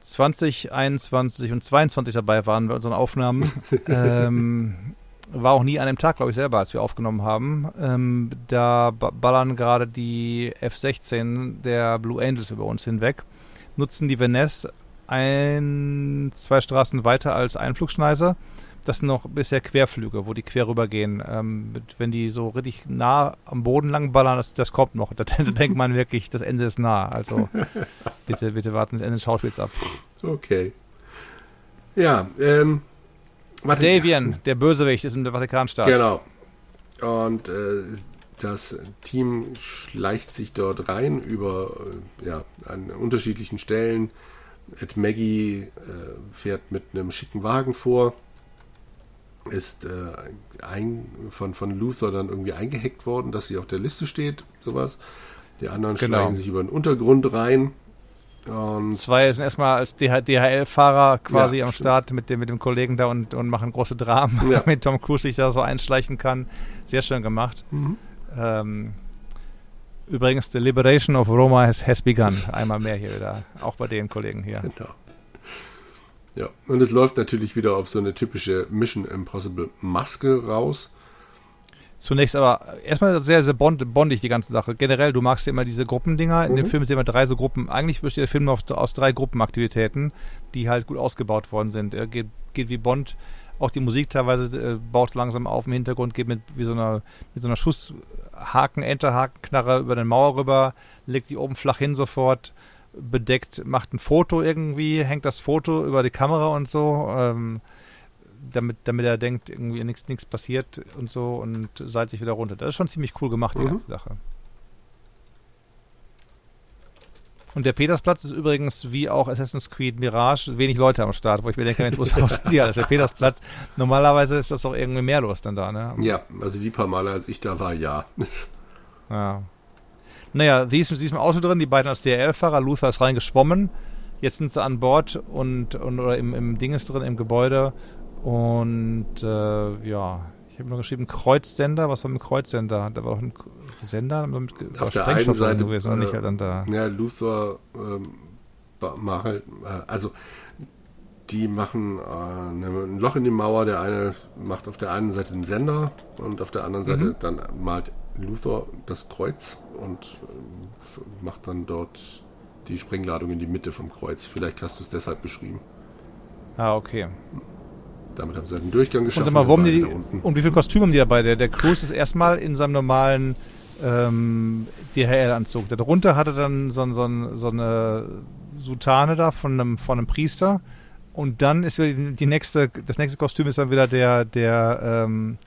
20, 21 und 22 dabei waren bei unseren Aufnahmen, ähm, war auch nie an dem Tag, glaube ich, selber, als wir aufgenommen haben. Ähm, da ballern gerade die F-16 der Blue Angels über uns hinweg, nutzen die Venice ein, zwei Straßen weiter als Einflugschneise. Das sind noch bisher Querflüge, wo die quer rübergehen. Ähm, wenn die so richtig nah am Boden lang ballern, das, das kommt noch. Da, da denkt man wirklich, das Ende ist nah. Also bitte, bitte warten das Ende des Schauspiels ab. Okay. Ja, ähm, Davian, der Bösewicht, ist im Vatikanstaat. Genau. Und äh, das Team schleicht sich dort rein über äh, ja, an unterschiedlichen Stellen. Ed Maggie äh, fährt mit einem schicken Wagen vor, ist äh, ein, von, von Luther dann irgendwie eingehackt worden, dass sie auf der Liste steht, sowas. Die anderen genau. schleichen sich über den Untergrund rein. Und Zwei sind erstmal als DHL-Fahrer quasi ja, am Start mit dem, mit dem Kollegen da und, und machen große Dramen, ja. damit Tom Cruise sich da so einschleichen kann. Sehr schön gemacht. Mhm. Ähm, übrigens, The Liberation of Roma has, has begun. Einmal mehr hier wieder. Auch bei den Kollegen hier. Genau. Ja, und es läuft natürlich wieder auf so eine typische Mission Impossible Maske raus. Zunächst aber erstmal sehr, sehr bond, bondig die ganze Sache. Generell, du magst ja immer diese Gruppendinger. In mhm. dem Film sehen wir drei so Gruppen. Eigentlich besteht der Film nur aus drei Gruppenaktivitäten, die halt gut ausgebaut worden sind. Er geht, geht wie Bond. Auch die Musik teilweise äh, baut langsam auf im Hintergrund, geht mit wie so einer, mit so einer Schusshaken, Enterhakenknarre über den Mauer rüber, legt sie oben flach hin sofort, bedeckt, macht ein Foto irgendwie, hängt das Foto über die Kamera und so. Ähm, damit, damit er denkt, irgendwie nichts nichts passiert und so und seilt sich wieder runter. Das ist schon ziemlich cool gemacht, die mhm. ganze Sache. Und der Petersplatz ist übrigens wie auch Assassin's Creed Mirage wenig Leute am Start, wo ich mir denke, Mensch, wo ist ja, das ist der Petersplatz. Normalerweise ist das doch irgendwie mehr los dann da, ne? Ja, also die paar Male, als ich da war, ja. ja. Naja, sie ist, sie ist im Auto drin, die beiden als DRL-Fahrer, Luther ist reingeschwommen. Jetzt sind sie an Bord und, und oder im, im Ding ist drin, im Gebäude und äh, ja, ich habe noch geschrieben Kreuzsender. Was war mit Kreuzsender? Da war doch ein Sender mit Auf der einen Seite gewesen, äh, nicht halt dann da. Ja, Luther ähm, halt, äh, also die machen äh, ein Loch in die Mauer. Der eine macht auf der einen Seite einen Sender und auf der anderen Seite mhm. dann malt Luther das Kreuz und äh, macht dann dort die Sprengladung in die Mitte vom Kreuz. Vielleicht hast du es deshalb beschrieben. Ah, okay. Damit haben sie einen Durchgang geschaffen. Und, mal, warum die, und wie viel Kostüm haben die dabei? Der, der Cruise ist erstmal in seinem normalen ähm, DHL-Anzug. Darunter hat er dann so, so, so eine Sutane da von einem, von einem Priester. Und dann ist wieder die, die nächste, das nächste Kostüm ist dann wieder der, der, ähm,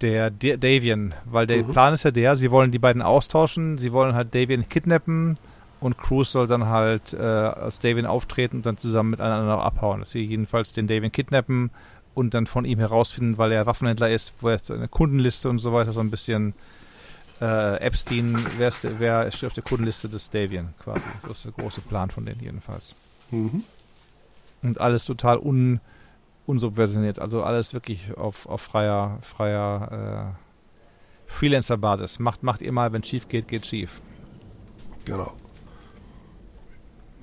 der, der Davian, weil der mhm. Plan ist ja der, sie wollen die beiden austauschen, sie wollen halt Davian kidnappen und Cruz soll dann halt äh, als Davian auftreten und dann zusammen miteinander abhauen. Dass sie jedenfalls den Davian kidnappen und dann von ihm herausfinden, weil er Waffenhändler ist, wo er eine Kundenliste und so weiter, so ein bisschen äh, Epstein, wer, ist, wer steht auf der Kundenliste des Davian quasi. Das ist der große Plan von denen jedenfalls. Mhm. Und alles total un, unsubversioniert, also alles wirklich auf, auf freier, freier äh, Freelancer-Basis. Macht, macht ihr mal, wenn schief geht, geht schief. Genau.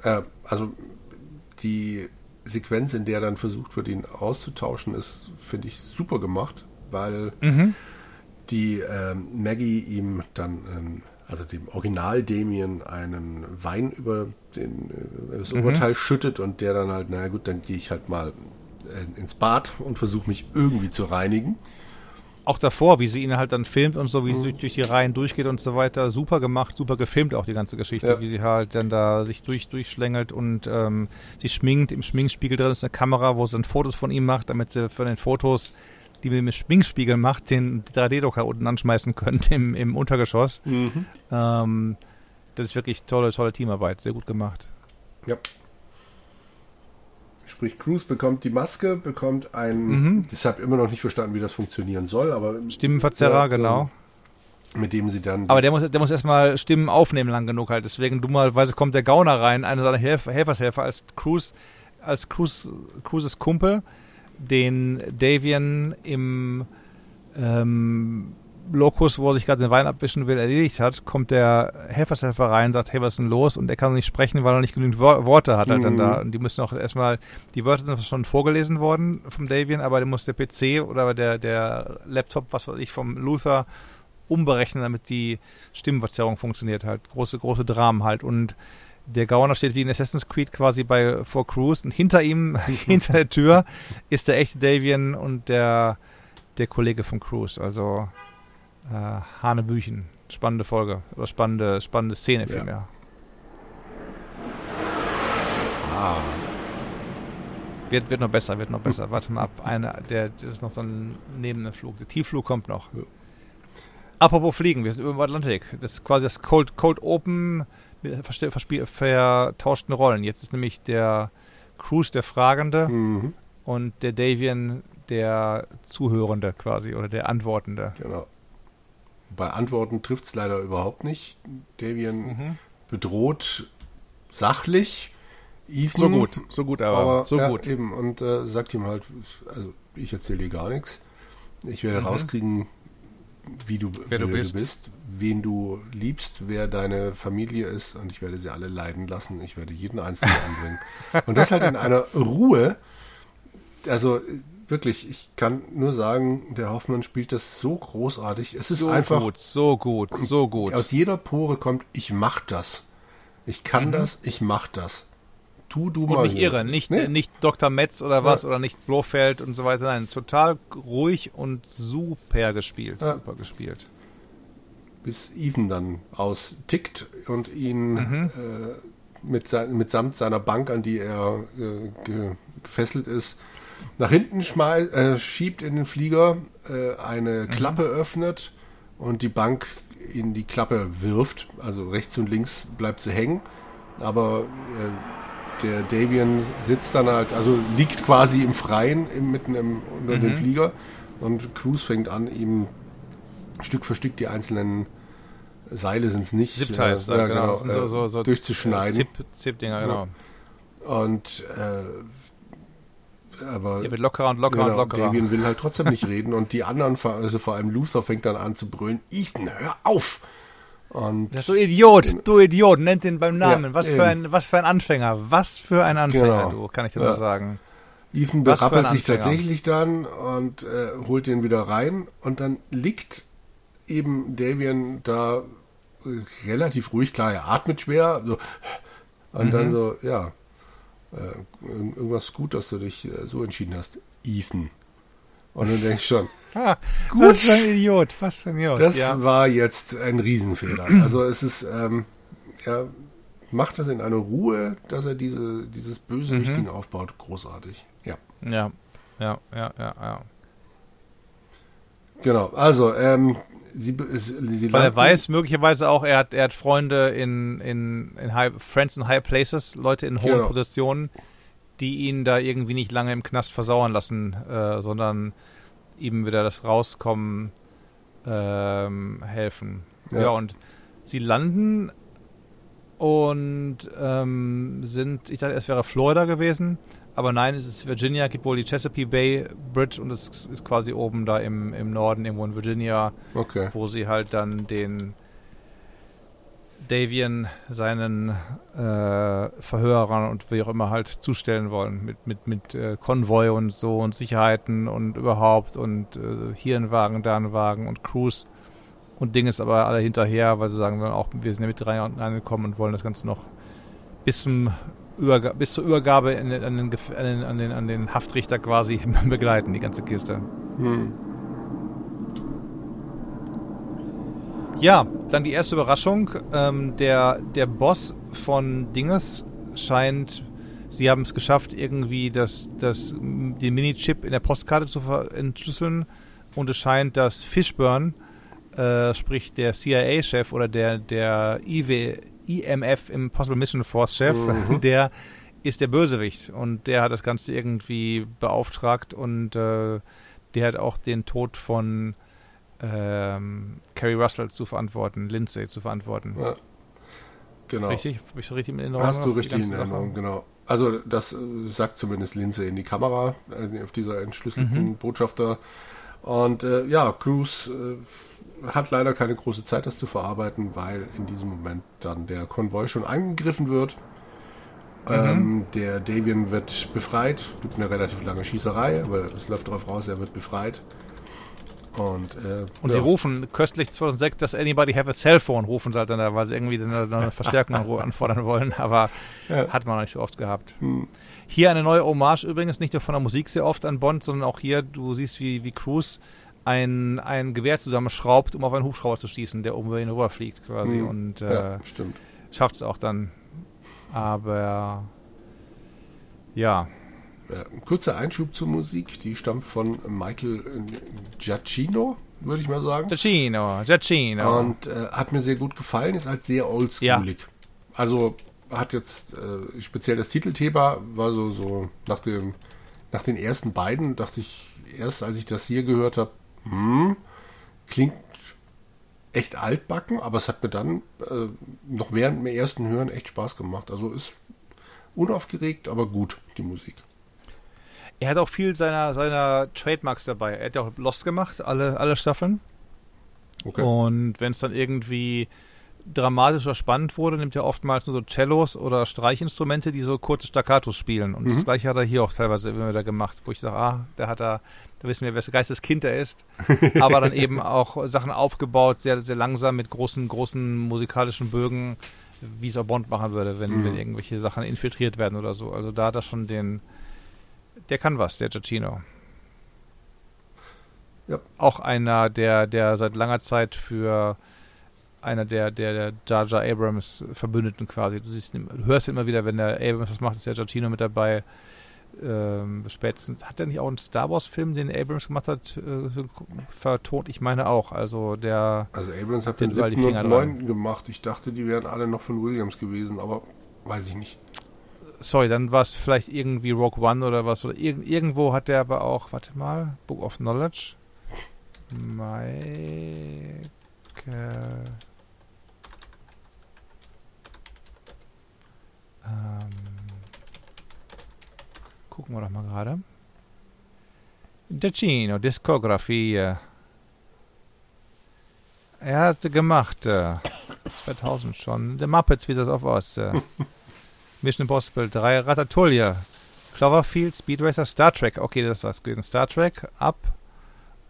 Äh, also die Sequenz, in der dann versucht wird, ihn auszutauschen, ist, finde ich, super gemacht, weil Mhm. die ähm, Maggie ihm dann, ähm, also dem Original Damien, einen Wein über den, äh, das Oberteil schüttet und der dann halt, naja gut, dann gehe ich halt mal äh, ins Bad und versuche mich irgendwie zu reinigen. Auch davor, wie sie ihn halt dann filmt und so, wie Mhm. sie durch, durch die Reihen durchgeht und so weiter. Super gemacht, super gefilmt auch die ganze Geschichte, Ja. wie sie halt dann da sich durch, durchschlängelt und ähm, sie schminkt. Im Schminkspiegel drin ist eine Kamera, wo sie dann Fotos von ihm macht, damit sie von den Fotos, die mit dem Schminkspiegel macht, den 3D-Drucker unten anschmeißen können im, im Untergeschoss. Ähm, das ist wirklich tolle, tolle Teamarbeit, sehr gut gemacht. Ja. Sprich, Cruz bekommt die Maske, bekommt ein, Mhm. deshalb immer noch nicht verstanden, wie das funktionieren soll, aber Stimmenverzerrer, Ja, genau. mit dem sie dann Aber der muss, der muss erstmal Stimmen aufnehmen lang genug halt. Deswegen dummerweise kommt der Gauner rein, einer seiner Helf Helfershelfer als Cruz, als Cruz, Cruzes Kumpel, den Davian im ähm, Lokus, wo er sich gerade den Wein abwischen will, erledigt hat, kommt der Helfershelfer rein, sagt, hey, was ist denn los? Und er kann nicht sprechen, weil er nicht genügend Wo Worte hat halt dann Mhm. da. Und die müssen auch erstmal, die Wörter sind schon vorgelesen worden vom Davian, aber der muss der PC oder der, der Laptop, was weiß ich, vom Luther umberechnen, damit die Stimmenverzerrung funktioniert halt. Große, große Dramen halt. Und der Gauner steht wie in Assassin's Creed quasi bei vor Cruise und hinter ihm, hinter der Tür, ist der echte Davian und der, der Kollege von Cruise. Also äh, Hanebüchen. Spannende Folge. Oder spannende, spannende Szene Ja. vielmehr. ah, Wird, wird noch besser, wird noch besser. Warte mal ab. Eine, der, das ist noch so ein neben Flug. Der Tiefflug kommt noch. Ja. Apropos Fliegen, wir sind über dem Atlantik. Das ist quasi das Cold, Cold Open vertauschten Rollen. Jetzt ist nämlich der Cruise der Fragende mhm, und der Davian der Zuhörende quasi oder der Antwortende. genau. Bei Antworten trifft es leider überhaupt nicht. Davian Mhm. bedroht sachlich Ethan. So gut, so gut aber, aber so ja, gut. eben und äh, sagt ihm halt, also ich erzähle dir gar nichts. Ich werde Mhm. rauskriegen, wie du, Wer du bist. wen du liebst, wer deine Familie ist und ich werde sie alle leiden lassen. Ich werde jeden einzelnen umbringen. Und das halt in einer Ruhe. Also wirklich, ich kann nur sagen, der Hoffmann spielt das so großartig. Es ist so einfach gut, so gut, so gut. aus jeder Pore kommt, ich mach das. Ich kann Mhm. das, ich mach das. Tu du Und mal. nicht irre, nicht, Nee. nicht Dr. Metz oder was Ja. oder nicht Blofeld und so weiter. Nein, total ruhig und super gespielt. Ja. Super gespielt. bis Ethan dann austickt und ihn Mhm. äh, mit mitsamt seiner Bank, an die er äh, ge gefesselt ist, nach hinten schmei äh, schiebt in den Flieger, äh, eine Mhm. Klappe öffnet und die Bank in die Klappe wirft. Also rechts und links bleibt sie hängen, aber äh, der Davian sitzt dann halt, also liegt quasi im Freien im, mitten im, unter dem Mhm. Flieger und Cruz fängt an, ihm Stück für Stück die einzelnen Seile sind es nicht. Zip-Ties, äh, ja, genau. Sind so, so, so durchzuschneiden. Zip, Zip-Dinger, genau. Und äh, aber Ja, wird lockerer und lockerer und genau, lockerer. Davian will halt trotzdem nicht reden und die anderen, also vor allem Luther fängt dann an zu brüllen, Ethan, hör auf! Und Das du Idiot, du Idiot, nennt den beim Namen. Ja, was, eben. für ein, was für ein Anfänger, was für ein Anfänger, Genau. du, kann ich dir Ja. nur sagen. Ethan Was berappelt sich tatsächlich dann und äh, holt den wieder rein und dann liegt eben Davian da äh, relativ ruhig, klar, er atmet schwer so, und Mhm. dann so, ja, äh, ir- irgendwas gut, dass du dich äh, so entschieden hast, Ethan. Und du denkst schon, Ah, Gut. Was für ein Idiot, was für ein Idiot. das ja. war jetzt ein Riesenfehler. Also es ist, ähm, er macht das in einer Ruhe, dass er diese, dieses Bösewichting Mhm. aufbaut, großartig. Ja. ja, ja, ja, ja, ja. Genau, also, ähm, sie, sie Weil er weiß möglicherweise auch, er hat, er hat Freunde in, in, in high, Friends in High Places, Leute in hohen Genau. Positionen, die ihn da irgendwie nicht lange im Knast versauern lassen, äh, sondern ihm wieder das Rauskommen ähm, helfen. Ja. Ja. und sie landen und ähm, sind, ich dachte, es wäre Florida gewesen, aber nein, es ist Virginia, gibt wohl die Chesapeake Bay Bridge und es ist quasi oben da im, im Norden, irgendwo in Virginia Okay. wo sie halt dann den Davian seinen äh, Verhörern und wie auch immer halt zustellen wollen. Mit, mit, mit äh, Konvoi und so und Sicherheiten und überhaupt und äh, hier ein Wagen, da ein Wagen und Crews und Ding ist aber alle hinterher, weil sie sagen, wir, auch, wir sind ja mit reingekommen und wollen das Ganze noch bis, zum Überga bis zur Übergabe an, den, an, den, an, den, an den Haftrichter quasi begleiten, die ganze Kiste. Hm. Ja, dann die erste Überraschung. Ähm, der, der Boss von Dinges scheint, sie haben es geschafft, irgendwie das, das, den Mini-Chip in der Postkarte zu entschlüsseln. Und es scheint, dass Fishburne, äh, sprich der CIA-Chef oder der, der IW, IMF, Impossible Mission Force-Chef, mhm. der ist der Bösewicht. Und der hat das Ganze irgendwie beauftragt und äh, der hat auch den Tod von ähm, Carrie Russell zu verantworten, Lindsay zu verantworten. Ja. Genau. Richtig? Habe ich richtig in Erinnerung? Hast du richtig in Erinnerung, genau. Also das äh, sagt zumindest Lindsay in die Kamera, äh, auf dieser entschlüsselten mhm. Botschafter. Und äh, ja, Cruz äh, hat leider keine große Zeit, das zu verarbeiten, weil in diesem Moment dann der Konvoi schon angegriffen wird. Mhm. Ähm, der Davian wird befreit, gibt eine relativ lange Schießerei, aber es läuft darauf raus, er wird befreit. Und, äh, und ja. sie rufen köstlich 2006, dass anybody have a cellphone, rufen sie halt dann, weil sie irgendwie eine, eine Verstärkung anfordern wollen, aber ja. hat man noch nicht so oft gehabt. Hm. Hier eine neue Hommage übrigens, nicht nur von der Musik sehr oft an Bond, sondern auch hier, du siehst, wie, wie Cruz ein, ein Gewehr zusammenschraubt, um auf einen Hubschrauber zu schießen, der oben über ihn rüberfliegt quasi. Hm. Und äh, ja, schafft es auch dann. Aber ja, kurzer Einschub zur Musik, die stammt von Michael Giacchino, würde ich mal sagen. Giacchino, Giacchino. Und äh, hat mir sehr gut gefallen, ist halt sehr oldschoolig. Ja. Also hat jetzt äh, speziell das Titelthema, war so, so nach, dem, nach den ersten beiden, dachte ich erst, als ich das hier gehört habe, hm, klingt echt altbacken, aber es hat mir dann äh, noch während dem ersten Hören echt Spaß gemacht. Also ist unaufgeregt, aber gut, die Musik. Er hat auch viel seiner, seiner Trademarks dabei. Er hat ja auch Lost gemacht, alle, alle Staffeln. Okay. Und wenn es dann irgendwie dramatisch oder spannend wurde, nimmt er oftmals nur so Cellos oder Streichinstrumente, die so kurze Staccatos spielen. Und mhm. das gleiche hat er hier auch teilweise immer wieder gemacht, wo ich sage, ah, der hat da, da wissen wir, welches Geisteskind er ist. Aber dann eben auch Sachen aufgebaut, sehr, sehr langsam mit großen, großen musikalischen Bögen, wie es auch Bond machen würde, wenn, mhm. wenn irgendwelche Sachen infiltriert werden oder so. Also da hat er schon den, der kann was, der Giacchino. Ja. Auch einer, der, der seit langer Zeit für einer der, der, der Jar Jar Abrams Verbündeten quasi. Du, siehst, du hörst immer wieder, wenn der Abrams was macht, ist der Giacchino mit dabei. Ähm, spätestens, hat er nicht auch einen Star Wars Film, den Abrams gemacht hat, äh, vertont? Ich meine auch. Also der. Also Abrams hat den, den 7. und 9. gemacht. Ich dachte, die wären alle noch von Williams gewesen, aber weiß ich nicht sorry, dann war es vielleicht irgendwie Rogue One oder was. Oder ir irgendwo hat der aber auch, warte mal, Book of Knowledge. Mike. Ähm, gucken wir doch mal gerade. Giacchino, Diskografie. Er hat gemacht, äh, 2000 schon. The Muppets, wie sieht das auf aus? Äh. Mission Impossible 3, Ratatouille, Cloverfield, Speed Racer, Star Trek. Okay, das war's gewesen. Star Trek, Up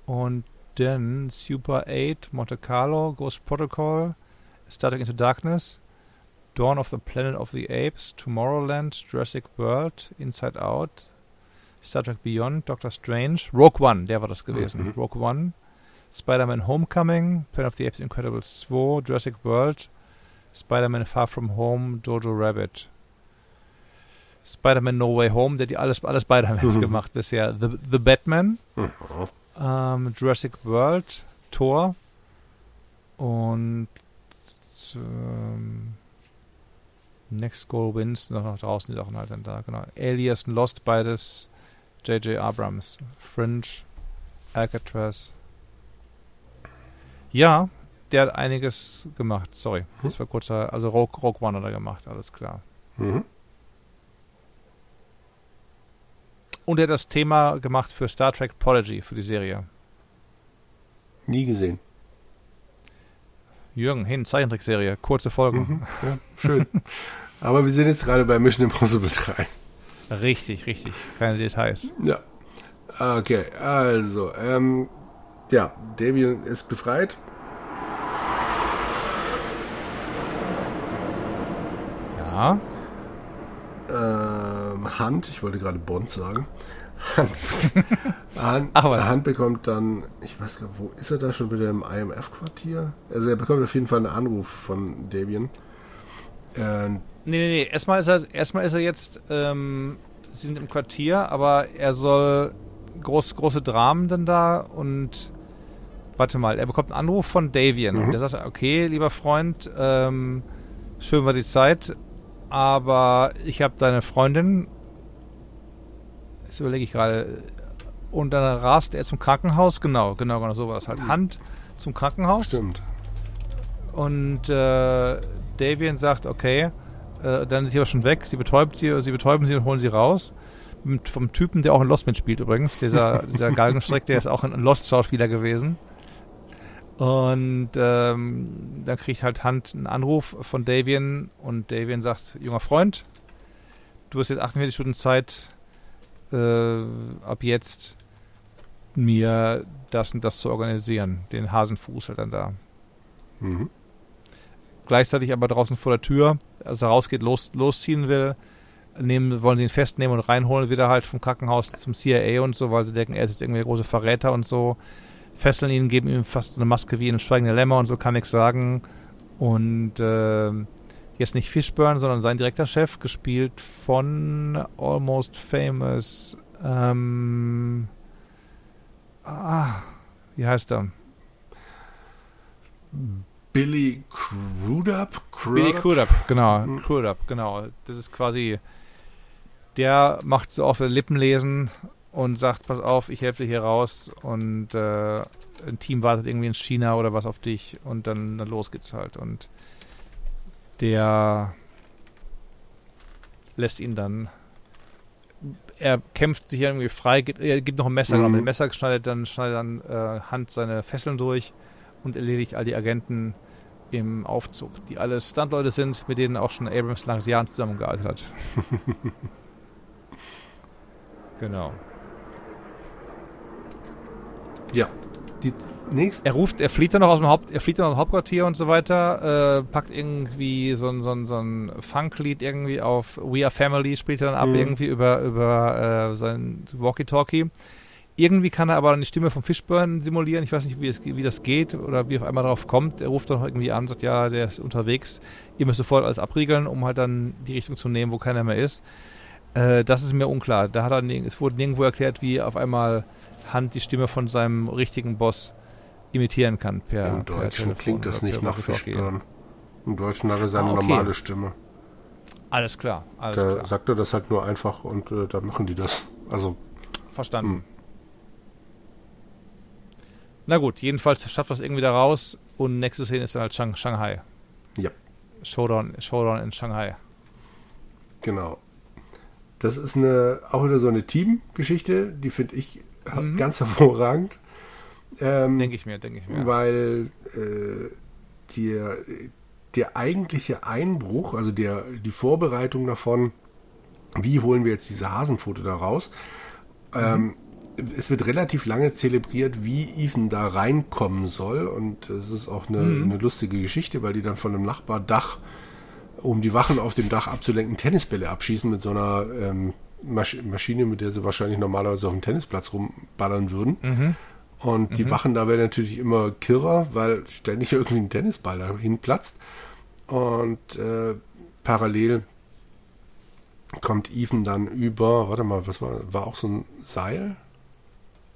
und dann Super 8, Monte Carlo, Ghost Protocol, Star Trek Into Darkness, Dawn of the Planet of the Apes, Tomorrowland, Jurassic World, Inside Out, Star Trek Beyond, Doctor Strange, Rogue One, der war das gewesen. Mhm. Rogue One, Spider-Man Homecoming, Planet of the Apes Incredibles 2, Jurassic World, Spider-Man Far From Home, Jojo Rabbit. Spider-Man No Way Home, der hat die alles, alles Spider-Mans mhm. gemacht bisher. The, The Batman, mhm. ähm, Jurassic World, Thor und ähm, Next Goal Wins, noch nach draußen die Sachen halt dann da, genau. Alias und Lost, beides J.J. Abrams. Fringe, Alcatraz. Ja, der hat einiges gemacht, sorry. Mhm. Das war kurzer, also Rogue, Rogue One hat er gemacht, alles klar. Mhm. Und er hat das Thema gemacht für Star Trek Prodigy, für die Serie. Nie gesehen. Jürgen, hin, Zeichentrickserie, kurze Folgen. Mhm, ja, schön. Aber wir sind jetzt gerade bei Mission Impossible 3. Richtig, richtig. Keine Details. Ja. Okay, also, ähm, ja, Davian ist befreit. Ja. Ähm, Hand, ich wollte gerade Bond sagen. Hand, Hand, Ach, was? Hand bekommt dann, ich weiß gar nicht, wo ist er da schon wieder im IMF-Quartier? Also er bekommt auf jeden Fall einen Anruf von Davian. Äh, Nee, nee, nee. Erstmal ist er, erstmal ist er jetzt, ähm, sie sind im Quartier, aber er soll groß, große Dramen dann da und warte mal, er bekommt einen Anruf von Davian Mhm. und der sagt, okay, lieber Freund, ähm, schön war die Zeit, aber ich habe deine Freundin, das überlege ich gerade, und dann rast er zum Krankenhaus, genau, genau, genau, sowas halt. Hand zum Krankenhaus. stimmt. Und äh, Davian sagt, okay, äh, dann ist sie aber schon weg. Sie betäubt sie, sie betäuben sie und holen sie raus. Mit, vom Typen, der auch in Lost mitspielt übrigens. Dieser, dieser Galgenstrick, der ist auch ein Lost-Schauspieler gewesen. Und ähm, dann kriegt halt Hunt einen Anruf von Davian und Davian sagt, junger Freund, du hast jetzt 48 Stunden Zeit, äh, ab jetzt mir das und das zu organisieren. Den Hasenfuß halt dann da Mhm. Gleichzeitig aber draußen vor der Tür, als er rausgeht, los, losziehen will, nehmen, wollen sie ihn festnehmen und reinholen, wieder halt vom Krankenhaus zum CIA und so, weil sie denken, er ist jetzt irgendwie der große Verräter und so. Fesseln ihn, geben ihm fast eine Maske wie in Schweigende Lämmer und so, kann nichts sagen. Und äh, jetzt nicht Fishburne, sondern sein direkter Chef, gespielt von Almost Famous. Ähm, ah, wie heißt er? Billy Crudup? Billy Crudup, genau. Mhm. Crudup, genau. Das ist quasi, der macht so auf Lippenlesen und sagt, pass auf, ich helfe dir hier raus und äh, ein Team wartet irgendwie in China oder was auf dich und dann, dann los geht's halt. Und der lässt ihn dann er kämpft sich irgendwie frei, gibt, er gibt noch ein Messer, Mhm. genau, mit dem Messer schneidet dann, schneidet dann äh, Hand seine Fesseln durch und erledigt all die Agenten im Aufzug, die alle Stuntleute sind, mit denen auch schon Abrams lange Jahren zusammengearbeitet hat. genau. Ja. Die nächste. Er ruft, er flieht dann noch aus dem Haupt, er flieht dann aus dem Hauptquartier und so weiter, äh, packt irgendwie so ein, so ein, so ein Funklied irgendwie auf We Are Family, spielt er dann ab Mhm. irgendwie über, über äh, sein Walkie-Talkie. Irgendwie kann er aber dann die Stimme von Fishburne simulieren. Ich weiß nicht, wie, es, wie das geht oder wie er auf einmal darauf kommt. Er ruft dann irgendwie an, sagt, ja, der ist unterwegs. Ihr müsst sofort alles abriegeln, um halt dann die Richtung zu nehmen, wo keiner mehr ist. Äh, das ist mir unklar. Da hat er, es wurde nirgendwo erklärt, wie auf einmal Hand die Stimme von seinem richtigen Boss imitieren kann. Per, Im per Deutschen Telefon klingt das nicht nach. Fishburne. Im Deutschen hat er seine Ah, okay. normale Stimme. Alles klar, alles Da klar. sagt er das halt nur einfach und äh, dann machen die das. Also, Verstanden. Hm. Na gut, jedenfalls schafft das irgendwie da raus und nächste Szene ist dann halt Shang Shanghai. Ja. Showdown, Showdown in Shanghai. genau. Das ist eine, auch wieder so eine Teamgeschichte, die finde ich Mhm. ganz hervorragend. Ähm, Denke ich mir, denke ich mir. weil äh, der, der eigentliche Einbruch, also der, die Vorbereitung davon, wie holen wir jetzt diese Hasenfoto da raus, ähm, es wird relativ lange zelebriert, wie Ethan da reinkommen soll und es ist auch eine, eine lustige Geschichte, weil die dann von einem Nachbardach, um die Wachen auf dem Dach abzulenken, Tennisbälle abschießen mit so einer ähm, Masch Maschine, mit der sie wahrscheinlich normalerweise auf dem Tennisplatz rumballern würden. Mhm. Und die Wachen da werden natürlich immer kirrer, weil ständig irgendwie ein Tennisball dahin platzt. Und äh, parallel kommt Ethan dann über, warte mal, was war, war auch so ein Seil?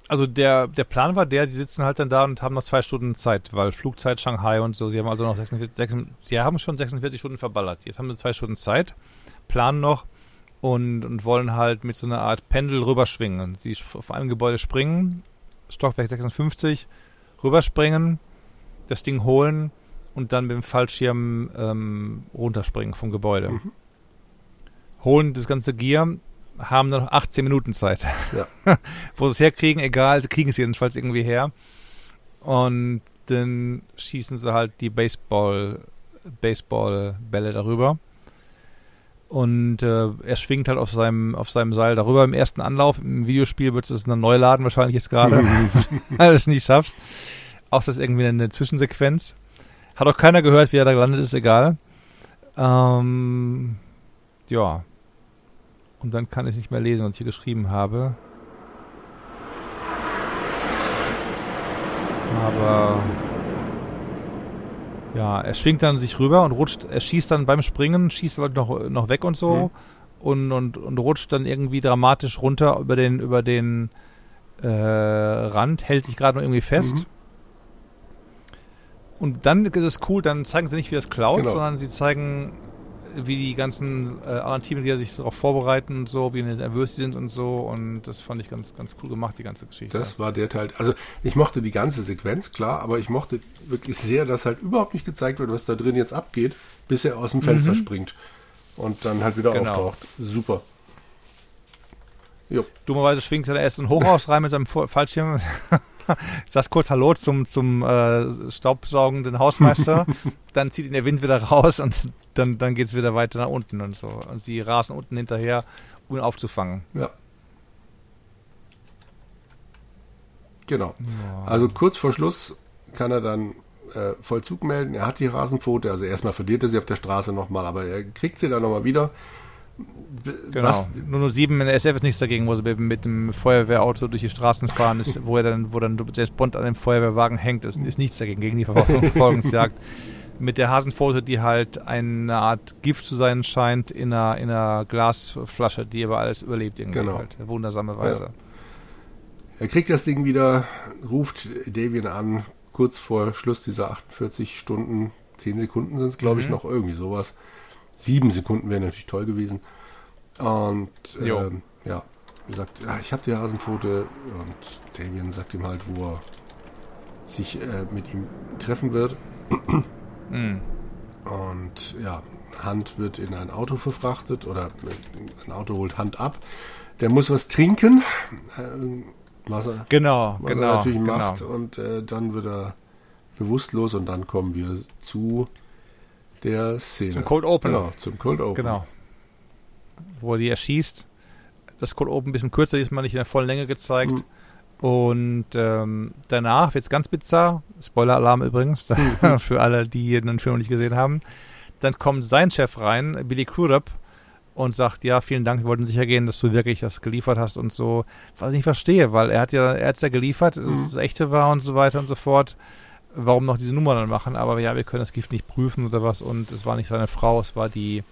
Also der, der Plan war der, sie sitzen halt dann da und haben noch zwei Stunden Zeit, weil Flugzeit Shanghai und so, sie haben also noch 46, 46 sie haben schon 46 Stunden verballert. Jetzt haben sie zwei Stunden Zeit, planen noch und, und wollen halt mit so einer Art Pendel rüberschwingen. Und sie auf einem Gebäude springen, Stockwerk 56, rüberspringen, das Ding holen und dann mit dem Fallschirm ähm, runterspringen vom Gebäude. Mhm. Holen das ganze Gear, haben dann noch 18 Minuten Zeit. Ja. Wo sie es herkriegen, egal, sie kriegen es jedenfalls irgendwie her. Und dann schießen sie halt die Baseball, Baseballbälle darüber. Und äh, er schwingt halt auf seinem, auf seinem Seil darüber im ersten Anlauf. Im Videospiel wird es dann neu laden, wahrscheinlich jetzt gerade, weil du es nicht schaffst. Auch das ist irgendwie eine Zwischensequenz. Hat auch keiner gehört, wie er da gelandet ist, egal. Ähm, ja. Und dann kann ich nicht mehr lesen, was ich hier geschrieben habe. Aber ja, er schwingt dann sich rüber und rutscht, er schießt dann beim Springen, schießt halt noch, noch weg und so mhm. und, und, und rutscht dann irgendwie dramatisch runter über den, über den äh, Rand, hält sich gerade noch irgendwie fest. Mhm. Und dann ist es cool, dann zeigen sie nicht, wie er es klaut, genau. sondern sie zeigen wie die ganzen äh, anderen Teammitglieder sich darauf vorbereiten und so, wie nervös sie sind und so. Und das fand ich ganz, ganz cool gemacht, die ganze Geschichte. Das war der Teil. Also ich mochte die ganze Sequenz, klar, aber ich mochte wirklich sehr, dass halt überhaupt nicht gezeigt wird, was da drin jetzt abgeht, bis er aus dem Fenster mhm. springt und dann halt wieder genau. auftaucht. Super. Jo. Dummerweise schwingt er erst ein Hochhaus rein mit seinem Fallschirm. sagt kurz Hallo zum, zum äh, staubsaugenden Hausmeister. dann zieht ihn der Wind wieder raus und dann, dann geht es wieder weiter nach unten und so. Und sie rasen unten hinterher, um ihn aufzufangen. Ja. Genau. Ja. Also kurz vor Schluss kann er dann äh, Vollzug melden. Er hat die Rasenpfote, also erstmal verliert er sie auf der Straße nochmal, aber er kriegt sie dann nochmal wieder. Genau. Was? Nur 07 in der SF ist nichts dagegen, wo sie mit dem Feuerwehrauto durch die Straßen fahren, ist, wo er dann, wo dann James Bond an dem Feuerwehrwagen hängt, ist, ist nichts dagegen, gegen die Verfolgungsjagd. Mit der Hasenpfote, die halt eine Art Gift zu sein scheint, in einer, in einer Glasflasche, die aber alles überlebt irgendwie genau. halt. Wundersame Weise. Ja. Er kriegt das Ding wieder, ruft Davian an, kurz vor Schluss dieser 48 Stunden, 10 Sekunden sind es, glaube mhm. ich, noch irgendwie sowas. Sieben Sekunden wäre natürlich toll gewesen. Und ähm, ja, er sagt, ja, ich habe die Hasenpfote und Damien sagt ihm halt, wo er sich äh, mit ihm treffen wird. Mhm. Und ja, Hand wird in ein Auto verfrachtet oder ein Auto holt Hand ab. Der muss was trinken, äh, was er, genau, was genau, er natürlich genau. macht. Und äh, dann wird er bewusstlos und dann kommen wir zu der Szene. Zum Cold Open. Genau, zum Cold Open. Genau. Wo er die erschießt. Das Cold Open ein bisschen kürzer, diesmal nicht in der vollen Länge gezeigt. Mhm. Und ähm, danach wird es ganz bizarr. Spoiler-Alarm übrigens, mhm. für alle, die den Film nicht gesehen haben. Dann kommt sein Chef rein, Billy Crudup, und sagt, ja, vielen Dank, wir wollten sicher gehen, dass du wirklich das geliefert hast und so. Was ich nicht verstehe, weil er hat ja, er hat's ja geliefert, dass mhm. es echte war und so weiter und so fort warum noch diese Nummer dann machen, aber ja, wir können das Gift nicht prüfen oder was und es war nicht seine Frau, es war die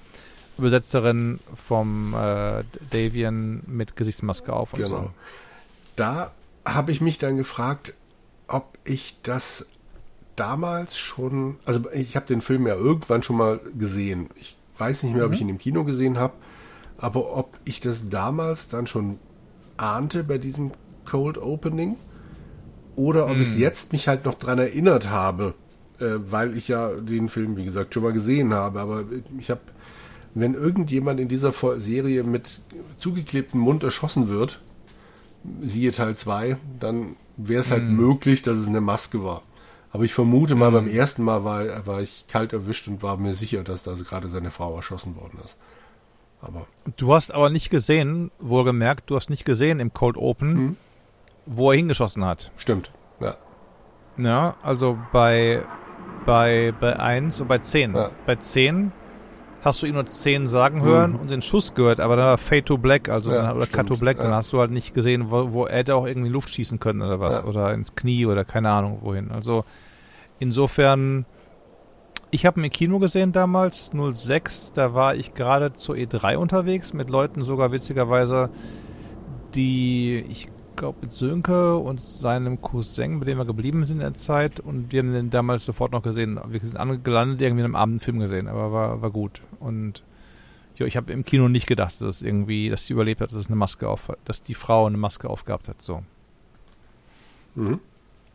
Übersetzerin vom äh, Davian mit Gesichtsmaske auf und genau. so. Da habe ich mich dann gefragt, ob ich das damals schon, also ich habe den Film ja irgendwann schon mal gesehen. Ich weiß nicht mehr, mhm. ob ich ihn im Kino gesehen habe, aber ob ich das damals dann schon ahnte bei diesem Cold Opening oder ob hm. ich jetzt mich halt noch dran erinnert habe, äh, weil ich ja den Film, wie gesagt, schon mal gesehen habe. Aber ich habe, wenn irgendjemand in dieser Serie mit zugeklebtem Mund erschossen wird, siehe Teil 2, dann wäre es halt hm. möglich, dass es eine Maske war. Aber ich vermute mal, hm. beim ersten Mal war, war ich kalt erwischt und war mir sicher, dass da gerade seine Frau erschossen worden ist. Aber du hast aber nicht gesehen, wohlgemerkt, du hast nicht gesehen im Cold Open, hm wo er hingeschossen hat. Stimmt, ja. Ja, also bei, bei, bei 1 und bei 10. Ja. Bei 10 hast du ihn nur 10 sagen hören mhm. und den Schuss gehört, aber dann war Fade to Black, also ja, dann, oder Cut to Black, ja. dann hast du halt nicht gesehen, wo, wo er hätte auch irgendwie Luft schießen können oder was. Oder ins Knie oder keine Ahnung wohin. Also insofern, ich habe ihn im Kino gesehen damals, 06, da war ich gerade zur E3 unterwegs mit Leuten sogar witzigerweise, die ich glaube, mit Sönke und seinem Cousin, mit dem wir geblieben sind in der Zeit. Und wir haben den damals sofort noch gesehen. Wir sind angelandet, irgendwie in einem Abend Film gesehen, aber war, war gut. Und ja, ich habe im Kino nicht gedacht, dass es irgendwie, dass sie überlebt hat, dass es eine Maske auf, dass die Frau eine Maske aufgehabt hat. So. Mhm.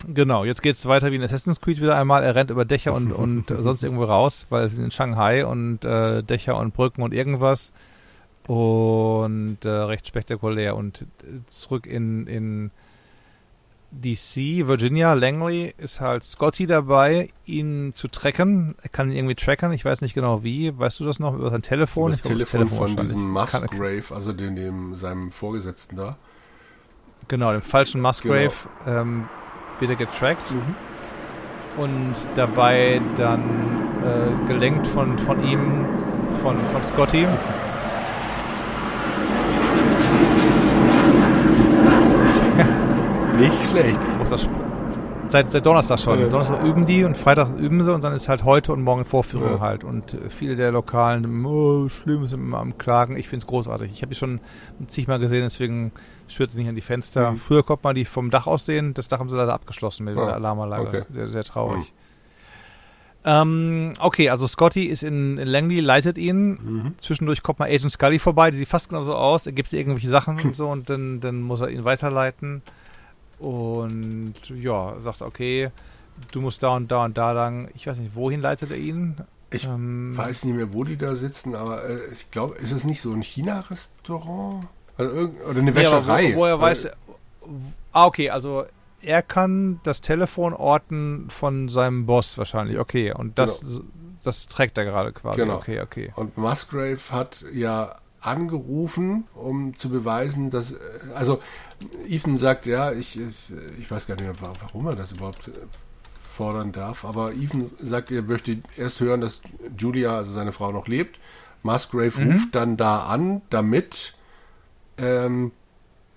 Genau, jetzt geht es weiter wie in Assassin's Creed wieder einmal. Er rennt über Dächer und, und sonst irgendwo raus, weil wir sind in Shanghai und äh, Dächer und Brücken und irgendwas und äh, recht spektakulär und zurück in, in DC, Virginia, Langley ist halt Scotty dabei, ihn zu tracken. Er kann ihn irgendwie tracken, ich weiß nicht genau wie. Weißt du das noch über sein Telefon? Das ich glaub, Telefon, Telefon von diesem Musgrave, also dem, dem, seinem Vorgesetzten da. Genau, dem falschen Musgrave genau. ähm, wird er getrackt. Mhm. Und dabei dann äh, gelenkt von, von ihm, von, von Scotty. Nicht schlecht. Das seit, seit Donnerstag schon. Ja. Donnerstag üben die und Freitag üben sie und dann ist halt heute und morgen Vorführung ja. halt. Und äh, viele der Lokalen, oh, schlimm, sind immer am Klagen. Ich finde es großartig. Ich habe die schon zigmal gesehen, deswegen stört sie nicht an die Fenster. Mhm. Früher konnte man die vom Dach aus sehen. Das Dach haben sie leider abgeschlossen mit oh. der Alarmanlage. Okay. Sehr, sehr traurig. Mhm. Ähm, okay, also Scotty ist in, in Langley, leitet ihn. Mhm. Zwischendurch kommt mal Agent Scully vorbei, die sieht fast genauso aus. Er gibt ihr irgendwelche Sachen und so und dann, dann muss er ihn weiterleiten. Und ja, sagt, okay, du musst da und da und da lang. Ich weiß nicht, wohin leitet er ihn? Ich ähm, weiß nicht mehr, wo die da sitzen, aber äh, ich glaube, ist es nicht so ein China-Restaurant? Also oder eine Wäscherei? Ja, wo, er weiß. Ah, okay, also er kann das Telefon orten von seinem Boss wahrscheinlich. Okay, und das, genau. das trägt er gerade quasi. Genau. Okay, okay. Und Musgrave hat ja angerufen, um zu beweisen, dass, also Ethan sagt, ja, ich, ich, weiß gar nicht warum er das überhaupt äh, fordern darf, aber Ethan sagt, er möchte erst hören, dass Julia, also seine Frau, noch lebt. Musgrave mhm. ruft dann da an, damit, ähm,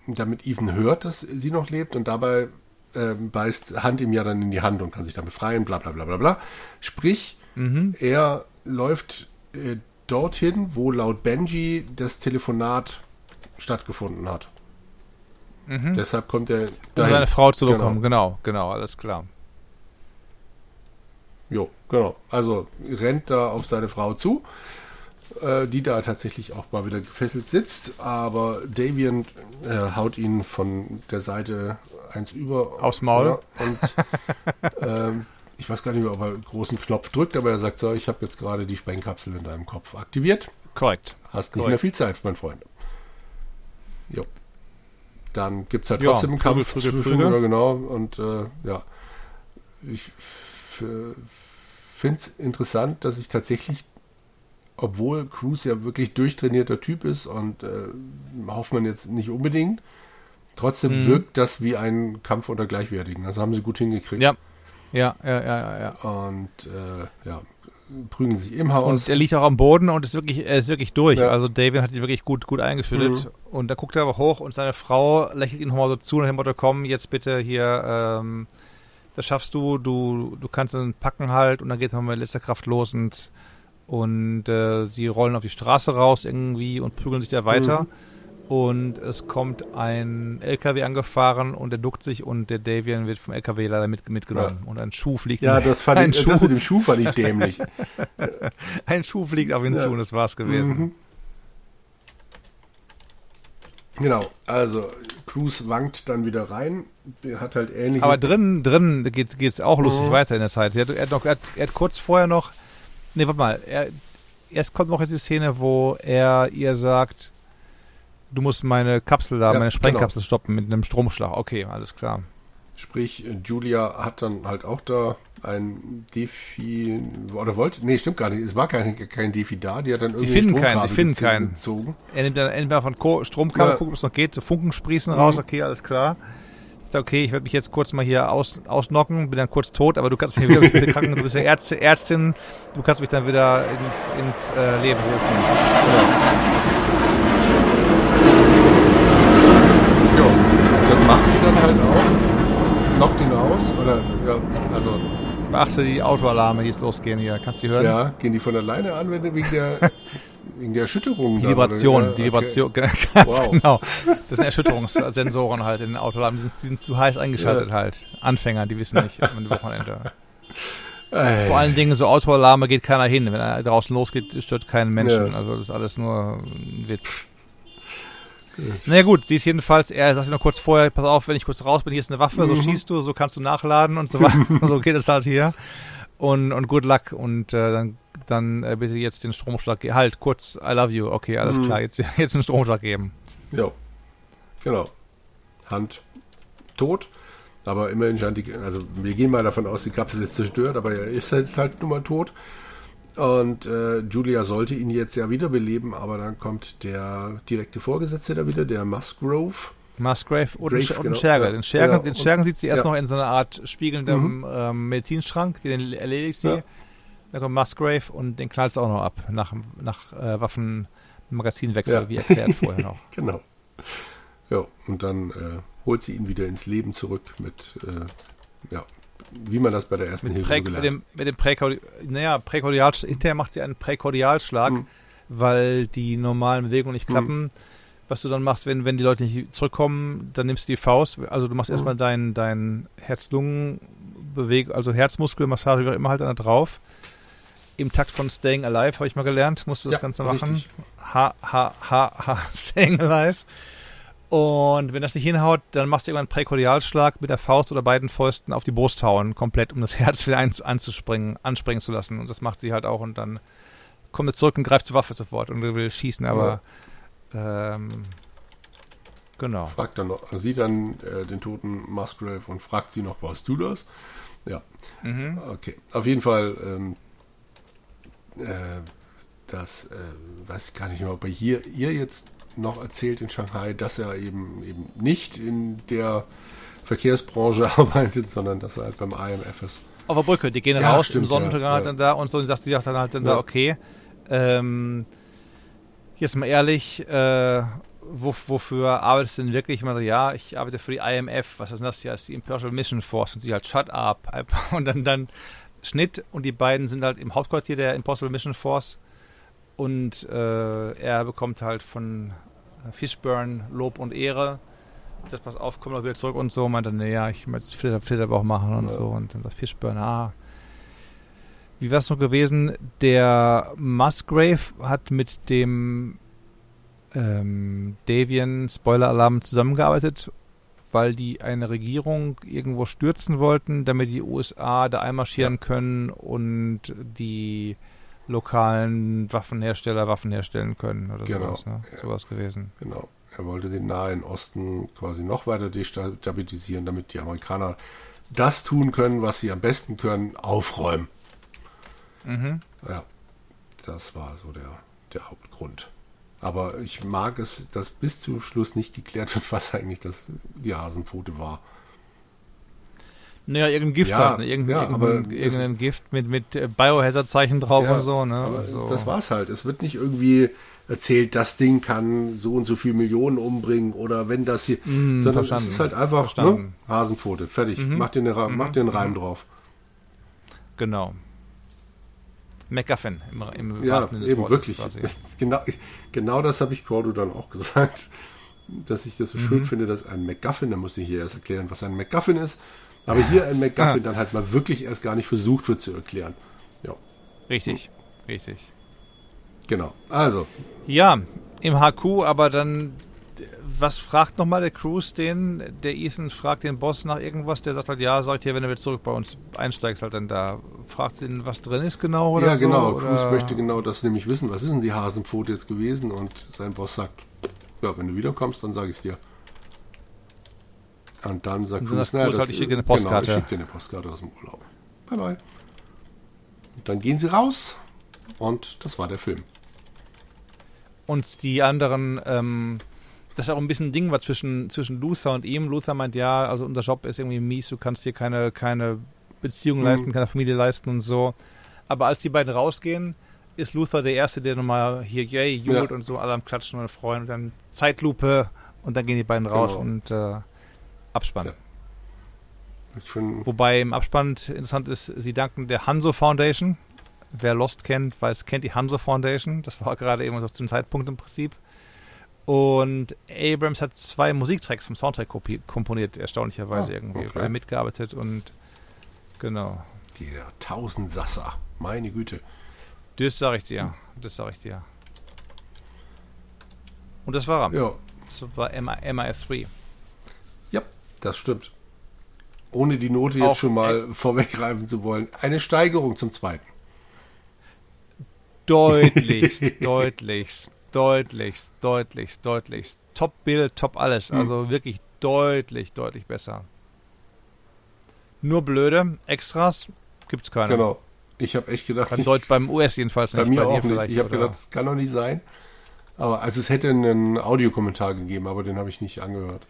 damit Ethan hört, dass sie noch lebt und dabei ähm, beißt Hand ihm ja dann in die Hand und kann sich dann befreien, bla bla bla bla bla. Sprich, mhm. er läuft äh, dorthin, wo laut Benji das Telefonat stattgefunden hat. Mhm. Deshalb kommt er Um seine Frau zu genau. bekommen, genau. genau, genau, alles klar. Jo, genau. Also rennt da auf seine Frau zu, äh, die da tatsächlich auch mal wieder gefesselt sitzt, aber Davian äh, haut ihn von der Seite eins über. Aufs Maul. Ja, und ähm, ich weiß gar nicht mehr, ob er einen großen Knopf drückt, aber er sagt so, ich habe jetzt gerade die Sprengkapsel in deinem Kopf aktiviert. Korrekt. Hast Korrekt. nicht mehr viel Zeit, mein Freund. Jo. Dann gibt es halt trotzdem ja, einen Kampf Prügel, Prügel, zwischen, Prügel. genau, und äh, ja. Ich finde es interessant, dass ich tatsächlich, obwohl Cruz ja wirklich durchtrainierter Typ ist und äh, hofft man jetzt nicht unbedingt, trotzdem mhm. wirkt das wie ein Kampf unter Gleichwertigen. Das haben sie gut hingekriegt. Ja, ja, ja, ja, ja. Und äh, ja, prügeln sich im Haus. Und er liegt auch am Boden und ist wirklich, er ist wirklich durch. Ja. Also David hat ihn wirklich gut, gut eingeschüttet. Mhm. Und da guckt er aber hoch und seine Frau lächelt ihn nochmal so zu und dem Motto, komm, jetzt bitte hier, ähm, das schaffst du, du, du kannst ihn packen halt und dann geht nochmal letzter Kraft los und, und äh, sie rollen auf die Straße raus irgendwie und prügeln sich da weiter. Mhm und es kommt ein LKW angefahren und er duckt sich und der Davian wird vom LKW leider mit, mitgenommen ja. und ein Schuh fliegt. Ja, das fand ein ich, Schuh, das mit dem Schuh fand ich dämlich. ein Schuh fliegt auf ihn ja. zu und das war's gewesen. Mhm. Genau, also Cruz wankt dann wieder rein, der hat halt ähnlich. Aber drinnen, drinnen geht es auch lustig mhm. weiter in der Zeit. Er hat, er, hat noch, er, hat, er hat kurz vorher noch, nee, warte mal, er, erst kommt noch jetzt die Szene, wo er ihr sagt, du musst meine Kapsel da, ja, meine Sprengkapsel genau. stoppen mit einem Stromschlag. Okay, alles klar. Sprich, Julia hat dann halt auch da ein Defi oder wollte, nee, stimmt gar nicht, es war kein, kein Defi da, die hat dann irgendwie Sie finden keinen, sie finden keinen. Gezogen. Er nimmt dann entweder von Stromkabel, ja. guckt, ob es noch geht, Funken sprießen mhm. raus, okay, alles klar. Ich dachte, okay, ich werde mich jetzt kurz mal hier aus, ausnocken, bin dann kurz tot, aber du kannst mich wieder kranken, du bist ja Ärztin, Ärztin, du kannst mich dann wieder ins, ins äh, Leben rufen. Genau. Macht sie dann halt auch, knockt ihn aus, oder, ja, also. Beachte die Autoalarme, die es losgehen hier. Kannst du die hören? Ja, gehen die von alleine an, wenn wegen der, wegen der Erschütterung. Die Vibration, die Vibration, okay. ganz wow. genau. Das sind Erschütterungssensoren halt in den Autoalarmen, die sind, die sind zu heiß eingeschaltet ja. halt. Anfänger, die wissen nicht am Wochenende. Ey. Vor allen Dingen so Autoalarme geht keiner hin. Wenn er draußen losgeht, stört keinen Menschen. Ja. Also das ist alles nur ein Witz. Naja gut, sie ist jedenfalls, er sagt noch kurz vorher, pass auf, wenn ich kurz raus bin, hier ist eine Waffe, mhm. so schießt du, so kannst du nachladen und so weiter. so geht es halt hier. Und, und good luck. Und äh, dann, dann äh, bitte jetzt den Stromschlag, halt, kurz, I love you, okay, alles mhm. klar, jetzt, jetzt einen Stromschlag geben. Ja, genau. Hand tot. Aber immerhin scheint die, also wir gehen mal davon aus, die Kapsel ist zerstört, aber er ist halt, ist halt nun mal tot. Und äh, Julia sollte ihn jetzt ja wiederbeleben, aber dann kommt der direkte Vorgesetzte da wieder, der Musgrove. Musgrave und, Grave, und genau. Scherger. Den Scherger, ja, den Schergen sieht sie erst ja. noch in so einer Art spiegelndem Mhm. ähm, Medizinschrank, den erledigt sie. Ja. Dann kommt Musgrave und den knallt es auch noch ab, nach, nach äh, Waffenmagazinwechsel, Ja. wie erklärt vorher noch. Genau. Ja, und dann äh, holt sie ihn wieder ins Leben zurück mit, äh, ja, wie man das bei der ersten Mit, Hilfe Prä mit gelernt dem, mit dem Präkordial, naja, Präkordial, hinterher macht sie einen Präkordialschlag, Mhm. weil die normalen Bewegungen nicht klappen. Was du dann machst, wenn, wenn die Leute nicht zurückkommen, dann nimmst du die Faust, also du machst Mhm. erstmal dein, dein Herz-Lungen-Beweg, also Herzmuskelmassage, wie auch immer halt da drauf. Im Takt von Staying Alive, habe ich mal gelernt, musst du das Ja, Ganze machen. richtig. Ha, ha, ha, ha, Staying Alive. Und wenn das nicht hinhaut, dann machst du irgendwann einen Präkordialschlag mit der Faust oder beiden Fäusten auf die Brust hauen, komplett, um das Herz wieder anzuspringen, anspringen zu lassen. Und das macht sie halt auch und dann kommt sie zurück und greift zur Waffe sofort und will schießen, aber ähm, genau. Fragt dann noch, sieht dann äh, den toten Musgrave und fragt sie noch, warst du das? Ja, Mhm. okay. Auf jeden Fall, ähm, äh, das äh, weiß ich gar nicht mehr, ob er hier ihr jetzt noch erzählt in Shanghai, dass er eben eben nicht in der Verkehrsbranche arbeitet, sondern dass er halt beim IMF ist. Auf der Brücke, die gehen Ja, raus stimmt, im Sonnenuntergang ja, halt ja. dann da und so und sagt sie sagt dann halt dann da, okay, ähm, jetzt mal ehrlich, äh, wo, wofür arbeitest du denn wirklich? Ich meine, ja, ich arbeite für die IMF, was ist das hier? Das ist die Imperial Mission Force und sie halt, shut up. Und dann, dann Schnitt und die beiden sind halt im Hauptquartier der Impossible Mission Force und äh, er bekommt halt von Fishburne Lob und Ehre. Das pass auf, komm doch wieder zurück und so. Meinte, nee, ja, ich möchte Flitter, Flitterbauch machen und Ja. so. Und dann sagt Fishburne, ah. Wie war es noch gewesen? Der Musgrave hat mit dem ähm, Davian Spoiler-Alarm zusammengearbeitet, weil die eine Regierung irgendwo stürzen wollten, damit die USA da einmarschieren können und die lokalen Waffenhersteller Waffen herstellen können oder Genau, sowas. Ne? ja. Sowas gewesen. Genau. Er wollte den Nahen Osten quasi noch weiter destabilisieren, damit die Amerikaner das tun können, was sie am besten können, aufräumen. Mhm. Ja, das war so der, der Hauptgrund. Aber ich mag es, dass bis zum Schluss nicht geklärt wird, was eigentlich das, die Hasenpfote war. Naja, irgendein Gift Ja, halt, ne? Irgendein, ja, irgendein, aber irgendein Gift mit, mit äh, Biohazard-Zeichen drauf Ja, und so, ne? So. das war's halt. Es wird nicht irgendwie erzählt, das Ding kann so und so viel Millionen umbringen oder wenn das hier, Mm, sondern verstanden. es ist halt einfach ne? Hasenpfote, fertig. Mhm. Mach den, Ra- mach Mhm. den Reim drauf. Genau. MacGuffin im, im Ja, wahrsten Sinne des eben Wortes wirklich. quasi. Genau, genau das habe ich Cordo dann auch gesagt, dass ich das so schön Mhm. finde, dass ein MacGuffin, da musste ich hier erst erklären, was ein MacGuffin ist, aber hier ein MacGuffin Ah. dann halt mal wirklich erst gar nicht versucht wird zu erklären. Ja, Richtig, richtig. genau. Also, Ja, im HQ, aber dann, was fragt nochmal der Cruise den? Der Ethan fragt den Boss nach irgendwas, der sagt halt, ja, sagt hier, wenn du wieder zurück bei uns einsteigst, halt dann da. Fragt ihn, was drin ist genau oder ja so? genau, oder? Cruz möchte genau das nämlich wissen, was ist denn die Hasenpfote jetzt gewesen und sein Boss sagt, ja, wenn du wiederkommst, dann sage ich es dir. Und dann sagt Cruz, sagt Cruz halt, ich schicke dir eine Postkarte. Genau, ich schicke dir eine Postkarte aus dem Urlaub. Bye bye. Und dann gehen sie raus und das war der Film. Und die anderen, ähm, das ist auch ein bisschen ein Ding war zwischen, zwischen Luther und ihm. Luther meint, ja, also unser Job ist irgendwie mies, du kannst dir keine, keine Beziehung Mhm. leisten, keine Familie leisten und so. Aber als die beiden rausgehen, ist Luther der Erste, der nochmal hier, yay, jubelt Ja. und so, alle am Klatschen und freuen und dann Zeitlupe und dann gehen die beiden raus Genau. und äh, Abspann. Ja. Wobei im Abspann interessant ist, sie danken der Hanso Foundation. Wer Lost kennt, weiß, kennt die Hanso Foundation. Das war gerade eben so zum Zeitpunkt im Prinzip. Und Abrams hat zwei Musiktracks vom Soundtrack komponiert, erstaunlicherweise Ah, irgendwie. okay. Mitgearbeitet und genau. der Tausendsasser, meine Güte. Das sag ich dir. Das sag ich dir. Und das war er. Ja, Das war MI MI3. Das stimmt. Ohne die Note Auch jetzt schon mal vorweggreifen zu wollen. Eine Steigerung zum zweiten. Deutlichst, deutlichst, deutlichst, deutlichst, deutlichst. Top Bild, top alles. Mhm. Also wirklich deutlich, deutlich besser. Nur blöde Extras gibt's keine. Genau. Ich habe echt gedacht, Beim, ich, Deutsch, beim US jedenfalls bei nicht. mir dir auch nicht. Ich habe gedacht, das kann doch nicht sein. Aber also es hätte einen Audiokommentar gegeben, aber den habe ich nicht angehört.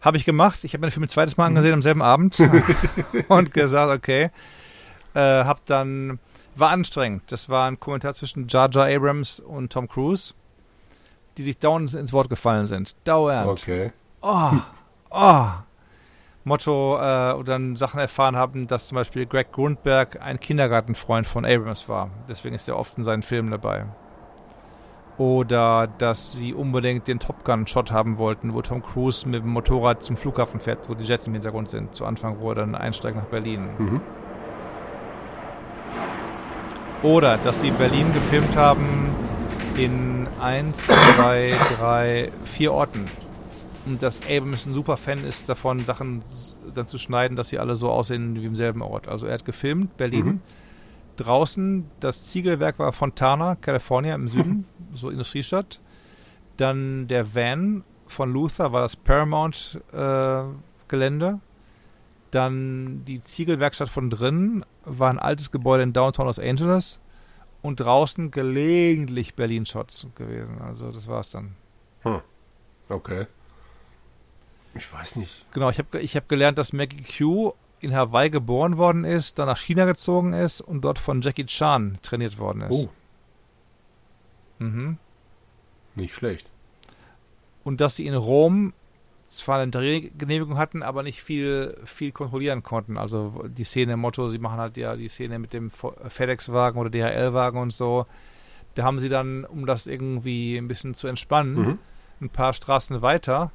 Habe ich gemacht. Ich habe mir den Film ein zweites Mal angesehen am selben Abend und gesagt, okay. Äh, hab dann, war anstrengend. Das war ein Kommentar zwischen Jar Jar Abrams und Tom Cruise, die sich dauernd ins Wort gefallen sind. Dauernd. Okay. Oh, oh. Motto, äh, und dann Sachen erfahren haben, dass zum Beispiel Greg Grundberg ein Kindergartenfreund von Abrams war. Deswegen ist er oft in seinen Filmen dabei. Oder dass sie unbedingt den Top Gun-Shot haben wollten, wo Tom Cruise mit dem Motorrad zum Flughafen fährt, wo die Jets im Hintergrund sind. Zu Anfang, wo er dann einsteigt nach Berlin. Mhm. Oder dass sie Berlin gefilmt haben in 1, 2, 3, 4 Orten. Und dass Abrams ein super Fan ist davon, Sachen dann zu schneiden, dass sie alle so aussehen wie im selben Ort. Also er hat gefilmt, Berlin. Mhm. Draußen, das Ziegelwerk war Fontana, California im Süden, so Industriestadt. Dann der Van von Luther war das Paramount-Gelände. Dann die Ziegelwerkstatt von drinnen war ein altes Gebäude in Downtown Los Angeles. Und draußen gelegentlich Berlin-Shots gewesen. Also das war's dann. Okay. Ich weiß nicht. Genau, ich habe ich hab gelernt, dass Maggie Q in Hawaii geboren worden ist, dann nach China gezogen ist und dort von Jackie Chan trainiert worden ist. Oh, Mhm. nicht schlecht. Und dass sie in Rom zwar eine Drehgenehmigung hatten, aber nicht viel, viel kontrollieren konnten. Also die Szene im Motto, sie machen halt ja die Szene mit dem FedEx-Wagen oder DHL-Wagen und so. Da haben sie dann, um das irgendwie ein bisschen zu entspannen, Mhm. ein paar Straßen weiter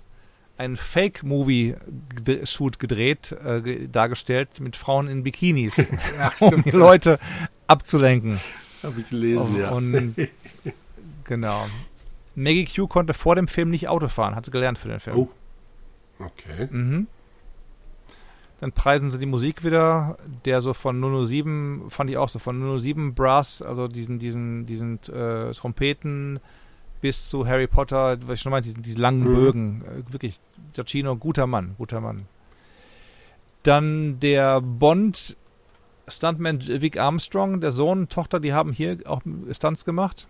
einen Fake-Movie-Shoot gedreht, äh, ge- dargestellt mit Frauen in Bikinis, Ach, um die Leute abzulenken. Habe ich gelesen, ja. Und genau. Maggie Q konnte vor dem Film nicht Auto fahren, hat sie gelernt für den Film. Oh. Okay. Mhm. Dann preisen sie die Musik wieder, der so von 007, fand ich auch so, von 007 Brass, also diesen, diesen, diesen äh, Trompeten bis zu Harry Potter, was ich schon meinte, diesen, diese langen Mhm. Bögen. Äh, wirklich, Giacchino, guter Mann, guter Mann. Dann der Bond Stuntman Vic Armstrong, der Sohn und Tochter, die haben hier auch Stunts gemacht.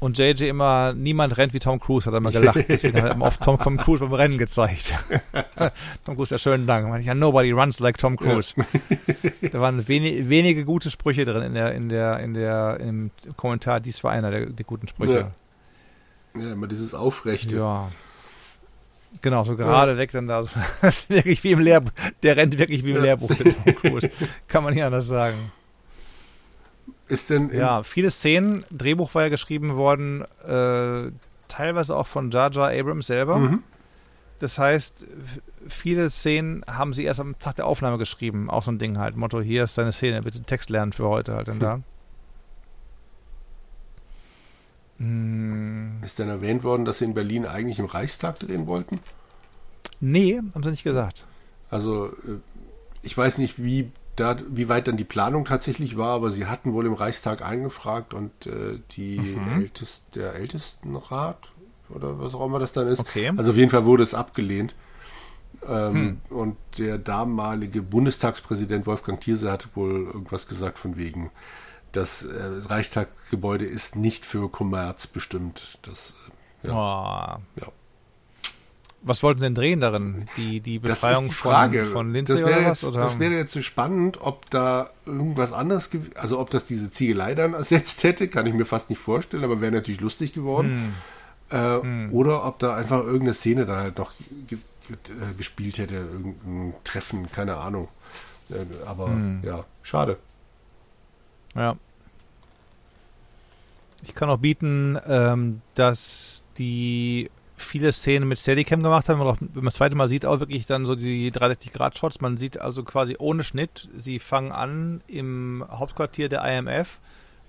Und JJ immer, niemand rennt wie Tom Cruise, hat er immer gelacht. Deswegen hat er immer oft Tom, Tom Cruise beim Rennen gezeigt. Tom Cruise, ja schönen Dank. Meinte ich, ja, nobody runs like Tom Cruise. da waren wenig, wenige gute Sprüche drin in der, in der, in der, im Kommentar. Dies war einer der, der guten Sprüche. Ja, immer dieses Aufrechte. Ja. Genau, so gerade weg dann da. Das ist wirklich wie im Lehrbuch. Der rennt wirklich wie im Ja. Lehrbuch, der Tom Cruise. Kann man nicht anders sagen. Ist denn Ja, viele Szenen. Drehbuch war ja geschrieben worden, äh, teilweise auch von Jar Jar Abrams selber. Mhm. Das heißt, viele Szenen haben sie erst am Tag der Aufnahme geschrieben. Auch so ein Ding halt. Motto, hier ist deine Szene, bitte Text lernen für heute halt dann da. Hm, Ist denn erwähnt worden, dass sie in Berlin eigentlich im Reichstag drehen wollten? nee, haben sie nicht gesagt. Also äh, ich weiß nicht, wie, da, wie weit dann die Planung tatsächlich war, aber sie hatten wohl im Reichstag eingefragt und äh, die Mhm. Ältest, der Ältestenrat oder was auch immer das dann ist. Okay. Also auf jeden Fall wurde es abgelehnt. Ähm, Hm. Und der damalige Bundestagspräsident Wolfgang Thierse hatte wohl irgendwas gesagt von wegen, das äh, Reichstagsgebäude ist nicht für Kommerz bestimmt. Das, äh, ja. Oh. Ja. Was wollten sie denn drehen darin? Die, die Befreiung die von, von Lindsay das wäre oder was? jetzt, Oder? Das wäre jetzt so spannend, ob da irgendwas anderes, also ob das diese Ziegelei dann ersetzt hätte, kann ich mir fast nicht vorstellen, aber wäre natürlich lustig geworden. Hm. Äh, Hm. Oder ob da einfach irgendeine Szene da halt noch ge ge äh, gespielt hätte, irgendein Treffen, keine Ahnung. Äh, aber Hm. ja, schade. Ja. Ich kann auch bieten, ähm, dass die viele Szenen mit Steadicam gemacht haben. Und auch, wenn man das zweite Mal sieht, auch wirklich dann so die 360-Grad-Shots. Man sieht also quasi ohne Schnitt. Sie fangen an im Hauptquartier der IMF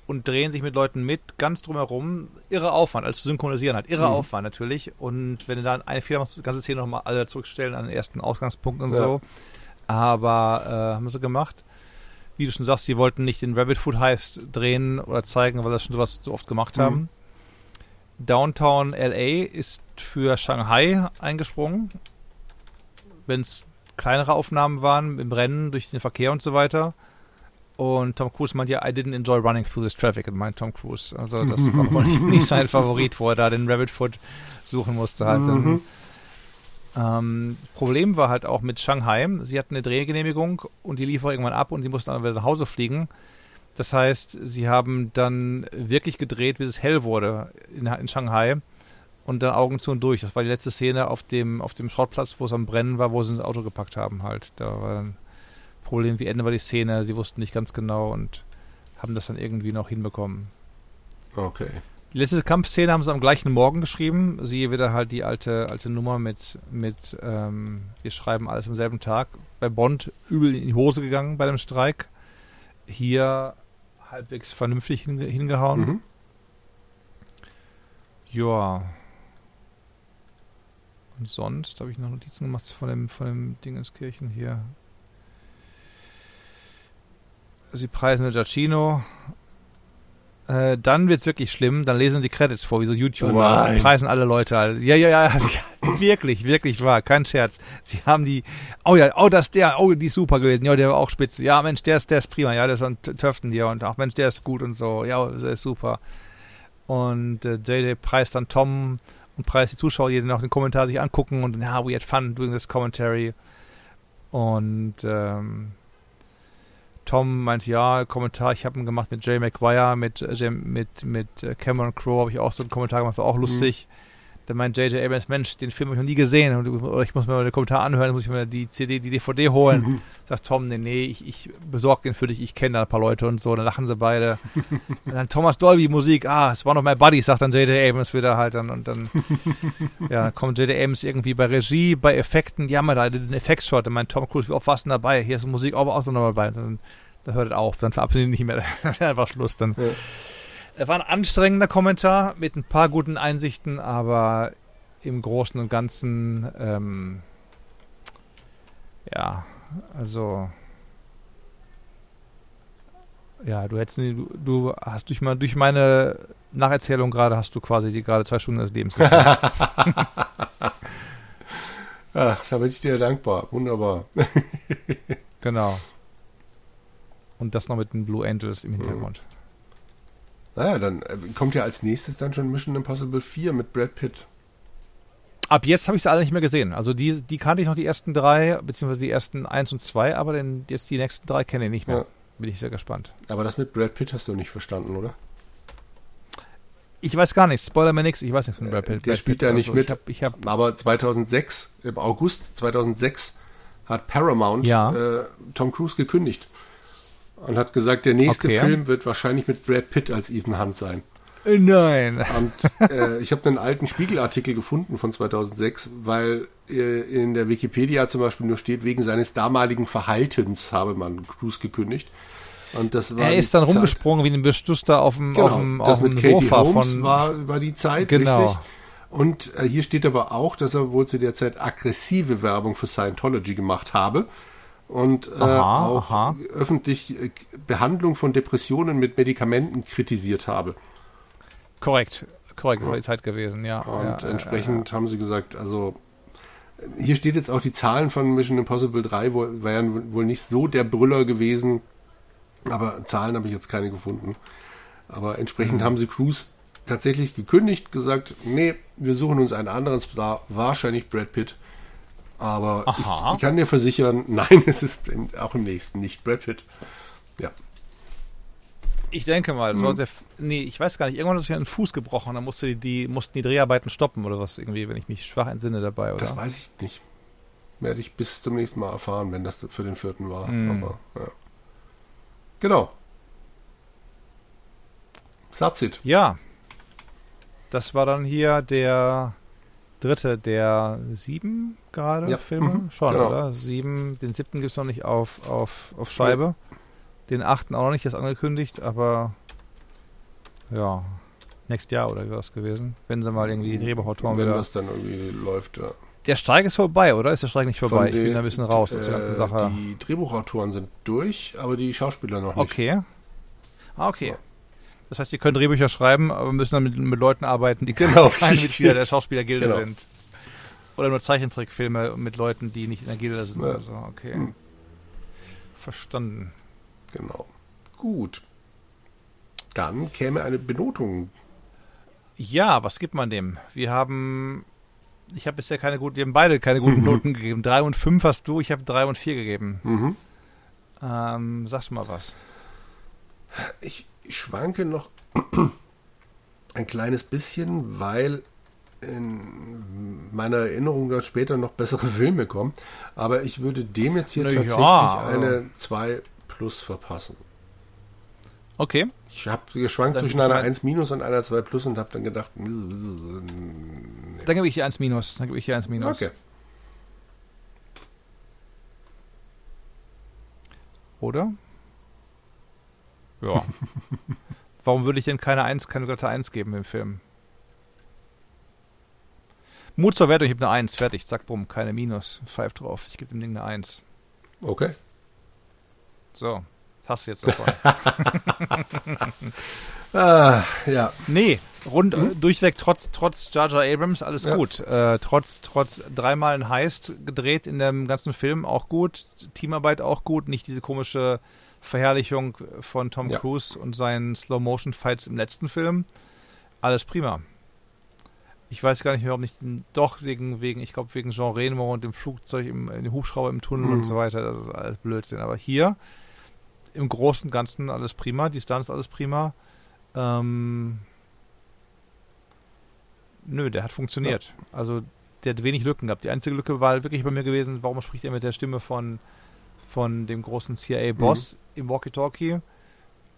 und drehen sich mit Leuten mit, ganz drumherum. Irre Aufwand, als zu synchronisieren halt. Irre Mhm. Aufwand natürlich. Und wenn du dann eine Fehler machst, die ganze Szene nochmal alle zurückstellen an den ersten Ausgangspunkt und Ja. so. Aber äh, haben sie gemacht wie du schon sagst, sie wollten nicht den Rabbit Foot Heist drehen oder zeigen, weil das schon sowas so oft gemacht Mhm. Downtown LA ist für Shanghai eingesprungen. Wenn es kleinere Aufnahmen waren im Rennen durch den Verkehr und so weiter. Und Tom Cruise meint ja, I didn't enjoy running through this traffic, meint Tom Cruise. Also das war wohl nicht, nicht sein Favorit, wo er da den Rabbit Foot suchen musste. Halt. Mhm. Ähm, Problem war halt auch mit Shanghai. Sie hatten eine Drehgenehmigung und die lief irgendwann ab und sie mussten dann wieder nach Hause fliegen. Das heißt, sie haben dann wirklich gedreht, bis es hell wurde in, in Shanghai und dann Augen zu und durch. Das war die letzte Szene auf dem, auf dem Schrottplatz, wo es am Brennen war, wo sie ins Auto gepackt haben halt. Da war dann Problem, wie Ende war die Szene, sie wussten nicht ganz genau und haben das dann irgendwie noch hinbekommen. Okay. Die letzte Kampfszene haben sie am gleichen Morgen geschrieben. Siehe wieder halt die alte, alte Nummer mit, mit ähm, wir schreiben alles am selben Tag. Bei Bond übel in die Hose gegangen bei dem Streik. Hier halbwegs vernünftig hingehauen. Mhm. Ja. Und sonst habe ich noch Notizen gemacht von dem, von dem Dingenskirchen hier. Sie preisen Giacchino. Äh, dann es wirklich schlimm. Dann lesen die Credits vor, wie so YouTuber. Oh preisen alle Leute. Ja, ja, ja. wirklich, wirklich wahr. Kein Scherz. Sie haben die. Oh ja, oh, das der. Oh, die ist super gewesen. Ja, der war auch spitze. Ja, Mensch, der ist, der ist prima. Ja, der ist Töften hier. Und auch, Mensch, der ist gut und so. Ja, der ist super. Und äh, JJ preist dann Tom und preist die Zuschauer, die noch den Kommentar sich angucken und ja, we had fun doing this commentary. Und ähm, Tom meint, ja, Kommentar, ich habe ihn gemacht mit Jay McGuire, mit, äh, mit, mit äh, Cameron Crowe habe ich auch so einen Kommentar gemacht, war auch mhm. lustig. Mhm. Dann meint J.J. Abrams, Mensch, den Film habe ich noch nie gesehen. Oder ich muss mir mal den Kommentar anhören, muss ich mir die CD, die DVD holen. Mhm. Sagt Tom, nee, nee, ich, ich besorge den für dich, ich kenne da ein paar Leute und so. Dann lachen sie beide. dann Thomas Dolby Musik, ah, es war noch mein Buddy, sagt dann J.J. Abrams wieder halt. Dann, und dann, ja, kommt J.J. Abrams irgendwie bei Regie, bei Effekten, ja, mal da den Effektshot. Dann meint Tom Cruise, wie oft warst du denn dabei? Hier ist Musik auch, auch noch dabei. Dann, dann hört es auf, dann verabschieden nicht mehr. dann ist einfach Schluss. Dann. Ja. Er war ein anstrengender Kommentar mit ein paar guten Einsichten, aber im Großen und Ganzen, ähm, ja, also, ja, du hättest, du, du hast durch, mal, durch meine Nacherzählung gerade, hast du quasi die gerade zwei Stunden des Lebens. Ach, da bin ich dir dankbar. Wunderbar. genau. Und das noch mit den Blue Angels im Hintergrund. Naja, dann äh, kommt ja als nächstes dann schon Mission Impossible 4 mit Brad Pitt ab jetzt habe ich sie alle nicht mehr gesehen. Also die, die kannte ich noch die ersten drei, beziehungsweise die ersten eins und zwei, aber den, jetzt die nächsten drei kenne ich nicht mehr. Ja. Bin ich sehr gespannt. Aber das mit Brad Pitt hast du nicht verstanden, oder? Ich weiß gar nichts. Spoiler mir nichts. Ich weiß nichts von Brad Pitt. Der Brad spielt Pitt ja nicht so. mit. Ich hab, ich hab aber 2006, im August 2006, hat Paramount ja. äh, Tom Cruise gekündigt und hat gesagt, der nächste okay. Film wird wahrscheinlich mit Brad Pitt als Ethan Hunt sein. Nein. Und äh, ich habe einen alten Spiegelartikel gefunden von 2006, weil äh, in der Wikipedia zum Beispiel nur steht, wegen seines damaligen Verhaltens habe man Cruise gekündigt. Und das war er ist dann Zeit. rumgesprungen wie ein Bestuster auf dem, genau, auf dem, das auf mit Katie Sofa Holmes von. War, war die Zeit, genau. richtig? Und äh, hier steht aber auch, dass er wohl zu der Zeit aggressive Werbung für Scientology gemacht habe und äh, aha, auch aha. öffentlich äh, Behandlung von Depressionen mit Medikamenten kritisiert habe. Korrekt, korrekt, war die Zeit gewesen, ja. Und ja, entsprechend ja. haben sie gesagt, also hier steht jetzt auch die Zahlen von Mission Impossible 3, wo, wären wohl nicht so der Brüller gewesen, aber Zahlen habe ich jetzt keine gefunden. Aber entsprechend mhm. haben sie Cruise tatsächlich gekündigt, gesagt, nee, wir suchen uns einen anderen Star, wahrscheinlich Brad Pitt. Aber ich, ich, kann dir versichern, nein, es ist auch im nächsten nicht Brad Pitt. Ja. Ich denke mal, mhm. der, nee, ich weiß gar nicht, irgendwann hat sich einen Fuß gebrochen, dann musste die, die, mussten die Dreharbeiten stoppen oder was irgendwie, wenn ich mich schwach entsinne dabei, oder? Das weiß ich nicht. Werde ich bis zum nächsten Mal erfahren, wenn das für den vierten war. Mhm. Aber, ja. Genau. Sazit. Ja. Das war dann hier der dritte der sieben gerade ja. Filme. Mhm. Schon, genau. oder? Sieben. Den siebten gibt es noch nicht auf, auf, auf Scheibe. Nee. Den achten auch noch nicht, das angekündigt, aber ja, nächstes Jahr oder was gewesen, wenn sie mal irgendwie die Drehbuchautoren Wenn wieder... das dann irgendwie läuft, ja. Der Streik ist vorbei, oder? Ist der Streik nicht vorbei? Den, ich bin ein bisschen raus aus der ganzen äh, Sache. Die Drehbuchautoren sind durch, aber die Schauspieler noch nicht. Okay. Ah, okay. Das heißt, ihr könnt Drehbücher schreiben, aber müssen dann mit, mit Leuten arbeiten, die genau, keine Mitglieder der Schauspielergilde genau. sind. Oder nur Zeichentrickfilme mit Leuten, die nicht in Agile sind. Ja. Also, okay. Hm. Verstanden. Genau. Gut. Dann käme eine Benotung. Ja, was gibt man dem? Wir haben. Ich habe bisher keine guten, wir haben beide keine guten Noten gegeben. Drei und fünf hast du, ich habe drei und vier gegeben. Mhm. Ähm, du mal was? Ich, ich schwanke noch ein kleines bisschen, weil in meiner Erinnerung dann später noch bessere Filme kommen. Aber ich würde dem jetzt hier Na ja, tatsächlich also- eine 2 plus verpassen. Okay. Ich habe geschwankt Dann zwischen einer mal- 1 minus und einer 2 plus und habe dann gedacht, Dann gebe ich dir eins minus. Dann gebe ich dir eins minus. okay. Oder? Ja. Warum würde ich denn keine 1, keine glatte 1 geben im Film? Mut zur Wertung, ich habe eine 1, fertig, zack, bumm, keine Minus, Pfeif drauf. Ich gebe dem Ding eine 1. Okay. So, das hast du jetzt davon. Ah, ja. nee, rund äh, durchweg, trotz, trotz Jar Jar Abrams, alles Ja. gut. Äh, trotz, trotz dreimal ein Heist gedreht in dem ganzen Film, auch gut. Teamarbeit auch gut, nicht diese komische Verherrlichung von Tom Ja. Cruise und seinen Slow-Motion-Fights im letzten Film. Alles prima. Ich weiß gar nicht mehr, ob nicht, doch wegen, wegen ich glaube, wegen Jean Reno und dem Flugzeug, im, dem Hubschrauber im Tunnel Mhm. und so weiter. Das ist alles Blödsinn. Aber hier im Großen und Ganzen alles prima. Die Stunts alles prima. Ähm, nö, der hat funktioniert. Also der hat wenig Lücken gehabt. Die einzige Lücke war wirklich bei mir gewesen, warum spricht er mit der Stimme von, von dem großen CIA-Boss im Walkie-Talkie?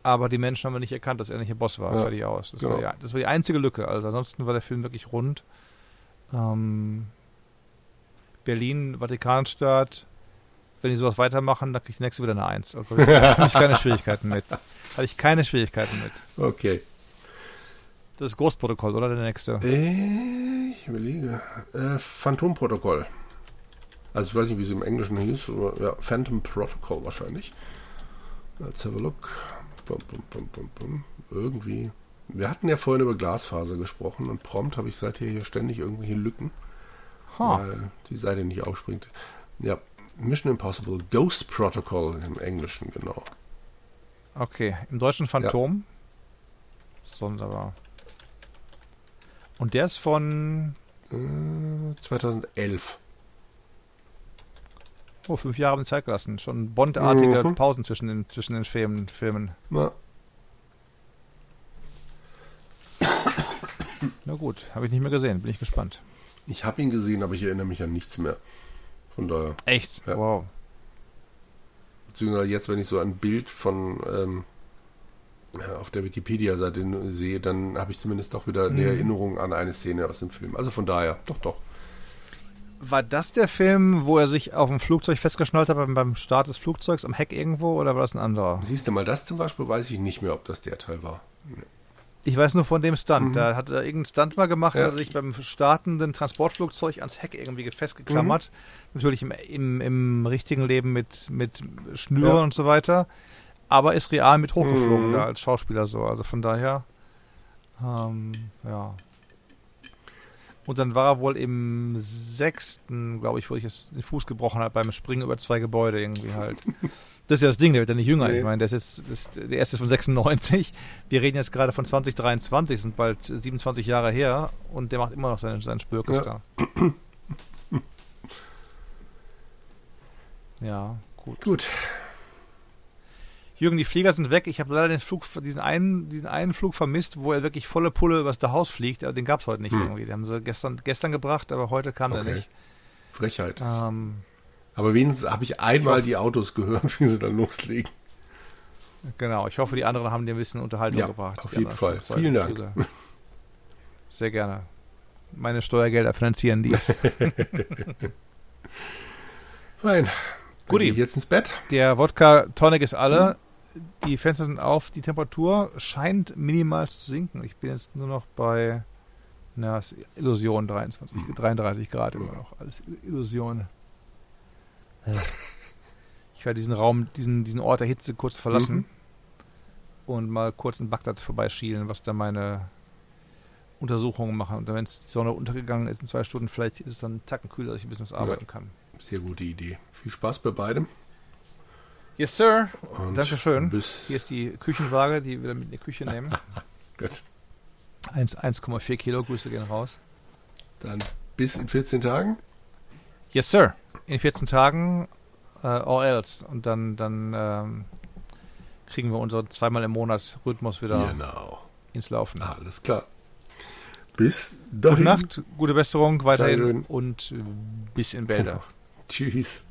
Aber die Menschen haben nicht erkannt, dass er nicht der Boss war. Ja, Fertig aus. Das, genau. war die, das war die einzige Lücke. Also ansonsten war der Film wirklich rund. Ähm, Berlin, Vatikanstaat. Wenn die sowas weitermachen, dann kriege ich nächste wieder eine Eins. Also habe ich keine Schwierigkeiten mit. Hatte ich keine Schwierigkeiten mit. Okay. Das ist Großprotokoll, oder der nächste? Ich überlege. Äh, Phantomprotokoll. Also ich weiß nicht, wie es im Englischen hieß, aber ja, Phantom Protocol wahrscheinlich. Let's have a look. Bum, bum, bum, bum, bum. Irgendwie. Wir hatten ja vorhin über Glasfaser gesprochen und prompt habe ich seither hier ständig irgendwelche Lücken, Ha. weil die Seite nicht aufspringt. Ja, Mission Impossible Ghost Protocol im Englischen, genau. Okay, im deutschen Phantom. Sonderbar. Und der ist von Äh, 2011. oh, fünf Jahre haben die Zeit gelassen. Schon Bond-artige Mhm. Pausen zwischen den, zwischen den Filmen. Filmen. Na, Na gut, habe ich nicht mehr gesehen. Bin ich gespannt. ich habe ihn gesehen, aber ich erinnere mich an nichts mehr. Von daher. Echt? Ja. Wow. Beziehungsweise jetzt, wenn ich so ein Bild von ähm, ja, auf der Wikipedia-Seite sehe, dann habe ich zumindest doch wieder eine Mhm. Erinnerung an eine Szene aus dem Film. Also von daher, doch, doch. War das der Film, wo er sich auf dem Flugzeug festgeschnallt hat beim, beim Start des Flugzeugs am Heck irgendwo oder war das ein anderer? Siehst du mal, das zum Beispiel weiß ich nicht mehr, ob das der Teil war. Ich weiß nur von dem Stunt. Mhm. Da hat er irgendeinen Stunt mal gemacht, Ja. hat er sich beim startenden Transportflugzeug ans Heck irgendwie festgeklammert. Mhm. Natürlich im, im, im richtigen Leben mit, mit Schnüren Ja. und so weiter. Aber ist real mit hochgeflogen Mhm. da als Schauspieler so. Also von daher, ähm, ja. Und dann war er wohl im sechsten, glaube ich, wo ich jetzt den Fuß gebrochen habe beim Springen über zwei Gebäude irgendwie halt. Das ist ja das Ding, der wird ja nicht jünger. Nee. Ich meine, der ist das, der erste ist von 96. Wir reden jetzt gerade von 2023, sind bald 27 Jahre her und der macht immer noch seinen, seinen Spürkes Ja. da. Ja, gut. Gut. Jürgen, die Flieger sind weg. Ich habe leider den Flug, diesen einen, diesen einen Flug vermisst, wo er wirklich volle Pulle übers Haus fliegt. Aber den gab es heute nicht Hm. irgendwie. Den haben sie gestern, gestern gebracht, aber heute kam Okay. der nicht. Frechheit. Ähm, Aber wenigstens habe ich einmal die Autos gehört, wie sie dann loslegen. genau, ich hoffe, die anderen haben dir ein bisschen Unterhaltung Ja, gebracht. auf jeden Fall. Vielen Dank. Flüge. Sehr gerne. Meine Steuergelder finanzieren dies. Fein. Ich jetzt ins Bett. Der Wodka Tonic ist alle. Die Fenster sind auf. Die Temperatur scheint minimal zu sinken. Ich bin jetzt nur noch bei na, ist Illusion 23, 33 Grad immer noch. Alles Illusion. Ich werde diesen Raum, diesen, diesen Ort der Hitze kurz verlassen Mhm. und mal kurz in Bagdad vorbeischielen, was da meine Untersuchungen machen. Und wenn es die Sonne untergegangen ist in zwei Stunden, vielleicht ist es dann einen Tacken kühler, dass ich ein bisschen was arbeiten kann. Sehr gute Idee. Viel Spaß bei beidem. Yes, Sir. Und Dankeschön. Bis Hier ist die Küchenwaage, die wir mit in die Küche nehmen. Gut. 1 1,4 Kilo, Grüße gehen raus. Dann bis in 14 Tagen. Yes, Sir. In 14 Tagen äh, or else. Und dann, dann ähm, kriegen wir unseren zweimal im Monat Rhythmus wieder Genau. ins Laufen. Alles klar. Bis Gute dahin. Nacht, gute Besserung weiterhin Dankeschön. und bis in Bälde. Tschüss.